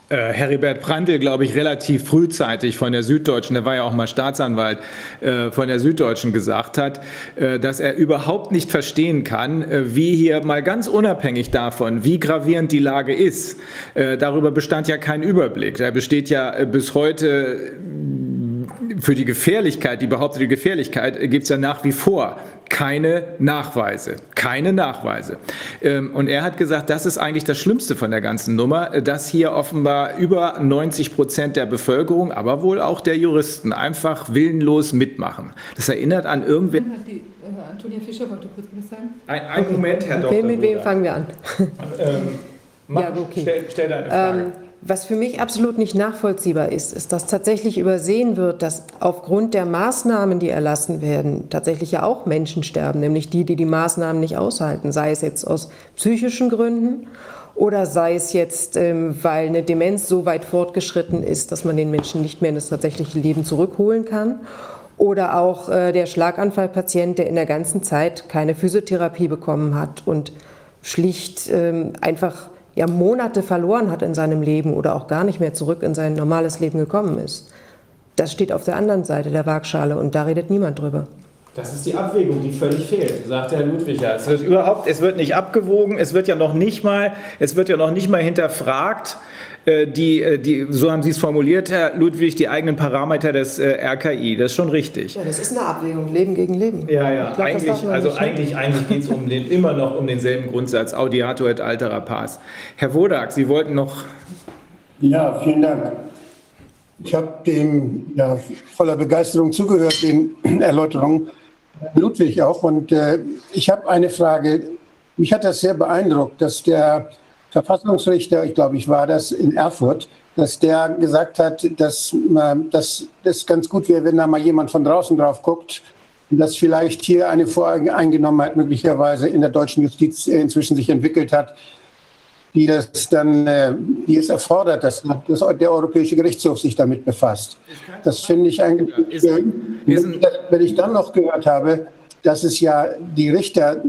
äh, Heribert Prantl, glaube ich, relativ frühzeitig von der Süddeutschen, der war ja auch mal Staatsanwalt, äh, von der Süddeutschen gesagt hat, äh, dass er überhaupt nicht verstehen kann, äh, wie hier mal ganz unabhängig davon, wie gravierend die Lage ist, äh, darüber bestand ja kein Überblick. Da besteht ja äh, bis heute für die Gefährlichkeit, die behauptete Gefährlichkeit, gibt es ja nach wie vor keine Nachweise. Keine Nachweise. Ähm, und er hat gesagt, das ist eigentlich das Schlimmste von der ganzen Nummer, dass hier offenbar über 90 Prozent der Bevölkerung, aber wohl auch der Juristen einfach willenlos mitmachen. Das erinnert an irgendwer. Äh, Antonia Fischer wollte kurz was sagen. Ein, ein Moment, Herr Dr. Mit wem fangen wir an? Ähm, mach, ja, okay. stell, stell deine Frage. Ähm, was für mich absolut nicht nachvollziehbar ist, ist, dass tatsächlich übersehen wird, dass aufgrund der Maßnahmen, die erlassen werden, tatsächlich ja auch Menschen sterben, nämlich die, die die Maßnahmen nicht aushalten, sei es jetzt aus psychischen Gründen oder sei es jetzt, ähm, weil eine Demenz so weit fortgeschritten ist, dass man den Menschen nicht mehr in das tatsächliche Leben zurückholen kann. Oder auch äh, der Schlaganfallpatient, der in der ganzen Zeit keine Physiotherapie bekommen hat und schlicht ähm, einfach ja Monate verloren hat in seinem Leben oder auch gar nicht mehr zurück in sein normales Leben gekommen ist. Das steht auf der anderen Seite der Waagschale und da redet niemand drüber. Das ist die Abwägung, die völlig fehlt, sagt Herr Ludwig. Ja. Es wird überhaupt, es wird nicht abgewogen, es wird ja noch nicht mal, es wird ja noch nicht mal hinterfragt, äh, die, äh, die, so haben Sie es formuliert, Herr Ludwig, die eigenen Parameter des äh, RKI. Das ist schon richtig. Ja, das ist eine Abwägung, Leben gegen Leben. Ja, ja, glaub, eigentlich, also eigentlich, eigentlich geht es um den, immer noch um denselben Grundsatz, Audiato et altera pars. Herr Wodak, Sie wollten noch... Ja, vielen Dank. Ich habe dem ja, voller Begeisterung zugehört, den Erläuterungen. Ludwig auch. Und äh, ich habe eine Frage. Mich hat das sehr beeindruckt, dass der Verfassungsrichter, ich glaube, ich war das in Erfurt, dass der gesagt hat, dass das ganz gut wäre, wenn da mal jemand von draußen drauf guckt, dass vielleicht hier eine Voreingenommenheit möglicherweise in der deutschen Justiz inzwischen sich entwickelt hat, die das dann, äh, die es erfordert, dass, dass der Europäische Gerichtshof sich damit befasst. Das finde ich eigentlich, äh, wenn ich dann noch gehört habe, dass es ja die Richter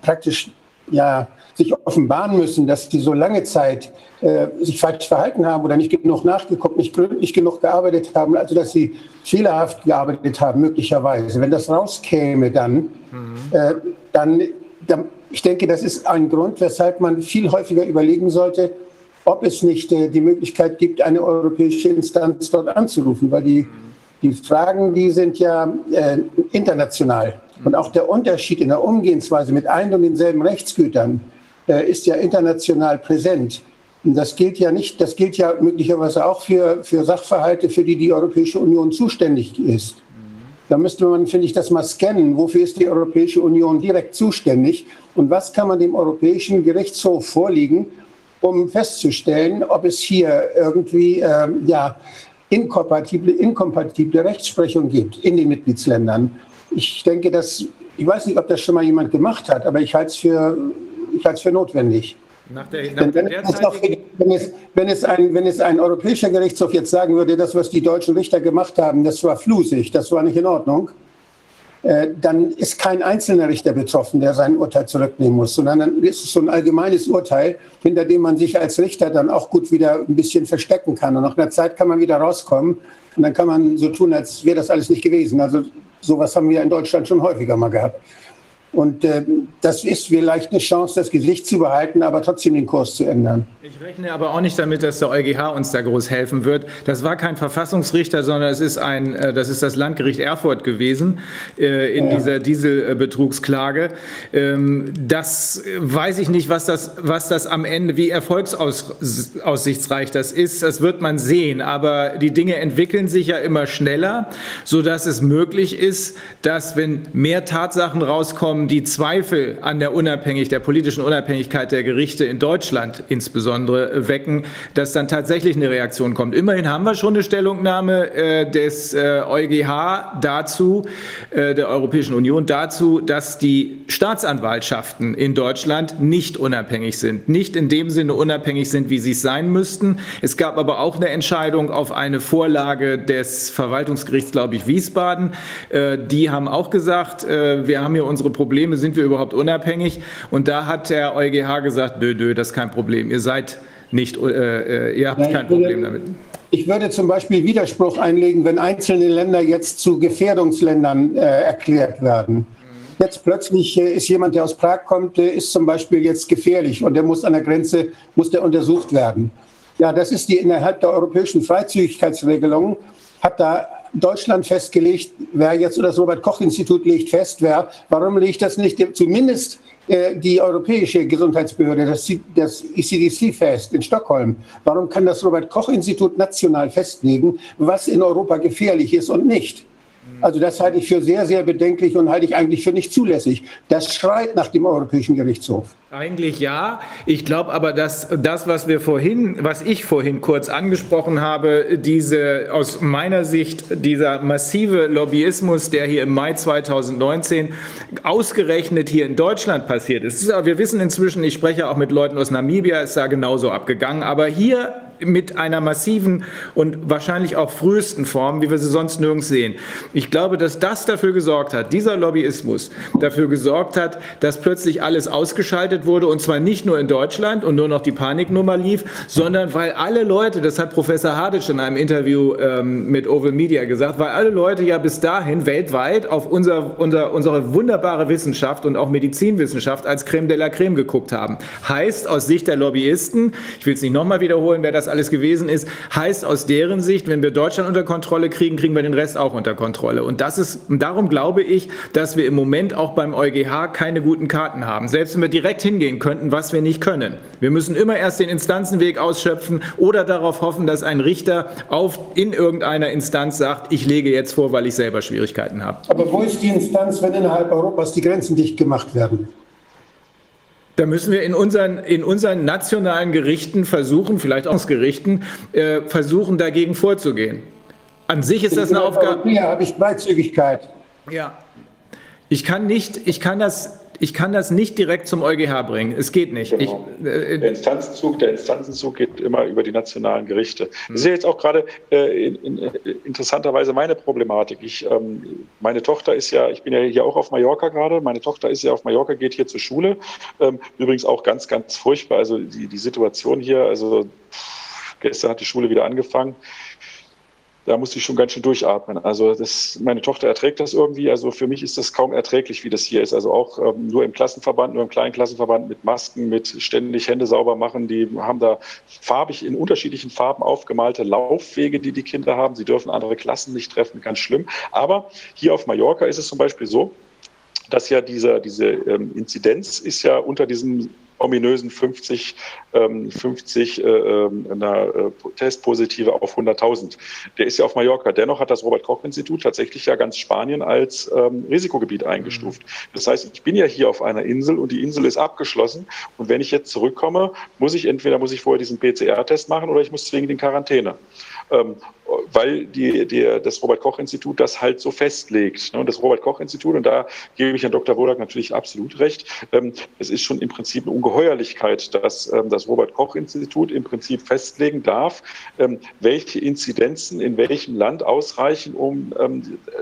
praktisch ja sich offenbaren müssen, dass die so lange Zeit äh, sich falsch verhalten haben oder nicht genug nachgeguckt, nicht gründlich genug gearbeitet haben, also dass sie fehlerhaft gearbeitet haben, möglicherweise. Wenn das rauskäme, dann, mhm. äh, dann, dann, ich denke, das ist ein Grund, weshalb man viel häufiger überlegen sollte, ob es nicht äh, die Möglichkeit gibt, eine europäische Instanz dort anzurufen, weil die, die Fragen, die sind ja äh, international. Und auch der Unterschied in der Umgehensweise mit ein und denselben Rechtsgütern ist ja international präsent. Und das gilt ja nicht, das gilt ja möglicherweise auch für, für Sachverhalte, für die die Europäische Union zuständig ist. Da müsste man, finde ich, das mal scannen. Wofür ist die Europäische Union direkt zuständig? Und was kann man dem Europäischen Gerichtshof vorlegen, um festzustellen, ob es hier irgendwie äh, ja, inkompatible, inkompatible Rechtsprechung gibt in den Mitgliedsländern? Ich denke, dass, ich weiß nicht, ob das schon mal jemand gemacht hat, aber ich halte es für ich halte es für notwendig. Nach der, nach wenn, es noch, wenn, es, wenn, es ein, wenn es ein europäischer Gerichtshof jetzt sagen würde, das, was die deutschen Richter gemacht haben, das war flusig, das war nicht in Ordnung, äh, dann ist kein einzelner Richter betroffen, der sein Urteil zurücknehmen muss, sondern dann ist es so ein allgemeines Urteil, hinter dem man sich als Richter dann auch gut wieder ein bisschen verstecken kann. Und nach einer Zeit kann man wieder rauskommen und dann kann man so tun, als wäre das alles nicht gewesen. Also sowas haben wir in Deutschland schon häufiger mal gehabt. Und äh, das ist vielleicht eine Chance, das Gesicht zu behalten, aber trotzdem den Kurs zu ändern. Ich rechne aber auch nicht damit, dass der EuGH uns da groß helfen wird. Das war kein Verfassungsrichter, sondern es ist, ein, äh, das, ist das Landgericht Erfurt gewesen äh, in ja. dieser Dieselbetrugsklage. Ähm, das weiß ich nicht, was das, was das am Ende, wie erfolgsaussichtsreich das ist. Das wird man sehen. Aber die Dinge entwickeln sich ja immer schneller, sodass es möglich ist, dass wenn mehr Tatsachen rauskommen, die Zweifel an der Unabhängig, der politischen Unabhängigkeit der Gerichte in Deutschland insbesondere wecken, dass dann tatsächlich eine Reaktion kommt. Immerhin haben wir schon eine Stellungnahme äh, des äh, EuGH dazu, äh, der Europäischen Union dazu, dass die Staatsanwaltschaften in Deutschland nicht unabhängig sind, nicht in dem Sinne unabhängig sind, wie sie es sein müssten. Es gab aber auch eine Entscheidung auf eine Vorlage des Verwaltungsgerichts, glaube ich, Wiesbaden. Äh, die haben auch gesagt, äh, wir haben hier unsere Probleme Probleme, sind wir überhaupt unabhängig? Und da hat der EuGH gesagt, nö, nö, das ist kein Problem. Ihr seid nicht, äh, äh ihr habt ja, kein Problem damit. Ich würde zum Beispiel Widerspruch einlegen, wenn einzelne Länder jetzt zu Gefährdungsländern äh, erklärt werden. Jetzt plötzlich äh, ist jemand, der aus Prag kommt, ist zum Beispiel jetzt gefährlich und der muss an der Grenze, muss der untersucht werden. Ja, das ist die innerhalb der europäischen Freizügigkeitsregelung, hat da Deutschland festgelegt, wer jetzt oder das Robert-Koch-Institut legt fest, wer, warum legt das nicht zumindest äh, die Europäische Gesundheitsbehörde, das, das ECDC fest in Stockholm? Warum kann das Robert-Koch-Institut national festlegen, was in Europa gefährlich ist und nicht? Also das halte ich für sehr, sehr bedenklich und halte ich eigentlich für nicht zulässig. Das schreit nach dem Europäischen Gerichtshof. Eigentlich ja. Ich glaube aber, dass das, was wir vorhin, was ich vorhin kurz angesprochen habe, diese aus meiner Sicht dieser massive Lobbyismus, der hier im Mai 2019 ausgerechnet hier in Deutschland passiert ist. Wir wissen inzwischen, ich spreche auch mit Leuten aus Namibia, ist da genauso abgegangen. Aber hier mit einer massiven und wahrscheinlich auch frühesten Form, wie wir sie sonst nirgends sehen. Ich glaube, dass das dafür gesorgt hat, dieser Lobbyismus dafür gesorgt hat, dass plötzlich alles ausgeschaltet wurde und zwar nicht nur in Deutschland und nur noch die Paniknummer lief, sondern weil alle Leute, das hat Professor Haditsch in einem Interview ähm, mit Oval Media gesagt, weil alle Leute ja bis dahin weltweit auf unser, unser, unsere wunderbare Wissenschaft und auch Medizinwissenschaft als Creme de la Creme geguckt haben. Heißt aus Sicht der Lobbyisten, ich will es nicht nochmal wiederholen, wer das alles gewesen ist, heißt aus deren Sicht, wenn wir Deutschland unter Kontrolle kriegen, kriegen wir den Rest auch unter Kontrolle. Und das ist, darum glaube ich, dass wir im Moment auch beim EuGH keine guten Karten haben. Selbst wenn wir direkt hingehen könnten, was wir nicht können. Wir müssen immer erst den Instanzenweg ausschöpfen oder darauf hoffen, dass ein Richter auf, in irgendeiner Instanz sagt, ich lege jetzt vor, weil ich selber Schwierigkeiten habe. Aber wo ist die Instanz, wenn innerhalb Europas die Grenzen dicht gemacht werden? Da müssen wir in unseren, in unseren nationalen Gerichten versuchen, vielleicht auch Gerichten, äh, versuchen, dagegen vorzugehen. An sich ist das eine Aufgabe. Hier habe ich Freizügigkeit. Ja. Ich kann nicht, ich kann das ich kann das nicht direkt zum EuGH bringen. Es geht nicht. Genau. Ich, äh, der, Instanzenzug, der Instanzenzug geht immer über die nationalen Gerichte. Das ist ja jetzt auch gerade äh, in, in, interessanterweise meine Problematik. Ich, ähm, meine Tochter ist ja, ich bin ja hier auch auf Mallorca gerade. Meine Tochter ist ja auf Mallorca, geht hier zur Schule. Ähm, übrigens auch ganz, ganz furchtbar. Also die, die Situation hier, also gestern hat die Schule wieder angefangen da musste ich schon ganz schön durchatmen. Also das, meine Tochter erträgt das irgendwie. Also für mich ist das kaum erträglich, wie das hier ist. Also auch ähm, nur im Klassenverband, nur im kleinen Klassenverband mit Masken, mit ständig Hände sauber machen. Die haben da farbig in unterschiedlichen Farben aufgemalte Laufwege, die die Kinder haben. Sie dürfen andere Klassen nicht treffen, ganz schlimm. Aber hier auf Mallorca ist es zum Beispiel so, dass ja diese, diese ähm, Inzidenz ist ja unter diesem ominösen 50, ähm, 50 äh, ähm, einer, Testpositive auf 100.000. Der ist ja auf Mallorca. Dennoch hat das Robert-Koch-Institut tatsächlich ja ganz Spanien als ähm, Risikogebiet eingestuft. Das heißt, ich bin ja hier auf einer Insel und die Insel ist abgeschlossen. Und wenn ich jetzt zurückkomme, muss ich entweder muss ich vorher diesen PCR-Test machen oder ich muss zwingend in Quarantäne. Ähm, weil die, die, das Robert-Koch-Institut das halt so festlegt. Ne? Das Robert-Koch-Institut, und da gebe ich Herrn Dr. Wodak natürlich absolut recht, ähm, es ist schon im Prinzip eine Ungeheuerlichkeit, dass ähm, das Robert-Koch-Institut im Prinzip festlegen darf, welche Inzidenzen in welchem Land ausreichen, um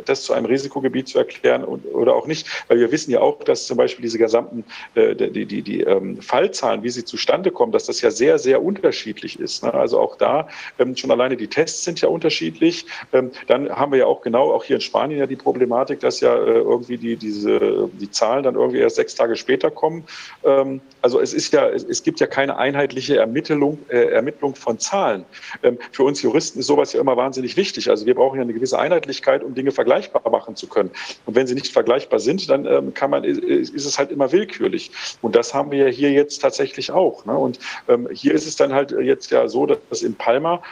das zu einem Risikogebiet zu erklären oder auch nicht. Weil wir wissen ja auch, dass zum Beispiel diese gesamten äh, die, die, die Fallzahlen, wie sie zustande kommen, dass das ja sehr, sehr unterschiedlich ist. Ne? Also auch da schon alleine die Tests sind ja unterschiedlich. Ähm, dann haben wir ja auch genau, auch hier in Spanien ja die Problematik, dass ja äh, irgendwie die, diese, die Zahlen dann irgendwie erst sechs Tage später kommen. Ähm, also es ist ja, es gibt ja keine einheitliche Ermittlung, äh, Ermittlung von Zahlen. Ähm, für uns Juristen ist sowas ja immer wahnsinnig wichtig. Also wir brauchen ja eine gewisse Einheitlichkeit, um Dinge vergleichbar machen zu können. Und wenn sie nicht vergleichbar sind, dann kann man, ist es halt immer willkürlich. Und das haben wir ja hier jetzt tatsächlich auch. Ne? Und hier ist es dann halt jetzt ja so, dass in Palma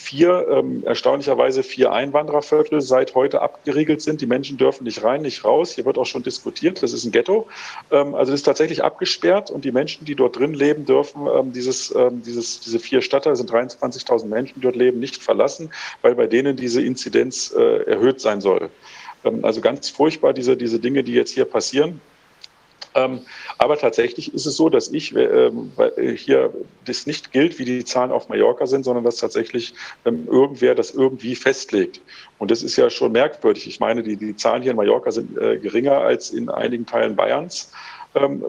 vier, ähm, erstaunlicherweise vier Einwandererviertel seit heute abgeriegelt sind. Die Menschen dürfen nicht rein, nicht raus. Hier wird auch schon diskutiert. Das ist ein Ghetto. Ähm, also das ist tatsächlich abgesperrt und die Menschen, die dort drin leben, dürfen ähm, dieses, ähm, dieses, diese vier Stadtteile, sind 23.000 Menschen, die dort leben, nicht verlassen, weil bei denen diese Inzidenz äh, erhöht sein soll. Ähm, also ganz furchtbar, diese, diese Dinge, die jetzt hier passieren. Ähm, aber tatsächlich ist es so, dass ich ähm, äh, hier das nicht gilt, wie die Zahlen auf Mallorca sind, sondern dass tatsächlich ähm, irgendwer das irgendwie festlegt. Und das ist ja schon merkwürdig. Ich meine, die, die Zahlen hier in Mallorca sind äh, geringer als in einigen Teilen Bayerns. Ähm,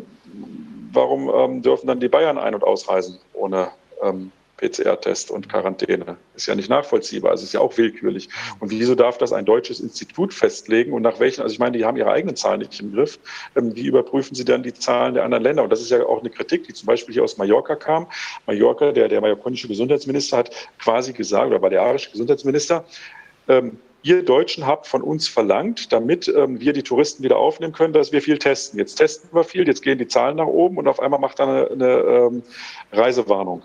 warum ähm, dürfen dann die Bayern ein- und ausreisen ohne ähm, PCR-Test und Quarantäne. Ist ja nicht nachvollziehbar, also ist ja auch willkürlich. Und wieso darf das ein deutsches Institut festlegen und nach welchen, also ich meine, die haben ihre eigenen Zahlen nicht im Griff. Ähm, wie überprüfen sie dann die Zahlen der anderen Länder? Und das ist ja auch eine Kritik, die zum Beispiel hier aus Mallorca kam. Mallorca, der, der mallorquinische Gesundheitsminister hat quasi gesagt, oder balearische Gesundheitsminister, ähm, ihr Deutschen habt von uns verlangt, damit ähm, wir die Touristen wieder aufnehmen können, dass wir viel testen. Jetzt testen wir viel, jetzt gehen die Zahlen nach oben und auf einmal macht er eine, eine ähm, Reisewarnung.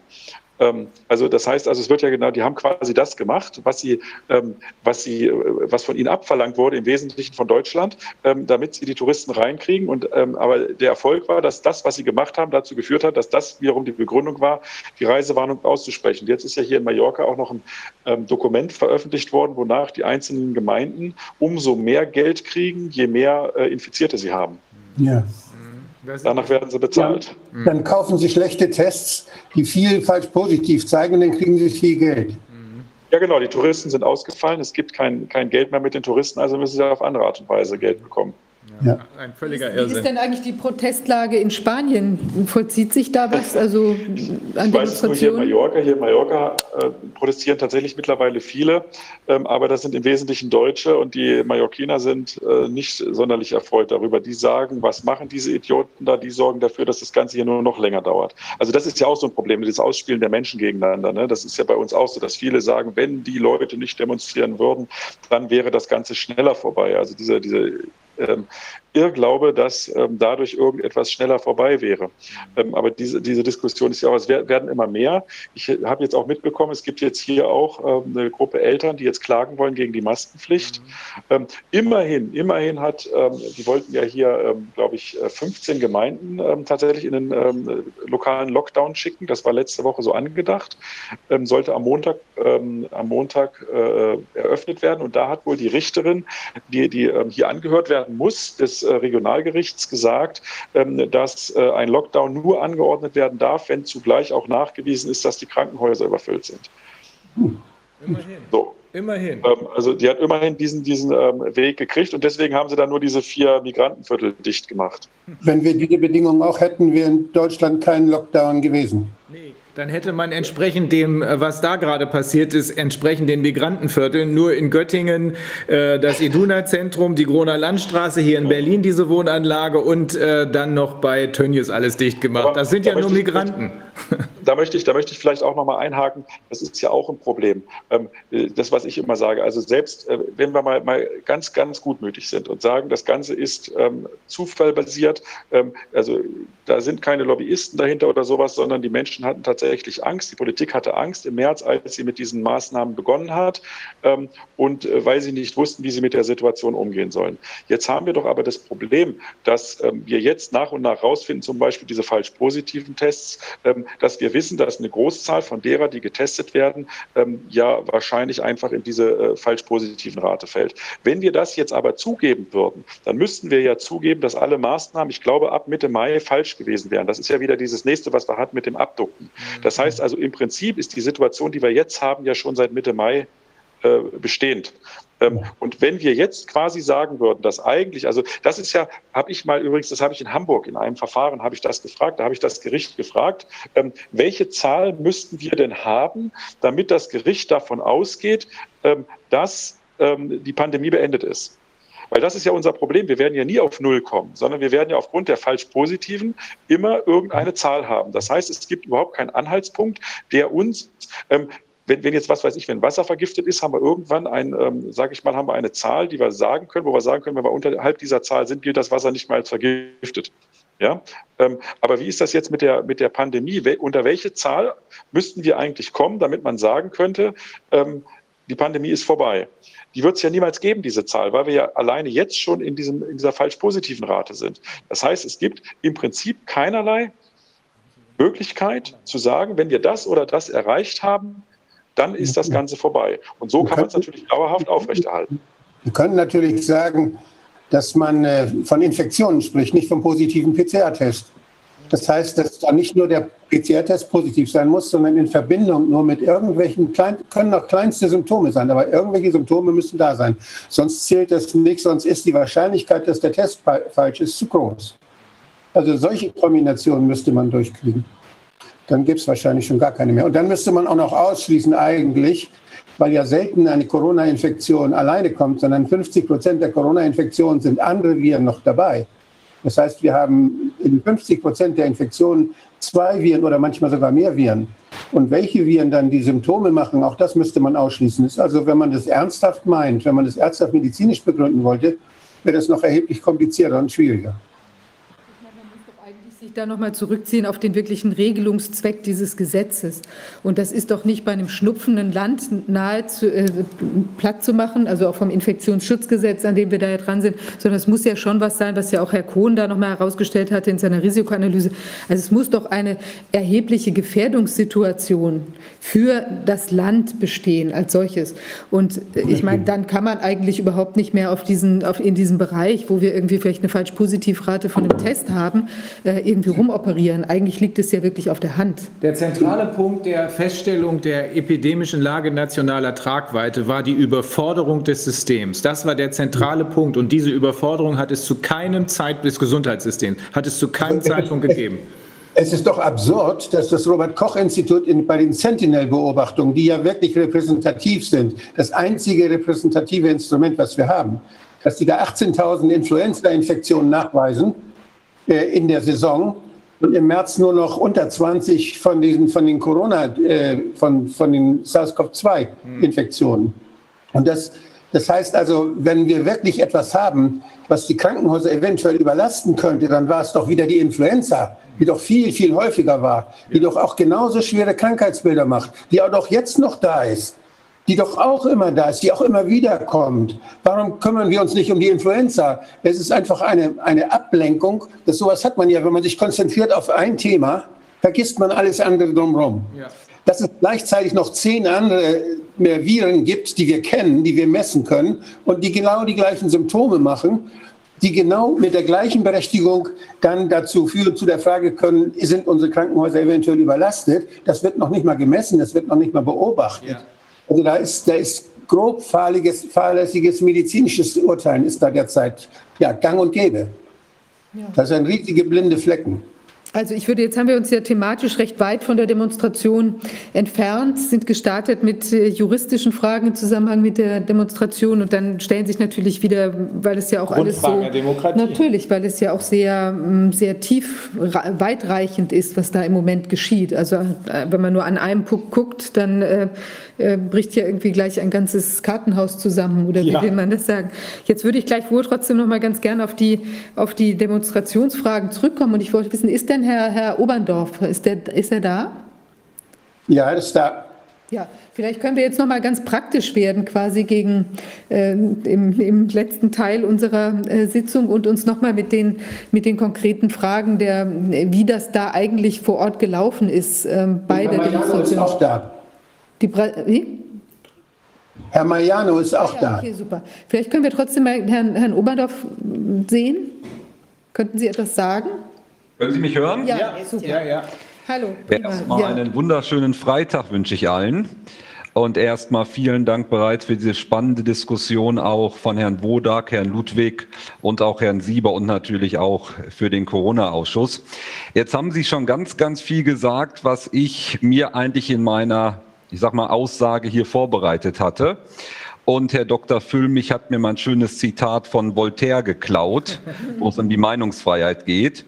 Ähm, also das heißt, also es wird ja genau, die haben quasi das gemacht, was sie, ähm, was sie, äh, was von ihnen abverlangt wurde, im Wesentlichen von Deutschland, ähm, damit sie die Touristen reinkriegen. Und aber der Erfolg war, dass das, was sie gemacht haben, dazu geführt hat, dass das wiederum die Begründung war, die Reisewarnung auszusprechen. Jetzt ist ja hier in Mallorca auch noch ein Dokument veröffentlicht worden, wonach die einzelnen Gemeinden umso mehr Geld kriegen, je mehr äh, Infizierte sie haben. Ja. Danach werden sie bezahlt. Ja, dann kaufen sie schlechte Tests, die viel falsch positiv zeigen, und dann kriegen sie viel Geld. Ja, genau. Die Touristen sind ausgefallen. Es gibt kein, kein Geld mehr mit den Touristen, also müssen sie auf andere Art und Weise Geld bekommen. Ja. Ein völliger Irrsinn. Wie ist denn eigentlich die Protestlage in Spanien? Vollzieht sich da was? Also an ich weiß nur hier in Mallorca. Hier in Mallorca äh, protestieren tatsächlich mittlerweile viele, ähm, aber das sind im Wesentlichen Deutsche und die Mallorquiner sind äh, nicht sonderlich erfreut darüber. Die sagen, was machen diese Idioten da? Die sorgen dafür, dass das Ganze hier nur noch länger dauert. Also das ist ja auch so ein Problem, das Ausspielen der Menschen gegeneinander. Ne? Das ist ja bei uns auch so, dass viele sagen, wenn die Leute nicht demonstrieren würden, dann wäre das Ganze schneller vorbei. Also diese, diese ähm, Irrglaube, dass ähm, dadurch irgendetwas schneller vorbei wäre. Ähm, aber diese, diese Diskussion ist ja auch, es werden immer mehr. Ich habe jetzt auch mitbekommen, es gibt jetzt hier auch ähm, eine Gruppe Eltern, die jetzt klagen wollen gegen die Maskenpflicht. Mhm. Ähm, immerhin, immerhin hat, ähm, die wollten ja hier, ähm, glaube ich, 15 Gemeinden tatsächlich in den lokalen Lockdown schicken. Das war letzte Woche so angedacht. sollte am Montag, am Montag äh, eröffnet werden. Und da hat wohl die Richterin, die, die hier angehört werden werden muss, des äh, Regionalgerichts gesagt, ähm, dass äh, ein Lockdown nur angeordnet werden darf, wenn zugleich auch nachgewiesen ist, dass die Krankenhäuser überfüllt sind. Immerhin. So. Immerhin. Ähm, also die hat immerhin diesen, diesen ähm, Weg gekriegt und deswegen haben sie dann nur diese vier Migrantenviertel dicht gemacht. Wenn wir diese Bedingungen auch hätten, wäre in Deutschland kein Lockdown gewesen. Dann hätte man entsprechend dem, äh, was da gerade passiert ist, entsprechend den Migrantenvierteln, nur in Göttingen äh, das Iduna-Zentrum, die Groner Landstraße, hier in Berlin diese Wohnanlage und äh, dann noch bei Tönnies alles dicht gemacht. Das sind ja nur Migranten. Da möchte ich, da möchte ich vielleicht auch noch mal einhaken. Das ist ja auch ein Problem. Ähm, das, was ich immer sage. Also selbst äh, wenn wir mal, mal ganz, ganz gutmütig sind und sagen, das Ganze ist ähm, zufallbasiert, ähm, also da sind keine Lobbyisten dahinter oder sowas, sondern die Menschen hatten tatsächlich Angst. Die Politik hatte Angst im März, als sie mit diesen Maßnahmen begonnen hat ähm, und äh, weil sie nicht wussten, wie sie mit der Situation umgehen sollen. Jetzt haben wir doch aber das Problem, dass ähm, wir jetzt nach und nach rausfinden, zum Beispiel diese falsch positiven Tests, ähm, dass wir wissen, dass eine Großzahl von derer, die getestet werden, ähm, ja wahrscheinlich einfach in diese äh, falsch positiven Rate fällt. Wenn wir das jetzt aber zugeben würden, dann müssten wir ja zugeben, dass alle Maßnahmen, ich glaube, ab Mitte Mai falsch gewesen wären. Das ist ja wieder dieses nächste, was wir hatten mit dem Abducken. Das heißt also, im Prinzip ist die Situation, die wir jetzt haben, ja schon seit Mitte Mai äh, bestehend. Ähm, und wenn wir jetzt quasi sagen würden, dass eigentlich, also das ist ja, habe ich mal übrigens, das habe ich in Hamburg in einem Verfahren, habe ich das gefragt, da habe ich das Gericht gefragt, ähm, welche Zahl müssten wir denn haben, damit das Gericht davon ausgeht, ähm, dass die Pandemie beendet ist. Weil das ist ja unser Problem. Wir werden ja nie auf Null kommen, sondern wir werden ja aufgrund der falsch positiven immer irgendeine Zahl haben. Das heißt, es gibt überhaupt keinen Anhaltspunkt, der uns, ähm, wenn, wenn jetzt, was weiß ich, wenn Wasser vergiftet ist, haben wir irgendwann ein, ähm, sage ich mal, haben wir eine Zahl, die wir sagen können, wo wir sagen können, wenn wir unterhalb dieser Zahl sind, gilt das Wasser nicht mehr als vergiftet. Ja, ähm, aber wie ist das jetzt mit der, mit der Pandemie? Wel unter welche Zahl müssten wir eigentlich kommen, damit man sagen könnte, ähm, die Pandemie ist vorbei? Die wird es ja niemals geben, diese Zahl, weil wir ja alleine jetzt schon in, diesem, in dieser falsch positiven Rate sind. Das heißt, es gibt im Prinzip keinerlei Möglichkeit zu sagen, wenn wir das oder das erreicht haben, dann ist das Ganze vorbei. Und so kann man es natürlich dauerhaft aufrechterhalten. Wir können natürlich sagen, dass man äh, von Infektionen spricht, nicht vom positiven PCR-Test. Das heißt, dass da nicht nur der PCR-Test positiv sein muss, sondern in Verbindung nur mit irgendwelchen, klein, können auch kleinste Symptome sein, aber irgendwelche Symptome müssen da sein. Sonst zählt das nicht, sonst ist die Wahrscheinlichkeit, dass der Test falsch ist, zu groß. Also solche Kombinationen müsste man durchkriegen dann gibt es wahrscheinlich schon gar keine mehr. Und dann müsste man auch noch ausschließen eigentlich, weil ja selten eine Corona-Infektion alleine kommt, sondern 50 Prozent der Corona-Infektionen sind andere Viren noch dabei. Das heißt, wir haben in 50 Prozent der Infektionen zwei Viren oder manchmal sogar mehr Viren. Und welche Viren dann die Symptome machen, auch das müsste man ausschließen. Ist also, wenn man das ernsthaft meint, wenn man das ernsthaft medizinisch begründen wollte, wäre das noch erheblich komplizierter und schwieriger da nochmal zurückziehen auf den wirklichen Regelungszweck dieses Gesetzes. Und das ist doch nicht bei einem schnupfenden Land nahe zu, äh, platt zu machen, also auch vom Infektionsschutzgesetz, an dem wir da ja dran sind, sondern es muss ja schon was sein, was ja auch Herr Kohn da nochmal herausgestellt hatte in seiner Risikoanalyse. Also es muss doch eine erhebliche Gefährdungssituation für das Land bestehen als solches. Und ich meine, dann kann man eigentlich überhaupt nicht mehr auf diesen, auf, in diesem Bereich, wo wir irgendwie vielleicht eine falsch Positivrate von einem Test haben, äh, irgendwie rumoperieren. Eigentlich liegt es ja wirklich auf der Hand. Der zentrale Punkt der Feststellung der epidemischen Lage nationaler Tragweite war die Überforderung des Systems. Das war der zentrale Punkt. Und diese Überforderung hat es zu keinem Zeitpunkt des Gesundheitssystems, hat es zu keinem Zeitpunkt gegeben. Es ist doch absurd, dass das Robert-Koch-Institut bei den Sentinel-Beobachtungen, die ja wirklich repräsentativ sind, das einzige repräsentative Instrument, was wir haben, dass die da 18.000 Influenza-Infektionen nachweisen in der Saison und im März nur noch unter 20 von diesen von den Corona, äh, von, von den SARS-CoV-2-Infektionen. Und das, das heißt also, wenn wir wirklich etwas haben, was die Krankenhäuser eventuell überlasten könnte, dann war es doch wieder die Influenza, die doch viel, viel häufiger war, die doch auch genauso schwere Krankheitsbilder macht, die auch doch jetzt noch da ist die doch auch immer da ist, die auch immer wieder kommt. Warum kümmern wir uns nicht um die Influenza? Es ist einfach eine, eine Ablenkung. Das sowas hat man ja, wenn man sich konzentriert auf ein Thema, vergisst man alles andere drumherum. Ja. Dass es gleichzeitig noch zehn andere mehr Viren gibt, die wir kennen, die wir messen können und die genau die gleichen Symptome machen. die genau mit der gleichen Berechtigung dann dazu führen, zu der Frage können, sind unsere Krankenhäuser eventuell überlastet? Das wird noch nicht mal gemessen, das wird noch nicht mal beobachtet. Ja. Also da ist, da ist grob fahrlässiges medizinisches Urteilen ist da derzeit ja, gang und gäbe. Ja. Das sind riesige blinde Flecken. Also ich würde, jetzt haben wir uns ja thematisch recht weit von der Demonstration entfernt, sind gestartet mit äh, juristischen Fragen im Zusammenhang mit der Demonstration und dann stellen sich natürlich wieder, weil es ja auch alles so... Demokratie. Natürlich, weil es ja auch sehr, mm, sehr tief, weitreichend ist, was da im Moment geschieht. Also äh, wenn man nur an einem Punkt guckt, dann äh, bricht ja irgendwie gleich ein ganzes Kartenhaus zusammen oder wie ja. will man das sagen? Jetzt würde ich gleich wohl trotzdem noch mal ganz gern auf die, auf die Demonstrationsfragen zurückkommen und ich wollte wissen, ist denn Herr, Herr Oberndorf, ist, der, ist er da? Ja, er ist da. Ja, vielleicht können wir jetzt noch mal ganz praktisch werden, quasi gegen äh, im, im, letzten Teil unserer äh, Sitzung und uns noch mal mit den mit den konkreten Fragen der, wie das da eigentlich vor Ort gelaufen ist äh, bei der Demonstration. Ist auch da. Die Bra wie? Herr Mariano ist auch ja, da. Okay, super. Vielleicht können wir trotzdem mal Herrn, Herrn Oberdorf sehen. Könnten Sie etwas sagen? Können Sie mich hören? Ja, ja super. Ja, ja. Hallo. Erstmal ja. einen wunderschönen Freitag wünsche ich allen. Und erstmal vielen Dank bereits für diese spannende Diskussion auch von Herrn Wodak, Herrn Ludwig und auch Herrn Sieber und natürlich auch für den Corona-Ausschuss. Jetzt haben Sie schon ganz, ganz viel gesagt, was ich mir eigentlich in meiner ich sag mal, Aussage hier vorbereitet hatte. Und Herr Dr. Füllmich hat mir mal ein schönes Zitat von Voltaire geklaut, wo es um die Meinungsfreiheit geht.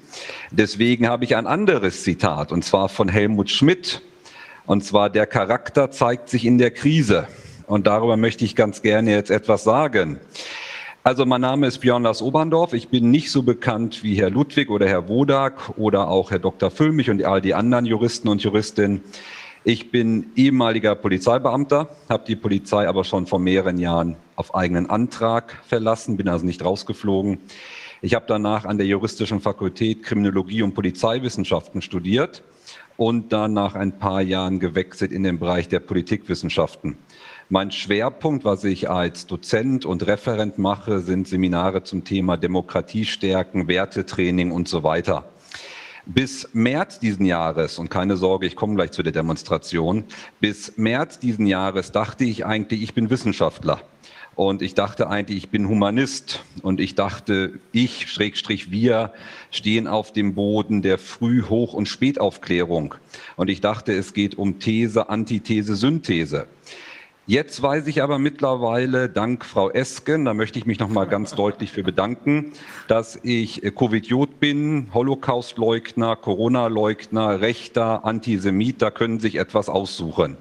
Deswegen habe ich ein anderes Zitat, und zwar von Helmut Schmidt. Und zwar, der Charakter zeigt sich in der Krise. Und darüber möchte ich ganz gerne jetzt etwas sagen. Also mein Name ist Björn Lars Oberndorf. Ich bin nicht so bekannt wie Herr Ludwig oder Herr Wodak oder auch Herr Dr. Füllmich und all die anderen Juristen und Juristinnen. Ich bin ehemaliger Polizeibeamter, habe die Polizei aber schon vor mehreren Jahren auf eigenen Antrag verlassen, bin also nicht rausgeflogen. Ich habe danach an der juristischen Fakultät Kriminologie und Polizeiwissenschaften studiert und dann nach ein paar Jahren gewechselt in den Bereich der Politikwissenschaften. Mein Schwerpunkt, was ich als Dozent und Referent mache, sind Seminare zum Thema Demokratie stärken, Wertetraining und so weiter. Bis März diesen Jahres, und keine Sorge, ich komme gleich zu der Demonstration, bis März diesen Jahres dachte ich eigentlich, ich bin Wissenschaftler. Und ich dachte eigentlich, ich bin Humanist. Und ich dachte, ich, Schrägstrich, wir stehen auf dem Boden der Früh-, Hoch- und Spätaufklärung. Und ich dachte, es geht um These, Antithese, Synthese. Jetzt weiß ich aber mittlerweile, dank Frau Esken, da möchte ich mich noch mal ganz deutlich für bedanken, dass ich Covidiot bin, Holocaustleugner, Corona-Leugner, Rechter, Antisemit, da können sich etwas aussuchen.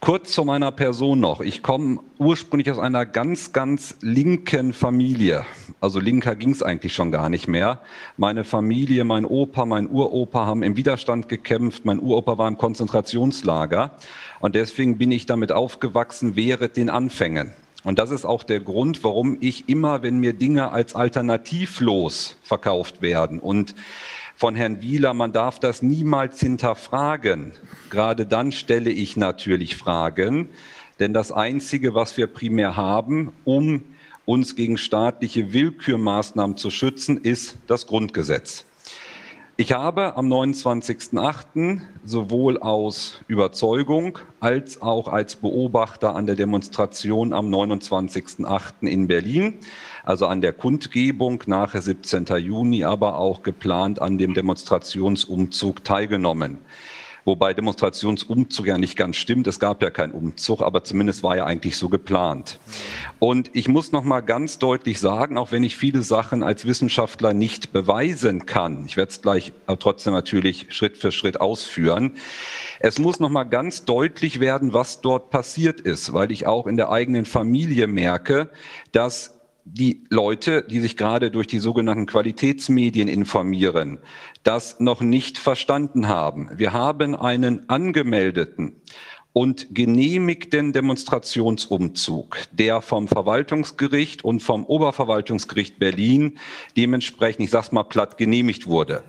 Kurz zu meiner Person noch. Ich komme ursprünglich aus einer ganz, ganz linken Familie. Also linker ging es eigentlich schon gar nicht mehr. Meine Familie, mein Opa, mein Uropa haben im Widerstand gekämpft. Mein Uropa war im Konzentrationslager. Und deswegen bin ich damit aufgewachsen, während den Anfängen. Und das ist auch der Grund, warum ich immer, wenn mir Dinge als alternativlos verkauft werden und von Herrn Wieler, man darf das niemals hinterfragen. Gerade dann stelle ich natürlich Fragen, denn das Einzige, was wir primär haben, um uns gegen staatliche Willkürmaßnahmen zu schützen, ist das Grundgesetz. Ich habe am 29.08. sowohl aus Überzeugung als auch als Beobachter an der Demonstration am 29.08. in Berlin, also an der Kundgebung nachher 17. Juni, aber auch geplant an dem Demonstrationsumzug teilgenommen. Wobei Demonstrationsumzug ja nicht ganz stimmt. Es gab ja keinen Umzug, aber zumindest war ja eigentlich so geplant. Und ich muss noch mal ganz deutlich sagen, auch wenn ich viele Sachen als Wissenschaftler nicht beweisen kann, ich werde es gleich trotzdem natürlich Schritt für Schritt ausführen. Es muss noch mal ganz deutlich werden, was dort passiert ist, weil ich auch in der eigenen Familie merke, dass die Leute, die sich gerade durch die sogenannten Qualitätsmedien informieren, das noch nicht verstanden haben. Wir haben einen angemeldeten und genehmigten Demonstrationsumzug, der vom Verwaltungsgericht und vom Oberverwaltungsgericht Berlin dementsprechend, ich sag's mal platt, genehmigt wurde.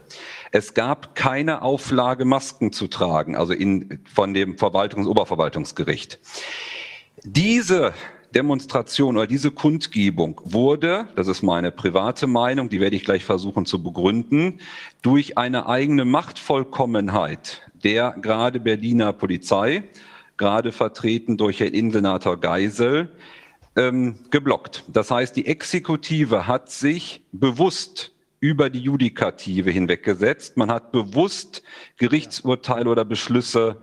Es gab keine Auflage, Masken zu tragen, also in, von dem Verwaltungs- und Oberverwaltungsgericht. Diese Demonstration oder diese Kundgebung wurde, das ist meine private Meinung, die werde ich gleich versuchen zu begründen, durch eine eigene Machtvollkommenheit der gerade Berliner Polizei, gerade vertreten durch Herrn Innensenator Geisel, ähm, geblockt. Das heißt, die Exekutive hat sich bewusst über die Judikative hinweggesetzt. Man hat bewusst Gerichtsurteile oder Beschlüsse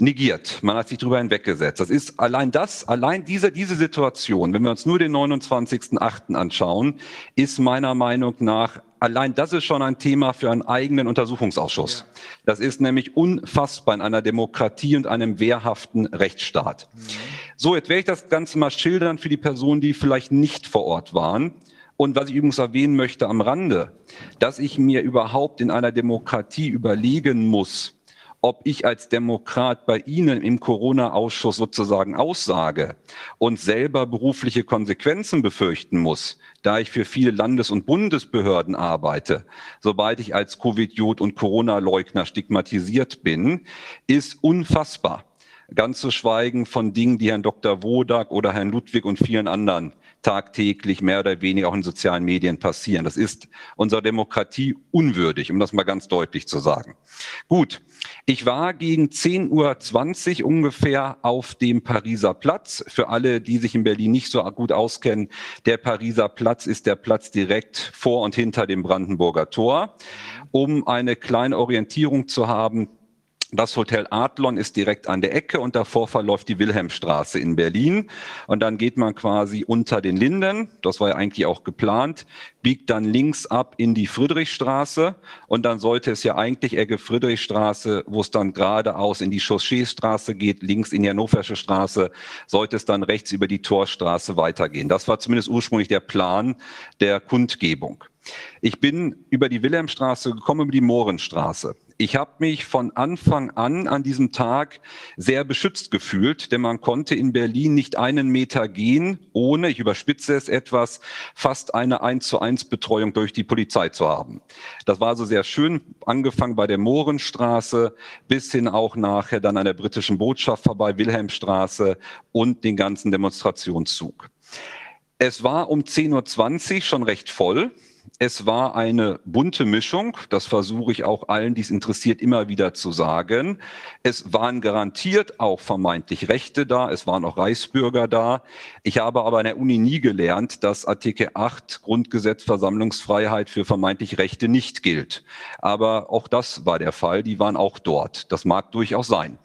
negiert. Man hat sich darüber hinweggesetzt. Das ist allein das, allein diese, diese Situation, wenn wir uns nur den 29.8. anschauen, ist meiner Meinung nach allein das ist schon ein Thema für einen eigenen Untersuchungsausschuss. Das ist nämlich unfassbar in einer Demokratie und einem wehrhaften Rechtsstaat. So, jetzt werde ich das Ganze mal schildern für die Personen, die vielleicht nicht vor Ort waren. Und was ich übrigens erwähnen möchte am Rande, dass ich mir überhaupt in einer Demokratie überlegen muss, ob ich als Demokrat bei Ihnen im Corona-Ausschuss sozusagen aussage und selber berufliche Konsequenzen befürchten muss, da ich für viele Landes- und Bundesbehörden arbeite, sobald ich als Covid-Jod und Corona-Leugner stigmatisiert bin, ist unfassbar. Ganz zu schweigen von Dingen, die Herrn Dr. Wodak oder Herrn Ludwig und vielen anderen tagtäglich mehr oder weniger auch in sozialen Medien passieren. Das ist unserer Demokratie unwürdig, um das mal ganz deutlich zu sagen. Gut, ich war gegen 10.20 Uhr ungefähr auf dem Pariser Platz. Für alle, die sich in Berlin nicht so gut auskennen, der Pariser Platz ist der Platz direkt vor und hinter dem Brandenburger Tor. Um eine kleine Orientierung zu haben, das Hotel Adlon ist direkt an der Ecke und davor verläuft die Wilhelmstraße in Berlin. Und dann geht man quasi unter den Linden, das war ja eigentlich auch geplant, biegt dann links ab in die Friedrichstraße und dann sollte es ja eigentlich Ecke Friedrichstraße, wo es dann geradeaus in die Chausseestraße geht, links in die Hannoversche Straße, sollte es dann rechts über die Torstraße weitergehen. Das war zumindest ursprünglich der Plan der Kundgebung. Ich bin über die Wilhelmstraße gekommen, über die Mohrenstraße. Ich habe mich von Anfang an an diesem Tag sehr beschützt gefühlt, denn man konnte in Berlin nicht einen Meter gehen, ohne, ich überspitze es etwas, fast eine 1 zu 1 Betreuung durch die Polizei zu haben. Das war so sehr schön, angefangen bei der Mohrenstraße bis hin auch nachher dann an der britischen Botschaft vorbei, Wilhelmstraße und den ganzen Demonstrationszug. Es war um 10.20 Uhr schon recht voll. Es war eine bunte Mischung, das versuche ich auch allen, die es interessiert, immer wieder zu sagen. Es waren garantiert auch vermeintlich Rechte da, es waren auch Reichsbürger da. Ich habe aber an der Uni nie gelernt, dass Artikel 8 Grundgesetz Versammlungsfreiheit für vermeintlich Rechte nicht gilt. Aber auch das war der Fall, die waren auch dort. Das mag durchaus sein.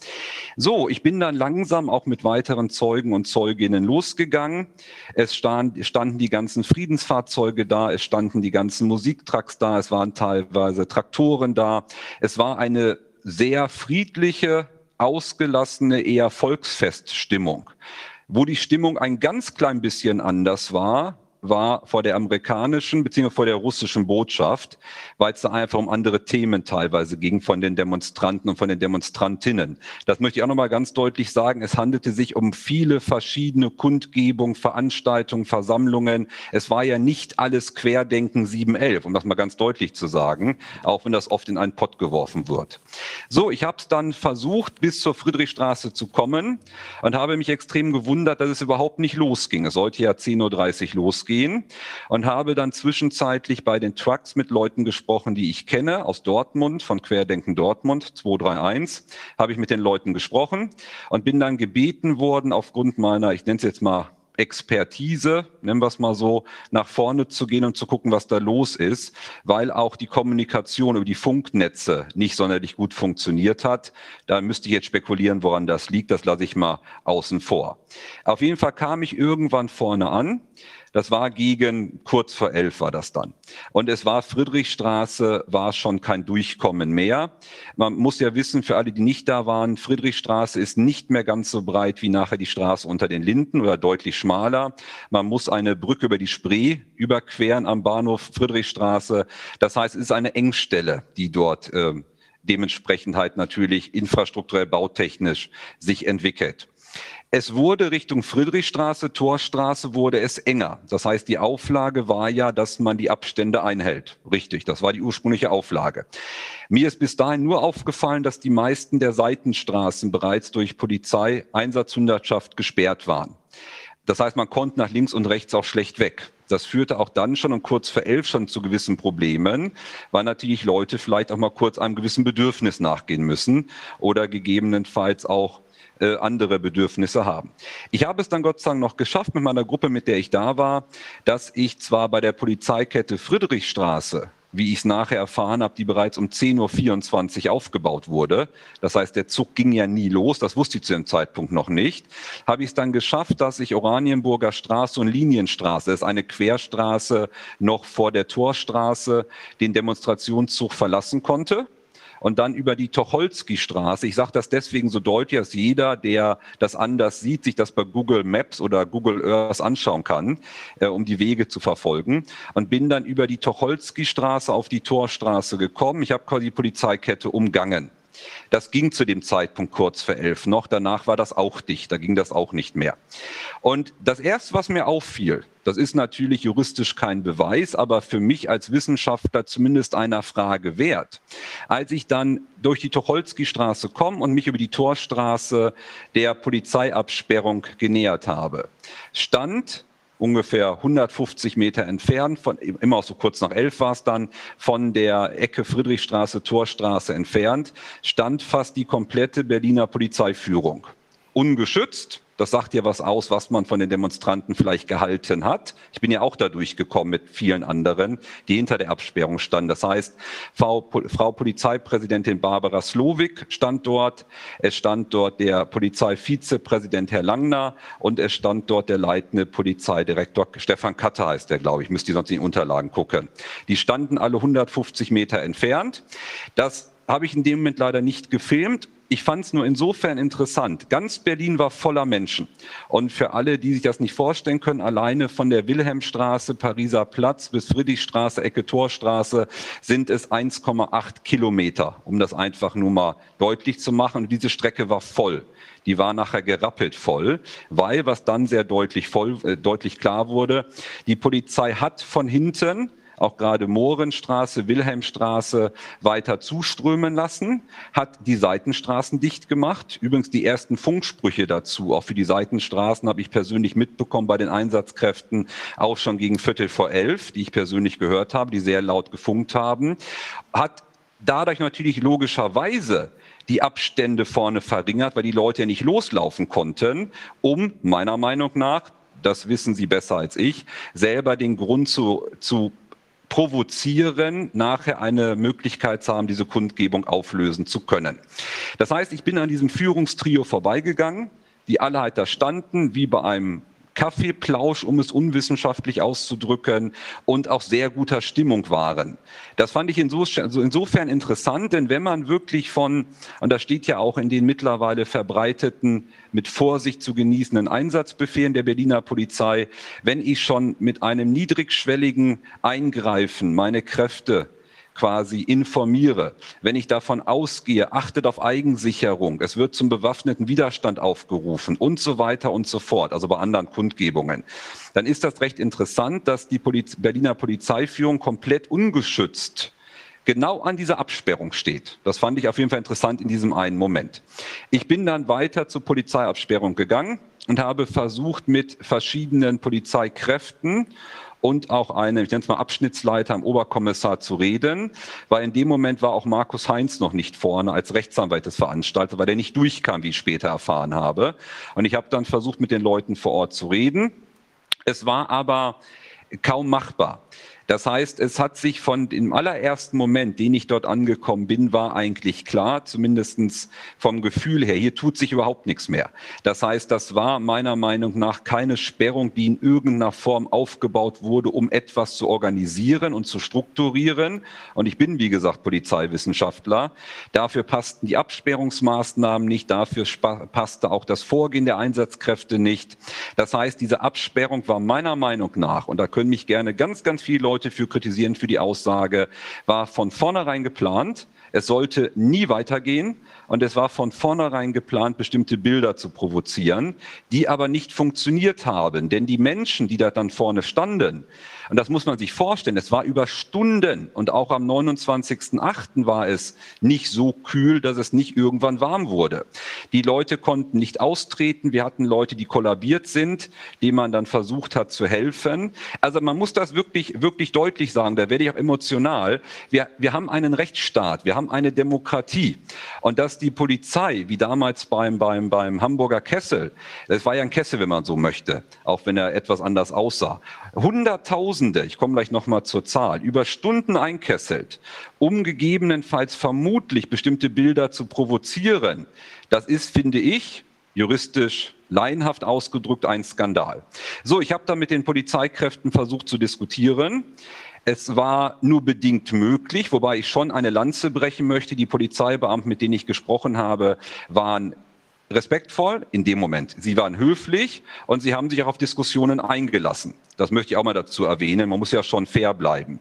So, ich bin dann langsam auch mit weiteren Zeugen und Zeuginnen losgegangen. Es stand, standen die ganzen Friedensfahrzeuge da, es standen die ganzen Musiktracks da, es waren teilweise Traktoren da. Es war eine sehr friedliche, ausgelassene, eher Volksfeststimmung. Wo die Stimmung ein ganz klein bisschen anders war, war vor der amerikanischen bzw. vor der russischen Botschaft, weil es da einfach um andere Themen teilweise ging von den Demonstranten und von den Demonstrantinnen. Das möchte ich auch nochmal ganz deutlich sagen. Es handelte sich um viele verschiedene Kundgebungen, Veranstaltungen, Versammlungen. Es war ja nicht alles Querdenken 711, um das mal ganz deutlich zu sagen, auch wenn das oft in einen Pott geworfen wird. So, ich habe es dann versucht, bis zur Friedrichstraße zu kommen und habe mich extrem gewundert, dass es überhaupt nicht losging. Es sollte ja 10.30 Uhr losgehen gehen und habe dann zwischenzeitlich bei den Trucks mit Leuten gesprochen, die ich kenne aus Dortmund, von Querdenken Dortmund 231, habe ich mit den Leuten gesprochen und bin dann gebeten worden, aufgrund meiner, ich nenne es jetzt mal Expertise, nennen wir es mal so, nach vorne zu gehen und zu gucken, was da los ist, weil auch die Kommunikation über die Funknetze nicht sonderlich gut funktioniert hat. Da müsste ich jetzt spekulieren, woran das liegt. Das lasse ich mal außen vor. Auf jeden Fall kam ich irgendwann vorne an das war gegen kurz vor elf war das dann. Und es war Friedrichstraße, war schon kein Durchkommen mehr. Man muss ja wissen, für alle, die nicht da waren, Friedrichstraße ist nicht mehr ganz so breit wie nachher die Straße unter den Linden oder deutlich schmaler. Man muss eine Brücke über die Spree überqueren am Bahnhof Friedrichstraße. Das heißt, es ist eine Engstelle, die dort äh, dementsprechend halt natürlich infrastrukturell bautechnisch sich entwickelt. Es wurde Richtung Friedrichstraße, Torstraße wurde es enger. Das heißt, die Auflage war ja, dass man die Abstände einhält. Richtig, das war die ursprüngliche Auflage. Mir ist bis dahin nur aufgefallen, dass die meisten der Seitenstraßen bereits durch Polizei, Einsatzhundertschaft gesperrt waren. Das heißt, man konnte nach links und rechts auch schlecht weg. Das führte auch dann schon um kurz vor elf schon zu gewissen Problemen, weil natürlich Leute vielleicht auch mal kurz einem gewissen Bedürfnis nachgehen müssen oder gegebenenfalls auch äh, andere Bedürfnisse haben. Ich habe es dann Gott sei Dank noch geschafft mit meiner Gruppe, mit der ich da war, dass ich zwar bei der Polizeikette Friedrichstraße wie ich es nachher erfahren habe, die bereits um 10.24 Uhr aufgebaut wurde. Das heißt, der Zug ging ja nie los, das wusste ich zu dem Zeitpunkt noch nicht. Habe ich es dann geschafft, dass ich Oranienburger Straße und Linienstraße, das ist eine Querstraße noch vor der Torstraße, den Demonstrationszug verlassen konnte und dann über die Tocholski-Straße. Ich sage das deswegen so deutlich, dass jeder, der das anders sieht, sich das bei Google Maps oder Google Earth anschauen kann, äh, um die Wege zu verfolgen. Und bin dann über die Tocholski-Straße auf die Torstraße gekommen. Ich habe quasi die Polizeikette umgangen. Das ging zu dem Zeitpunkt kurz vor elf noch. Danach war das auch dicht. Da ging das auch nicht mehr. Und das erste, was mir auffiel, das ist natürlich juristisch kein Beweis, aber für mich als Wissenschaftler zumindest einer Frage wert. Als ich dann durch die Tucholsky-Straße komme und mich über die Torstraße der Polizeiabsperrung genähert habe, stand ungefähr 150 Meter entfernt, von, immer so kurz nach elf war es dann, von der Ecke Friedrichstraße, Torstraße entfernt, stand fast die komplette Berliner Polizeiführung. Ungeschützt, das sagt ja was aus, was man von den Demonstranten vielleicht gehalten hat. Ich bin ja auch da durchgekommen mit vielen anderen, die hinter der Absperrung standen. Das heißt, Frau, Frau Polizeipräsidentin Barbara Slowik stand dort. Es stand dort der Polizeivizepräsident Herr Langner und es stand dort der leitende Polizeidirektor Stefan Katter heißt der, glaube ich. Müsste sonst in die Unterlagen gucken. Die standen alle 150 Meter entfernt. Das habe ich in dem Moment leider nicht gefilmt ich fand es nur insofern interessant. Ganz Berlin war voller Menschen. Und für alle, die sich das nicht vorstellen können, alleine von der Wilhelmstraße, Pariser Platz bis Friedrichstraße, Ecke Torstraße sind es 1,8 Kilometer, um das einfach nur mal deutlich zu machen. Und diese Strecke war voll. Die war nachher gerappelt voll, weil, was dann sehr deutlich, voll, äh, deutlich klar wurde, die Polizei hat von hinten auch gerade Mohrenstraße, Wilhelmstraße weiter zuströmen lassen, hat die Seitenstraßen dicht gemacht. Übrigens die ersten Funksprüche dazu, auch für die Seitenstraßen habe ich persönlich mitbekommen bei den Einsatzkräften, auch schon gegen Viertel vor elf, die ich persönlich gehört habe, die sehr laut gefunkt haben, hat dadurch natürlich logischerweise die Abstände vorne verringert, weil die Leute ja nicht loslaufen konnten, um meiner Meinung nach das wissen Sie besser als ich, selber den Grund zu, zu provozieren, nachher eine Möglichkeit zu haben, diese Kundgebung auflösen zu können. Das heißt, ich bin an diesem Führungstrio vorbeigegangen, die alle halt da standen, wie bei einem Kaffeeplausch, um es unwissenschaftlich auszudrücken, und auch sehr guter Stimmung waren. Das fand ich also insofern interessant, denn wenn man wirklich von, und das steht ja auch in den mittlerweile verbreiteten, mit Vorsicht zu genießenden Einsatzbefehlen der Berliner Polizei, wenn ich schon mit einem niedrigschwelligen Eingreifen meine Kräfte quasi informiere, wenn ich davon ausgehe, achtet auf Eigensicherung, es wird zum bewaffneten Widerstand aufgerufen und so weiter und so fort, also bei anderen Kundgebungen, dann ist das recht interessant, dass die Poliz Berliner Polizeiführung komplett ungeschützt genau an dieser Absperrung steht. Das fand ich auf jeden Fall interessant in diesem einen Moment. Ich bin dann weiter zur Polizeiabsperrung gegangen und habe versucht, mit verschiedenen Polizeikräften und auch eine, ich nenne es mal Abschnittsleiter im Oberkommissar zu reden, weil in dem Moment war auch Markus Heinz noch nicht vorne als Rechtsanwalt des Veranstalters, weil der nicht durchkam, wie ich später erfahren habe. Und ich habe dann versucht, mit den Leuten vor Ort zu reden. Es war aber kaum machbar. Das heißt, es hat sich von dem allerersten Moment, den ich dort angekommen bin, war eigentlich klar, zumindestens vom Gefühl her, hier tut sich überhaupt nichts mehr. Das heißt, das war meiner Meinung nach keine Sperrung, die in irgendeiner Form aufgebaut wurde, um etwas zu organisieren und zu strukturieren. Und ich bin, wie gesagt, Polizeiwissenschaftler. Dafür passten die Absperrungsmaßnahmen nicht, dafür passte auch das Vorgehen der Einsatzkräfte nicht. Das heißt, diese Absperrung war meiner Meinung nach, und da können mich gerne ganz, ganz viele Leute Leute für kritisieren für die Aussage, war von vornherein geplant, Es sollte nie weitergehen und es war von vornherein geplant, bestimmte Bilder zu provozieren, die aber nicht funktioniert haben. Denn die Menschen, die da dann vorne standen, und das muss man sich vorstellen. Es war über Stunden und auch am 29.08. war es nicht so kühl, dass es nicht irgendwann warm wurde. Die Leute konnten nicht austreten. Wir hatten Leute, die kollabiert sind, denen man dann versucht hat zu helfen. Also man muss das wirklich, wirklich deutlich sagen. Da werde ich auch emotional. Wir, wir haben einen Rechtsstaat. Wir haben eine Demokratie. Und dass die Polizei, wie damals beim, beim, beim Hamburger Kessel, das war ja ein Kessel, wenn man so möchte, auch wenn er etwas anders aussah, Hunderttausende, ich komme gleich nochmal zur Zahl, über Stunden einkesselt, um gegebenenfalls vermutlich bestimmte Bilder zu provozieren, das ist, finde ich, juristisch laienhaft ausgedrückt ein Skandal. So, ich habe da mit den Polizeikräften versucht zu diskutieren. Es war nur bedingt möglich, wobei ich schon eine Lanze brechen möchte. Die Polizeibeamten, mit denen ich gesprochen habe, waren respektvoll in dem Moment. Sie waren höflich und sie haben sich auch auf Diskussionen eingelassen. Das möchte ich auch mal dazu erwähnen. Man muss ja schon fair bleiben.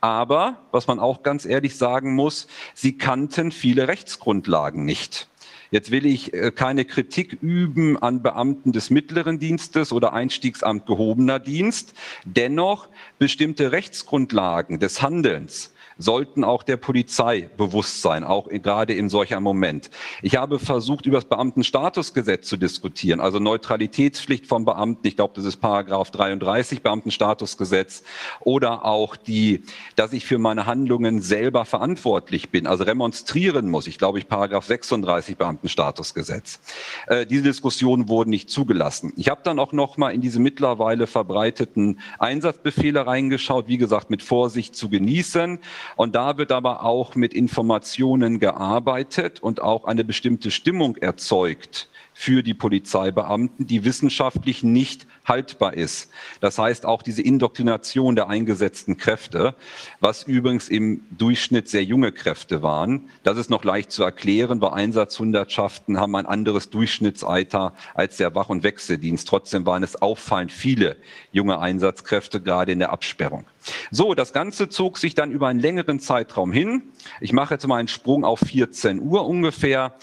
Aber, was man auch ganz ehrlich sagen muss, sie kannten viele Rechtsgrundlagen nicht. Jetzt will ich äh, keine Kritik üben an Beamten des mittleren Dienstes oder Einstiegsamt gehobener Dienst. Dennoch bestimmte Rechtsgrundlagen des Handelns sollten auch der Polizei bewusst sein, auch gerade in solch einem Moment. Ich habe versucht, über das Beamtenstatusgesetz zu diskutieren, also Neutralitätspflicht von Beamten. Ich glaube, das ist Paragraph 33 Beamtenstatusgesetz oder auch die, dass ich für meine Handlungen selber verantwortlich bin, also remonstrieren muss. Ich glaube, ich Paragraph 36 Beamtenstatusgesetz. Äh, diese Diskussionen wurden nicht zugelassen. Ich habe dann auch noch mal in diese mittlerweile verbreiteten Einsatzbefehle reingeschaut, wie gesagt, mit Vorsicht zu genießen. Und da wird aber auch mit Informationen gearbeitet und auch eine bestimmte Stimmung erzeugt für die Polizeibeamten, die wissenschaftlich nicht haltbar ist. Das heißt auch diese Indoktrination der eingesetzten Kräfte, was übrigens im Durchschnitt sehr junge Kräfte waren. Das ist noch leicht zu erklären, weil Einsatzhundertschaften haben ein anderes Durchschnittsalter als der Wach- und Wechseldienst. Trotzdem waren es auffallend viele junge Einsatzkräfte, gerade in der Absperrung. So, das Ganze zog sich dann über einen längeren Zeitraum hin. Ich mache jetzt mal einen Sprung auf 14 Uhr ungefähr.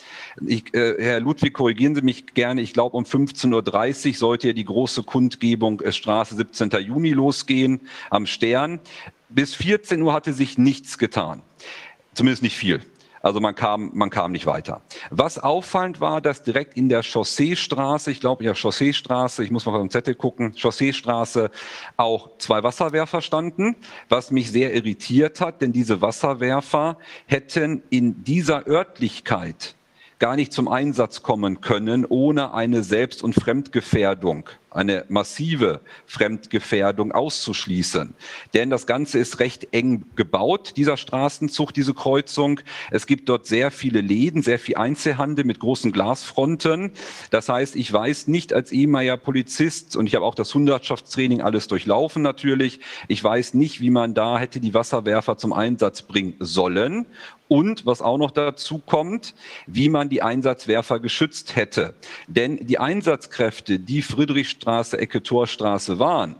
Ich, äh, Herr Ludwig, korrigieren Sie mich gerne. Ich glaube, um 15.30 Uhr sollte ja die große Kundgebung äh, Straße 17. Juni losgehen am Stern. Bis 14 Uhr hatte sich nichts getan. Zumindest nicht viel. Also man kam, man kam nicht weiter. Was auffallend war, dass direkt in der Chausseestraße, ich glaube der Chausseestraße, ich muss mal auf den Zettel gucken, Chausseestraße auch zwei Wasserwerfer standen, was mich sehr irritiert hat, denn diese Wasserwerfer hätten in dieser Örtlichkeit gar nicht zum Einsatz kommen können ohne eine Selbst- und Fremdgefährdung eine massive Fremdgefährdung auszuschließen. Denn das Ganze ist recht eng gebaut, dieser Straßenzug, diese Kreuzung. Es gibt dort sehr viele Läden, sehr viel Einzelhandel mit großen Glasfronten. Das heißt, ich weiß nicht als ehemaliger Polizist, und ich habe auch das Hundertschaftstraining alles durchlaufen natürlich, ich weiß nicht, wie man da hätte die Wasserwerfer zum Einsatz bringen sollen und was auch noch dazu kommt, wie man die Einsatzwerfer geschützt hätte. Denn die Einsatzkräfte, die Friedrichstraße, Ecke Torstraße waren,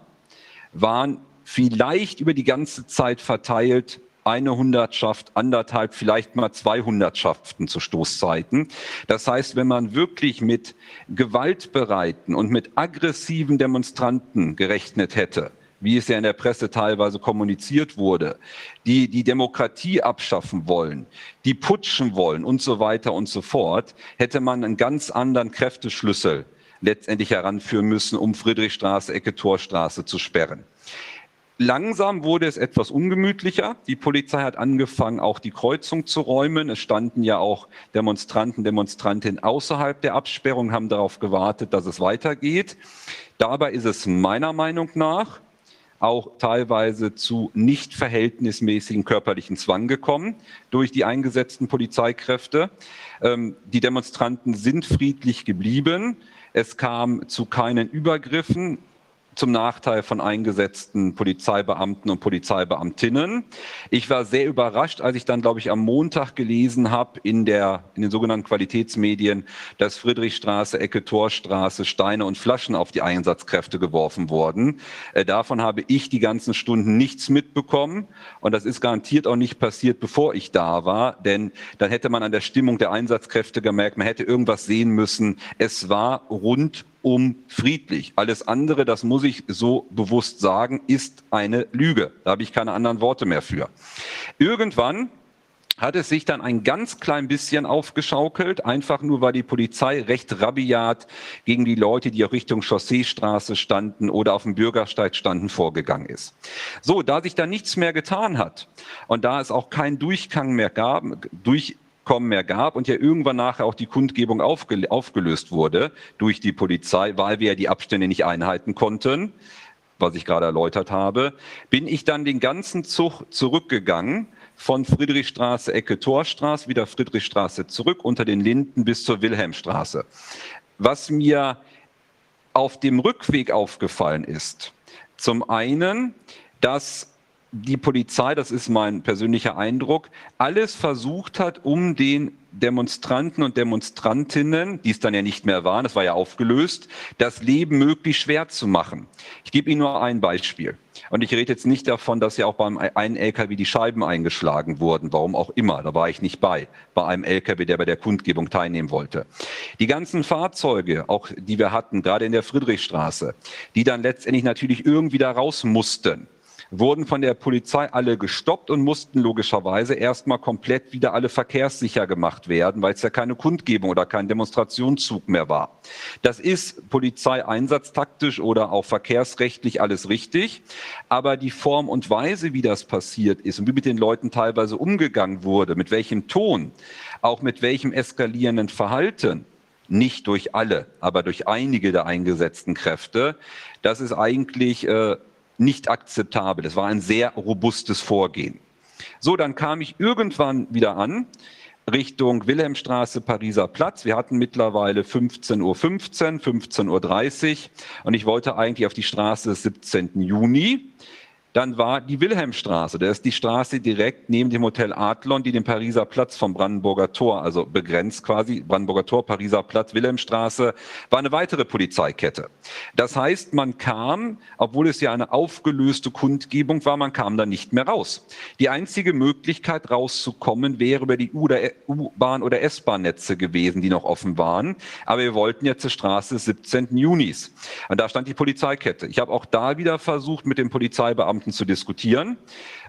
waren vielleicht über die ganze Zeit verteilt eine Hundertschaft, anderthalb, vielleicht mal zwei Hundertschaften zu Stoßzeiten. Das heißt, wenn man wirklich mit gewaltbereiten und mit aggressiven Demonstranten gerechnet hätte, wie es ja in der Presse teilweise kommuniziert wurde, die die Demokratie abschaffen wollen, die putschen wollen und so weiter und so fort, hätte man einen ganz anderen Kräfteschlüssel letztendlich heranführen müssen, um Friedrichstraße, Ecke Torstraße zu sperren. Langsam wurde es etwas ungemütlicher. Die Polizei hat angefangen, auch die Kreuzung zu räumen. Es standen ja auch Demonstranten, Demonstrantinnen außerhalb der Absperrung, haben darauf gewartet, dass es weitergeht. Dabei ist es meiner Meinung nach auch teilweise zu nicht verhältnismäßigen körperlichen Zwang gekommen durch die eingesetzten Polizeikräfte. Ähm, die Demonstranten sind friedlich geblieben. Es kam zu keinen Übergriffen. Zum Nachteil von eingesetzten Polizeibeamten und Polizeibeamtinnen. Ich war sehr überrascht, als ich dann, glaube ich, am Montag gelesen habe in, in den sogenannten Qualitätsmedien, dass Friedrichstraße, Ecke Torstraße, Steine und Flaschen auf die Einsatzkräfte geworfen wurden. Äh, davon habe ich die ganzen Stunden nichts mitbekommen und das ist garantiert auch nicht passiert, bevor ich da war, denn dann hätte man an der Stimmung der Einsatzkräfte gemerkt, man hätte irgendwas sehen müssen. Es war rund um friedlich. Alles andere, das muss ich so bewusst sagen, ist eine Lüge. Da habe ich keine anderen Worte mehr für. Irgendwann hat es sich dann ein ganz klein bisschen aufgeschaukelt, einfach nur weil die Polizei recht rabiat gegen die Leute, die auch Richtung Chausseestraße standen oder auf dem Bürgersteig standen, vorgegangen ist. So, da sich da nichts mehr getan hat und da es auch keinen Durchgang mehr gab, durch Kommen mehr gab und ja irgendwann nachher auch die Kundgebung aufgelöst wurde durch die Polizei, weil wir ja die Abstände nicht einhalten konnten, was ich gerade erläutert habe, bin ich dann den ganzen Zug zurückgegangen von Friedrichstraße, Ecke Torstraße, wieder Friedrichstraße zurück unter den Linden bis zur Wilhelmstraße. Was mir auf dem Rückweg aufgefallen ist, zum einen, dass die Polizei, das ist mein persönlicher Eindruck, alles versucht hat, um den Demonstranten und Demonstrantinnen, die es dann ja nicht mehr waren, das war ja aufgelöst, das Leben möglichst schwer zu machen. Ich gebe Ihnen nur ein Beispiel. Und ich rede jetzt nicht davon, dass ja auch beim einen LKW die Scheiben eingeschlagen wurden, warum auch immer, da war ich nicht bei, bei einem LKW, der bei der Kundgebung teilnehmen wollte. Die ganzen Fahrzeuge, auch die wir hatten, gerade in der Friedrichstraße, die dann letztendlich natürlich irgendwie da raus mussten, wurden von der Polizei alle gestoppt und mussten logischerweise erstmal komplett wieder alle verkehrssicher gemacht werden, weil es ja keine Kundgebung oder kein Demonstrationszug mehr war. Das ist polizeieinsatztaktisch oder auch verkehrsrechtlich alles richtig, aber die Form und Weise, wie das passiert ist und wie mit den Leuten teilweise umgegangen wurde, mit welchem Ton, auch mit welchem eskalierenden Verhalten, nicht durch alle, aber durch einige der eingesetzten Kräfte, das ist eigentlich äh, nicht akzeptabel. Es war ein sehr robustes Vorgehen. So, dann kam ich irgendwann wieder an Richtung Wilhelmstraße, Pariser Platz. Wir hatten mittlerweile 15.15 Uhr, 15.30 Uhr und ich wollte eigentlich auf die Straße des 17. Juni dann war die Wilhelmstraße. Das ist die Straße direkt neben dem Hotel Adlon, die den Pariser Platz vom Brandenburger Tor, also begrenzt quasi, Brandenburger Tor, Pariser Platz, Wilhelmstraße, war eine weitere Polizeikette. Das heißt, man kam, obwohl es ja eine aufgelöste Kundgebung war, man kam da nicht mehr raus. Die einzige Möglichkeit rauszukommen wäre über die U-Bahn oder S-Bahn-Netze gewesen, die noch offen waren. Aber wir wollten jetzt zur Straße des 17. Junis. Und da stand die Polizeikette. Ich habe auch da wieder versucht, mit dem Polizeibeamten Beamten zu diskutieren.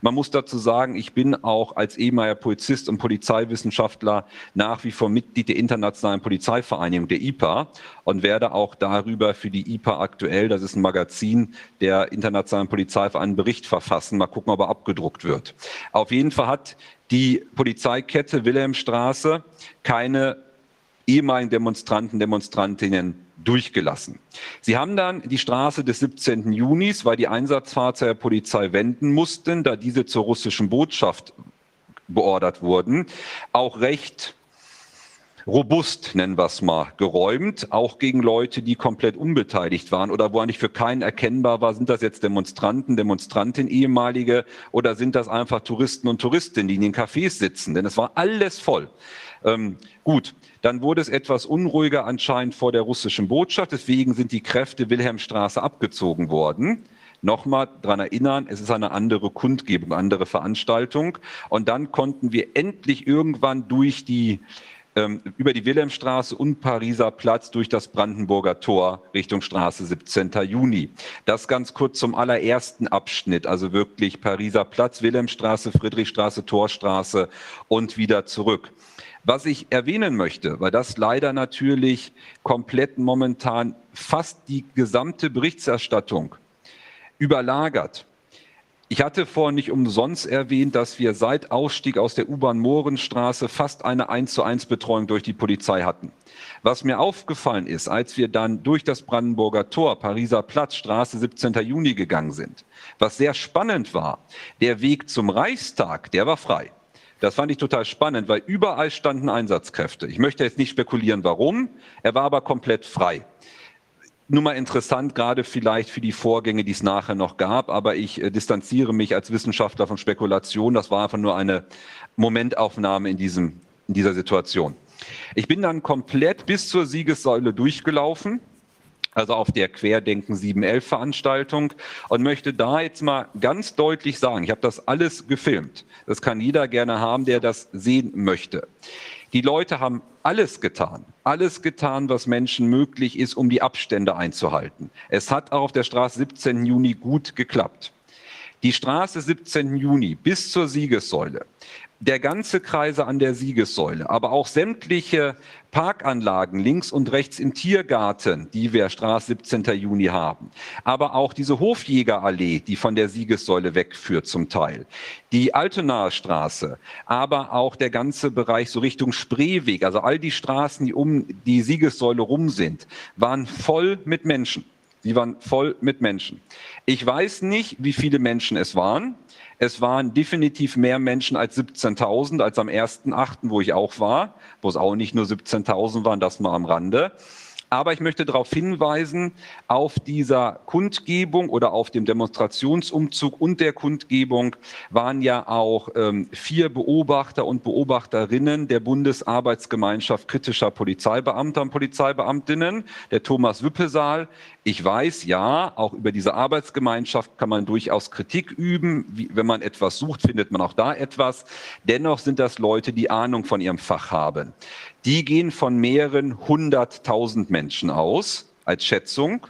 Man muss dazu sagen, ich bin auch als ehemaliger Polizist und Polizeiwissenschaftler nach wie vor Mitglied der Internationalen Polizeivereinigung, der IPA, und werde auch darüber für die IPA aktuell, das ist ein Magazin der Internationalen Polizeivereinigung, einen Bericht verfassen. Mal gucken, ob er abgedruckt wird. Auf jeden Fall hat die Polizeikette Wilhelmstraße keine ehemaligen Demonstranten, Demonstrantinnen durchgelassen. Sie haben dann die Straße des 17. Junis, weil die Einsatzfahrzeuge der Polizei wenden mussten, da diese zur russischen Botschaft beordert wurden, auch recht robust, nennen wir es mal, geräumt, auch gegen Leute, die komplett unbeteiligt waren oder wo eigentlich für keinen erkennbar war, sind das jetzt Demonstranten, Demonstrantinnen, ehemalige oder sind das einfach Touristen und Touristinnen, die in den Cafés sitzen, denn es war alles voll. Ähm, gut, dann wurde es etwas unruhiger anscheinend vor der russischen Botschaft. Deswegen sind die Kräfte Wilhelmstraße abgezogen worden. Nochmal daran erinnern, es ist eine andere Kundgebung, andere Veranstaltung. Und dann konnten wir endlich irgendwann durch die ähm, über die Wilhelmstraße und Pariser Platz durch das Brandenburger Tor Richtung Straße 17. Juni. Das ganz kurz zum allerersten Abschnitt, also wirklich Pariser Platz, Wilhelmstraße, Friedrichstraße, Torstraße und wieder zurück. Was ich erwähnen möchte, weil das leider natürlich komplett momentan fast die gesamte Berichterstattung überlagert. Ich hatte vorhin nicht umsonst erwähnt, dass wir seit Ausstieg aus der U-Bahn Mohrenstraße fast eine 1 zu 1 Betreuung durch die Polizei hatten. Was mir aufgefallen ist, als wir dann durch das Brandenburger Tor, Pariser Platz, Straße 17. Juni gegangen sind, was sehr spannend war, der Weg zum Reichstag, der war frei. Das fand ich total spannend, weil überall standen Einsatzkräfte. Ich möchte jetzt nicht spekulieren, warum. Er war aber komplett frei. nur mal interessant, gerade vielleicht für die Vorgänge, die es nachher noch gab, aber ich äh, distanziere mich als Wissenschaftler von Spekulation. Das war einfach nur eine Momentaufnahme in, diesem, in dieser Situation. Ich bin dann komplett bis zur Siegessäule durchgelaufen, also auf der Querdenken 711 Veranstaltung und möchte da jetzt mal ganz deutlich sagen, ich habe das alles gefilmt. Das kann jeder gerne haben, der das sehen möchte. Die Leute haben alles getan, alles getan, was Menschen möglich ist, um die Abstände einzuhalten. Es hat auch auf der Straße 17. Juni gut geklappt. Die Straße 17. Juni bis zur Siegessäule der ganze Kreise an der Siegessäule, aber auch sämtliche Parkanlagen links und rechts im Tiergarten, die wir Straße 17. Juni haben, aber auch diese Hofjägerallee, die von der Siegessäule wegführt zum Teil, die Altenaer Straße, aber auch der ganze Bereich so Richtung Spreeweg, also all die Straßen, die um die Siegessäule rum sind, waren voll mit Menschen. Die waren voll mit Menschen. Ich weiß nicht, wie viele Menschen es waren. Es waren definitiv mehr Menschen als 17.000, als am 1.8., wo ich auch war, wo es auch nicht nur 17.000 waren, das mal am Rande. Aber ich möchte darauf hinweisen, auf dieser Kundgebung oder auf dem Demonstrationsumzug und der Kundgebung waren ja auch ähm, vier Beobachter und Beobachterinnen der Bundesarbeitsgemeinschaft kritischer Polizeibeamter und Polizeibeamtinnen, der Thomas Wüppesaal. Ich weiß, ja, auch über diese Arbeitsgemeinschaft kann man durchaus Kritik üben. Wie, wenn man etwas sucht, findet man auch da etwas. Dennoch sind das Leute, die Ahnung von ihrem Fach haben die gehen von mehreren hunderttausend Menschen aus als Schätzung.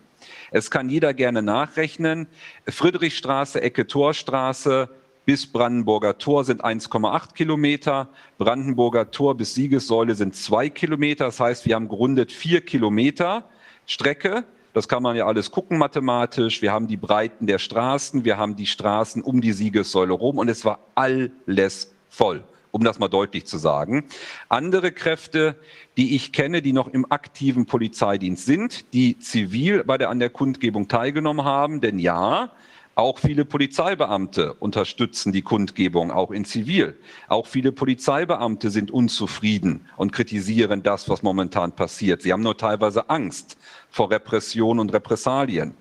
Es kann jeder gerne nachrechnen. Friedrichstraße, Ecke Torstraße bis Brandenburger Tor sind 1,8 Kilometer. Brandenburger Tor bis Siegessäule sind zwei Kilometer. Das heißt, wir haben gerundet vier Kilometer Strecke. Das kann man ja alles gucken mathematisch. Wir haben die Breiten der Straßen, wir haben die Straßen um die Siegessäule rum und es war alles voll um das mal deutlich zu sagen. Andere Kräfte, die ich kenne, die noch im aktiven Polizeidienst sind, die zivil bei der, an der Kundgebung teilgenommen haben, denn ja, auch viele Polizeibeamte unterstützen die Kundgebung, auch in Zivil. Auch viele Polizeibeamte sind unzufrieden und kritisieren das, was momentan passiert. Sie haben nur teilweise Angst vor Repression und Repressalien.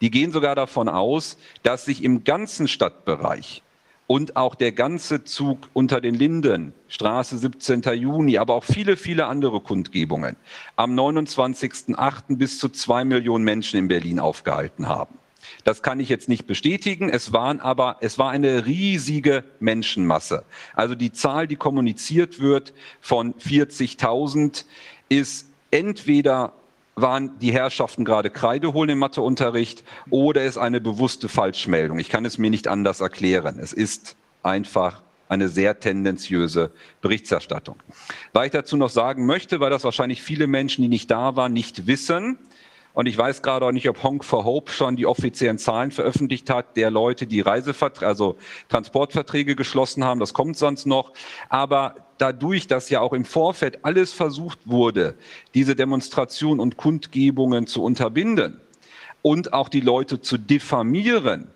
Die gehen sogar davon aus, dass sich im ganzen Stadtbereich und auch der ganze Zug unter den Linden, Straße 17. Juni, aber auch viele, viele andere Kundgebungen am 29.08. bis zu zwei Millionen Menschen in Berlin aufgehalten haben. Das kann ich jetzt nicht bestätigen. Es waren aber, es war eine riesige Menschenmasse. Also die Zahl, die kommuniziert wird von 40.000 ist entweder waren die Herrschaften gerade Kreide holen im Matheunterricht oder ist eine bewusste Falschmeldung? Ich kann es mir nicht anders erklären. Es ist einfach eine sehr tendenziöse Berichterstattung. Was ich dazu noch sagen möchte, weil das wahrscheinlich viele Menschen, die nicht da waren, nicht wissen, und ich weiß gerade auch nicht, ob Honk for Hope schon die offiziellen Zahlen veröffentlicht hat, der Leute, die Reiseverträge, also Transportverträge geschlossen haben. Das kommt sonst noch. Aber dadurch, dass ja auch im Vorfeld alles versucht wurde, diese Demonstrationen und Kundgebungen zu unterbinden und auch die Leute zu diffamieren,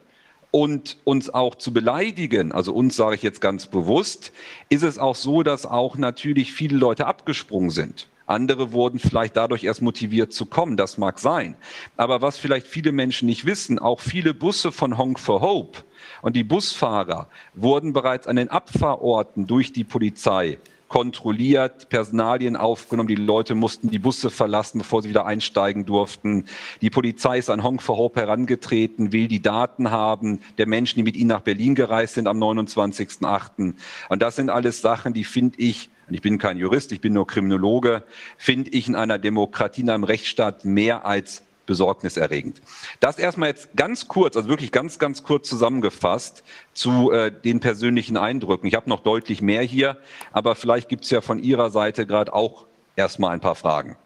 und uns auch zu beleidigen, also uns sage ich jetzt ganz bewusst, ist es auch so, dass auch natürlich viele Leute abgesprungen sind. Andere wurden vielleicht dadurch erst motiviert zu kommen, das mag sein. Aber was vielleicht viele Menschen nicht wissen, auch viele Busse von Honk for Hope und die Busfahrer wurden bereits an den Abfahrorten durch die Polizei kontrolliert, Personalien aufgenommen, die Leute mussten die Busse verlassen, bevor sie wieder einsteigen durften. Die Polizei ist an Honk for Hope herangetreten, will die Daten haben der Menschen, die mit ihnen nach Berlin gereist sind am 29.08. Und das sind alles Sachen, die finde ich ich bin kein Jurist, ich bin nur Kriminologe, finde ich in einer Demokratie, in einem Rechtsstaat mehr als besorgniserregend. Das erstmal jetzt ganz kurz, also wirklich ganz, ganz kurz zusammengefasst zu äh, den persönlichen Eindrücken. Ich habe noch deutlich mehr hier, aber vielleicht gibt es ja von Ihrer Seite gerade auch erstmal ein paar Fragen.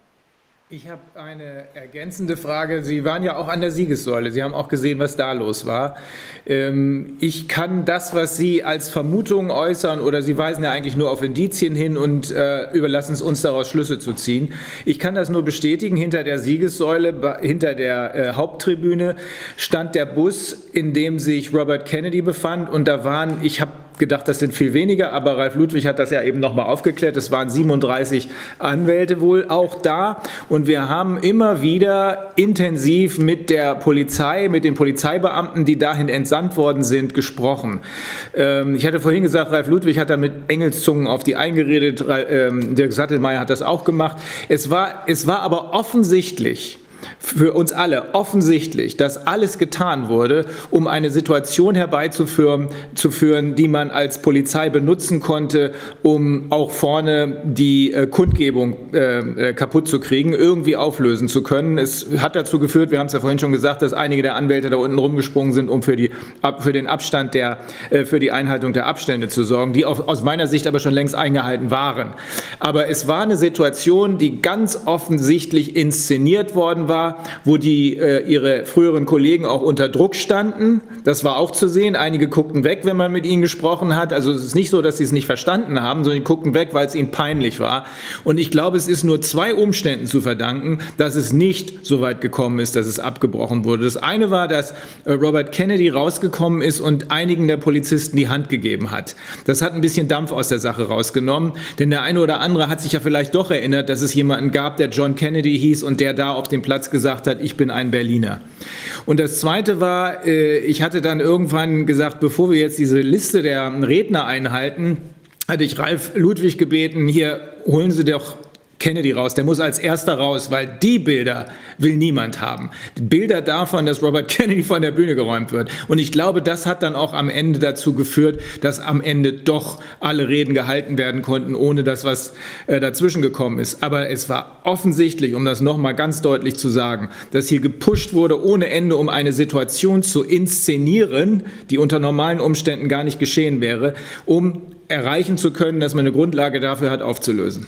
Ich habe eine ergänzende Frage. Sie waren ja auch an der Siegessäule. Sie haben auch gesehen, was da los war. Ähm, ich kann das, was Sie als Vermutung äußern, oder Sie weisen ja eigentlich nur auf Indizien hin und äh, überlassen es uns daraus Schlüsse zu ziehen. Ich kann das nur bestätigen. Hinter der Siegessäule, hinter der äh, Haupttribüne stand der Bus, in dem sich Robert Kennedy befand. Und da waren, ich habe gedacht, das sind viel weniger, aber Ralf Ludwig hat das ja eben nochmal aufgeklärt. Es waren 37 Anwälte wohl auch da. Und wir haben immer wieder intensiv mit der Polizei, mit den Polizeibeamten, die dahin entsandt worden sind, gesprochen. Ähm, ich hatte vorhin gesagt, Ralf Ludwig hat da mit Engelszungen auf die eingeredet. Ähm, Dirk Sattelmeier hat das auch gemacht. Es war, es war aber offensichtlich, für uns alle offensichtlich, dass alles getan wurde, um eine Situation herbeizuführen, zu führen, die man als Polizei benutzen konnte, um auch vorne die äh, Kundgebung äh, äh, kaputt zu kriegen, irgendwie auflösen zu können. Es hat dazu geführt, wir haben es ja vorhin schon gesagt, dass einige der Anwälte da unten rumgesprungen sind, um für, die, für den Abstand der, äh, für die Einhaltung der Abstände zu sorgen, die auch, aus meiner Sicht aber schon längst eingehalten waren. Aber es war eine Situation, die ganz offensichtlich inszeniert worden war, wo die äh, ihre früheren Kollegen auch unter Druck standen. Das war auch zu sehen. Einige guckten weg, wenn man mit ihnen gesprochen hat. Also es ist nicht so, dass sie es nicht verstanden haben, sondern guckten weg, weil es ihnen peinlich war. Und ich glaube, es ist nur zwei Umständen zu verdanken, dass es nicht so weit gekommen ist, dass es abgebrochen wurde. Das eine war, dass äh, Robert Kennedy rausgekommen ist und einigen der Polizisten die Hand gegeben hat. Das hat ein bisschen Dampf aus der Sache rausgenommen, denn der eine oder andere hat sich ja vielleicht doch erinnert, dass es jemanden gab, der John Kennedy hieß und der da auf dem Platz gesagt hat, ich bin ein Berliner. Und das Zweite war, äh, ich hatte dann irgendwann gesagt, bevor wir jetzt diese Liste der Redner einhalten, hatte ich Ralf Ludwig gebeten, hier holen Sie doch Kennedy raus, der muss als erster raus, weil die Bilder will niemand haben. Bilder davon, dass Robert Kennedy von der Bühne geräumt wird. Und ich glaube, das hat dann auch am Ende dazu geführt, dass am Ende doch alle Reden gehalten werden konnten, ohne dass was äh, dazwischen gekommen ist. Aber es war offensichtlich, um das nochmal ganz deutlich zu sagen, dass hier gepusht wurde ohne Ende, um eine Situation zu inszenieren, die unter normalen Umständen gar nicht geschehen wäre, um erreichen zu können, dass man eine Grundlage dafür hat, aufzulösen.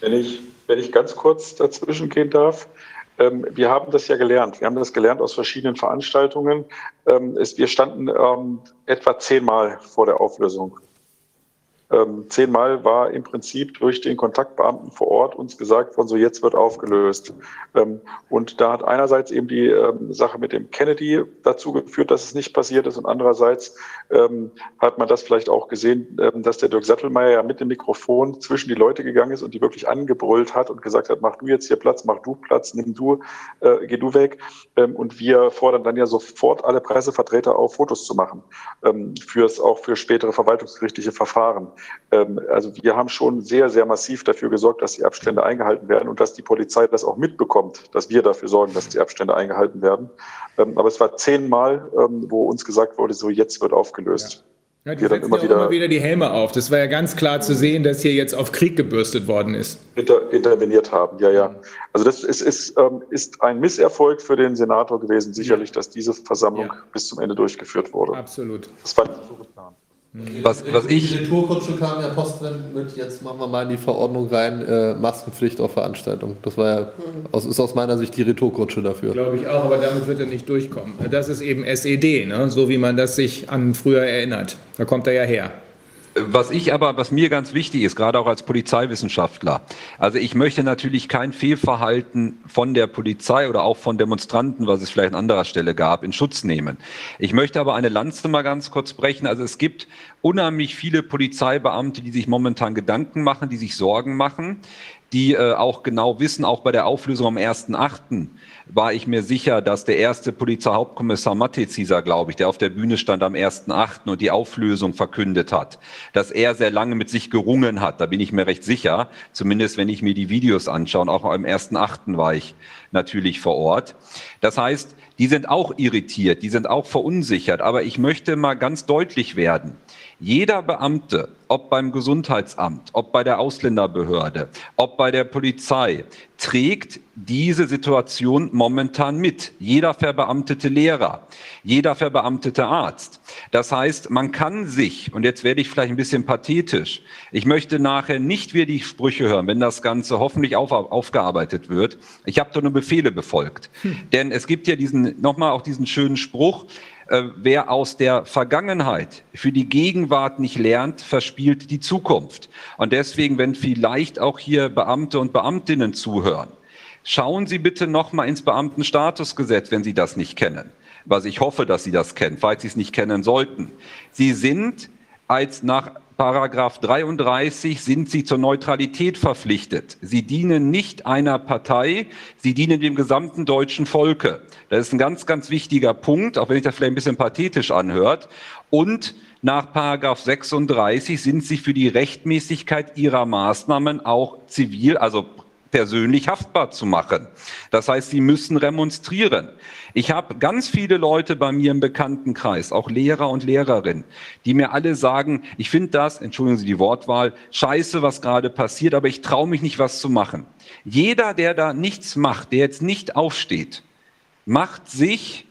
Wenn ich, wenn ich ganz kurz dazwischen gehen darf. Ähm, wir haben das ja gelernt. Wir haben das gelernt aus verschiedenen Veranstaltungen. Ähm, wir standen ähm, etwa zehnmal vor der Auflösung. Ähm, zehnmal war im Prinzip durch den Kontaktbeamten vor Ort uns gesagt worden, so jetzt wird aufgelöst. Ähm, und da hat einerseits eben die ähm, Sache mit dem Kennedy dazu geführt, dass es nicht passiert ist und andererseits ähm, hat man das vielleicht auch gesehen, ähm, dass der Dirk Sattelmeier ja mit dem Mikrofon zwischen die Leute gegangen ist und die wirklich angebrüllt hat und gesagt hat, mach du jetzt hier Platz, mach du Platz, nimm du, äh, geh du weg. Ähm, und wir fordern dann ja sofort alle Pressevertreter auf, Fotos zu machen, fürs, auch für spätere verwaltungsgerichtliche Verfahren. Ähm, also wir haben schon sehr, sehr massiv dafür gesorgt, dass die Abstände eingehalten werden und dass die Polizei das auch mitbekommt, dass wir dafür sorgen, dass die Abstände eingehalten werden. Ähm, aber es war zehnmal, ähm, wo uns gesagt wurde, so jetzt wird aufgelöst. Ja. Ja, die setzen immer, wieder, immer wieder die Helme auf. Das war ja ganz klar zu sehen, dass hier jetzt auf Krieg gebürstet worden ist. Inter, interveniert haben, ja, ja. Also das ist, ist, ist ein Misserfolg für den Senator gewesen, sicherlich, dass diese Versammlung ja. bis zum Ende durchgeführt wurde. Absolut. Das war nicht so geplant. Was, was ich. Die Retourkutsche kam ja Postwend mit, jetzt machen wir mal in die Verordnung rein, äh, Maskenpflicht auf Veranstaltungen. Das war ja, aus, ist aus meiner Sicht die Retourkutsche dafür. Glaube ich auch, aber damit wird er nicht durchkommen. Das ist eben SED, ne? so wie man das sich an früher erinnert. Da kommt er ja her. Was ich aber, was mir ganz wichtig ist, gerade auch als Polizeiwissenschaftler, also ich möchte natürlich kein Fehlverhalten von der Polizei oder auch von Demonstranten, was es vielleicht an anderer Stelle gab, in Schutz nehmen. Ich möchte aber eine Lanze mal ganz kurz brechen. Also es gibt unheimlich viele Polizeibeamte, die sich momentan Gedanken machen, die sich Sorgen machen, die äh, auch genau wissen, auch bei der Auflösung am 1.8., war ich mir sicher, dass der erste Polizeihauptkommissar Matezisa, glaube ich, der auf der Bühne stand am 1.8. und die Auflösung verkündet hat, dass er sehr lange mit sich gerungen hat. Da bin ich mir recht sicher, zumindest wenn ich mir die Videos anschaue. Und auch am 1.8. war ich natürlich vor Ort. Das heißt, die sind auch irritiert, die sind auch verunsichert. Aber ich möchte mal ganz deutlich werden. Jeder Beamte, ob beim Gesundheitsamt, ob bei der Ausländerbehörde, ob bei der Polizei, trägt diese Situation momentan mit. Jeder verbeamtete Lehrer, jeder verbeamtete Arzt. Das heißt, man kann sich, und jetzt werde ich vielleicht ein bisschen pathetisch, ich möchte nachher nicht wieder die Sprüche hören, wenn das Ganze hoffentlich auf, aufgearbeitet wird. Ich habe doch nur Befehle befolgt. Hm. Denn es gibt ja diesen, nochmal auch diesen schönen Spruch, äh, wer aus der Vergangenheit für die Gegenwart nicht lernt, verspielt die Zukunft. Und deswegen, wenn vielleicht auch hier Beamte und Beamtinnen zuhören, schauen Sie bitte noch mal ins Beamtenstatusgesetz, wenn Sie das nicht kennen. Was ich hoffe, dass Sie das kennen, falls Sie es nicht kennen sollten. Sie sind als nach Paragraph 33 sind sie zur Neutralität verpflichtet. Sie dienen nicht einer Partei, sie dienen dem gesamten deutschen Volke. Das ist ein ganz, ganz wichtiger Punkt, auch wenn sich das vielleicht ein bisschen pathetisch anhört. Und nach Paragraph 36 sind sie für die Rechtmäßigkeit ihrer Maßnahmen auch zivil, also persönlich haftbar zu machen. Das heißt, sie müssen remonstrieren. Ich habe ganz viele Leute bei mir im Bekanntenkreis, auch Lehrer und Lehrerinnen, die mir alle sagen, ich finde das, entschuldigen Sie die Wortwahl, scheiße, was gerade passiert, aber ich traue mich nicht, was zu machen. Jeder, der da nichts macht, der jetzt nicht aufsteht, macht sich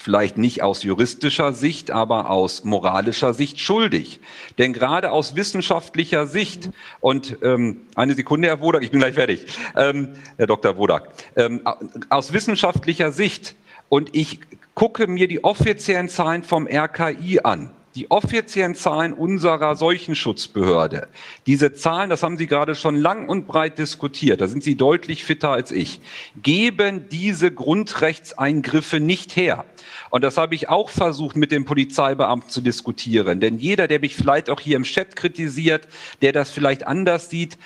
vielleicht nicht aus juristischer Sicht, aber aus moralischer Sicht schuldig. Denn gerade aus wissenschaftlicher Sicht, und ähm, eine Sekunde, Herr Wodak, ich bin gleich fertig, ähm, Herr Dr. Wodak, ähm, aus wissenschaftlicher Sicht, und ich gucke mir die offiziellen Zahlen vom RKI an, die offiziellen Zahlen unserer Seuchenschutzbehörde, diese Zahlen, das haben Sie gerade schon lang und breit diskutiert, da sind Sie deutlich fitter als ich, geben diese Grundrechtseingriffe nicht her. Und das habe ich auch versucht, mit dem Polizeibeamten zu diskutieren. Denn jeder, der mich vielleicht auch hier im Chat kritisiert, der das vielleicht anders sieht,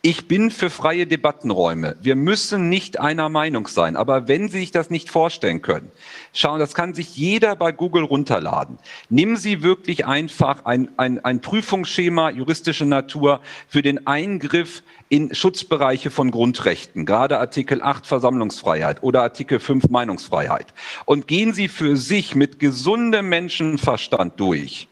ich bin für freie Debattenräume. Wir müssen nicht einer Meinung sein. Aber wenn Sie sich das nicht vorstellen können, schauen, das kann sich jeder bei Google runterladen. Nehmen Sie wirklich einfach ein, ein, ein Prüfungsschema juristischer Natur für den Eingriff in Schutzbereiche von Grundrechten, gerade Artikel 8 Versammlungsfreiheit oder Artikel 5 Meinungsfreiheit. Und gehen Sie für sich mit gesundem Menschenverstand durch.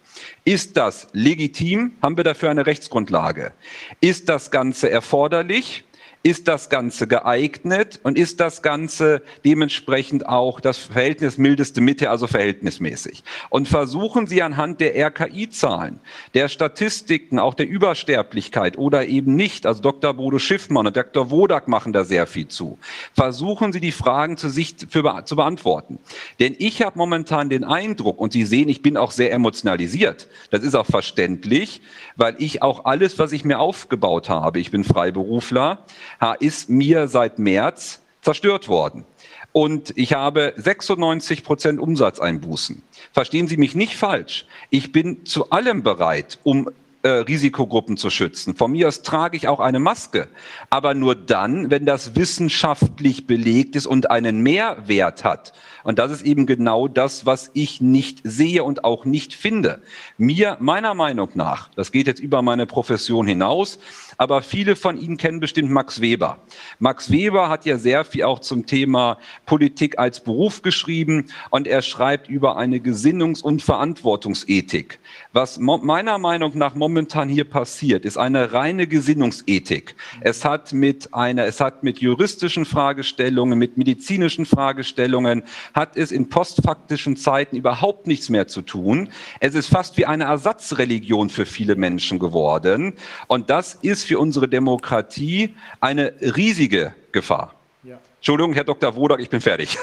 Ist das legitim? Haben wir dafür eine Rechtsgrundlage? Ist das Ganze erforderlich? Ist das Ganze geeignet und ist das Ganze dementsprechend auch das Verhältnis mildeste Mitte, also verhältnismäßig? Und versuchen Sie anhand der RKI-Zahlen, der Statistiken, auch der Übersterblichkeit oder eben nicht, also Dr. Bodo Schiffmann und Dr. Wodak machen da sehr viel zu, versuchen Sie die Fragen zu sich für, zu beantworten. Denn ich habe momentan den Eindruck, und Sie sehen, ich bin auch sehr emotionalisiert, das ist auch verständlich, weil ich auch alles, was ich mir aufgebaut habe, ich bin Freiberufler, ist mir seit März zerstört worden. Und ich habe 96 Prozent Umsatzeinbußen. Verstehen Sie mich nicht falsch. Ich bin zu allem bereit, um äh, Risikogruppen zu schützen. Von mir aus trage ich auch eine Maske. Aber nur dann, wenn das wissenschaftlich belegt ist und einen Mehrwert hat. Und das ist eben genau das, was ich nicht sehe und auch nicht finde. Mir, meiner Meinung nach, das geht jetzt über meine Profession hinaus, aber viele von Ihnen kennen bestimmt Max Weber. Max Weber hat ja sehr viel auch zum Thema Politik als Beruf geschrieben und er schreibt über eine Gesinnungs- und Verantwortungsethik. Was meiner Meinung nach momentan hier passiert, ist eine reine Gesinnungsethik. Es hat mit einer, es hat mit juristischen Fragestellungen, mit medizinischen Fragestellungen, hat es in postfaktischen Zeiten überhaupt nichts mehr zu tun. Es ist fast wie eine Ersatzreligion für viele Menschen geworden. Und das ist für unsere Demokratie eine riesige Gefahr. Ja. Entschuldigung, Herr Dr. Wodak, ich bin fertig.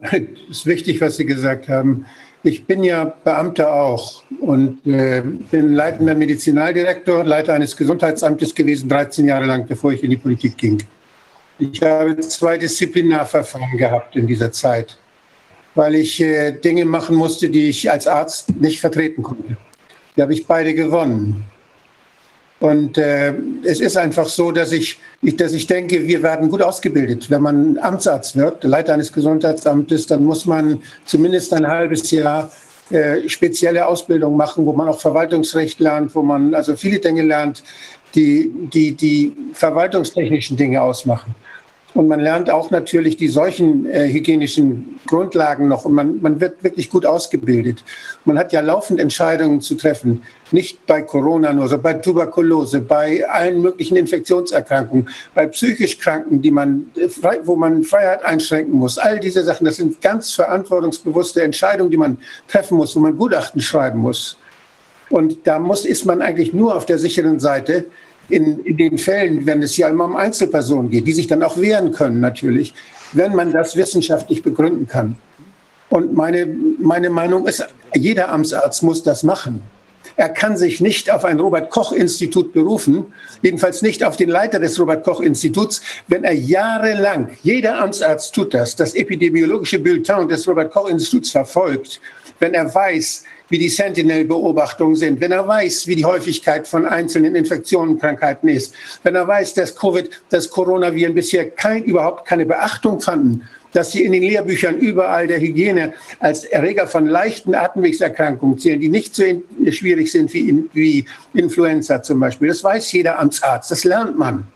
Es ist wichtig, was Sie gesagt haben. Ich bin ja Beamter auch und äh, bin leitender Medizinaldirektor, Leiter eines Gesundheitsamtes gewesen, 13 Jahre lang, bevor ich in die Politik ging. Ich habe zwei Disziplinarverfahren gehabt in dieser Zeit, weil ich äh, Dinge machen musste, die ich als Arzt nicht vertreten konnte. Die habe ich beide gewonnen. Und äh, es ist einfach so, dass ich, ich, dass ich denke, wir werden gut ausgebildet. Wenn man Amtsarzt wird, Leiter eines Gesundheitsamtes, dann muss man zumindest ein halbes Jahr äh, spezielle Ausbildung machen, wo man auch Verwaltungsrecht lernt, wo man also viele Dinge lernt, die die, die verwaltungstechnischen Dinge ausmachen. Und man lernt auch natürlich die solchen äh, hygienischen Grundlagen noch. Und man, man wird wirklich gut ausgebildet. Man hat ja laufend Entscheidungen zu treffen. Nicht bei Corona nur, sondern bei Tuberkulose, bei allen möglichen Infektionserkrankungen, bei psychisch Kranken, die man, äh, wo man Freiheit einschränken muss. All diese Sachen, das sind ganz verantwortungsbewusste Entscheidungen, die man treffen muss, wo man Gutachten schreiben muss. Und da muss, ist man eigentlich nur auf der sicheren Seite, in, in den Fällen, wenn es ja immer um Einzelpersonen geht, die sich dann auch wehren können natürlich, wenn man das wissenschaftlich begründen kann. Und meine, meine Meinung ist, jeder Amtsarzt muss das machen. Er kann sich nicht auf ein Robert-Koch-Institut berufen, jedenfalls nicht auf den Leiter des Robert-Koch-Instituts, wenn er jahrelang, jeder Amtsarzt tut das, das epidemiologische Bulletin des Robert-Koch-Instituts verfolgt, wenn er weiß, wie die Sentinel-Beobachtungen sind, wenn er weiß, wie die Häufigkeit von einzelnen Infektionen, Krankheiten ist, wenn er weiß, dass Covid, dass Coronaviren bisher kein, überhaupt keine Beachtung fanden, dass sie in den Lehrbüchern überall der Hygiene als Erreger von leichten Atemwegserkrankungen zählen, die nicht so schwierig sind wie, wie Influenza zum Beispiel. Das weiß jeder Amtsarzt, das lernt man.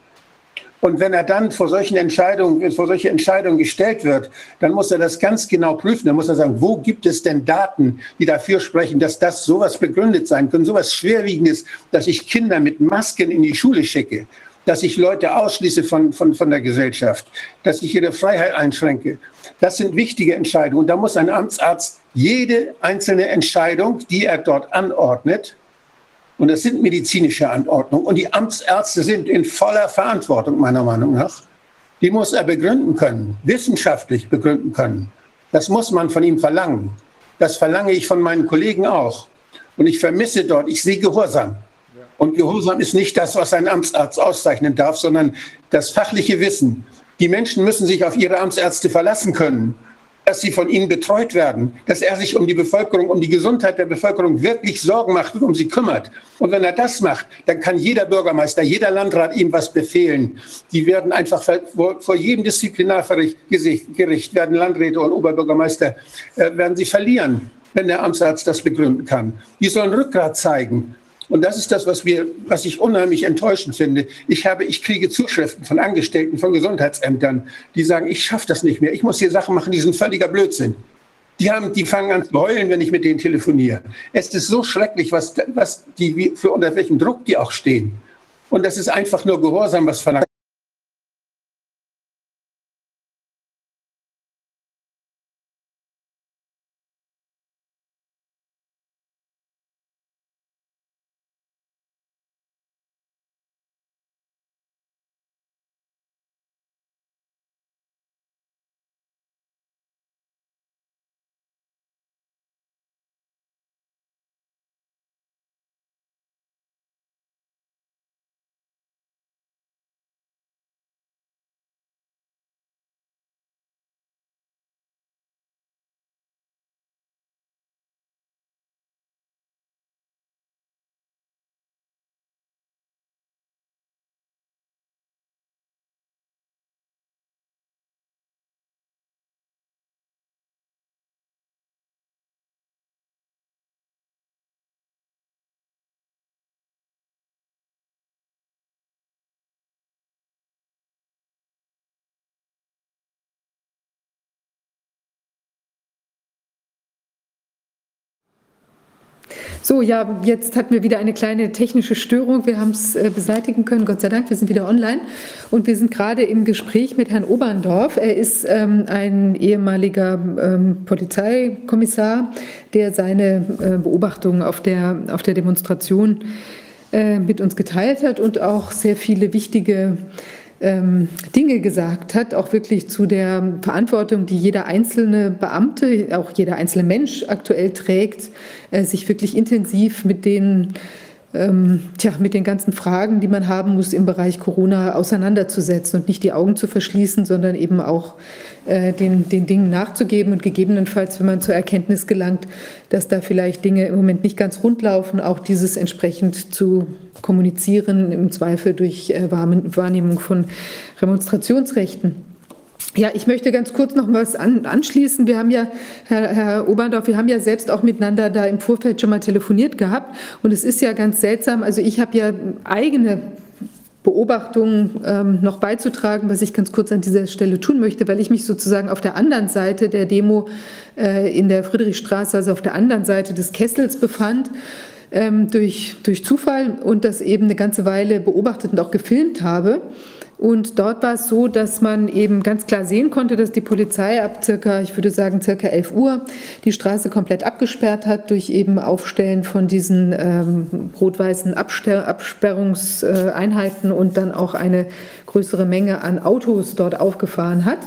Und wenn er dann vor solchen Entscheidungen, vor solche Entscheidungen gestellt wird, dann muss er das ganz genau prüfen. Dann muss er sagen, wo gibt es denn Daten, die dafür sprechen, dass das sowas begründet sein können, sowas Schwerwiegendes, dass ich Kinder mit Masken in die Schule schicke, dass ich Leute ausschließe von, von, von der Gesellschaft, dass ich ihre Freiheit einschränke. Das sind wichtige Entscheidungen. Und da muss ein Amtsarzt jede einzelne Entscheidung, die er dort anordnet, und das sind medizinische Anordnungen. Und die Amtsärzte sind in voller Verantwortung, meiner Meinung nach. Die muss er begründen können, wissenschaftlich begründen können. Das muss man von ihm verlangen. Das verlange ich von meinen Kollegen auch. Und ich vermisse dort, ich sehe Gehorsam. Und Gehorsam ist nicht das, was ein Amtsarzt auszeichnen darf, sondern das fachliche Wissen. Die Menschen müssen sich auf ihre Amtsärzte verlassen können dass sie von ihnen betreut werden, dass er sich um die Bevölkerung, um die Gesundheit der Bevölkerung wirklich Sorgen macht und um sie kümmert. Und wenn er das macht, dann kann jeder Bürgermeister, jeder Landrat ihm was befehlen. Die werden einfach vor, jedem Disziplinargericht werden Landräte und Oberbürgermeister äh, werden sie verlieren, wenn der Amtsarzt das begründen kann. Die sollen Rückgrat zeigen. Und das ist das, was, wir, was ich unheimlich enttäuschend finde. Ich, habe, ich kriege Zuschriften von Angestellten, von Gesundheitsämtern, die sagen, ich schaffe das nicht mehr. Ich muss hier Sachen machen, die sind völliger Blödsinn. Die, haben, die fangen an zu heulen, wenn ich mit denen telefoniere. Es ist so schrecklich, was, was die, für unter welchem Druck die auch stehen. Und das ist einfach nur Gehorsam, was verlangt. So, ja, jetzt hatten wir wieder eine kleine technische Störung. Wir haben es äh, beseitigen können, Gott sei Dank. Wir sind wieder online und wir sind gerade im Gespräch mit Herrn Oberndorf. Er ist ähm, ein ehemaliger ähm, Polizeikommissar, der seine äh, Beobachtungen auf der, auf der Demonstration äh, mit uns geteilt hat und auch sehr viele wichtige Dinge gesagt hat, auch wirklich zu der Verantwortung, die jeder einzelne Beamte, auch jeder einzelne Mensch aktuell trägt, äh, sich wirklich intensiv mit den ähm, tja, mit den ganzen Fragen, die man haben muss im Bereich Corona auseinanderzusetzen und nicht die Augen zu verschließen, sondern eben auch äh, den, den Dingen nachzugeben und gegebenenfalls, wenn man zur Erkenntnis gelangt, dass da vielleicht Dinge im Moment nicht ganz rund laufen, auch dieses entsprechend zu kommunizieren, im Zweifel durch äh, Wahrnehmung von Remonstrationsrechten. Ja, ich möchte ganz kurz noch was an, anschließen. Wir haben ja, Herr, Herr Oberndorf, wir haben ja selbst auch miteinander da im Vorfeld schon mal telefoniert gehabt. Und es ist ja ganz seltsam. Also ich habe ja eigene Beobachtungen ähm, noch beizutragen, was ich ganz kurz an dieser Stelle tun möchte, weil ich mich sozusagen auf der anderen Seite der Demo äh, in der Friedrichstraße, also auf der anderen Seite des Kessels befand. Ähm, durch, durch Zufall und das eben eine ganze Weile beobachtet und auch gefilmt habe. Und dort war es so, dass man eben ganz klar sehen konnte, dass die Polizei ab circa, ich würde sagen, circa 11 Uhr die Straße komplett abgesperrt hat durch eben Aufstellen von diesen ähm, rot-weißen Absperrungseinheiten und dann auch eine größere Menge an Autos dort aufgefahren hat.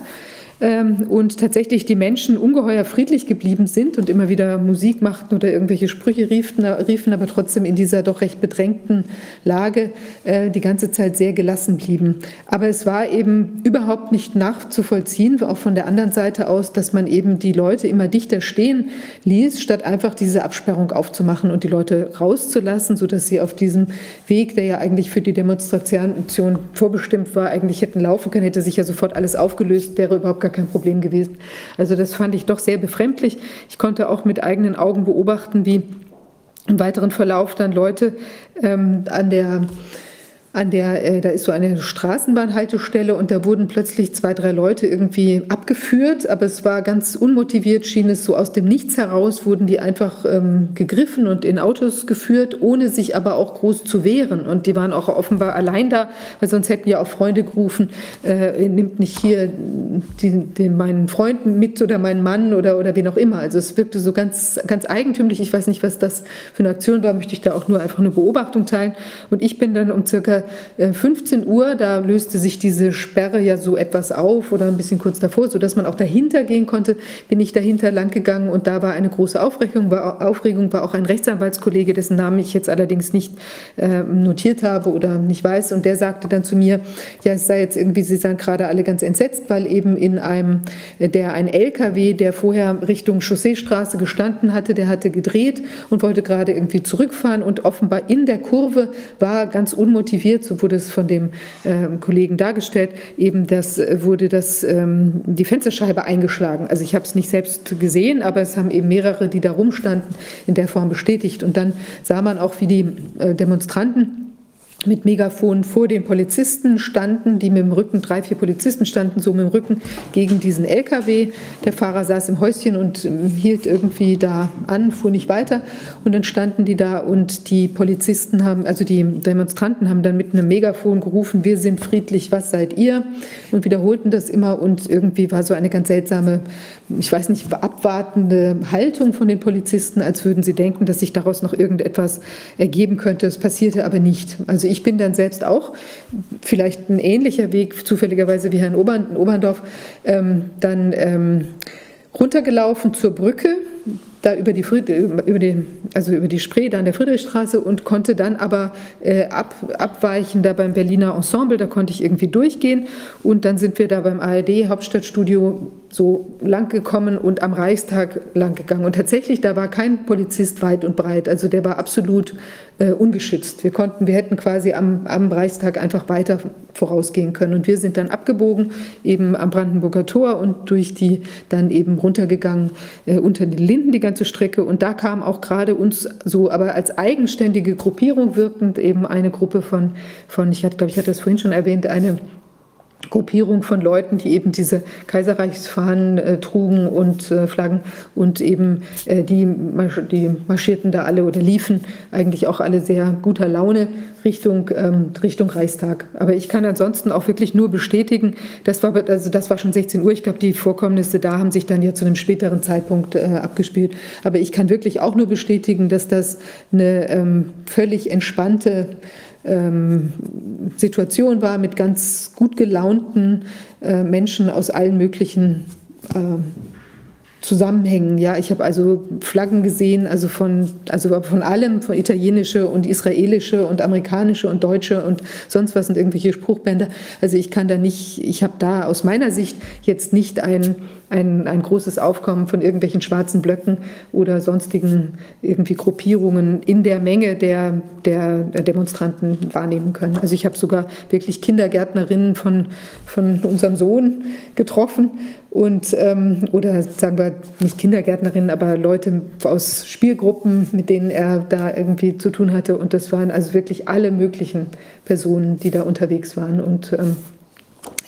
Ähm, und tatsächlich die Menschen ungeheuer friedlich geblieben sind und immer wieder Musik machten oder irgendwelche Sprüche riefen, riefen aber trotzdem in dieser doch recht bedrängten Lage äh, die ganze Zeit sehr gelassen blieben. Aber es war eben überhaupt nicht nachzuvollziehen, auch von der anderen Seite aus, dass man eben die Leute immer dichter stehen ließ, statt einfach diese Absperrung aufzumachen und die Leute rauszulassen, sodass sie auf diesem Weg, der ja eigentlich für die Demonstration vorbestimmt war, eigentlich hätten laufen können, hätte sich ja sofort alles aufgelöst, wäre überhaupt gar kein Problem gewesen. Also das fand ich doch sehr befremdlich. Ich konnte auch mit eigenen Augen beobachten, wie im weiteren Verlauf dann Leute ähm, an der an der, äh, da ist so eine Straßenbahnhaltestelle und da wurden plötzlich zwei, drei Leute irgendwie abgeführt, aber es war ganz unmotiviert, schien es so aus dem Nichts heraus, wurden die einfach ähm, gegriffen und in Autos geführt, ohne sich aber auch groß zu wehren. Und die waren auch offenbar allein da, weil sonst hätten ja auch Freunde gerufen, äh, nimmt nicht hier die, den, meinen Freunden mit oder meinen Mann oder, oder wen auch immer. Also es wirkte so ganz, ganz eigentümlich. Ich weiß nicht, was das für eine Aktion war, möchte ich da auch nur einfach eine Beobachtung teilen. Und ich bin dann um circa 15 äh, Uhr, da löste sich diese Sperre ja so etwas auf oder ein bisschen kurz davor, sodass man auch dahinter gehen konnte, bin ich dahinter lang gegangen und da war eine große Aufregung, war, Aufregung, war auch ein Rechtsanwaltskollege, dessen Namen ich jetzt allerdings nicht äh, notiert habe oder nicht weiß. Und der sagte dann zu mir, ja, es sei jetzt irgendwie, sie seien gerade alle ganz entsetzt, weil eben in einem, der ein LKW, der vorher Richtung Chausseestraße gestanden hatte, der hatte gedreht und wollte gerade irgendwie zurückfahren. Und offenbar in der Kurve war ganz unmotiviert passiert, so wurde es von dem ähm, Kollegen dargestellt, eben das äh, wurde das, ähm, die Fensterscheibe eingeschlagen. Also ich habe es nicht selbst gesehen, aber es haben eben mehrere, die da rumstanden, in der Form bestätigt. Und dann sah man auch, wie die äh, Demonstranten mit Megafon vor den Polizisten standen, die mit dem Rücken, drei, vier Polizisten standen so mit dem Rücken gegen diesen LKW. Der Fahrer saß im Häuschen und hielt irgendwie da an, fuhr nicht weiter. Und dann standen die da und die Polizisten haben, also die Demonstranten haben dann mit einem Megafon gerufen, wir sind friedlich, was seid ihr? Und wiederholten das immer und irgendwie war so eine ganz seltsame, ich weiß nicht, abwartende Haltung von den Polizisten, als würden sie denken, dass sich daraus noch irgendetwas ergeben könnte. Es passierte aber nicht. Also ich bin dann selbst auch vielleicht ein ähnlicher Weg, zufälligerweise wie Herrn Obern, Oberndorf, ähm, dann ähm, runtergelaufen zur Brücke da über die, über die, also über die Spree, da an der Friedrichstraße und konnte dann aber äh, ab, abweichen da beim Berliner Ensemble, da konnte ich irgendwie durchgehen. Und dann sind wir da beim ARD Hauptstadtstudio so lang gekommen und am Reichstag lang gegangen und tatsächlich, da war kein Polizist weit und breit, also der war absolut äh, ungeschützt. Wir konnten, wir hätten quasi am, am Reichstag einfach weiter vorausgehen können und wir sind dann abgebogen eben am Brandenburger Tor und durch die dann eben runtergegangen äh, unter den Linden die ganze Strecke. Und da kam auch gerade uns so, aber als eigenständige Gruppierung wirkend eben eine Gruppe von, von ich hatte, glaube ich, hatte das vorhin schon erwähnt, eine Gruppierung von Leuten, die eben diese Kaiserreichsfahnen äh, trugen und äh, Flaggen und eben äh, die, die marschierten da alle oder liefen eigentlich auch alle sehr guter Laune Richtung, ähm, Richtung Reichstag. Aber ich kann ansonsten auch wirklich nur bestätigen, das war, also das war schon 16 Uhr, ich glaube, die Vorkommnisse da haben sich dann ja zu einem späteren Zeitpunkt äh, abgespielt. Aber ich kann wirklich auch nur bestätigen, dass das eine ähm, völlig entspannte ähm, Situation war mit ganz gut gelaunten äh, Menschen aus allen möglichen äh, Zusammenhängen. Ja, ich habe also Flaggen gesehen, also von, also von allem, von italienische und israelische und amerikanische und deutsche und sonst was sind irgendwelche Spruchbänder. Also ich kann da nicht, ich habe da aus meiner Sicht jetzt nicht ein ein, ein großes Aufkommen von irgendwelchen schwarzen Blöcken oder sonstigen irgendwie Gruppierungen in der Menge der, der Demonstranten wahrnehmen können. Also ich habe sogar wirklich Kindergärtnerinnen von, von unserem Sohn getroffen und ähm, oder sagen wir nicht Kindergärtnerinnen, aber Leute aus Spielgruppen, mit denen er da irgendwie zu tun hatte. Und das waren also wirklich alle möglichen Personen, die da unterwegs waren und ähm,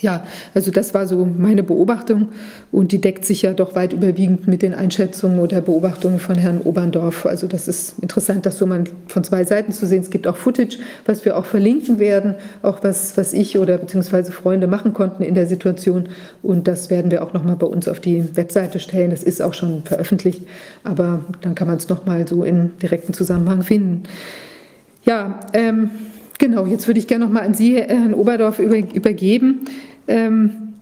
ja, also das war so meine Beobachtung und die deckt sich ja doch weit überwiegend mit den Einschätzungen oder Beobachtungen von Herrn Oberndorf. Also das ist interessant, das so mal von zwei Seiten zu sehen. Es gibt auch Footage, was wir auch verlinken werden, auch was, was ich oder beziehungsweise Freunde machen konnten in der Situation und das werden wir auch nochmal bei uns auf die Webseite stellen. Das ist auch schon veröffentlicht, aber dann kann man es nochmal so in direkten Zusammenhang finden. Ja, ähm, genau, jetzt würde ich gerne nochmal an Sie, Herrn Oberdorf, über, übergeben. Ähm,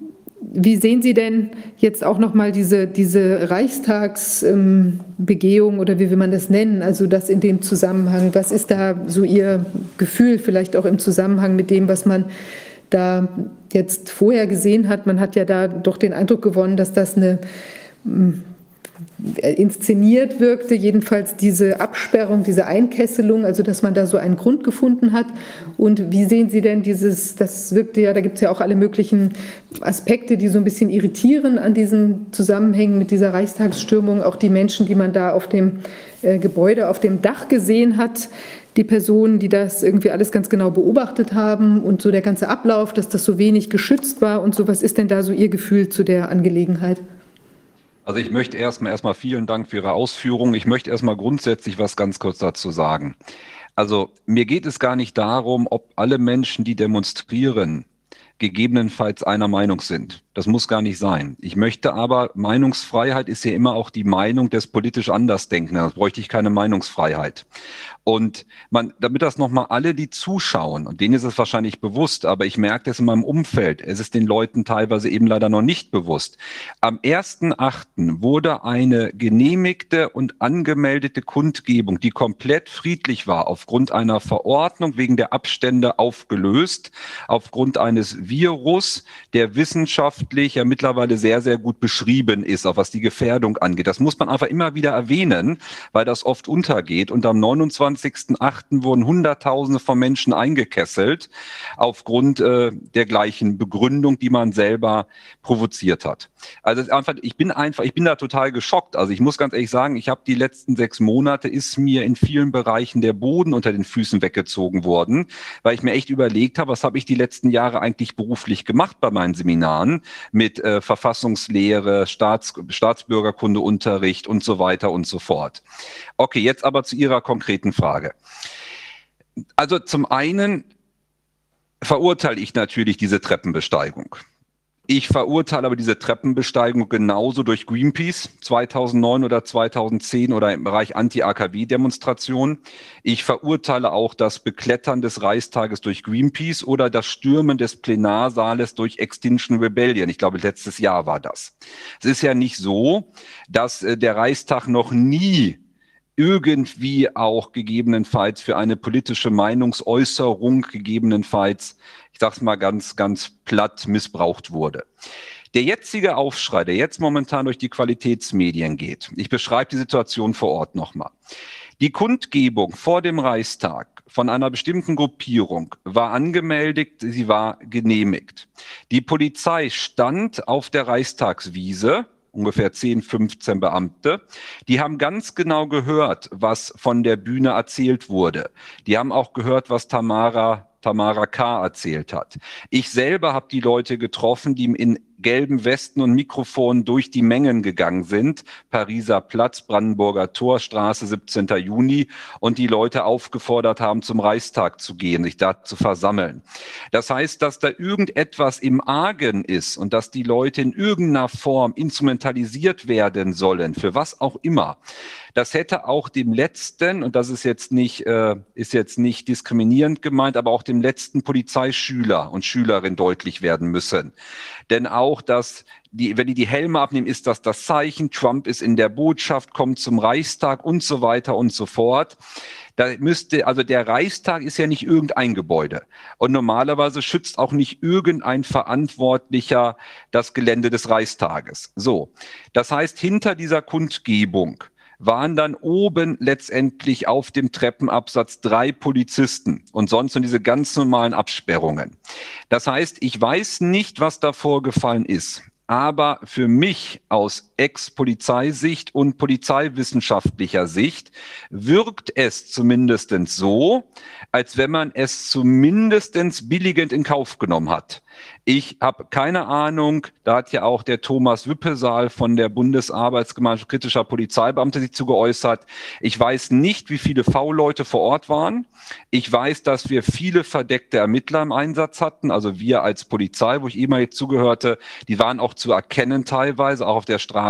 wie sehen Sie denn jetzt auch nochmal diese, diese Reichstagsbegehung ähm, oder wie will man das nennen? Also das in dem Zusammenhang. Was ist da so Ihr Gefühl vielleicht auch im Zusammenhang mit dem, was man da jetzt vorher gesehen hat? Man hat ja da doch den Eindruck gewonnen, dass das eine inszeniert wirkte, jedenfalls diese Absperrung, diese Einkesselung, also dass man da so einen Grund gefunden hat. Und wie sehen Sie denn dieses, das wirkte ja, da gibt es ja auch alle möglichen Aspekte, die so ein bisschen irritieren an diesen Zusammenhängen mit dieser Reichstagsstürmung, auch die Menschen, die man da auf dem äh, Gebäude, auf dem Dach gesehen hat, die Personen, die das irgendwie alles ganz genau beobachtet haben und so der ganze Ablauf, dass das so wenig geschützt war und so. Was ist denn da so Ihr Gefühl zu der Angelegenheit? Also ich möchte erstmal erstmal vielen Dank für Ihre Ausführungen. Ich möchte erstmal grundsätzlich was ganz kurz dazu sagen. Also mir geht es gar nicht darum, ob alle Menschen, die demonstrieren, gegebenenfalls einer Meinung sind. Das muss gar nicht sein. Ich möchte aber, Meinungsfreiheit ist ja immer auch die Meinung des politisch Andersdenkenden. Da bräuchte ich keine Meinungsfreiheit. Und man, damit das nochmal alle, die zuschauen, und denen ist es wahrscheinlich bewusst, aber ich merke das in meinem Umfeld, es ist den Leuten teilweise eben leider noch nicht bewusst. Am 1.8. wurde eine genehmigte und angemeldete Kundgebung, die komplett friedlich war, aufgrund einer Verordnung wegen der Abstände aufgelöst, aufgrund eines Virus, der wissenschaftlich ja mittlerweile sehr, sehr gut beschrieben ist, auch was die Gefährdung angeht. Das muss man einfach immer wieder erwähnen, weil das oft untergeht. Und am 29 27.08. wurden Hunderttausende von Menschen eingekesselt aufgrund äh, der gleichen Begründung, die man selber provoziert hat. Also einfach, ich bin einfach, ich bin da total geschockt. Also ich muss ganz ehrlich sagen, ich habe die letzten sechs Monate ist mir in vielen Bereichen der Boden unter den Füßen weggezogen worden, weil ich mir echt überlegt habe, was habe ich die letzten Jahre eigentlich beruflich gemacht bei meinen Seminaren mit äh, Verfassungslehre, Staats, Staatsbürgerkundeunterricht und so weiter und so fort. Okay, jetzt aber zu Ihrer konkreten Frage. Also zum einen verurteile ich natürlich diese Treppenbesteigung. Ich verurteile aber diese Treppenbesteigung genauso durch Greenpeace 2009 oder 2010 oder im Bereich Anti-AKW-Demonstrationen. Ich verurteile auch das Beklettern des Reichstages durch Greenpeace oder das Stürmen des Plenarsaales durch Extinction Rebellion. Ich glaube, letztes Jahr war das. Es ist ja nicht so, dass äh, der Reichstag noch nie irgendwie auch gegebenenfalls für eine politische Meinungsäußerung gegebenenfalls, ich sag's mal ganz, ganz platt, missbraucht wurde. Der jetzige Aufschrei, der jetzt momentan durch die Qualitätsmedien geht, ich beschreibe die Situation vor Ort nochmal. Die Kundgebung vor dem Reichstag von einer bestimmten Gruppierung war angemeldet, sie war genehmigt. Die Polizei stand auf der Reichstagswiese ungefähr 10, 15 Beamte. Die haben ganz genau gehört, was von der Bühne erzählt wurde. Die haben auch gehört, was Tamara Tamara K. erzählt hat. Ich selber habe die Leute getroffen, die in gelben Westen und Mikrofonen durch die Mengen gegangen sind. Pariser Platz, Brandenburger Tor, Straße, 17. Juni und die Leute aufgefordert haben, zum Reichstag zu gehen, sich da zu versammeln. Das heißt, dass da irgendetwas im Argen ist und dass die Leute in irgendeiner Form instrumentalisiert werden sollen, für was auch immer. Das hätte auch dem letzten, und das ist jetzt nicht, äh, ist jetzt nicht diskriminierend gemeint, aber auch dem letzten Polizeischüler und Schülerin deutlich werden müssen. Denn auch das, die, wenn die die Helme abnehmen, ist das das Zeichen. Trump ist in der Botschaft, kommt zum Reichstag und so weiter und so fort. Da müsste, also der Reichstag ist ja nicht irgendein Gebäude. Und normalerweise schützt auch nicht irgendein Verantwortlicher das Gelände des Reichstages. So. Das heißt, hinter dieser Kundgebung waren dann oben letztendlich auf dem Treppenabsatz drei Polizisten und sonst nur diese ganz normalen Absperrungen. Das heißt, ich weiß nicht, was da vorgefallen ist. Aber für mich aus Ex-Polizeisicht und polizeiwissenschaftlicher Sicht wirkt es zumindest so, als wenn man es zumindest billigend in Kauf genommen hat. Ich habe keine Ahnung, da hat ja auch der Thomas Wippesaal von der Bundesarbeitsgemeinschaft kritischer Polizeibeamte sich zu geäußert. Ich weiß nicht, wie viele V-Leute vor Ort waren. Ich weiß, dass wir viele verdeckte Ermittler im Einsatz hatten, also wir als Polizei, wo ich jetzt zugehörte, die waren auch zu erkennen teilweise, auch auf der Straße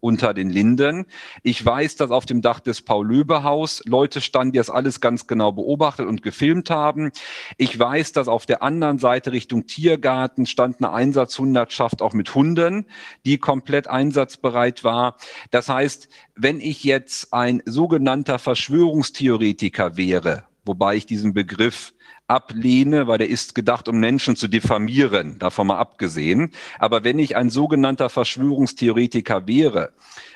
unter den Linden. Ich weiß, dass auf dem Dach des Paul-Löbe-Haus Leute standen, die das alles ganz genau beobachtet und gefilmt haben. Ich weiß, dass auf der anderen Seite Richtung Tiergarten stand eine Einsatzhundertschaft auch mit Hunden, die komplett einsatzbereit war. Das heißt, wenn ich jetzt ein sogenannter Verschwörungstheoretiker wäre, wobei ich diesen Begriff ablehne, weil der ist gedacht, um Menschen zu diffamieren, davon mal abgesehen. Aber wenn ich ein sogenannter Verschwörungstheoretiker wäre,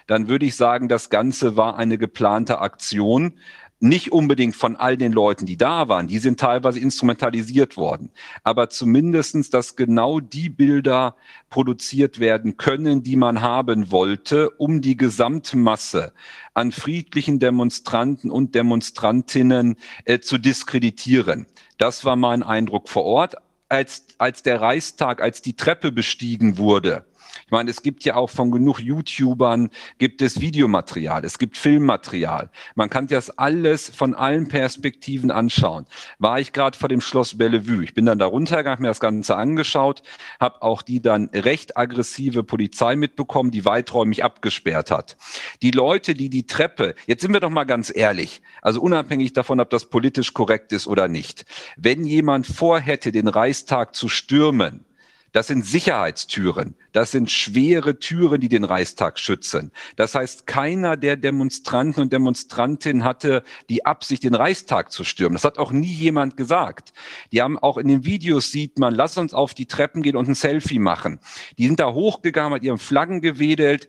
dann würde ich sagen, das Ganze war eine geplante Aktion, nicht unbedingt von all den Leuten, die da waren, die sind teilweise instrumentalisiert worden, aber zumindestens, dass genau die Bilder produziert werden können, die man haben wollte, um die Gesamtmasse an friedlichen Demonstranten und Demonstrantinnen äh, zu diskreditieren. Das war mein Eindruck vor Ort. Als, als der Reichstag, als die Treppe bestiegen wurde, ich meine, es gibt ja auch von genug YouTubern, gibt es Videomaterial, es gibt Filmmaterial. Man kann das alles von allen Perspektiven anschauen. War ich gerade vor dem Schloss Bellevue. Ich bin dann da runtergegangen, habe mir das Ganze angeschaut, habe auch die dann recht aggressive Polizei mitbekommen, die weiträumig abgesperrt hat. Die Leute, die die Treppe, jetzt sind wir doch mal ganz ehrlich, also unabhängig davon, ob das politisch korrekt ist oder nicht. Wenn jemand vorhätte, den Reichstag zu stürmen, das sind Sicherheitstüren. Das sind schwere Türen, die den Reichstag schützen. Das heißt, keiner der Demonstranten und Demonstrantinnen hatte die Absicht, den Reichstag zu stürmen. Das hat auch nie jemand gesagt. Die haben auch in den Videos sieht man, lass uns auf die Treppen gehen und ein Selfie machen. Die sind da hochgegangen, mit ihren Flaggen gewedelt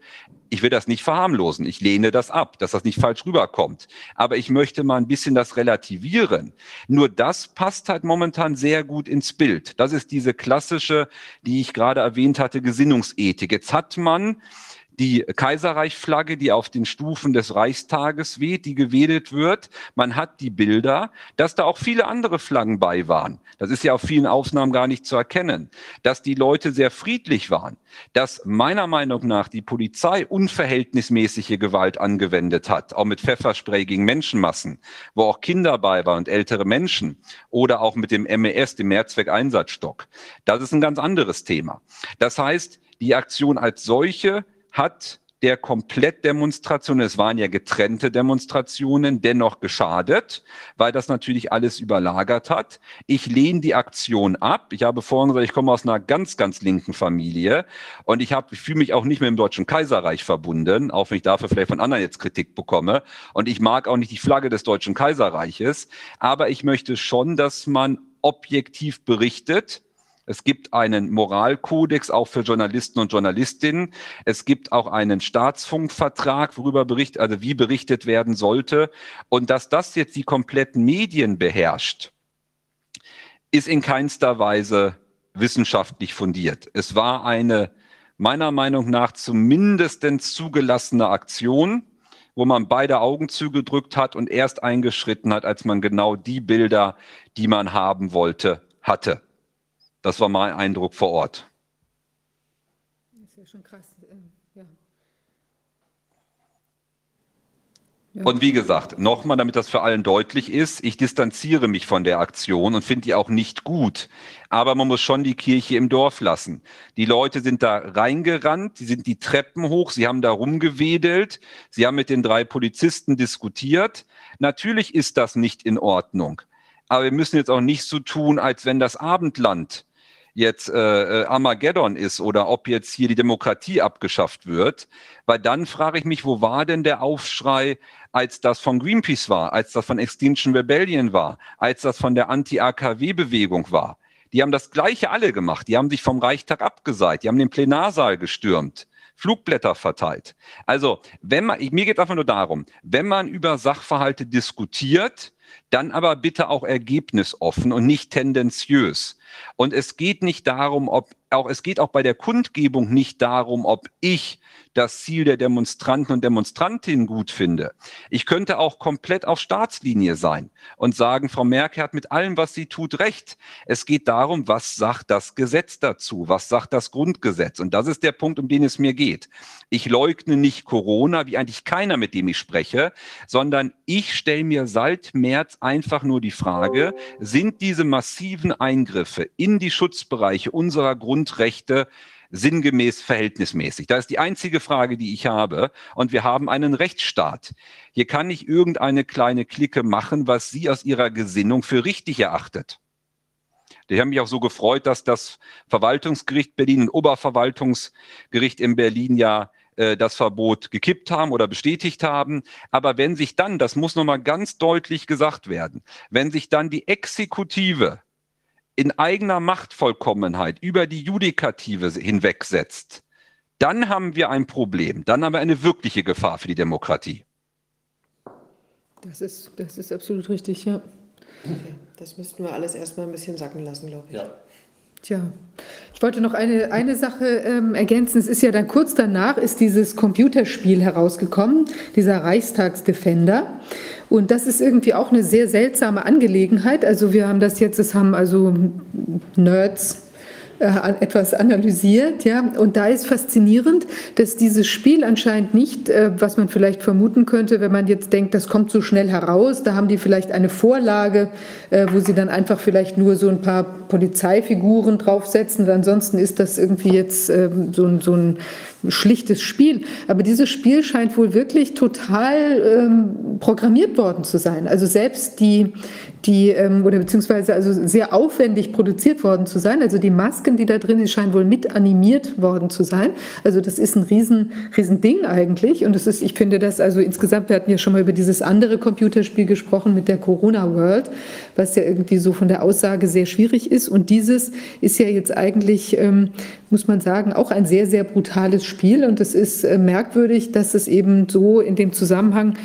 ich will das nicht verharmlosen. Ich lehne das ab, dass das nicht falsch rüberkommt. Aber ich möchte mal ein bisschen das relativieren. Nur das passt halt momentan sehr gut ins Bild. Das ist diese klassische, die ich gerade erwähnt hatte, Gesinnungsethik. Jetzt hat man die Kaiserreichflagge, die auf den Stufen des Reichstages weht, die gewedelt wird. Man hat die Bilder, dass da auch viele andere Flaggen bei waren. Das ist ja auf vielen Aufnahmen gar nicht zu erkennen. Dass die Leute sehr friedlich waren. Dass meiner Meinung nach die Polizei unverhältnismäßige Gewalt angewendet hat, auch mit Pfefferspray gegen Menschenmassen, wo auch Kinder bei waren und ältere Menschen oder auch mit dem MES, dem Mehrzweckeinsatzstock. Das ist ein ganz anderes Thema. Das heißt, die Aktion als solche hat der Komplettdemonstration, es waren ja getrennte Demonstrationen, dennoch geschadet, weil das natürlich alles überlagert hat. Ich lehne die Aktion ab. Ich habe vorhin gesagt, ich komme aus einer ganz, ganz linken Familie und ich, habe, ich fühle mich auch nicht mehr im Deutschen Kaiserreich verbunden, auch wenn ich dafür vielleicht von anderen jetzt Kritik bekomme. Und ich mag auch nicht die Flagge des Deutschen Kaiserreiches, aber ich möchte schon, dass man objektiv berichtet, es gibt einen Moralkodex auch für Journalisten und Journalistinnen. Es gibt auch einen Staatsfunkvertrag, worüber bericht, also wie berichtet werden sollte. Und dass das jetzt die kompletten Medien beherrscht, ist in keinster Weise wissenschaftlich fundiert. Es war eine meiner Meinung nach zumindest zugelassene Aktion, wo man beide Augen zugedrückt hat und erst eingeschritten hat, als man genau die Bilder, die man haben wollte, hatte. Das war mein Eindruck vor Ort. Das ist ja schon krass. Ähm, ja. Ja. Und wie gesagt, nochmal, damit das für allen deutlich ist, ich distanziere mich von der Aktion und finde die auch nicht gut. Aber man muss schon die Kirche im Dorf lassen. Die Leute sind da reingerannt, sie sind die Treppen hoch, sie haben da rumgewedelt, sie haben mit den drei Polizisten diskutiert. Natürlich ist das nicht in Ordnung. Aber wir müssen jetzt auch nicht so tun, als wenn das Abendland jetzt äh, äh, Armageddon ist oder ob jetzt hier die Demokratie abgeschafft wird, weil dann frage ich mich, wo war denn der Aufschrei, als das von Greenpeace war, als das von Extinction Rebellion war, als das von der Anti-AKW-Bewegung war. Die haben das Gleiche alle gemacht. Die haben sich vom Reichstag abgeseit. Die haben den Plenarsaal gestürmt. Flugblätter verteilt. Also, wenn man, mir geht einfach nur darum, wenn man über Sachverhalte diskutiert, dann aber bitte auch ergebnisoffen und nicht tendenziös. Und es geht nicht darum, ob auch es geht auch bei der Kundgebung nicht darum, ob ich das Ziel der Demonstranten und Demonstrantinnen gut finde. Ich könnte auch komplett auf Staatslinie sein und sagen, Frau Merkel hat mit allem, was sie tut, recht. Es geht darum, was sagt das Gesetz dazu? Was sagt das Grundgesetz? Und das ist der Punkt, um den es mir geht. Ich leugne nicht Corona, wie eigentlich keiner, mit dem ich spreche, sondern ich stelle mir seit März einfach nur die Frage, sind diese massiven Eingriffe in die Schutzbereiche unserer Grundrechte sinngemäß verhältnismäßig? Das ist die einzige Frage, die ich habe. Und wir haben einen Rechtsstaat. Hier kann nicht irgendeine kleine Clique machen, was sie aus ihrer Gesinnung für richtig erachtet. Ich habe mich auch so gefreut, dass das Verwaltungsgericht Berlin und Oberverwaltungsgericht in Berlin ja äh, das Verbot gekippt haben oder bestätigt haben. Aber wenn sich dann, das muss nochmal ganz deutlich gesagt werden, wenn sich dann die Exekutive in eigener Machtvollkommenheit über die Judikative hinwegsetzt, dann haben wir ein Problem. Dann haben wir eine wirkliche Gefahr für die Demokratie. Das ist, das ist absolut richtig, ja. Okay. Das müssten wir alles erstmal ein bisschen sacken lassen, glaube ich. Ja. Tja, ich wollte noch eine, eine Sache ähm, ergänzen. Es ist ja dann kurz danach ist dieses Computerspiel herausgekommen, dieser Reichstagsdefender. Und das ist irgendwie auch eine sehr seltsame Angelegenheit. Also wir haben das jetzt, es haben also Nerds etwas analysiert, ja. Und da ist faszinierend, dass dieses Spiel anscheinend nicht, äh, was man vielleicht vermuten könnte, wenn man jetzt denkt, das kommt so schnell heraus, da haben die vielleicht eine Vorlage, äh, wo sie dann einfach vielleicht nur so ein paar Polizeifiguren draufsetzen. Und ansonsten ist das irgendwie jetzt ähm, so ein, so ein schlichtes Spiel. Aber dieses Spiel scheint wohl wirklich total ähm, programmiert worden zu sein. Also selbst die, die ähm, oder beziehungsweise also sehr aufwendig produziert worden zu sein. Also die Masken, die da drin sind, scheinen wohl mit animiert worden zu sein. Also das ist ein riesen, riesen Ding eigentlich. Und es ist, ich finde das also insgesamt, wir hatten ja schon mal über dieses andere Computerspiel gesprochen mit der Corona World, was ja irgendwie so von der Aussage sehr schwierig ist. Und dieses ist ja jetzt eigentlich, ähm, muss man sagen, auch ein sehr, sehr brutales Spiel. Und es ist äh, merkwürdig, dass es eben so in dem Zusammenhang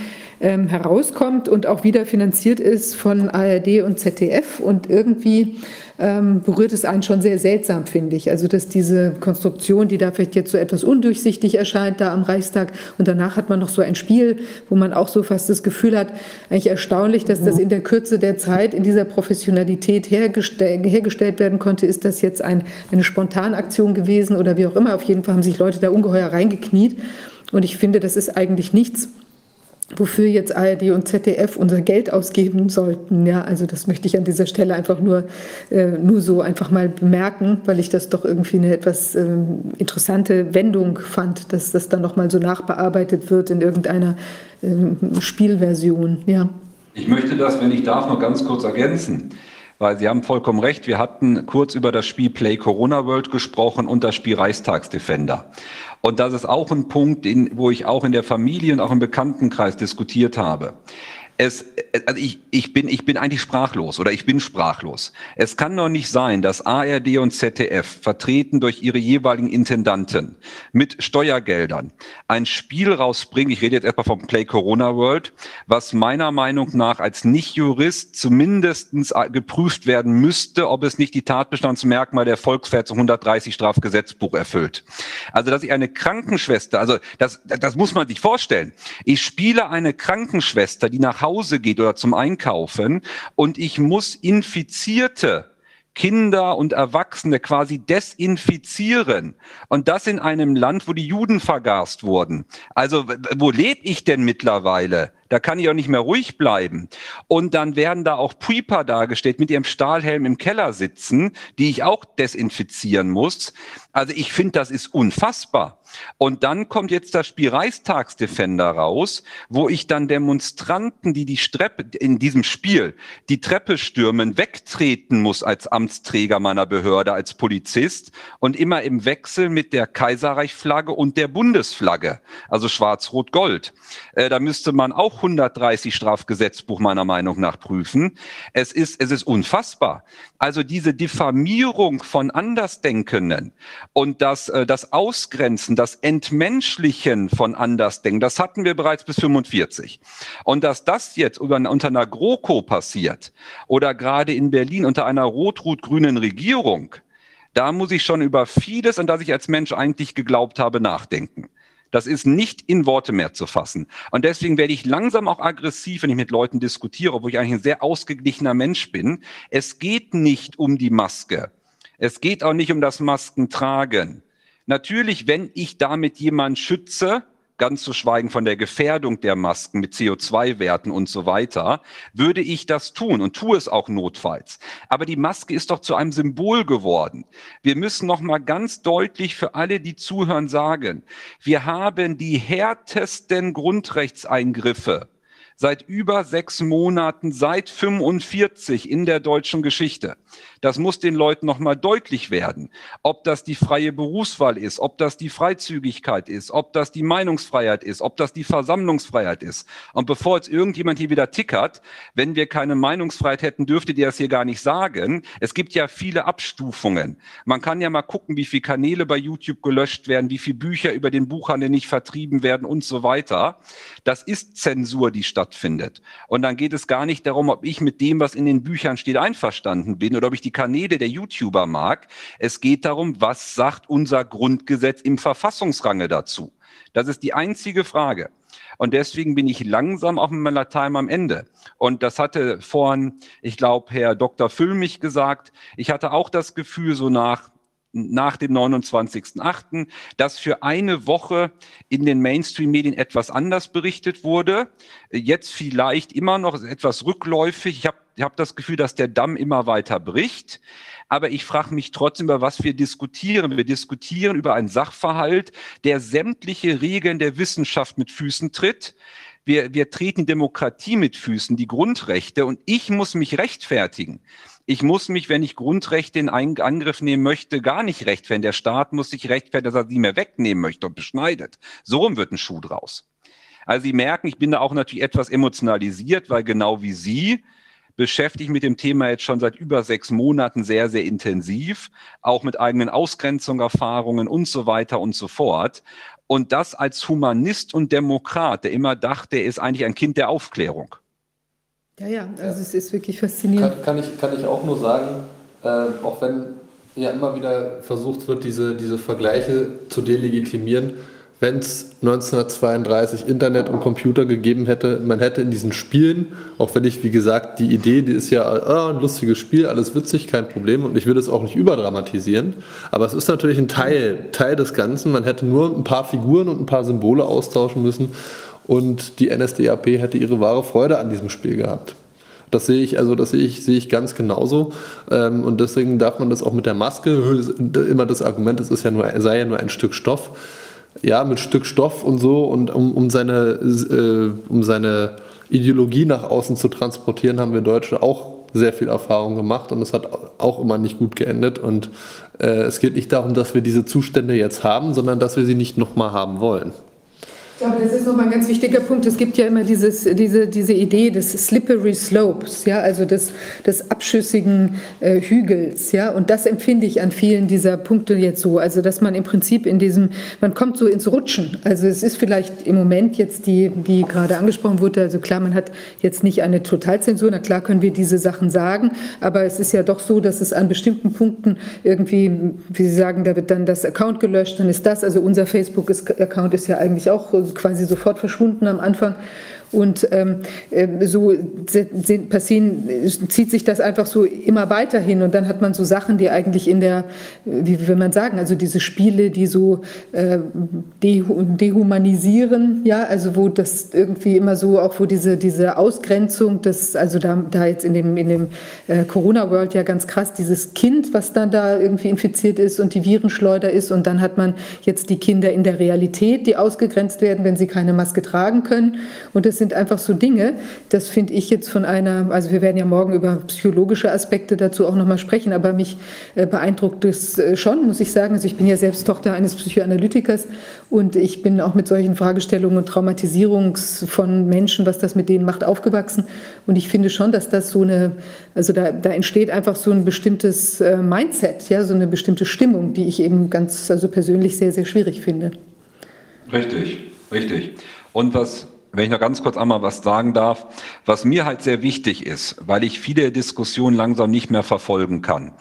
ähm, herauskommt und auch wieder finanziert ist von ARD und ZDF. Und irgendwie ähm, berührt es einen schon sehr seltsam, finde ich. Also, dass diese Konstruktion, die da vielleicht jetzt so etwas undurchsichtig erscheint, da am Reichstag, und danach hat man noch so ein Spiel, wo man auch so fast das Gefühl hat, eigentlich erstaunlich, dass das in der Kürze der Zeit in dieser Professionalität hergestell, hergestellt werden konnte. Ist das jetzt ein, eine Spontanaktion gewesen oder wie auch immer? Auf jeden Fall haben sich Leute da ungeheuer reingekniet. Und ich finde, das ist eigentlich nichts, wofür jetzt ARD und ZDF unser Geld ausgeben sollten. Ja, also das möchte ich an dieser Stelle einfach nur, äh, nur so einfach mal bemerken, weil ich das doch irgendwie eine etwas äh, interessante Wendung fand, dass das dann nochmal so nachbearbeitet wird in irgendeiner äh, Spielversion. Ja. Ich möchte das, wenn ich darf, noch ganz kurz ergänzen. Weil Sie haben vollkommen recht, wir hatten kurz über das Spiel Play Corona World gesprochen und das Spiel Reichstagsdefender. Und das ist auch ein Punkt, den, wo ich auch in der Familie und auch im Bekanntenkreis diskutiert habe es, also ich, ich, bin, ich bin eigentlich sprachlos oder ich bin sprachlos. Es kann doch nicht sein, dass ARD und ZDF, vertreten durch ihre jeweiligen Intendanten, mit Steuergeldern ein Spiel rausbringen, ich rede jetzt etwa vom Play Corona World, was meiner Meinung nach als Nicht-Jurist zumindestens geprüft werden müsste, ob es nicht die Tatbestandsmerkmale der Volksverhetzung 130 Strafgesetzbuch erfüllt. Also, dass ich eine Krankenschwester, also das, das muss man sich vorstellen. Ich spiele eine Krankenschwester, die nach Hause geht oder zum Einkaufen und ich muss Infizierte Kinder und Erwachsene quasi desinfizieren. Und das in einem Land, wo die Juden vergast wurden. Also wo lebe ich denn mittlerweile? Da kann ich auch nicht mehr ruhig bleiben. Und dann werden da auch Preeper dargestellt mit ihrem Stahlhelm im Keller sitzen, die ich auch desinfizieren muss. Also ich finde, das ist unfassbar. Und dann kommt jetzt das Spiel Reichstagsdefender raus, wo ich dann Demonstranten, die die Treppe in diesem Spiel die Treppe stürmen, wegtreten muss als Amtsträger meiner Behörde, als Polizist und immer im Wechsel mit der Kaiserreichflagge und der Bundesflagge, also Schwarz-Rot-Gold. Äh, da müsste man auch 130 Strafgesetzbuch meiner Meinung nach prüfen. Es ist, es ist unfassbar. Also diese Diffamierung von Andersdenkenden und das, äh, das Ausgrenzen, das Entmenschlichen von Andersdenken, das hatten wir bereits bis 45. Und dass das jetzt unter einer GroKo passiert oder gerade in Berlin unter einer rot-rot-grünen Regierung, da muss ich schon über vieles, an das ich als Mensch eigentlich geglaubt habe, nachdenken. Das ist nicht in Worte mehr zu fassen. Und deswegen werde ich langsam auch aggressiv, wenn ich mit Leuten diskutiere, obwohl ich eigentlich ein sehr ausgeglichener Mensch bin. Es geht nicht um die Maske. Es geht auch nicht um das Maskentragen. Natürlich, wenn ich damit jemanden schütze, ganz zu schweigen von der Gefährdung der Masken mit CO2-Werten und so weiter, würde ich das tun und tue es auch notfalls. Aber die Maske ist doch zu einem Symbol geworden. Wir müssen noch mal ganz deutlich für alle, die zuhören, sagen, wir haben die härtesten Grundrechtseingriffe seit über sechs Monaten, seit 45 in der deutschen Geschichte. Das muss den Leuten nochmal deutlich werden. Ob das die freie Berufswahl ist, ob das die Freizügigkeit ist, ob das die Meinungsfreiheit ist, ob das die Versammlungsfreiheit ist. Und bevor jetzt irgendjemand hier wieder tickert, wenn wir keine Meinungsfreiheit hätten, dürftet ihr das hier gar nicht sagen. Es gibt ja viele Abstufungen. Man kann ja mal gucken, wie viele Kanäle bei YouTube gelöscht werden, wie viele Bücher über den Buchhandel nicht vertrieben werden und so weiter. Das ist Zensur, die stattfindet. Und dann geht es gar nicht darum, ob ich mit dem, was in den Büchern steht, einverstanden bin oder ob ich die Kanäle der YouTuber mag. Es geht darum, was sagt unser Grundgesetz im Verfassungsrange dazu? Das ist die einzige Frage. Und deswegen bin ich langsam auch mit meiner Time am Ende. Und das hatte vorhin, ich glaube, Herr Dr. Füllmich gesagt. Ich hatte auch das Gefühl, so nach nach dem 29.8., dass für eine Woche in den Mainstream-Medien etwas anders berichtet wurde. Jetzt vielleicht immer noch etwas rückläufig. Ich habe ich habe das Gefühl, dass der Damm immer weiter bricht. Aber ich frage mich trotzdem, über was wir diskutieren. Wir diskutieren über einen Sachverhalt, der sämtliche Regeln der Wissenschaft mit Füßen tritt. Wir, wir treten Demokratie mit Füßen, die Grundrechte. Und ich muss mich rechtfertigen. Ich muss mich, wenn ich Grundrechte in Angriff nehmen möchte, gar nicht rechtfertigen. Der Staat muss sich rechtfertigen, dass er sie mir wegnehmen möchte und beschneidet. So rum wird ein Schuh draus. Also Sie merken, ich bin da auch natürlich etwas emotionalisiert, weil genau wie Sie beschäftige mit dem Thema jetzt schon seit über sechs Monaten sehr, sehr intensiv, auch mit eigenen Ausgrenzungserfahrungen und so weiter und so fort. Und das als Humanist und Demokrat, der immer dachte, er ist eigentlich ein Kind der Aufklärung. Ja, ja, also es ist wirklich faszinierend. Kann, kann, ich, kann ich auch nur sagen, äh, auch wenn ja immer wieder versucht wird, diese, diese Vergleiche zu delegitimieren, wenn es 1932 Internet und Computer gegeben hätte, man hätte in diesen Spielen, auch wenn ich, wie gesagt, die Idee, die ist ja oh, ein lustiges Spiel, alles witzig, kein Problem und ich würde es auch nicht überdramatisieren, aber es ist natürlich ein Teil, Teil des Ganzen. Man hätte nur ein paar Figuren und ein paar Symbole austauschen müssen und die NSDAP hätte ihre wahre Freude an diesem Spiel gehabt. Das sehe ich, also das sehe ich, sehe ich ganz genauso. Ähm, und deswegen darf man das auch mit der Maske, immer das Argument, es ist ja nur, sei ja nur ein Stück Stoff ja, mit Stück Stoff und so und um, um, seine, äh, um seine Ideologie nach außen zu transportieren, haben wir Deutsche auch sehr viel Erfahrung gemacht und es hat auch immer nicht gut geendet. Und äh, es geht nicht darum, dass wir diese Zustände jetzt haben, sondern dass wir sie nicht nochmal haben wollen. Ich glaube, das ist nochmal ein ganz wichtiger Punkt. Es gibt ja immer dieses, diese, diese Idee des slippery slopes, ja, also des, des abschüssigen äh, Hügels, ja, und das empfinde ich an vielen dieser Punkte jetzt so, also dass man im Prinzip in diesem, man kommt so ins Rutschen. Also es ist vielleicht im Moment jetzt die, die gerade angesprochen wurde, also klar, man hat jetzt nicht eine Totalzensur, na klar können wir diese Sachen sagen, aber es ist ja doch so, dass es an bestimmten Punkten irgendwie, wie Sie sagen, da wird dann das Account gelöscht, dann ist das, also unser Facebook-Account ist ja eigentlich auch quasi sofort verschwunden am Anfang. Und ähm, äh, so sind, passieren, zieht sich das einfach so immer weiter hin. Und dann hat man so Sachen, die eigentlich in der, wie will man sagen, also diese Spiele, die so äh, dehumanisieren, ja, also wo das irgendwie immer so, auch wo diese, diese Ausgrenzung, das, also da, da jetzt in dem, in dem äh, Corona-World ja ganz krass, dieses Kind, was dann da irgendwie infiziert ist und die Virenschleuder ist. Und dann hat man jetzt die Kinder in der Realität, die ausgegrenzt werden, wenn sie keine Maske tragen können. Und das sind einfach so Dinge, das finde ich jetzt von einer, also wir werden ja morgen über psychologische Aspekte dazu auch nochmal sprechen, aber mich äh, beeindruckt das äh, schon, muss ich sagen. Also ich bin ja selbst Tochter eines Psychoanalytikers und ich bin auch mit solchen Fragestellungen und Traumatisierungs von Menschen, was das mit denen macht, aufgewachsen. Und ich finde schon, dass das so eine, also da, da entsteht einfach so ein bestimmtes äh, Mindset, ja, so eine bestimmte Stimmung, die ich eben ganz, also persönlich sehr, sehr schwierig finde. Richtig, richtig. Und was wenn ich noch ganz kurz einmal was sagen darf, was mir halt sehr wichtig ist, weil ich viele Diskussionen langsam nicht mehr verfolgen kann.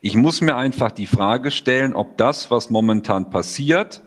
Ich muss mir einfach die Frage stellen, ob das, was momentan passiert,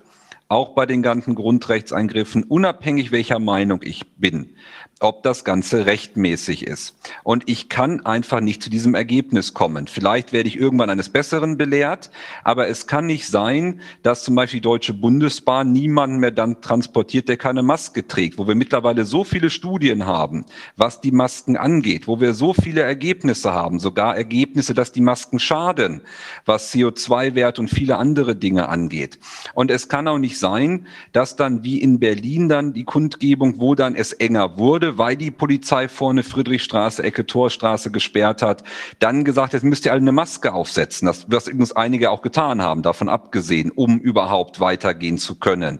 auch bei den ganzen Grundrechtseingriffen, unabhängig welcher Meinung ich bin, ob das Ganze rechtmäßig ist. Und ich kann einfach nicht zu diesem Ergebnis kommen. Vielleicht werde ich irgendwann eines Besseren belehrt, aber es kann nicht sein, dass zum Beispiel die Deutsche Bundesbahn niemanden mehr dann transportiert, der keine Maske trägt, wo wir mittlerweile so viele Studien haben, was die Masken angeht, wo wir so viele Ergebnisse haben, sogar Ergebnisse, dass die Masken schaden, was CO2-Wert und viele andere Dinge angeht. Und es kann auch nicht sein, dass dann wie in Berlin dann die Kundgebung, wo dann es enger wurde, wurde, weil die Polizei vorne Friedrichstraße, Ecke Torstraße gesperrt hat, dann gesagt, jetzt müsst ihr alle eine Maske aufsetzen. Das, was übrigens einige auch getan haben, davon abgesehen, um überhaupt weitergehen zu können.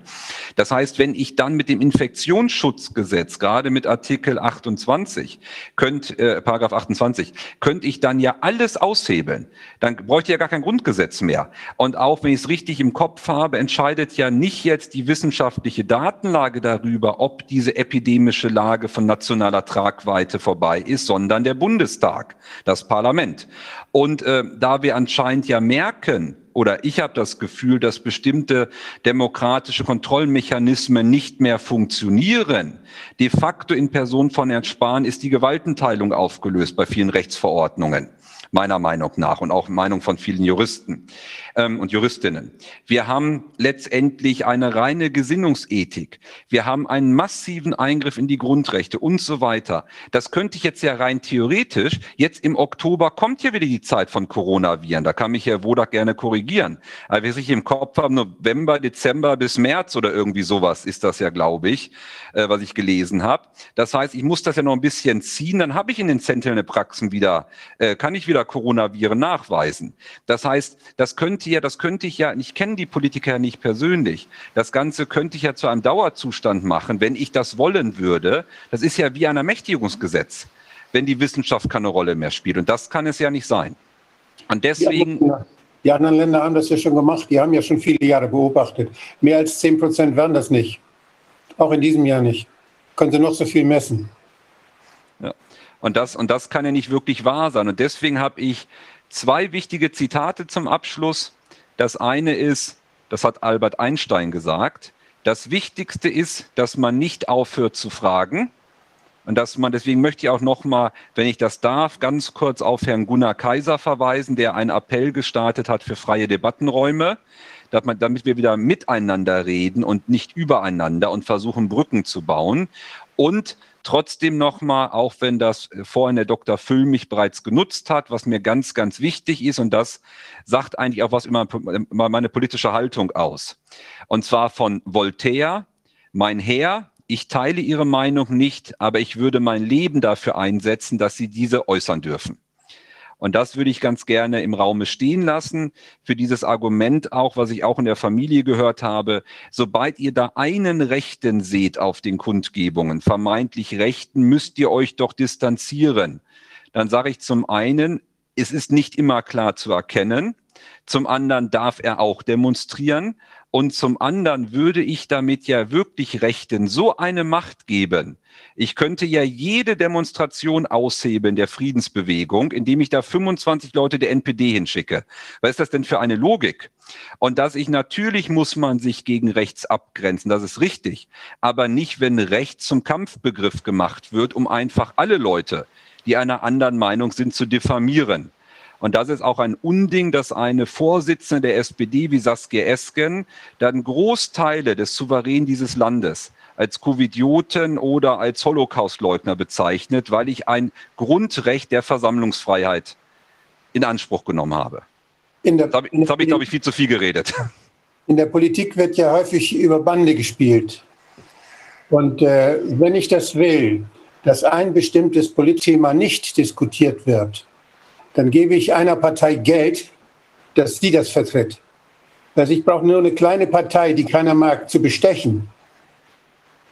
Das heißt, wenn ich dann mit dem Infektionsschutzgesetz, gerade mit Artikel 28, könnt, äh, Paragraph 28, könnte ich dann ja alles aushebeln. Dann bräuchte ja gar kein Grundgesetz mehr. Und auch wenn ich es richtig im Kopf habe, entscheidet ja nicht jetzt die wissenschaftliche Datenlage darüber, ob diese epidemische Lage von nationaler Tragweite vorbei ist, sondern der Bundestag, das Parlament. Und äh, da wir anscheinend ja merken, oder ich habe das Gefühl, dass bestimmte demokratische Kontrollmechanismen nicht mehr funktionieren. De facto in Person von Herrn Spahn ist die Gewaltenteilung aufgelöst bei vielen Rechtsverordnungen meiner Meinung nach und auch Meinung von vielen Juristen ähm, und Juristinnen. Wir haben letztendlich eine reine Gesinnungsethik. Wir haben einen massiven Eingriff in die Grundrechte und so weiter. Das könnte ich jetzt ja rein theoretisch. Jetzt im Oktober kommt ja wieder die Zeit von Coronaviren. Da kann mich Herr Wodak gerne korrigieren. Aber wir sich im Kopf haben, November, Dezember bis März oder irgendwie sowas ist das ja, glaube ich, äh, was ich gelesen habe. Das heißt, ich muss das ja noch ein bisschen ziehen. Dann habe ich in den Sentinel-Praxen wieder, äh, kann ich wieder oder Coronaviren nachweisen. Das heißt, das könnte ja, das könnte ich ja, ich kenne die Politiker nicht persönlich. Das Ganze könnte ich ja zu einem Dauerzustand machen, wenn ich das wollen würde. Das ist ja wie ein Ermächtigungsgesetz, wenn die Wissenschaft keine Rolle mehr spielt. Und das kann es ja nicht sein. Und deswegen. Ja, die anderen Länder haben das ja schon gemacht. Die haben ja schon viele Jahre beobachtet. Mehr als 10 Prozent werden das nicht. Auch in diesem Jahr nicht. Können Sie noch so viel messen. Und das, und das kann ja nicht wirklich wahr sein. Und deswegen habe ich zwei wichtige Zitate zum Abschluss. Das eine ist, das hat Albert Einstein gesagt, das Wichtigste ist, dass man nicht aufhört zu fragen. Und dass man, deswegen möchte ich auch nochmal, wenn ich das darf, ganz kurz auf Herrn Gunnar Kaiser verweisen, der einen Appell gestartet hat für freie Debattenräume, damit wir wieder miteinander reden und nicht übereinander und versuchen, Brücken zu bauen. Und Trotzdem nochmal, auch wenn das äh, vorhin der Dr. Füll mich bereits genutzt hat, was mir ganz, ganz wichtig ist, und das sagt eigentlich auch was über meine politische Haltung aus. Und zwar von Voltaire, mein Herr, ich teile Ihre Meinung nicht, aber ich würde mein Leben dafür einsetzen, dass Sie diese äußern dürfen. Und das würde ich ganz gerne im Raume stehen lassen. Für dieses Argument auch, was ich auch in der Familie gehört habe. Sobald ihr da einen Rechten seht auf den Kundgebungen, vermeintlich Rechten, müsst ihr euch doch distanzieren. Dann sage ich zum einen, es ist nicht immer klar zu erkennen. Zum anderen darf er auch demonstrieren. Und zum anderen würde ich damit ja wirklich Rechten so eine Macht geben. Ich könnte ja jede Demonstration aushebeln der Friedensbewegung, indem ich da 25 Leute der NPD hinschicke. Was ist das denn für eine Logik? Und dass ich natürlich muss man sich gegen rechts abgrenzen, das ist richtig. Aber nicht, wenn rechts zum Kampfbegriff gemacht wird, um einfach alle Leute, die einer anderen Meinung sind, zu diffamieren. Und das ist auch ein Unding, dass eine Vorsitzende der SPD wie Saskia Esken dann Großteile des Souverän dieses Landes als Covidioten oder als Holocaustleugner bezeichnet, weil ich ein Grundrecht der Versammlungsfreiheit in Anspruch genommen habe. In der, jetzt habe hab ich, glaube ich, viel zu viel geredet. In der Politik wird ja häufig über Bande gespielt. Und äh, wenn ich das will, dass ein bestimmtes Politthema nicht diskutiert wird, dann gebe ich einer Partei Geld, dass sie das vertritt. Also ich brauche nur eine kleine Partei, die keiner mag, zu bestechen.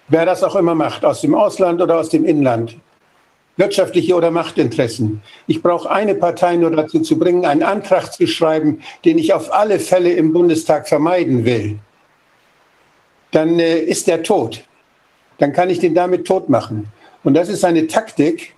Wer das auch immer macht, aus dem Ausland oder aus dem Inland, wirtschaftliche oder Machtinteressen. Ich brauche eine Partei nur dazu zu bringen, einen Antrag zu schreiben, den ich auf alle Fälle im Bundestag vermeiden will. Dann äh, ist der tot. Dann kann ich den damit tot machen. Und das ist eine Taktik,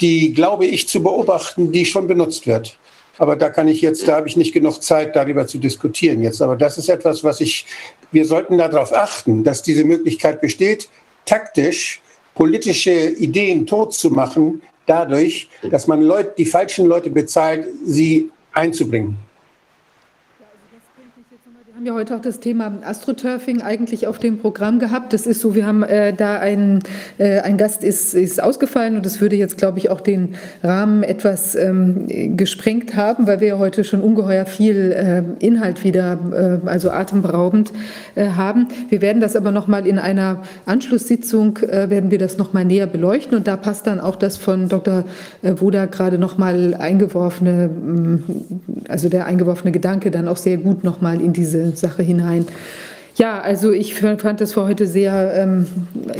die, glaube ich, zu beobachten, die schon benutzt wird. Aber da kann ich jetzt, da habe ich nicht genug Zeit, darüber zu diskutieren jetzt. Aber das ist etwas, was ich, wir sollten darauf achten, dass diese Möglichkeit besteht, taktisch politische Ideen tot zu machen, dadurch, dass man Leute, die falschen Leute bezahlt, sie einzubringen. Haben ja heute auch das Thema Astroturfing eigentlich auf dem Programm gehabt. Das ist so, wir haben äh, da einen, äh, ein Gast ist, ist ausgefallen und das würde jetzt, glaube ich, auch den Rahmen etwas ähm, gesprengt haben, weil wir ja heute schon ungeheuer viel äh, Inhalt wieder, äh, also atemberaubend äh, haben. Wir werden das aber nochmal in einer Anschlusssitzung, äh, werden wir das nochmal näher beleuchten und da passt dann auch das von Dr. Woda gerade nochmal eingeworfene, mm, also der eingeworfene Gedanke dann auch sehr gut nochmal in diese Sache hinein. Ja, also ich fand das für heute sehr, ähm,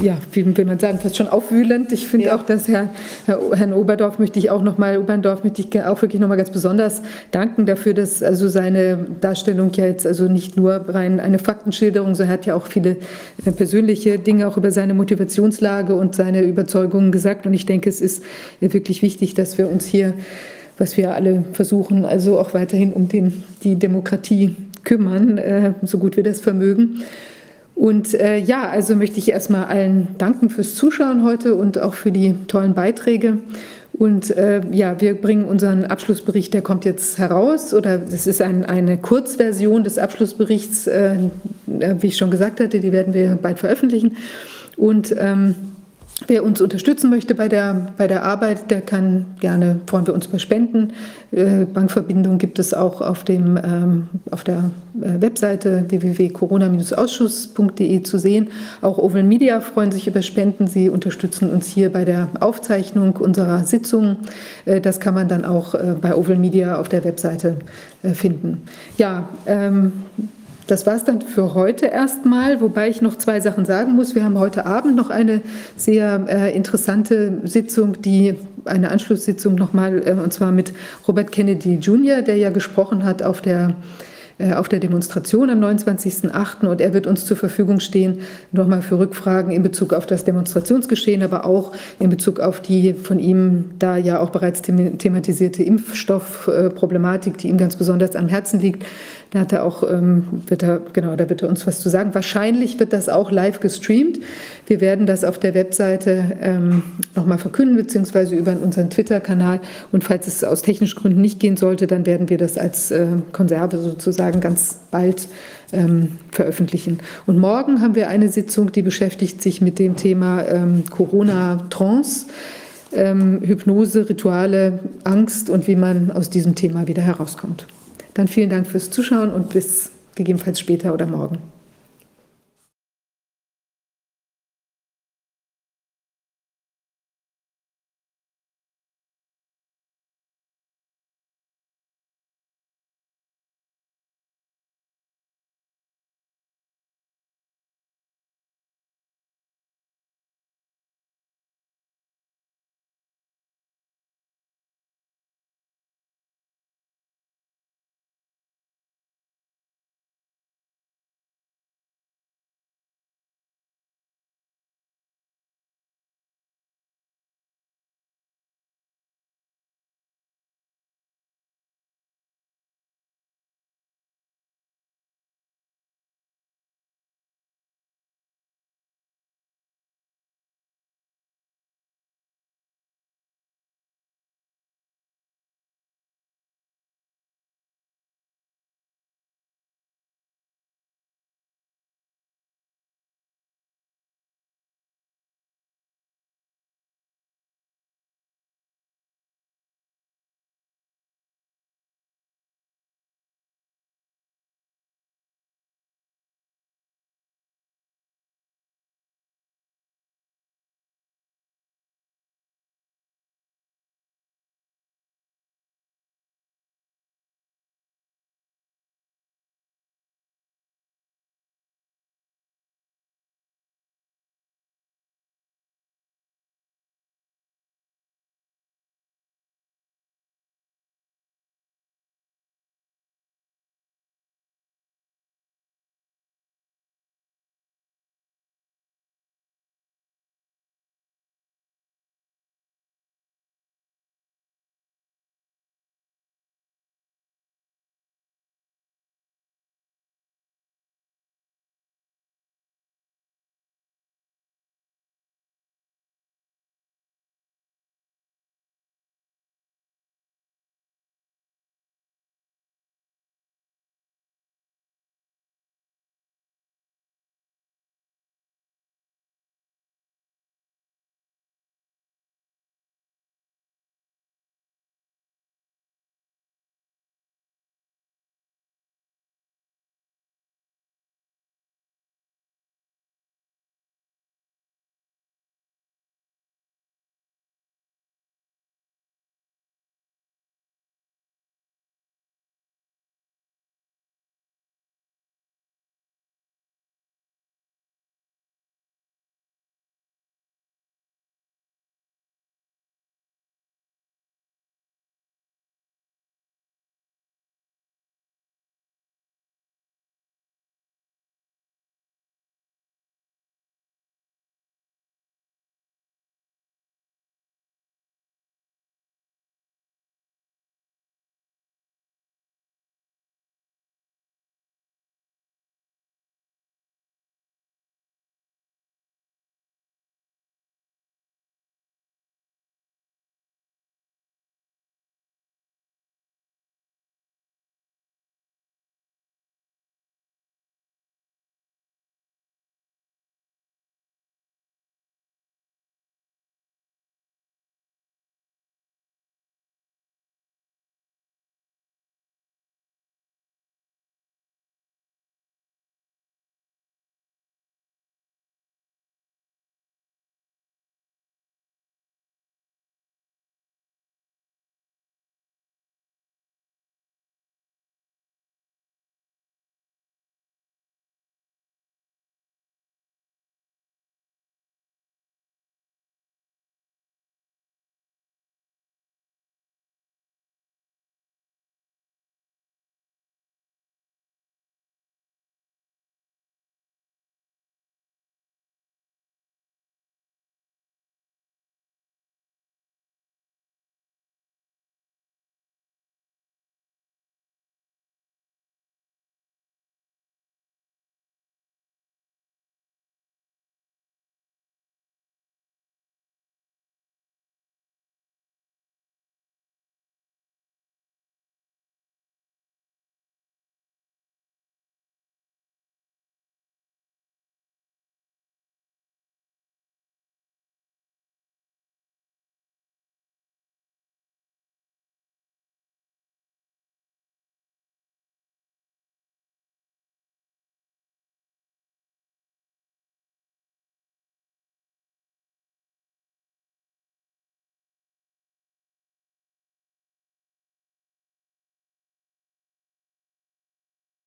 ja, wie will man sagen, fast schon aufwühlend. Ich finde ja. auch, dass Herr, Herr, Herrn Oberdorf möchte ich auch noch mal, Oberndorf möchte ich auch wirklich noch mal ganz besonders danken dafür, dass also seine Darstellung ja jetzt also nicht nur rein eine Faktenschilderung, sondern er hat ja auch viele äh, persönliche Dinge auch über seine Motivationslage und seine Überzeugungen gesagt. Und ich denke, es ist wirklich wichtig, dass wir uns hier was wir alle versuchen, also auch weiterhin um den, die Demokratie kümmern, äh, so gut wir das vermögen. Und äh, ja, also möchte ich erstmal allen danken fürs Zuschauen heute und auch für die tollen Beiträge. Und äh, ja, wir bringen unseren Abschlussbericht, der kommt jetzt heraus, oder das ist ein, eine Kurzversion des Abschlussberichts, äh, wie ich schon gesagt hatte, die werden wir bald veröffentlichen. Und ähm, Wer uns unterstützen möchte bei der, bei der Arbeit, der kann gerne, freuen wir uns bei Spenden. Äh, Bankverbindung gibt es auch auf, dem, ähm, auf der äh, Webseite www.corona-ausschuss.de zu sehen. Auch Oval Media freuen sich über Spenden. Sie unterstützen uns hier bei der Aufzeichnung unserer Sitzung. Äh, das kann man dann auch äh, bei Oval Media auf der Webseite äh, finden. Ja, ähm, das war es dann für heute erstmal, wobei ich noch zwei Sachen sagen muss. Wir haben heute Abend noch eine sehr äh, interessante Sitzung, die eine Anschlusssitzung nochmal, äh, und zwar mit Robert Kennedy Jr., der ja gesprochen hat auf der äh, auf der Demonstration am 29.08. und er wird uns zur Verfügung stehen, nochmal für Rückfragen in Bezug auf das Demonstrationsgeschehen, aber auch in Bezug auf die von ihm da ja auch bereits thematisierte Impfstoffproblematik, die ihm ganz besonders am Herzen liegt. Da hat er auch, ähm, wird er, genau, da wird er uns was zu sagen. Wahrscheinlich wird das auch live gestreamt. Wir werden das auf der Webseite ähm, nochmal verkünden, beziehungsweise über unseren Twitter-Kanal. Und falls es aus technischen Gründen nicht gehen sollte, dann werden wir das als äh, Konserve sozusagen ganz bald ähm, veröffentlichen. Und morgen haben wir eine Sitzung, die beschäftigt sich mit dem Thema ähm, Corona-Trance. Ähm, Hypnose, Rituale, Angst und wie man aus diesem Thema wieder herauskommt. Dann vielen Dank fürs Zuschauen und bis gegebenenfalls später oder morgen.